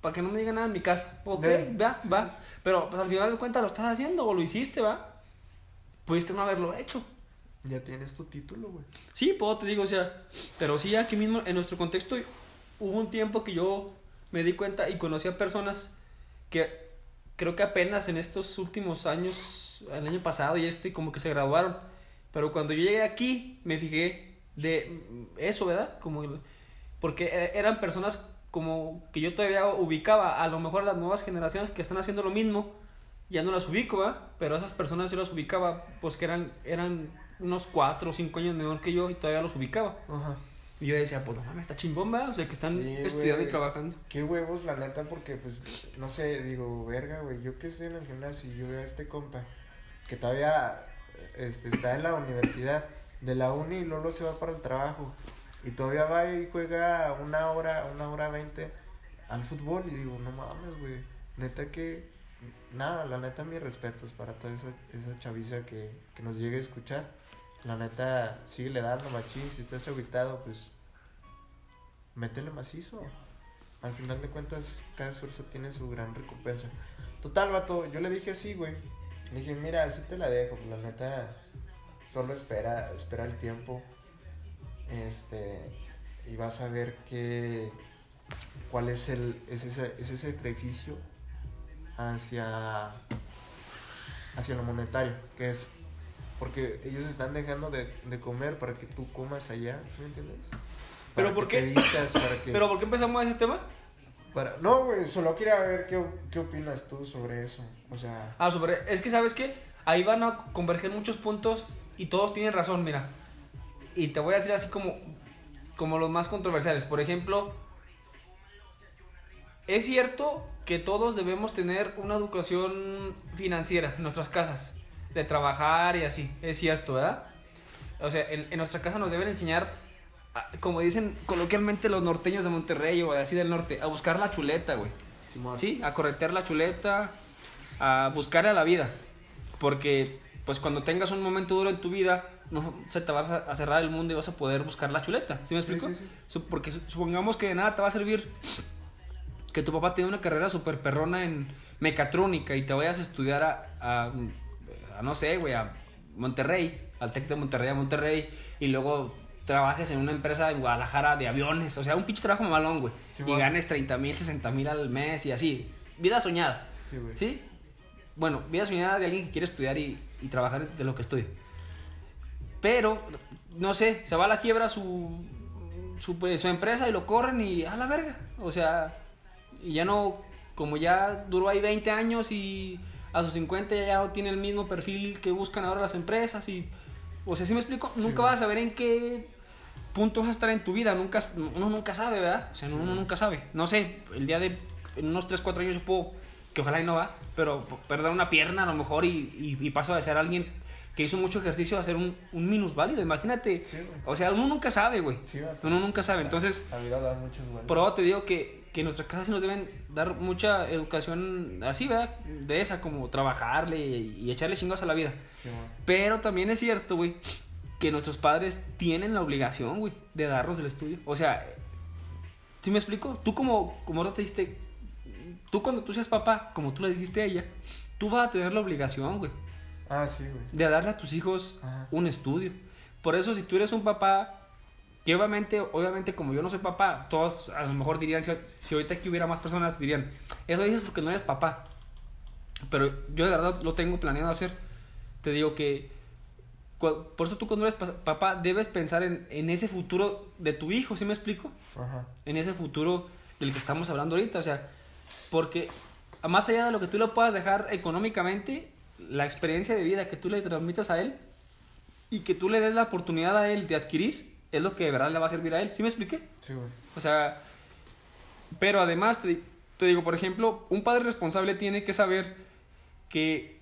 pa que no me digan nada en mi casa. Ok, va, sí, va. sí, Pero pues al final de cuentas lo estás haciendo o lo hiciste, va. Pudiste no haberlo hecho. Ya tienes tu título, güey. Sí, puedo, te digo, o sea, pero sí, aquí mismo, en nuestro contexto, hubo un tiempo que yo me di cuenta y conocí a personas que creo que apenas en estos últimos años, el año pasado y este, como que se graduaron. Pero cuando yo llegué aquí, me fijé de eso, ¿verdad? Como, porque e- eran personas como que yo todavía ubicaba, a lo mejor las nuevas generaciones que están haciendo lo mismo, ya no las ubico, ¿verdad? Pero esas personas yo las ubicaba, pues que eran, eran unos cuatro o cinco años menor que yo y todavía los ubicaba. Ajá. Y yo decía, pues no mames, está chingón, ¿verdad? O sea, que están Sí, estudiando y trabajando. Qué huevos, la neta, porque, pues, no sé, digo, verga, güey. Yo que estoy en el gimnasio y yo veo a este compa que todavía este, está en la universidad, de la uni y luego se va para el trabajo. Y todavía va y juega una hora, una hora veinte al fútbol. Y digo, no mames, güey. Neta que, nada, la neta, mis respetos para toda esa, esa chaviza que, que nos llegue a escuchar. La neta, sigue le dando machín. Si estás aguitado, pues métele macizo. Al final de cuentas, cada esfuerzo tiene su gran recompensa. Total, vato, yo le dije así, güey. Le dije, mira, así te la dejo, la neta, solo espera, espera el tiempo. Este, y vas a ver que, cuál es el, es ese, es ese sacrificio hacia, hacia lo monetario, que es, porque ellos están dejando de, de comer para que tú comas allá, ¿sí me entiendes? ¿Pero por qué? para que... ¿Pero por qué empezamos ese tema? Para... No, güey, solo quería ver qué, qué opinas tú sobre eso. O sea, Ah, sobre. Es que, ¿sabes qué? Ahí van a converger muchos puntos y todos tienen razón, mira. Y te voy a decir así como, como los más controversiales. Por ejemplo, es cierto que todos debemos tener una educación financiera en nuestras casas, de trabajar y así. Es cierto, ¿verdad? O sea, en, en nuestra casa nos deben enseñar, a- como dicen coloquialmente los norteños de Monterrey o así del norte, a buscar la chuleta, güey. Sí, a corretear la chuleta, a buscarle a la vida. Porque, pues cuando tengas un momento duro en tu vida, no se te va a cerrar el mundo y vas a poder buscar la chuleta. ¿Sí me explico? sí, sí. Su- Porque su- supongamos que de nada te va a servir que tu papá tiene una carrera súper perrona en mecatrónica y te vayas a estudiar a, a, a no sé, güey, a Monterrey, al TEC de Monterrey a Monterrey, y luego trabajes en una empresa en Guadalajara de aviones, o sea, un pinche trabajo malón, güey, y ganes 30 mil, 60 mil al mes y así, vida soñada, Sí, güey. ¿sí? Bueno, vida soñada de alguien que quiere estudiar y, y trabajar de lo que estudia. Pero, no sé, se va a la quiebra su, su, pues, su empresa y lo corren y a la verga. O sea, y ya no, como ya duró ahí 20 años y a sus 50 ya no tiene el mismo perfil que buscan ahora las empresas y, o sea, ¿sí me explico? nunca vas a saber en qué punto vas a estar en tu vida, nunca, uno nunca sabe, ¿verdad? O sea, uno nunca sabe. No sé, el día de, en unos 3, 4 años yo puedo, que ojalá y no va, pero perder una pierna a lo mejor y, y, y paso de ser alguien que hizo mucho ejercicio a ser un, un minusválido, imagínate. Sí. O sea, uno nunca sabe, güey. Sí, uno nunca sabe. Entonces, La vida da muchas vueltas. por ahora te digo que, que en nuestra casa sí nos deben dar mucha educación así, ¿verdad? De esa, como trabajarle y, y echarle chingos a la vida. Sí. Pero también es cierto, güey, que nuestros padres tienen la obligación, güey, de darnos el estudio. O sea, ¿sí me explico? Tú como, como ahora te diste, tú cuando tú seas papá, como tú le dijiste a ella, tú vas a tener la obligación, güey, Ah, sí, güey. de darle a tus hijos Ajá. un estudio. Por eso si tú eres un papá, que obviamente, obviamente como yo no soy papá, todos a lo mejor dirían, si, si ahorita aquí hubiera más personas, dirían, eso dices porque no eres papá. Pero yo de verdad lo tengo planeado hacer. Te digo que, por eso tú cuando eres pa- papá debes pensar en, en ese futuro de tu hijo, ¿sí me explico? Ajá. en ese futuro del que estamos hablando ahorita. O sea, porque más allá de lo que tú le puedas dejar económicamente, la experiencia de vida que tú le transmitas a él y que tú le des la oportunidad a él de adquirir, es lo que de verdad le va a servir a él. ¿Sí me expliqué? Sí, güey. O sea, pero además te, te digo, por ejemplo, un padre responsable tiene que saber que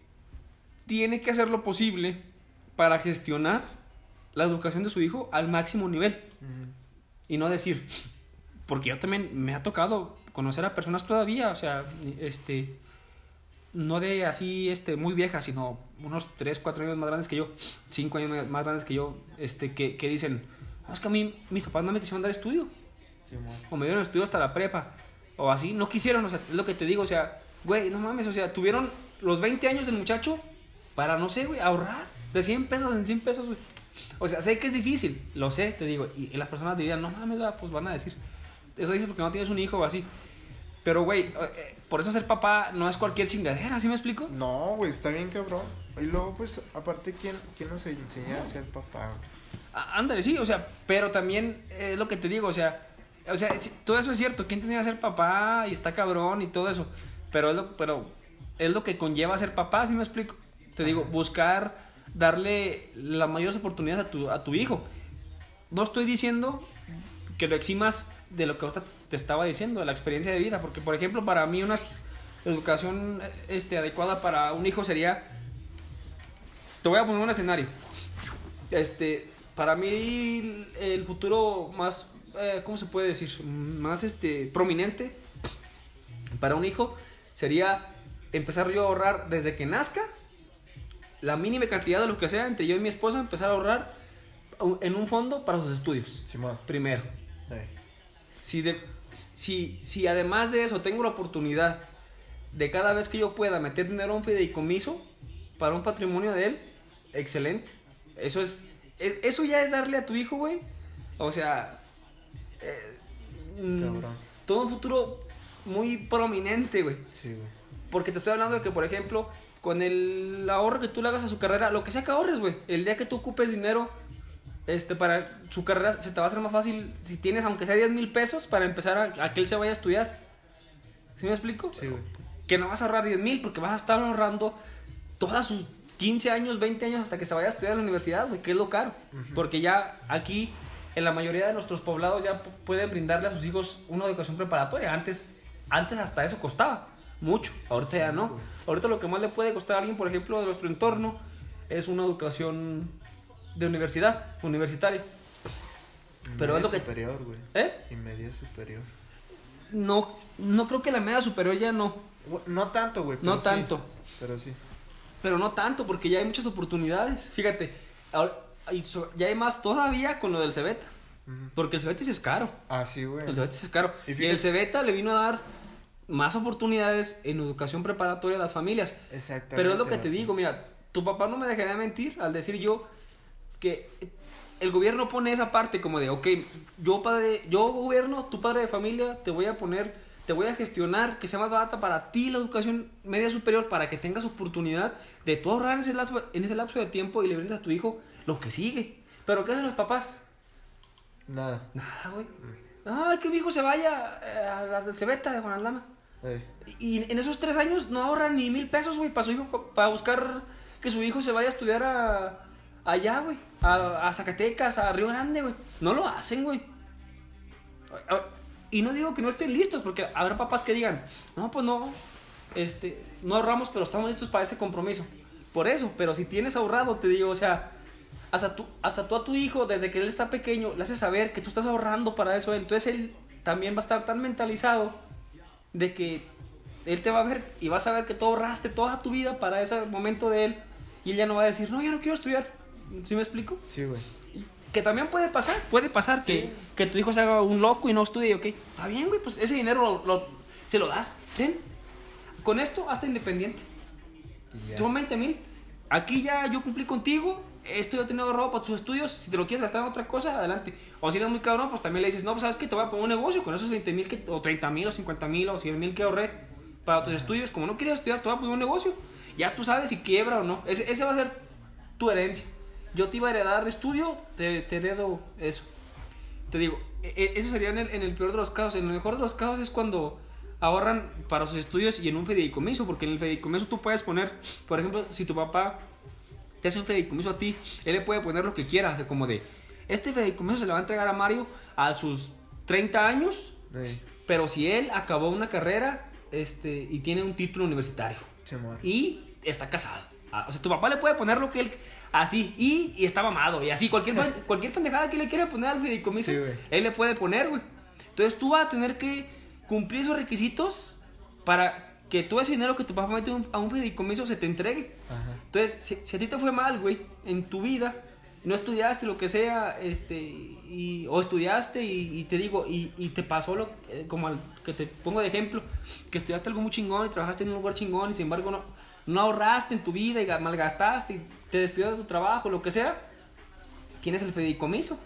tiene que hacer lo posible para gestionar la educación de su hijo al máximo nivel y no decir, porque yo también me ha tocado conocer a personas todavía, o sea, este, no de así, este, muy viejas, sino unos 3, 4 años más grandes que yo, 5 años más grandes que yo, este, que, que dicen, "Ah, es que a mí mis papás no me quisieron dar estudio, Sí, o me dieron estudio hasta la prepa, o así, no quisieron, o sea, es lo que te digo, o sea, güey, no mames, o sea, tuvieron los 20 años del muchacho para, no sé, güey, ahorrar de 100 pesos en 100 pesos, güey. O sea, sé que es difícil, lo sé, te digo, y, las personas dirían, no mames, pues van a decir, eso dices porque no tienes un hijo o así. Pero, güey, eh, por eso ser papá no es cualquier chingadera, ¿sí me explico? No, güey, está bien cabrón. Y luego, pues, aparte, ¿quién, quién nos enseña a ser papá, Ándale, sí, o sea, pero también eh, es lo que te digo, o sea, o sea, todo eso es cierto, quién tenía que ser papá y está cabrón y todo eso, pero es lo, pero es lo que conlleva ser papá, ¿sí me explico? Te digo, buscar darle las mayores oportunidades a tu, a tu hijo. No estoy diciendo que lo eximas de lo que ahorita te estaba diciendo, de la experiencia de vida, porque por ejemplo, para mí una educación este, adecuada para un hijo sería, te voy a poner un escenario, este, para mí el futuro más, eh, ¿cómo se puede decir? Más este, prominente para un hijo sería empezar yo a ahorrar desde que nazca la mínima cantidad de lo que sea entre yo y mi esposa, empezar a ahorrar en un fondo para sus estudios. Primero. Si, de, si, si además de eso tengo la oportunidad de cada vez que yo pueda meter dinero a un fideicomiso para un patrimonio de él, excelente. Eso es, es- eso ya es darle a tu hijo, güey. O sea, eh, mm, todo un futuro muy prominente, güey. Sí, güey. Porque te estoy hablando de que, por ejemplo, con el ahorro que tú le hagas a su carrera, lo que sea que ahorres, güey. El día que tú ocupes dinero este, para su carrera, se te va a hacer más fácil si tienes, aunque sea 10 mil pesos, para empezar a, a que él se vaya a estudiar. ¿Sí me explico? Sí, güey. Que no vas a ahorrar 10 mil porque vas a estar ahorrando todas sus 15 años, 20 años hasta que se vaya a estudiar a la universidad, güey, que es lo caro. Porque ya aquí, en la mayoría de nuestros poblados, ya pueden brindarle a sus hijos una educación preparatoria. Antes, antes hasta eso costaba mucho, ahorita ya no. Ahorita lo que más le puede costar a alguien, por ejemplo, de nuestro entorno, es una educación de universidad, universitaria. Pero es lo que- superior, güey. ¿Eh? Y media superior. No, no creo que la media superior ya no. No tanto, güey. No sí. tanto. Pero sí. Pero no tanto, porque ya hay muchas oportunidades. Fíjate, ahora- ya hay más todavía con lo del Cebeta. Porque el Cebeta sí es caro. Ah, sí, güey. El Cebeta sí es caro. Y el Cebeta le vino a dar más oportunidades en educación preparatoria a las familias. Exactamente. Pero es lo que te digo, mira, tu papá no me dejaría mentir al decir yo que el gobierno pone esa parte como de, ok, yo padre, yo gobierno, tu padre de familia, te voy a poner, te voy a gestionar que sea más barata para ti la educación media superior para que tengas oportunidad de tú ahorrar en ese lapso, en ese lapso de tiempo y le brindes a tu hijo lo que sigue. Pero ¿qué hacen los papás? Nada. Nada, güey. Ay, que mi hijo se vaya eh, a las del Cebeta de Juan Aldama. Eh, Y en esos tres años no ahorran ni mil pesos, güey, para su hijo, pa- para buscar que su hijo se vaya a estudiar a, allá, güey, a, Zacatecas, a Río Grande, güey. No lo hacen, güey. Y no digo que no estén listos, porque habrá papás que digan, no, pues no, este, no ahorramos, pero estamos listos para ese compromiso. Por eso, pero si tienes ahorrado, te digo, o sea, hasta tú, hasta tú a tu hijo, desde que él está pequeño, le haces saber que tú estás ahorrando para eso. Entonces él también va a estar tan mentalizado de que él te va a ver y vas a ver que tú ahorraste toda tu vida para ese momento de él. Y él ya no va a decir, no, yo no quiero estudiar. ¿Sí me explico? sí, güey. Que también puede pasar, puede pasar que, que tu hijo se haga un loco y no estudie, ok. Está bien, güey, pues ese dinero lo, lo- se lo das. Ten. Con esto, hasta independiente. Y ya. Tú 20 mil. Aquí ya yo cumplí contigo. Esto ya tenido ahorrado para tus estudios. Si te lo quieres gastar en otra cosa, adelante. O si eres muy cabrón, pues también le dices, no, pues sabes que te voy a poner un negocio con esos 20 mil, o 30 mil, o 50 mil, o 100 mil que ahorré para tus estudios. Como no quieres estudiar, te voy a poner un negocio. Ya tú sabes si quiebra o no. Ese, ese va a ser tu herencia. Yo te iba a heredar estudio, te, te heredo eso. Te digo, e- e- eso sería en el, en el peor de los casos. En el mejor de los casos es cuando ahorran para sus estudios y en un fideicomiso, porque en el fideicomiso tú puedes poner, por ejemplo, si tu papá te hace un fideicomiso a ti, él le puede poner lo que quiera, o sea, como de, este fideicomiso se le va a entregar a Mario a sus 30 años, pero si él acabó una carrera este, y tiene un título universitario y está casado. Ah, O sea, tu papá le puede poner lo que él así y, y está mamado y así cualquier cualquier pendejada que le quiera poner al fideicomiso, Sí, él le puede poner, güey. Entonces tú vas a tener que cumplir esos requisitos para que todo ese dinero que tu papá mete un- a un fideicomiso se te entregue. Ajá. Entonces, si, si a ti te fue mal, güey, en tu vida, no estudiaste lo que sea, este, y, o estudiaste y, y te digo, y, y te pasó lo eh, como al que te pongo de ejemplo, que estudiaste algo muy chingón y trabajaste en un lugar chingón y sin embargo no, no ahorraste en tu vida y ga- malgastaste y te despidió de tu trabajo, lo que sea, tienes el fideicomiso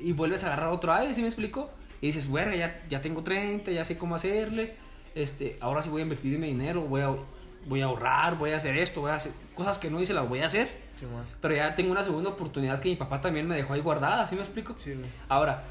y vuelves a agarrar otro aire, ¿sí me explico? Y dices, bueno, ya, ya tengo 30, ya sé cómo hacerle, este, ahora sí voy a invertir mi dinero, voy a, voy a ahorrar, voy a hacer esto, voy a hacer cosas que no hice, las voy a hacer. Pero ya tengo una segunda oportunidad que mi papá también me dejó ahí guardada, ¿sí me explico? Sí. Ahora,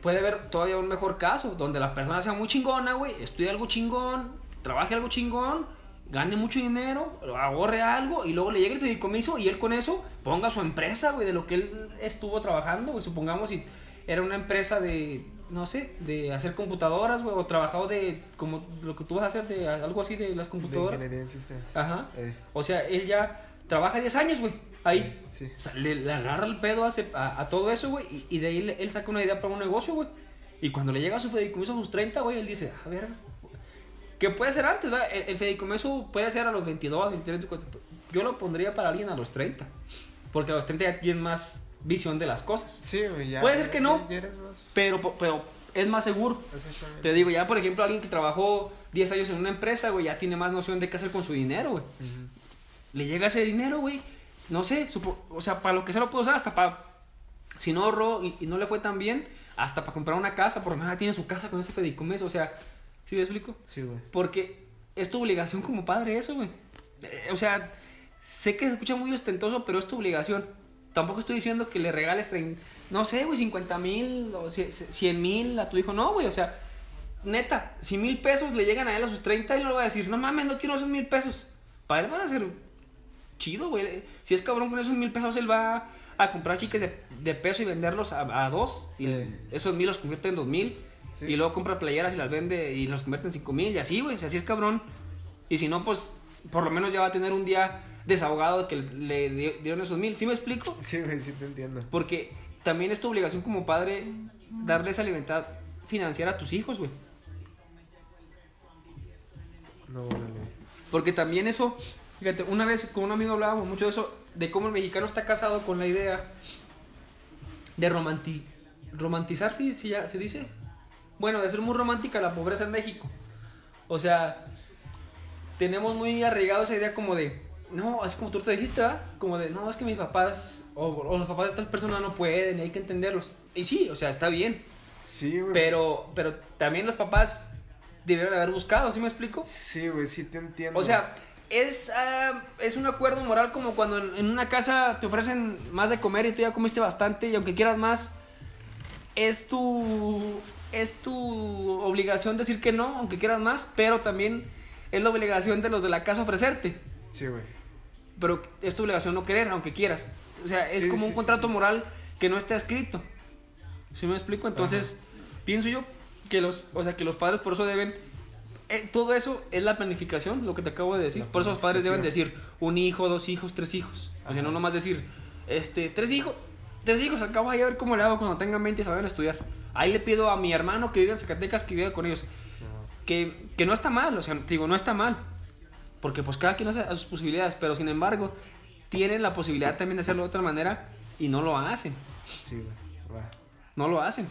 puede haber todavía un mejor caso, donde la persona sea muy chingona, güey, estudie algo chingón, trabaje algo chingón, gane mucho dinero, ahorre algo y luego le llegue el fideicomiso y él con eso ponga su empresa, güey, de lo que él estuvo trabajando, güey, supongamos si era una empresa de, no sé, de hacer computadoras, güey, o trabajado de, como lo que tú vas a hacer, de algo así de las De computadoras. ingeniería en sistemas. Ajá. Eh. O sea, él ya trabaja 10 años, güey, ahí. Sí. O sea, le, le agarra el pedo a, a- a todo eso, güey, y, y de ahí él saca una idea para un negocio, güey. Y cuando le llega a su fideicomiso a sus 30, güey, él dice, a ver, que puede ser antes, ¿verdad? El, el fideicomiso puede ser a los 22, 23, 24. Yo lo pondría para alguien a los 30, porque a los 30 ya tienen más visión de las cosas. Sí, ya. Puede ser que no. más- Pero, pero es más seguro. Te digo, ya por ejemplo, alguien que trabajó 10 años en una empresa, güey, ya tiene más noción de qué hacer con su dinero, güey. Ujú. Le llega ese dinero, güey. No sé, supo- o sea, para lo que se lo puede usar, hasta para. Si no ahorró y, y no le fue tan bien, hasta para comprar una casa, por lo menos ya tiene su casa con ese fideicomiso, o sea, ¿sí me explico? Sí, güey. Porque es tu obligación como padre eso, güey. Eh, o sea, sé que se escucha muy ostentoso, pero es tu obligación. Tampoco estoy diciendo que le regales, trein- no sé, güey, 50 mil o 100 mil a tu hijo. No, güey, o sea, neta, si mil pesos le llegan a él a sus 30, él no le va a decir, no mames, no quiero esos mil pesos. Para él van a ser chido, güey. Si es cabrón con esos mil pesos, él va a comprar chiques de, de peso y venderlos a, a dos. Y Sí. esos mil los convierte en dos mil. Sí. Y luego compra playeras y las vende y los convierte en cinco mil. Y así, güey. O sea, así es cabrón. Y si no, pues por lo menos ya va a tener un día desahogado de que le di- dieron esos mil. ¿Sí me explico? Sí, güey, sí te entiendo. Porque también es tu obligación como padre darle esa libertad financiera a tus hijos, güey. No, órale. Porque también eso, fíjate, una vez con un amigo hablábamos mucho de eso, de cómo el mexicano está casado con la idea de romanti romantizar, si, si ya se dice. Bueno, de ser muy romántica la pobreza en México. O sea, tenemos muy arraigado esa idea como de, no, así como tú te dijiste, ¿verdad? Como de, no, es que mis papás o, o los papás de tal persona no pueden y hay que entenderlos. Y sí, o sea, está bien. Sí, güey. Pero, pero también los papás debieron haber buscado, ¿sí me explico? Sí, güey, sí te entiendo. O sea, es, ah, es un acuerdo moral como cuando en, en una casa te ofrecen más de comer y tú ya comiste bastante y aunque quieras más, es tu, es tu obligación decir que no, aunque quieras más, pero también es la obligación de los de la casa ofrecerte. Sí, güey. Pero es tu obligación no querer, aunque quieras. O sea, es Sí, como sí, un contrato sí. moral que no está escrito. ¿Sí me explico? Entonces, pienso yo que los, o sea, que los padres por eso deben eh, todo eso es la planificación, lo que te acabo de decir. La Por eso los padres deben decir un hijo, dos hijos, tres hijos. O sea, Ajá. no nomás decir, este, tres hijos, tres hijos, acabo de ver cómo le hago cuando tengan 20 y saben estudiar. Ahí le pido a mi hermano que vive en Zacatecas que viva con ellos. Sí. Que, que no está mal, o sea, te digo, no está mal. Porque pues cada quien hace a sus posibilidades, pero sin embargo, tienen la posibilidad también de hacerlo de otra manera y no lo hacen. Sí, güey. No lo hacen.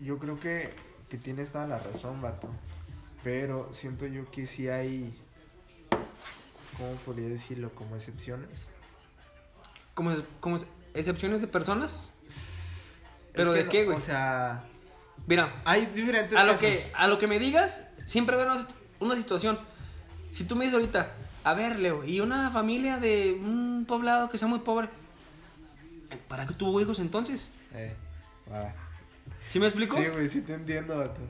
Yo creo que, que tienes toda la razón, vato. Pero siento yo que sí hay. ¿Cómo podría decirlo? Como excepciones. Como, como excepciones de personas. Es ¿Pero que de qué, güey? O sea, Mira, hay diferentes a lo, casos. que, a lo que me digas, siempre va una, una situación. Si tú me dices ahorita, a ver, Leo, y una familia de un poblado que sea muy pobre, ¿para qué tuvo hijos entonces? Eh. ¿Sí me explico? Sí, güey, sí te entiendo, vato.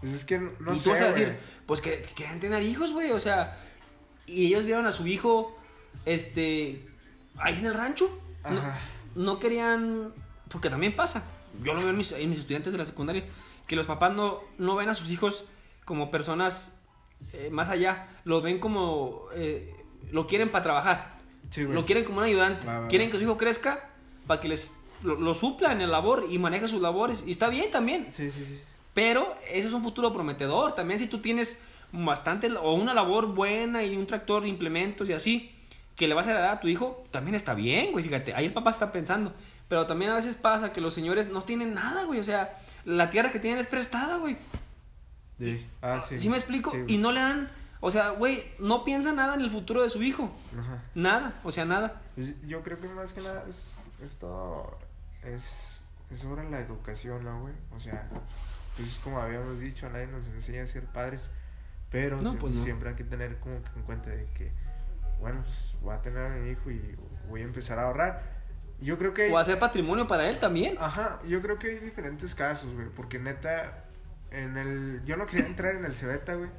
Pues es que no, y sé, tú vas a decir, pues que que quieran tener hijos, güey, o sea, y ellos vieron a su hijo, este, ahí en el rancho. No- Ajá. No, querían, porque también pasa, yo lo veo en mis, en mis estudiantes de la secundaria, que los papás no, no ven a sus hijos como personas eh, más allá, lo ven como, eh, lo quieren para trabajar, Sí, lo quieren como un ayudante, Va, va, quieren que su hijo crezca para que les lo, lo supla en el labor y maneje sus labores, y está bien también. Sí, sí, sí. Pero eso es un futuro prometedor. También si tú tienes bastante o una labor buena y un tractor, implementos y así, que le vas a dar a tu hijo, también está bien, güey. Fíjate, ahí el papá está pensando. Pero también a veces pasa que los señores no tienen nada, güey. O sea, la tierra que tienen es prestada, güey. Sí. Ah, sí. ¿Sí me explico? Sí, y no le dan, o sea, güey, no piensa nada en el futuro de su hijo. Ajá. Nada, o sea, nada. Pues yo creo que más que nada es, esto es, es sobre la educación, ¿no, güey? O sea, pues como habíamos dicho, nadie nos enseña a ser padres, pero No, sie- pues no. siempre hay que tener como que en cuenta de que, bueno, pues voy a tener a mi hijo y voy a empezar a ahorrar. Yo creo que... O hacer patrimonio para él también. Ajá, yo creo que hay diferentes casos, güey, porque neta, en el... Yo no quería entrar en el Cebeta, güey.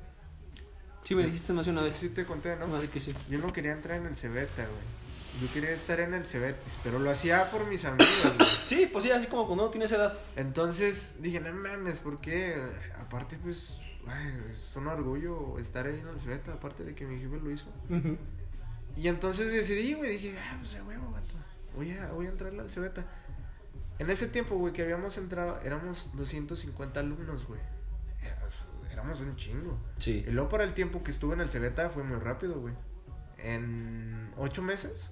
Sí, me dijiste más de una Sí, vez. sí te conté, ¿no? Así que sí. Yo no quería entrar en el Cebeta, güey. Yo quería estar en el Cebetis, pero lo hacía por mis amigos, güey. Sí, pues sí, así como cuando uno tiene esa edad. Entonces dije, no mames, ¿por qué? Aparte, pues, ay, es un orgullo estar ahí en el Cebeta, aparte de que mi jefe lo hizo. Y entonces decidí, güey, dije, ah, pues a huevo, vato. Voy a, voy a entrarle al Cebeta. En ese tiempo, güey, que habíamos entrado, éramos 250 alumnos, güey. Éramos un chingo. Sí. Y luego para el tiempo que estuve en el Cebeta fue muy rápido, güey. En ocho meses,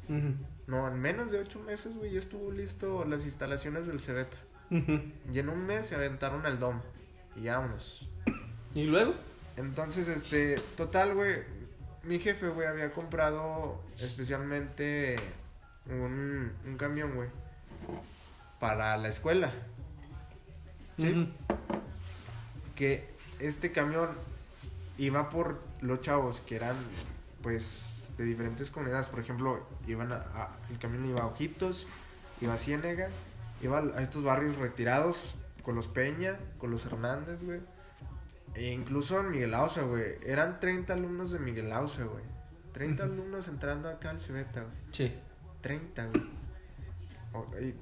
no, en menos de ocho meses, güey, ya estuvo listo las instalaciones del Cebeta. Y en un mes se aventaron al DOM. Y vámonos. ¿Y luego? Entonces, este, total, güey. Mi jefe, güey, había comprado especialmente un, un camión, güey. Para la escuela. Sí. Que este camión iba por los chavos que eran, pues, de diferentes comunidades. Por ejemplo, iban a, a- el camión iba a Ojitos, iba a Ciénega, iba a estos barrios retirados con los Peña, con los Hernández, güey. E incluso en Miguel Ausa, güey. Eran 30 alumnos de Miguel Ausa, güey. 30 alumnos entrando acá al Cebeta, güey. Sí. 30, güey.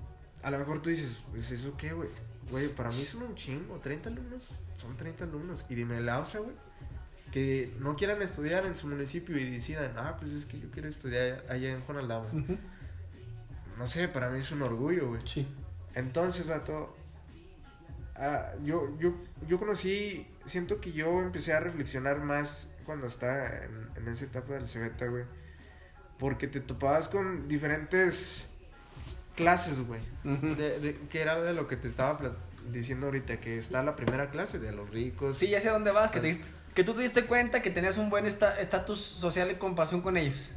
A lo mejor tú dices, pues eso qué, güey. Güey, para mí son un chingo. 30 alumnos son 30 alumnos. Y dime la OSA, güey. Que no quieran estudiar en su municipio y decidan, ah, pues es que yo quiero estudiar allá en Juan Aldama. Ujú. No sé, para mí es un orgullo, güey. Sí. Entonces, vato, ah, yo, yo, yo conocí, siento que yo empecé a reflexionar más cuando estaba en, en esa etapa del Cebeta, güey. Porque te topabas con diferentes clases, güey. De- de- que era de lo que te estaba diciendo ahorita, que está la primera clase de los ricos. Sí, ya sé a dónde vas, que te que tú te diste cuenta que tenías un buen esta- estatus social en comparación con ellos.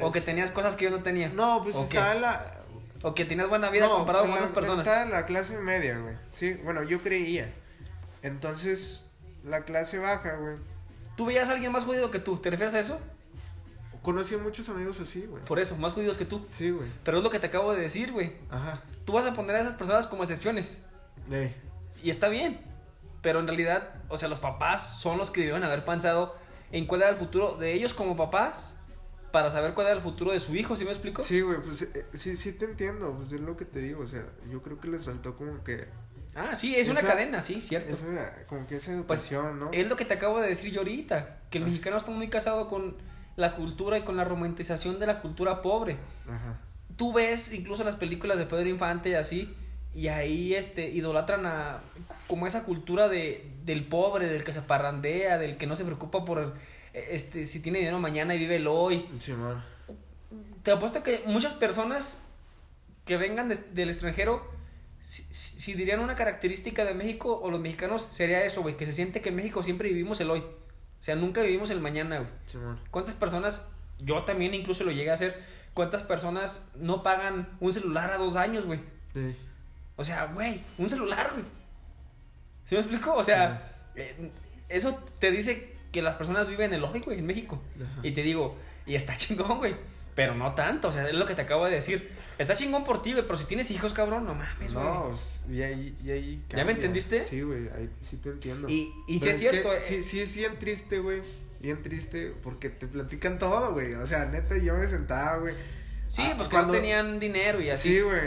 O que tenías cosas que ellos no tenían. No, pues estaba la. O que tenías buena vida no, comparado con otras personas. Estaba en la clase media, güey. Sí, bueno, yo creía. Entonces, la clase baja, güey. ¿Tú veías a alguien más jodido que tú? ¿Te refieres a eso? Conocí a muchos amigos así, güey. Por eso, más jodidos que tú. Sí, güey. Pero es lo que te acabo de decir, güey. Ajá. Tú vas a poner a esas personas como excepciones. Ey. Y está bien. Pero en realidad, o sea, los papás son los que deben haber pensado en cuál era el futuro de ellos como papás para saber cuál era el futuro de su hijo, ¿sí me explico? Sí, güey, pues eh, sí, sí te entiendo. Pues es lo que te digo. O sea, yo creo que les faltó como que. Ah, sí, es una cadena, sí, cierto. Esa, como que esa Pues educación, ¿no? es lo que te acabo de decir yo ahorita, que el mexicano está muy casado con la cultura y con la romantización de la cultura pobre. Ajá. Tú ves incluso las películas de Pedro Infante y así, y ahí este idolatran a como esa cultura de del pobre, del que se parrandea, del que no se preocupa por este si tiene dinero mañana y vive el hoy. Sí, man. Te apuesto que muchas personas que vengan de- del extranjero, si, si- si dirían una característica de México o los mexicanos, sería eso, güey, que se siente que en México siempre vivimos el hoy. O sea, nunca vivimos el mañana, güey. Sí. ¿Cuántas personas, yo también incluso lo llegué a hacer, cuántas personas no pagan un celular a dos años, güey? Ey. O sea, güey, un celular, güey. ¿Sí me explico? O sea, eh, eso te dice que las personas viven el hoy, güey, en México. Ajá. Y te digo, y está chingón, güey. Pero no tanto, o sea, es lo que te acabo de decir. Está chingón por ti, güey, pero si tienes hijos, cabrón, no mames, güey. No, s- y ahí, y ahí ¿Ya me entendiste? Sí, güey, ahí sí te entiendo. Y- y sí Pero es cierto, que eh. Sí, sí es bien triste, güey. Bien triste porque te platican todo, güey. O sea, neta, yo me sentaba, güey. Sí, Ah, pues que cuando- no tenían dinero y así. Sí, güey.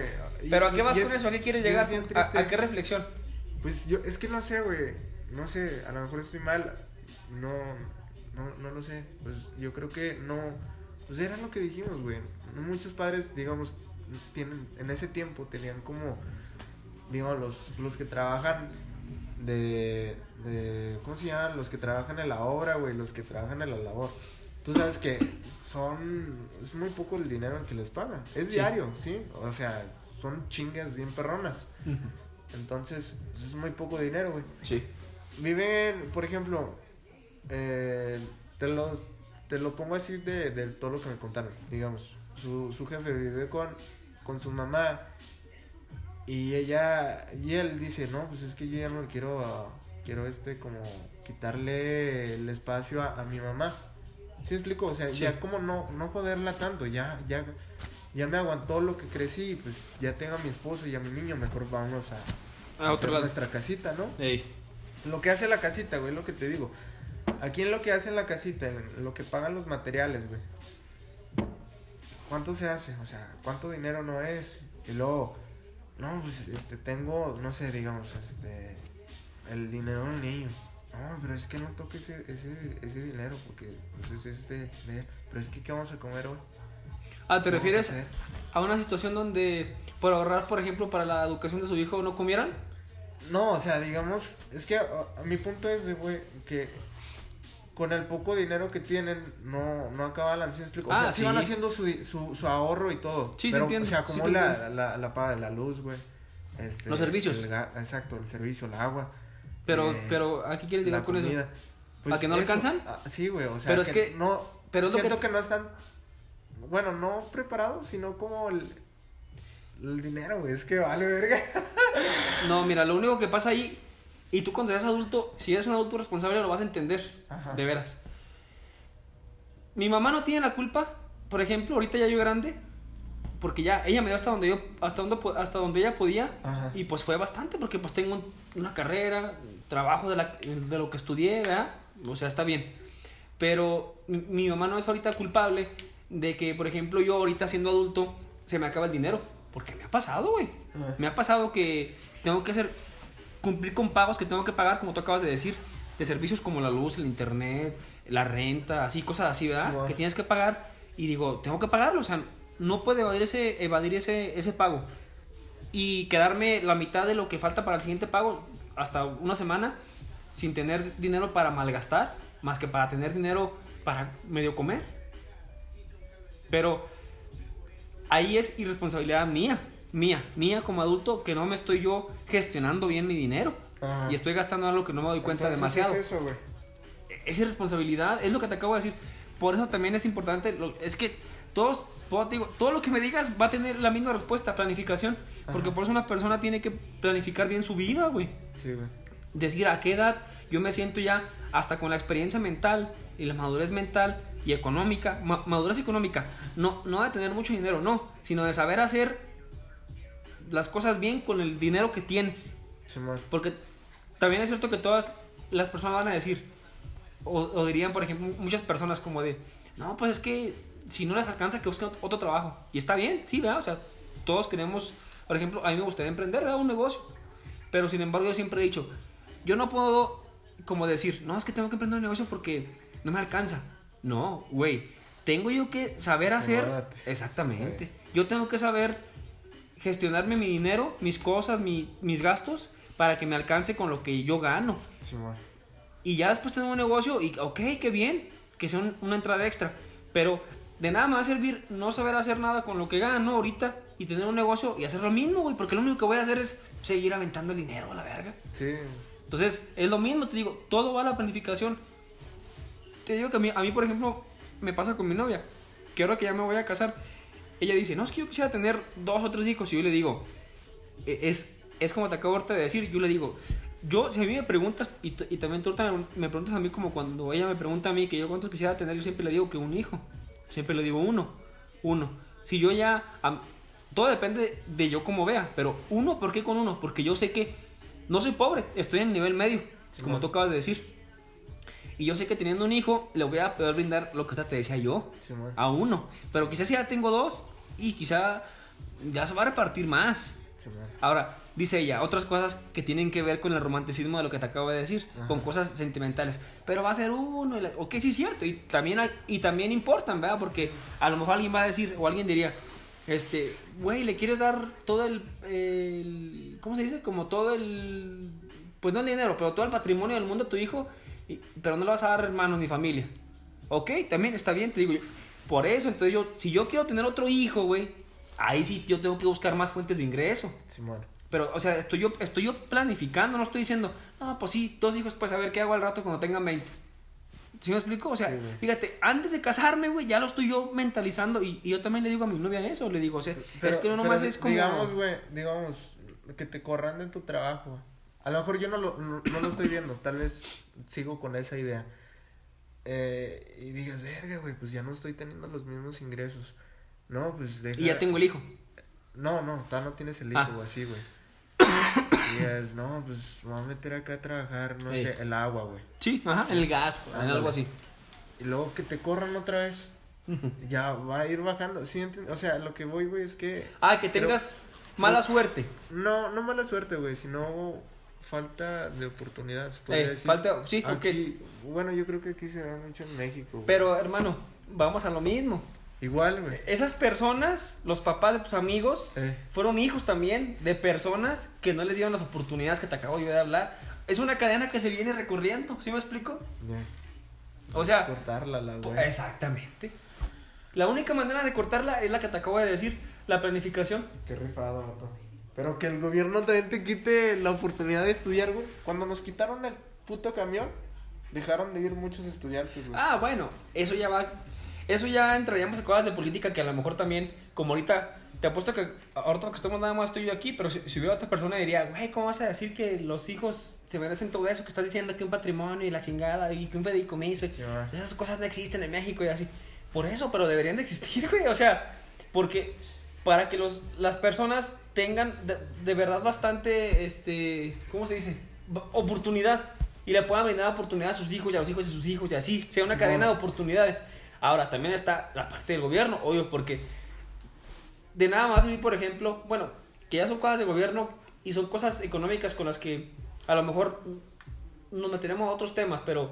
Y- Pero ¿a qué vas con es- eso? ¿A qué quieres llegar? ¿A, a qué reflexión? Pues yo, es que no sé, güey. No sé, a lo mejor estoy mal. No, no, no lo sé. Pues yo creo que no. Pues era lo que dijimos, güey. Muchos padres, digamos, tienen, en ese tiempo tenían como, digamos, los, los que trabajan de, de, ¿cómo se llaman? Los que trabajan en la obra, güey, los que trabajan en la labor. Tú sabes que son, es muy poco el dinero que les pagan. Es Sí. diario, ¿sí? O sea, son chingas bien perronas. Entonces, es muy poco dinero, güey. Sí. Viven, por ejemplo, eh, te, lo, te lo pongo así de, de todo lo que me contaron. Digamos, su, su jefe vive con, con su mamá y ella y él dice, no, pues es que yo ya no quiero, quiero este, como quitarle el espacio a, a mi mamá. ¿Sí explico? O sea, Sí. ya como no, no joderla tanto, ya, ya, ya me aguantó lo que crecí, y pues ya tengo a mi esposo y a mi niño, mejor vamos a, A otro hacer lado. nuestra casita, ¿no? Ey. Lo que hace la casita, güey, lo que te digo. Aquí en lo que hace en la casita, en lo que pagan los materiales, güey. ¿Cuánto se hace? O sea, ¿cuánto dinero no es? Y luego, no, pues, este, tengo, no sé, digamos, este, el dinero del niño. No, pero es que no toque ese, ese, ese dinero porque, pues, es este, de. Pero es que, ¿qué vamos a comer hoy? Ah, ¿te ¿Qué vamos a refieres a una situación donde por ahorrar, por ejemplo, para la educación de su hijo no comieran? No, o sea, digamos, es que a, a mi punto es, güey, que con el poco dinero que tienen, no, no acaban la ¿sí explico? O Ah, sea, sí. sí. van haciendo su, su, su ahorro y todo. Sí, te pero, entiendo, O sea, sí como te la, la, la paga de la luz, güey. Este, Los servicios. el exacto, el servicio, el agua. Pero, eh, pero, ¿a qué quieres llegar con eso? comida. ¿A que no alcanzan? ah, sí, güey, o sea, Pero es que- no, pero es lo siento que- que... no están, bueno, no preparados, sino como el, el dinero, güey, es que vale verga. No, mira, lo único que pasa ahí, y tú cuando seas adulto, si eres un adulto responsable lo vas a entender, Ajá. de veras. Mi mamá no tiene la culpa, por ejemplo, ahorita ya yo grande, porque ya ella me dio hasta donde yo, hasta donde, hasta donde ella podía, Ajá. y pues fue bastante, porque pues tengo un- una carrera, trabajo de, la- de lo que estudié, ¿verdad? O sea, está bien. Pero mi, mi mamá no es ahorita culpable de que, por ejemplo, yo ahorita siendo adulto, se me acaba el dinero. Porque me ha pasado, güey. Me ha pasado que tengo que hacer, cumplir con pagos que tengo que pagar, como tú acabas de decir, de servicios como la luz, el internet, la renta, así, cosas así, ¿verdad? Sí, va. que tienes que pagar. Y digo, tengo que pagarlo, o sea, no puedo evadir ese, evadir ese, ese pago. Y quedarme la mitad de lo que falta para el siguiente pago, hasta una semana, sin tener dinero para malgastar, más que para tener dinero para medio comer. Pero ahí es irresponsabilidad mía, mía, mía como adulto, que no me estoy yo gestionando bien mi dinero. Ajá. Y estoy gastando algo que no me doy cuenta Entonces, demasiado. es eso, güey. es irresponsabilidad, es lo que te acabo de decir. Por eso también es importante, es que todos, todo, digo, todo lo que me digas va a tener la misma respuesta, planificación. Porque por eso una persona tiene que planificar bien su vida, güey. Sí, güey. Decir a qué edad yo me siento ya, hasta con la experiencia mental y la madurez mental y económica, madurez económica, no, no de tener mucho dinero, no, sino de saber hacer las cosas bien con el dinero que tienes. Porque también es cierto que todas las personas van a decir, o, dirían, por ejemplo, muchas personas como de, no, pues es que si no les alcanza, que busquen otro trabajo. Y está bien, sí, ¿verdad? O sea, todos queremos, por ejemplo, a mí me gustaría emprender, ¿verdad? Un negocio. Pero sin embargo, yo siempre he dicho, yo no puedo como decir, no, es que tengo que emprender un negocio porque no me alcanza. No, güey, tengo yo que saber hacer... Exactamente. Yo tengo que saber gestionarme mi dinero, mis cosas, mis gastos, para que me alcance con lo que yo gano. Sí, y ya después tengo un negocio y, ok, qué bien, que sea una entrada extra. Pero de nada me va a servir no saber hacer nada con lo que gano ahorita y tener un negocio y hacer lo mismo, güey, porque lo único que voy a hacer es seguir aventando el dinero a la verga. Sí. Entonces, es lo mismo, te digo, todo va a la planificación. Te digo que a mí, a mí, por ejemplo, me pasa con mi novia, que ahora que ya me voy a casar, ella dice, no, es que yo quisiera tener dos o tres hijos, y yo le digo, e, es, es como te acabo de decir, yo le digo, yo, si a mí me preguntas, y, también tú me preguntas a mí como cuando ella me pregunta a mí que yo cuántos quisiera tener, yo siempre le digo que un hijo. Siempre le digo uno. Uno. Si yo ya... todo depende de yo como vea, pero uno, ¿por qué con uno? Porque yo sé que no soy pobre, estoy en el nivel medio, como tú acabas de decir. Y yo sé que teniendo un hijo le voy a poder brindar lo que te decía yo, a uno. Pero quizás ya tengo dos y quizá ya se va a repartir más. Ahora, dice ella, otras cosas que tienen que ver con el romanticismo de lo que te acabo de decir, con cosas sentimentales. Pero va a ser uno, ok, sí es cierto, y también, y también importan, ¿verdad? Porque a lo mejor alguien va a decir, o alguien diría, este, güey, le quieres dar todo el, ¿cómo se dice? Como todo el, pues no el dinero, pero todo el patrimonio del mundo a tu hijo, pero no le vas a dar hermanos ni familia. Ok, también está bien, te digo, por eso, entonces yo, si yo quiero tener otro hijo, güey, ahí sí yo tengo que buscar más fuentes de ingreso. Bueno. Pero, o sea, estoy yo, estoy yo planificando, no estoy diciendo, no, pues sí, dos hijos, pues a ver qué hago al rato cuando tengan 20. ¿Sí me explico? O sea, fíjate, antes de casarme, güey, ya lo estoy yo mentalizando y, yo también le digo a mi novia eso, le digo, o sea, es que no nomás es como... Digamos, güey, digamos, que te corran de tu trabajo. A lo mejor yo no lo, no, lo estoy viendo, tal vez sigo con esa idea. Eh, y digas, verga, güey, pues ya no estoy teniendo los mismos ingresos. No, pues deja... Y ya tengo el hijo. No, no, todavía no tienes el hijo, ah. así, güey. y es, no, pues voy a meter acá a trabajar, no sé, el agua, güey. Sí, ajá, el gas, algo así. Y luego que te corran otra vez. Ya va a ir bajando. ¿Sí O sea, lo que voy, güey, es que. Ah, que tengas mala suerte. No, no mala suerte, güey, sino falta de oportunidades. Eh, falta, sí, aquí, Bueno, yo creo que aquí se da mucho en México. Pero, hermano, vamos a lo mismo. Igual, güey. Esas personas, los papás de tus amigos, eh. fueron hijos también de personas que no les dieron las oportunidades que te acabo de hablar. Es una cadena que se viene recorriendo, ¿sí me explico? O sea... Cortarla, la güey. Exactamente. La única manera de cortarla es la que te acabo de decir, la planificación. Qué rifado, vato. Pero que el gobierno también te quite la oportunidad de estudiar, güey. Cuando nos quitaron el puto camión, dejaron de ir muchos estudiantes, güey. Ah, bueno, eso ya va eso ya entraríamos a cosas de política que a lo mejor también, como ahorita, te apuesto que ahorita que estamos nada más estoy yo aquí, pero si, hubiera otra persona diría, güey, ¿cómo vas a decir que los hijos se merecen todo eso que estás diciendo que un patrimonio y la chingada y que un fideicomiso? esas cosas no existen en México y así. Por eso, pero deberían de existir, güey. O sea, porque para que los, las personas tengan de, verdad bastante, este, ¿cómo se dice? Oportunidad. Y le puedan brindar oportunidad a sus hijos y a los hijos de sus hijos y así. Sea una cadena de oportunidades. Ahora, también está la parte del gobierno, obvio, porque de nada más a mí, por ejemplo, bueno, que ya son cosas de gobierno y son cosas económicas con las que a lo mejor nos meteremos a otros temas, pero,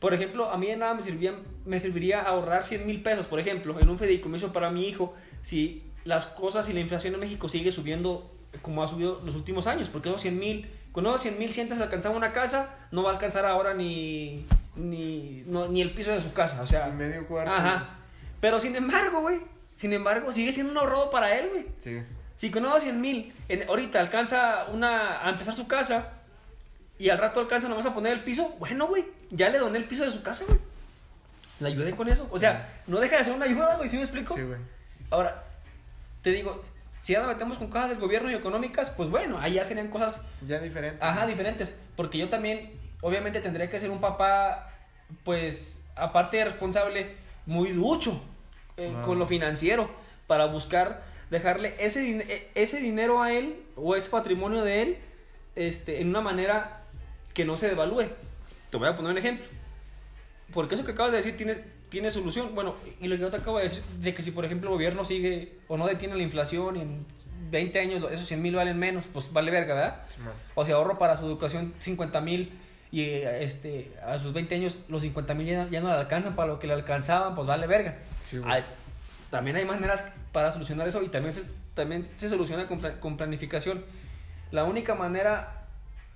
por ejemplo, a mí de nada me, serviría, me serviría ahorrar 100 mil pesos, por ejemplo, en un fideicomiso para mi hijo, si las cosas y la inflación en México sigue subiendo como ha subido los últimos años, porque esos 100 mil, con esos 100 mil si antes alcanzaba una casa, no va a alcanzar ahora ni ni, ni el piso de su casa, o sea. medio cuarto. Ajá. Pero sin embargo, güey, sin embargo, sigue siendo un ahorro para él, güey. Sí. Si con unos 100 mil, ahorita alcanza una, a empezar su casa, y al rato alcanza nomás a poner el piso, bueno, güey, ya le doné el piso de su casa, güey. La ayudé con eso. O sea, no deja de ser una ayuda, güey, ¿sí me explico? Sí, güey. Ahora, te digo, si ya nos metemos con cosas del gobierno y económicas, pues bueno, ahí ya serían cosas, Ya diferente. ajá, diferentes. Porque yo también, obviamente, tendría que ser un papá, pues, aparte de responsable, muy ducho eh, Wow. con lo financiero, para buscar dejarle ese, eh, ese dinero a él o ese patrimonio de él este, en una manera que no se devalúe. Te voy a poner un ejemplo. Porque eso que acabas de decir tiene, tiene solución. Bueno, y lo que yo te acabo de decir, de que si por ejemplo el gobierno sigue o no detiene la inflación y en 20 años esos 100 mil valen menos, pues vale verga, ¿verdad? Simón. O sea, ahorro para su educación 50 mil y este, a sus 20 años los 50 mil ya, ya no le alcanzan para lo que le alcanzaban, pues vale verga. Sí. Hay- también hay maneras para solucionar eso y también se, también se soluciona con, con planificación. La única manera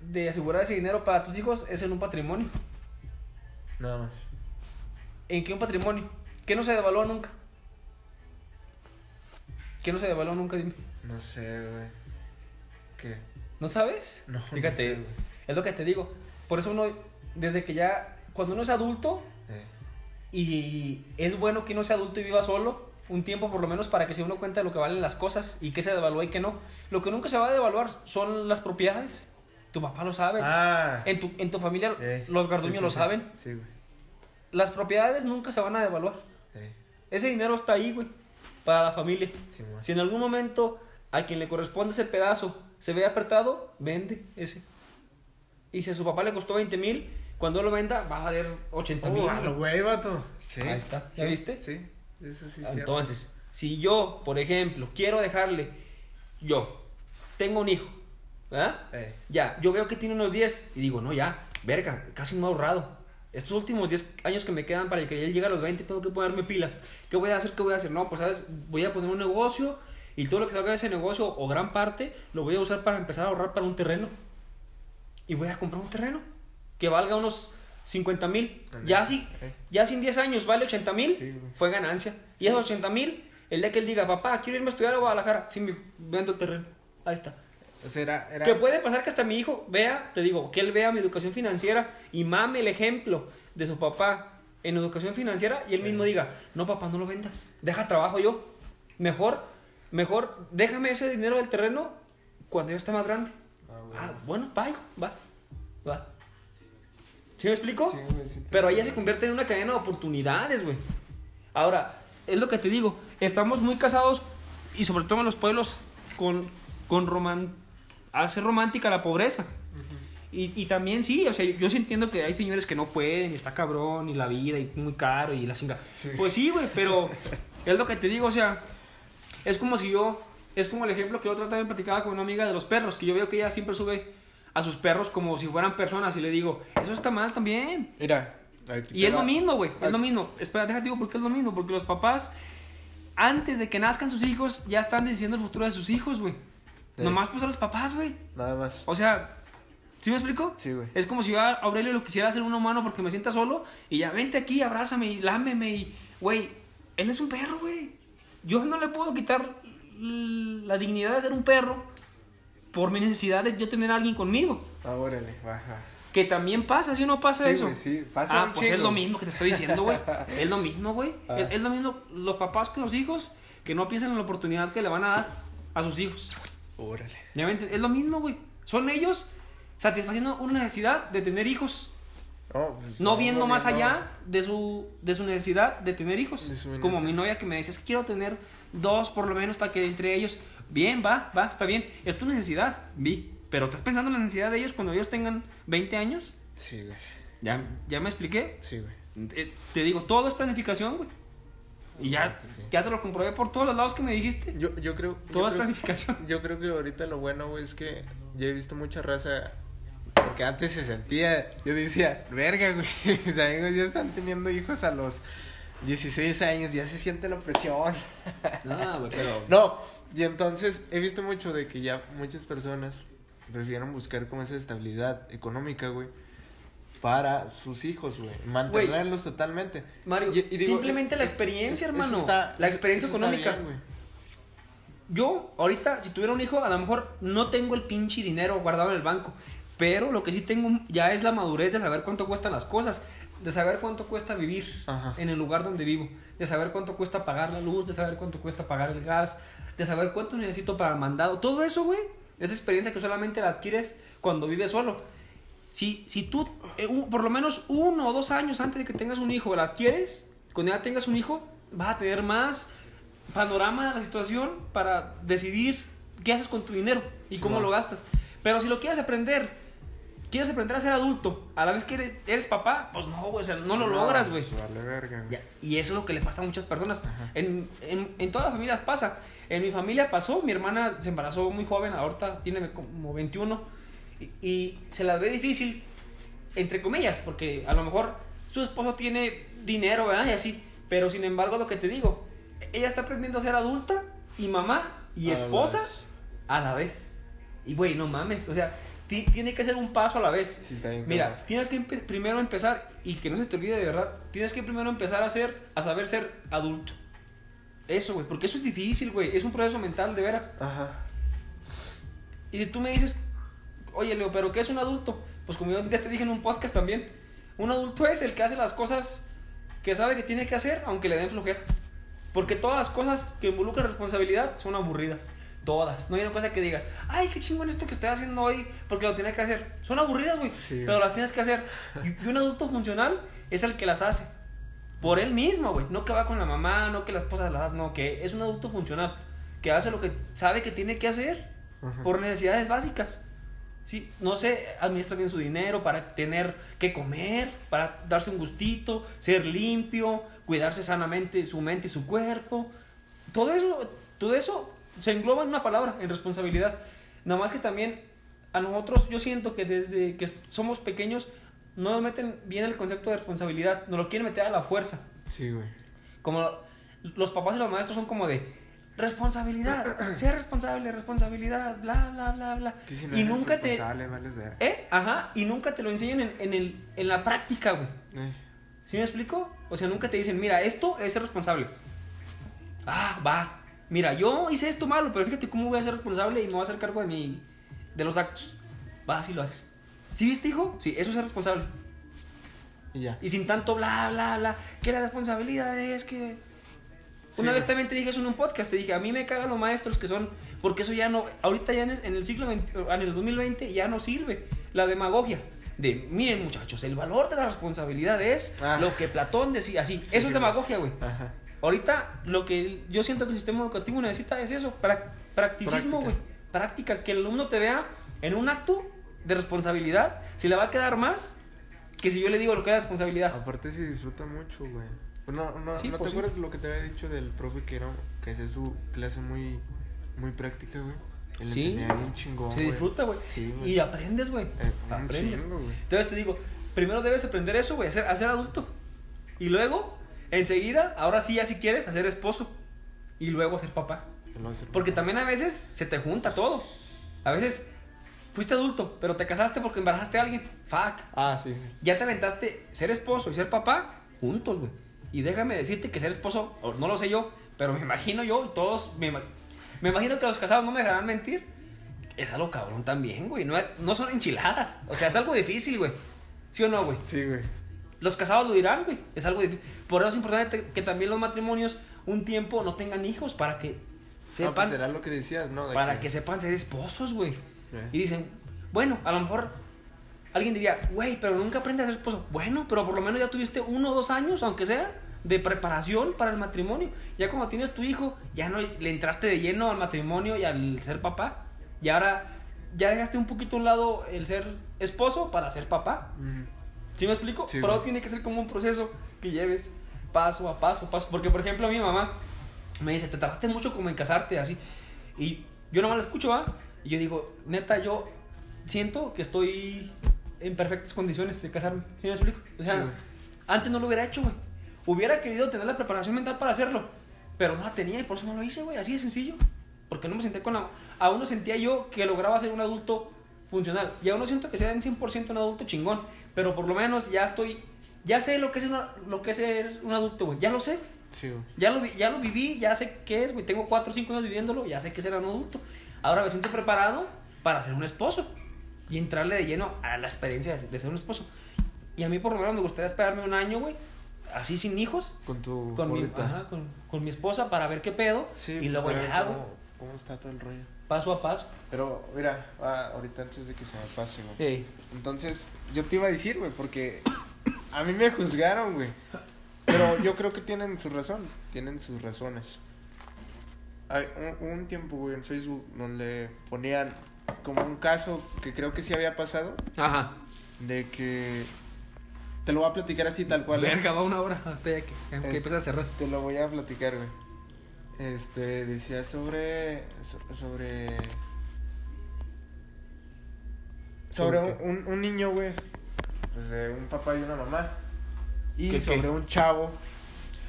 de asegurar ese dinero para tus hijos es en un patrimonio. Nada más. ¿En qué un patrimonio? ¿Qué no se devaluó nunca? ¿Qué no se devaluó nunca? Dime. No sé, güey. ¿Qué? ¿No sabes? No, no Fíjate, sé, güey. es lo que te digo. Por eso uno, desde que ya, cuando uno es adulto, Eh, y es bueno que uno sea adulto y viva solo, un tiempo por lo menos para que se uno cuenta de lo que valen las cosas y qué se devalúa y qué no. Lo que nunca se va a devaluar son las propiedades. Tu papá lo sabe. Ah. En tu, en tu familia Eh, los garduños sí, sí, lo saben. Sí, güey. Las propiedades nunca se van a devaluar. Eh, Ese dinero está ahí, güey, para la familia. Si en algún momento a quien le corresponde ese pedazo se ve apretado, vende ese. Y si a su papá le costó 20 mil, cuando lo venda va a valer 80 mil. Oh, güey, vato. Sí. Ahí está. ¿Ya Sí, viste? Sí. Eso sí. Entonces, si yo, por ejemplo, quiero dejarle, yo tengo un hijo, ¿verdad? Eh. Ya, yo veo que tiene unos 10 y digo, no, ya, verga, casi me he ahorrado. Estos últimos 10 años que me quedan para que él llegue a los 20, tengo que ponerme pilas. ¿Qué voy a hacer? ¿Qué voy a hacer? No, pues, ¿sabes? Voy a poner un negocio y todo lo que salga de ese negocio, o gran parte, lo voy a usar para empezar a ahorrar para un terreno. Y voy a comprar un terreno que valga unos 50 mil. Ya, si, Eh. ya sin 10 años vale 80 mil, Sí, fue ganancia. Y esos 80 mil, el día que él diga, papá, quiero irme a estudiar a Guadalajara, sí, me vendo el terreno. Ahí está. O sea, era. era... Que puede pasar que hasta mi hijo vea, te digo, que él vea mi educación financiera y mame el ejemplo de su papá en educación financiera y él mismo diga, no papá, no lo vendas, deja trabajo yo. Mejor, mejor, déjame ese dinero del terreno cuando yo esté más grande. Ah, güey. Ah, bueno, va, hijo, va, va. ¿Sí me explico? Sí, güey, sí. Pero ahí ya se convierte en una cadena de oportunidades, güey. Ahora, es lo que te digo, estamos muy casados y sobre todo en los pueblos con, con roman, hace romántica la pobreza. y, y también sí, o sea, yo sí entiendo que hay señores que no pueden, y está cabrón, y la vida, y muy caro, y la chinga. Sí. Pues sí, güey, pero es lo que te digo, o sea, es como si yo, es como el ejemplo que otra vez también platicaba con una amiga de los perros, que yo veo que ella siempre sube a sus perros como si fueran personas, y le digo, eso está mal también. Mira. Y es lo mismo, güey. Es lo mismo. Espera, déjate digo por qué es lo mismo. Porque los papás, antes de que nazcan sus hijos, ya están diciendo el futuro de sus hijos, güey. Sí. Nomás pues a los papás, güey. Nada más. O sea, ¿sí me explico? Sí, güey. Es como si yo a Aurelio lo quisiera hacer un humano porque me sienta solo y ya vente aquí, abrázame y lámeme y, güey, él es un perro, güey. Yo no le puedo quitar la dignidad de ser un perro por mi necesidad de yo tener a alguien conmigo. Ah, órale, baja. Que también pasa, ¿sí o no pasa Sí, eso? güey, sí, pasa ah, pues es lo mismo que te estoy diciendo, güey. es lo mismo, güey. Ah. Es, es lo mismo los papás con los hijos que no piensan en la oportunidad que le van a dar a sus hijos. Órale. ¿Ya? Es lo mismo, güey. Son ellos satisfaciendo una necesidad de tener hijos. No, pues, No viendo más no. allá de su, de su necesidad de tener hijos. De Como mi novia que me decía, es que quiero tener dos por lo menos para que entre ellos... Bien, va, va, está bien. Es tu necesidad, vi. Pero ¿estás pensando en la necesidad de ellos cuando ellos tengan 20 años? Sí, güey. ¿Ya, ya me expliqué? Sí, güey. Eh, Te digo, todo es planificación, güey. Y ya, Sí. ya te lo comprobé por todos los lados que me dijiste. Yo, yo creo. Yo creo- planificación. Yo creo que ahorita lo bueno, güey, es que ya he visto mucha raza. Porque antes se sentía. Yo decía, verga, güey. Mis amigos ya están teniendo hijos a los 16 años, ya se siente la presión. No, güey, pero... No, y entonces he visto mucho de que ya muchas personas prefieren buscar como esa estabilidad económica, güey, para sus hijos, güey, mantenerlos totalmente. Mario, Y- y digo, simplemente la experiencia, es- hermano. está- la experiencia económica. bien. Yo, ahorita, si tuviera un hijo, a lo mejor no tengo el pinche dinero guardado en el banco. Pero lo que sí tengo ya es la madurez de saber cuánto cuestan las cosas, de saber cuánto cuesta vivir Ajá. en el lugar donde vivo, de saber cuánto cuesta pagar la luz, de saber cuánto cuesta pagar el gas, de saber cuánto necesito para el mandado. Todo eso, güey, es experiencia que solamente la adquieres cuando vives solo. Si, si tú, eh, un- por lo menos uno o dos años antes de que tengas un hijo, la adquieres, cuando ya tengas un hijo, vas a tener más panorama de la situación para decidir qué haces con tu dinero y cómo lo gastas. Pero si lo quieres aprender, quieres aprender a ser adulto, a la vez que eres, eres papá, pues no, güey, o sea, no lo logras, güey. Vale Y eso es lo que le pasa a muchas personas. En, en, en todas las familias pasa. En mi familia pasó, mi hermana se embarazó muy joven, ahorita tiene como 21, y, y se la ve difícil, entre comillas, porque a lo mejor su esposo tiene dinero, ¿verdad? Y así. Pero sin embargo, lo que te digo, ella está aprendiendo a ser adulta y mamá y A esposa a la vez. Y güey, no mames, o sea, ti- tiene que ser un paso a la vez. Sí, está bien Mira, tienes que empe- primero empezar, y que no se te olvide de verdad, tienes que primero empezar a ser, a saber ser adulto. Eso, güey, porque eso es difícil, güey, es un proceso mental, de veras. Ajá. Y si tú me dices, oye, Leo, ¿pero qué es un adulto? Pues como yo ya te dije en un podcast también, un adulto es el que hace las cosas que sabe que tiene que hacer, aunque le den flojera. Porque todas las cosas que involucran responsabilidad son aburridas. Todas. No hay una cosa que digas, ay, qué chingón esto que estoy haciendo hoy, porque lo tienes que hacer. Son aburridas, güey, Sí, pero las tienes que hacer. Y y un adulto funcional es el que las hace. Por él mismo, güey. No que va con la mamá, no que la esposa las hace, no, que es un adulto funcional. Que hace lo que sabe que tiene que hacer Ajá. por necesidades básicas. Sí, no sé, administra bien su dinero para tener que comer, para darse un gustito, ser limpio, cuidarse sanamente su mente y su cuerpo. Todo eso, todo eso se engloba en una palabra, en responsabilidad. Nada más que también a nosotros, yo siento que desde que somos pequeños no nos meten bien el concepto de responsabilidad, nos lo quieren meter a la fuerza. Sí, güey. Como los papás y los maestros son como de responsabilidad, ser responsable, responsabilidad, bla, bla, bla, bla. Si no y nunca te... ¿Eh? Ajá, y nunca te lo enseñan en, en, el, en la práctica, güey. Eh, ¿Sí me explico? O sea, nunca te dicen, mira, esto es ser responsable. Ah, va. Mira, yo hice esto malo, pero fíjate cómo voy a ser responsable y me voy a hacer cargo de mi, de los actos. Va, así lo haces. ¿Sí viste, hijo? Sí, eso es ser responsable. Y ya. Y sin tanto bla, bla, bla. Que la responsabilidad es que... Sí, Una vez también te dije eso en un podcast, te dije, a mí me cagan los maestros que son, porque eso ya no, ahorita ya en el, en el siglo XX, en el 2020 ya no sirve, la demagogia. De, miren muchachos, el valor de la responsabilidad es Ah. lo que Platón decía, así, Sí, eso es demagogia, güey. Ahorita lo que yo siento que el sistema educativo necesita es eso, pra- practicismo, Práctica. güey. Práctica, que el alumno te vea en un acto de responsabilidad, si le va a quedar más que si yo le digo lo que es responsabilidad. Aparte se disfruta mucho, güey. No, no, Sí, ¿no pues te sí. acuerdas lo que te había dicho del profe que era que hacía su clase muy muy práctica, güey? Él Sí. bien chingón, Se disfruta, güey. Sí, y aprendes, güey. Eh, aprendes. chingo, güey. Entonces te digo, primero debes aprender eso, güey, a ser, ser adulto. Y luego, enseguida, ahora sí, ya si quieres, a ser esposo. Y luego ser papá. Hace Porque papá. también a veces se te junta todo. A veces fuiste adulto, pero te casaste porque embarazaste a alguien. Fuck. Ah, sí. Ya te aventaste ser esposo y ser papá juntos, güey. Y déjame decirte que ser esposo, o no lo sé yo, pero me imagino yo y todos, me, me imagino que los casados no me dejarán mentir. Es algo cabrón también, güey. No, no son enchiladas. O sea, es algo difícil, güey. ¿Sí o no, güey? Sí, güey. Los casados lo dirán, güey. Es algo difícil. Por eso es importante que también los matrimonios un tiempo no tengan hijos para que No, pues sepan, será lo que decías, ¿no? De para que sepan ser esposos, güey. Eh. Y dicen, bueno, a lo mejor alguien diría, güey, pero nunca aprendes a ser esposo. Bueno, pero por lo menos ya tuviste uno o dos años, aunque sea, de preparación para el matrimonio. Ya como tienes tu hijo, ya no le entraste de lleno al matrimonio y al ser papá. Y ahora ya dejaste un poquito a un lado el ser esposo para ser papá. ¿Sí me explico? Sí, Pero tiene que ser como un proceso que lleves paso a paso, paso. Porque, por ejemplo, mi mamá me dice, te tardaste mucho como en casarte, así. Y yo nomás la escucho, ¿va? Y yo digo, neta, yo siento que estoy en perfectas condiciones de casarme. ¿Sí me explico? O sea, Sí, antes no lo hubiera hecho, güey. Hubiera querido tener la preparación mental para hacerlo. Pero no la tenía y por eso no lo hice, güey. Así de sencillo. Porque no me senté con la... Aún no sentía yo que lograba ser un adulto funcional. Y aún no siento que sea en 100% un adulto chingón. Pero por lo menos ya estoy... Ya sé lo que es, una- lo que es ser un adulto, güey. Ya lo sé. Sí. Ya lo, ya lo viví, ya sé qué es, güey. Tengo 4 o 5 años viviéndolo, ya sé que será un adulto. Ahora me siento preparado para ser un esposo. Y entrarle de lleno a la experiencia de, ser un esposo. Y a mí por lo menos me gustaría esperarme un año, güey, así sin hijos, Con tu con mi, ajá, con, con mi esposa para ver qué pedo Sí, y pues, luego ya, cómo, cómo está todo el rollo. paso a paso. Pero, mira, ah, ahorita antes de que se me pase, güey. Ey. Entonces, yo te iba a decir, güey, porque a mí me juzgaron, güey. Pero yo creo que tienen su razón, tienen sus razones. Hay un, un tiempo, güey, en Facebook donde ponían como un caso que creo que sí había pasado, Ajá. de que... Te lo voy a platicar así tal cual. ¿eh? Verga, va una hora hasta que, que empieza a cerrar. Te lo voy a platicar, güey. Este, decía sobre. so- Sobre. Sobre ¿Sobre un, un- niño, güey. Pues de un papá y una mamá. Y ¿Qué, sobre qué? un chavo.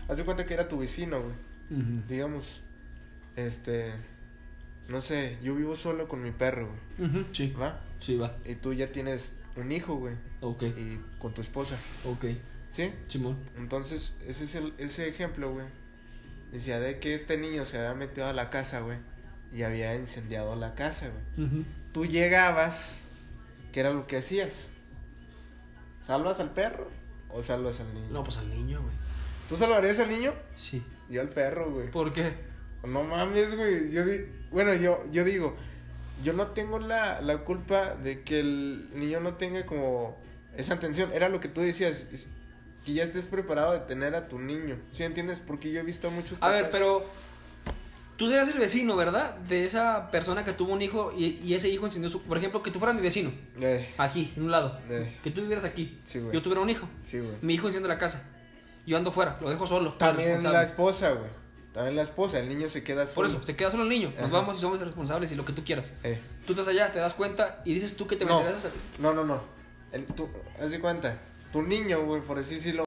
Haz de cuenta que era tu vecino, güey. Digamos. Este. No sé, yo vivo solo con mi perro, güey. Sí, ¿Va? sí, va. Y tú ya tienes un hijo, güey. Ok, Y con tu esposa. ok. ¿Sí? Simón. Entonces, ese es el, ese ejemplo, güey. Decía de que este niño se había metido a la casa, güey. Y había incendiado la casa, güey. Tú llegabas, ¿qué era lo que hacías? ¿Salvas al perro o salvas al niño? No, pues al niño, güey. ¿Tú salvarías al niño? Sí. Yo al perro, güey. ¿Por qué? No mames, güey. Yo di- bueno, yo, yo digo, yo no tengo la, la culpa de que el niño no tenga como esa atención. Era lo que tú decías, es- que ya estés preparado de tener a tu niño. ¿Sí entiendes? Porque yo he visto a muchos A ver, pero tú serías el vecino, ¿verdad? De esa persona que tuvo un hijo y, y ese hijo encendió su... Por ejemplo, que tú fueras mi vecino, Eh, aquí, en un lado. Eh. Que tú vivieras aquí. Sí. Yo tuviera un hijo. sí. Mi hijo enciende la casa. Yo ando fuera, lo dejo solo. También la esposa, güey. También la esposa, el niño se queda solo. Por eso, se queda solo el niño. Nos Ajá. vamos y somos responsables y lo que tú quieras. Eh, Tú estás allá, te das cuenta y dices tú que te No. meterás a... no, no, no. El, tú, haz de cuenta. Tu niño, güey, por así decirlo,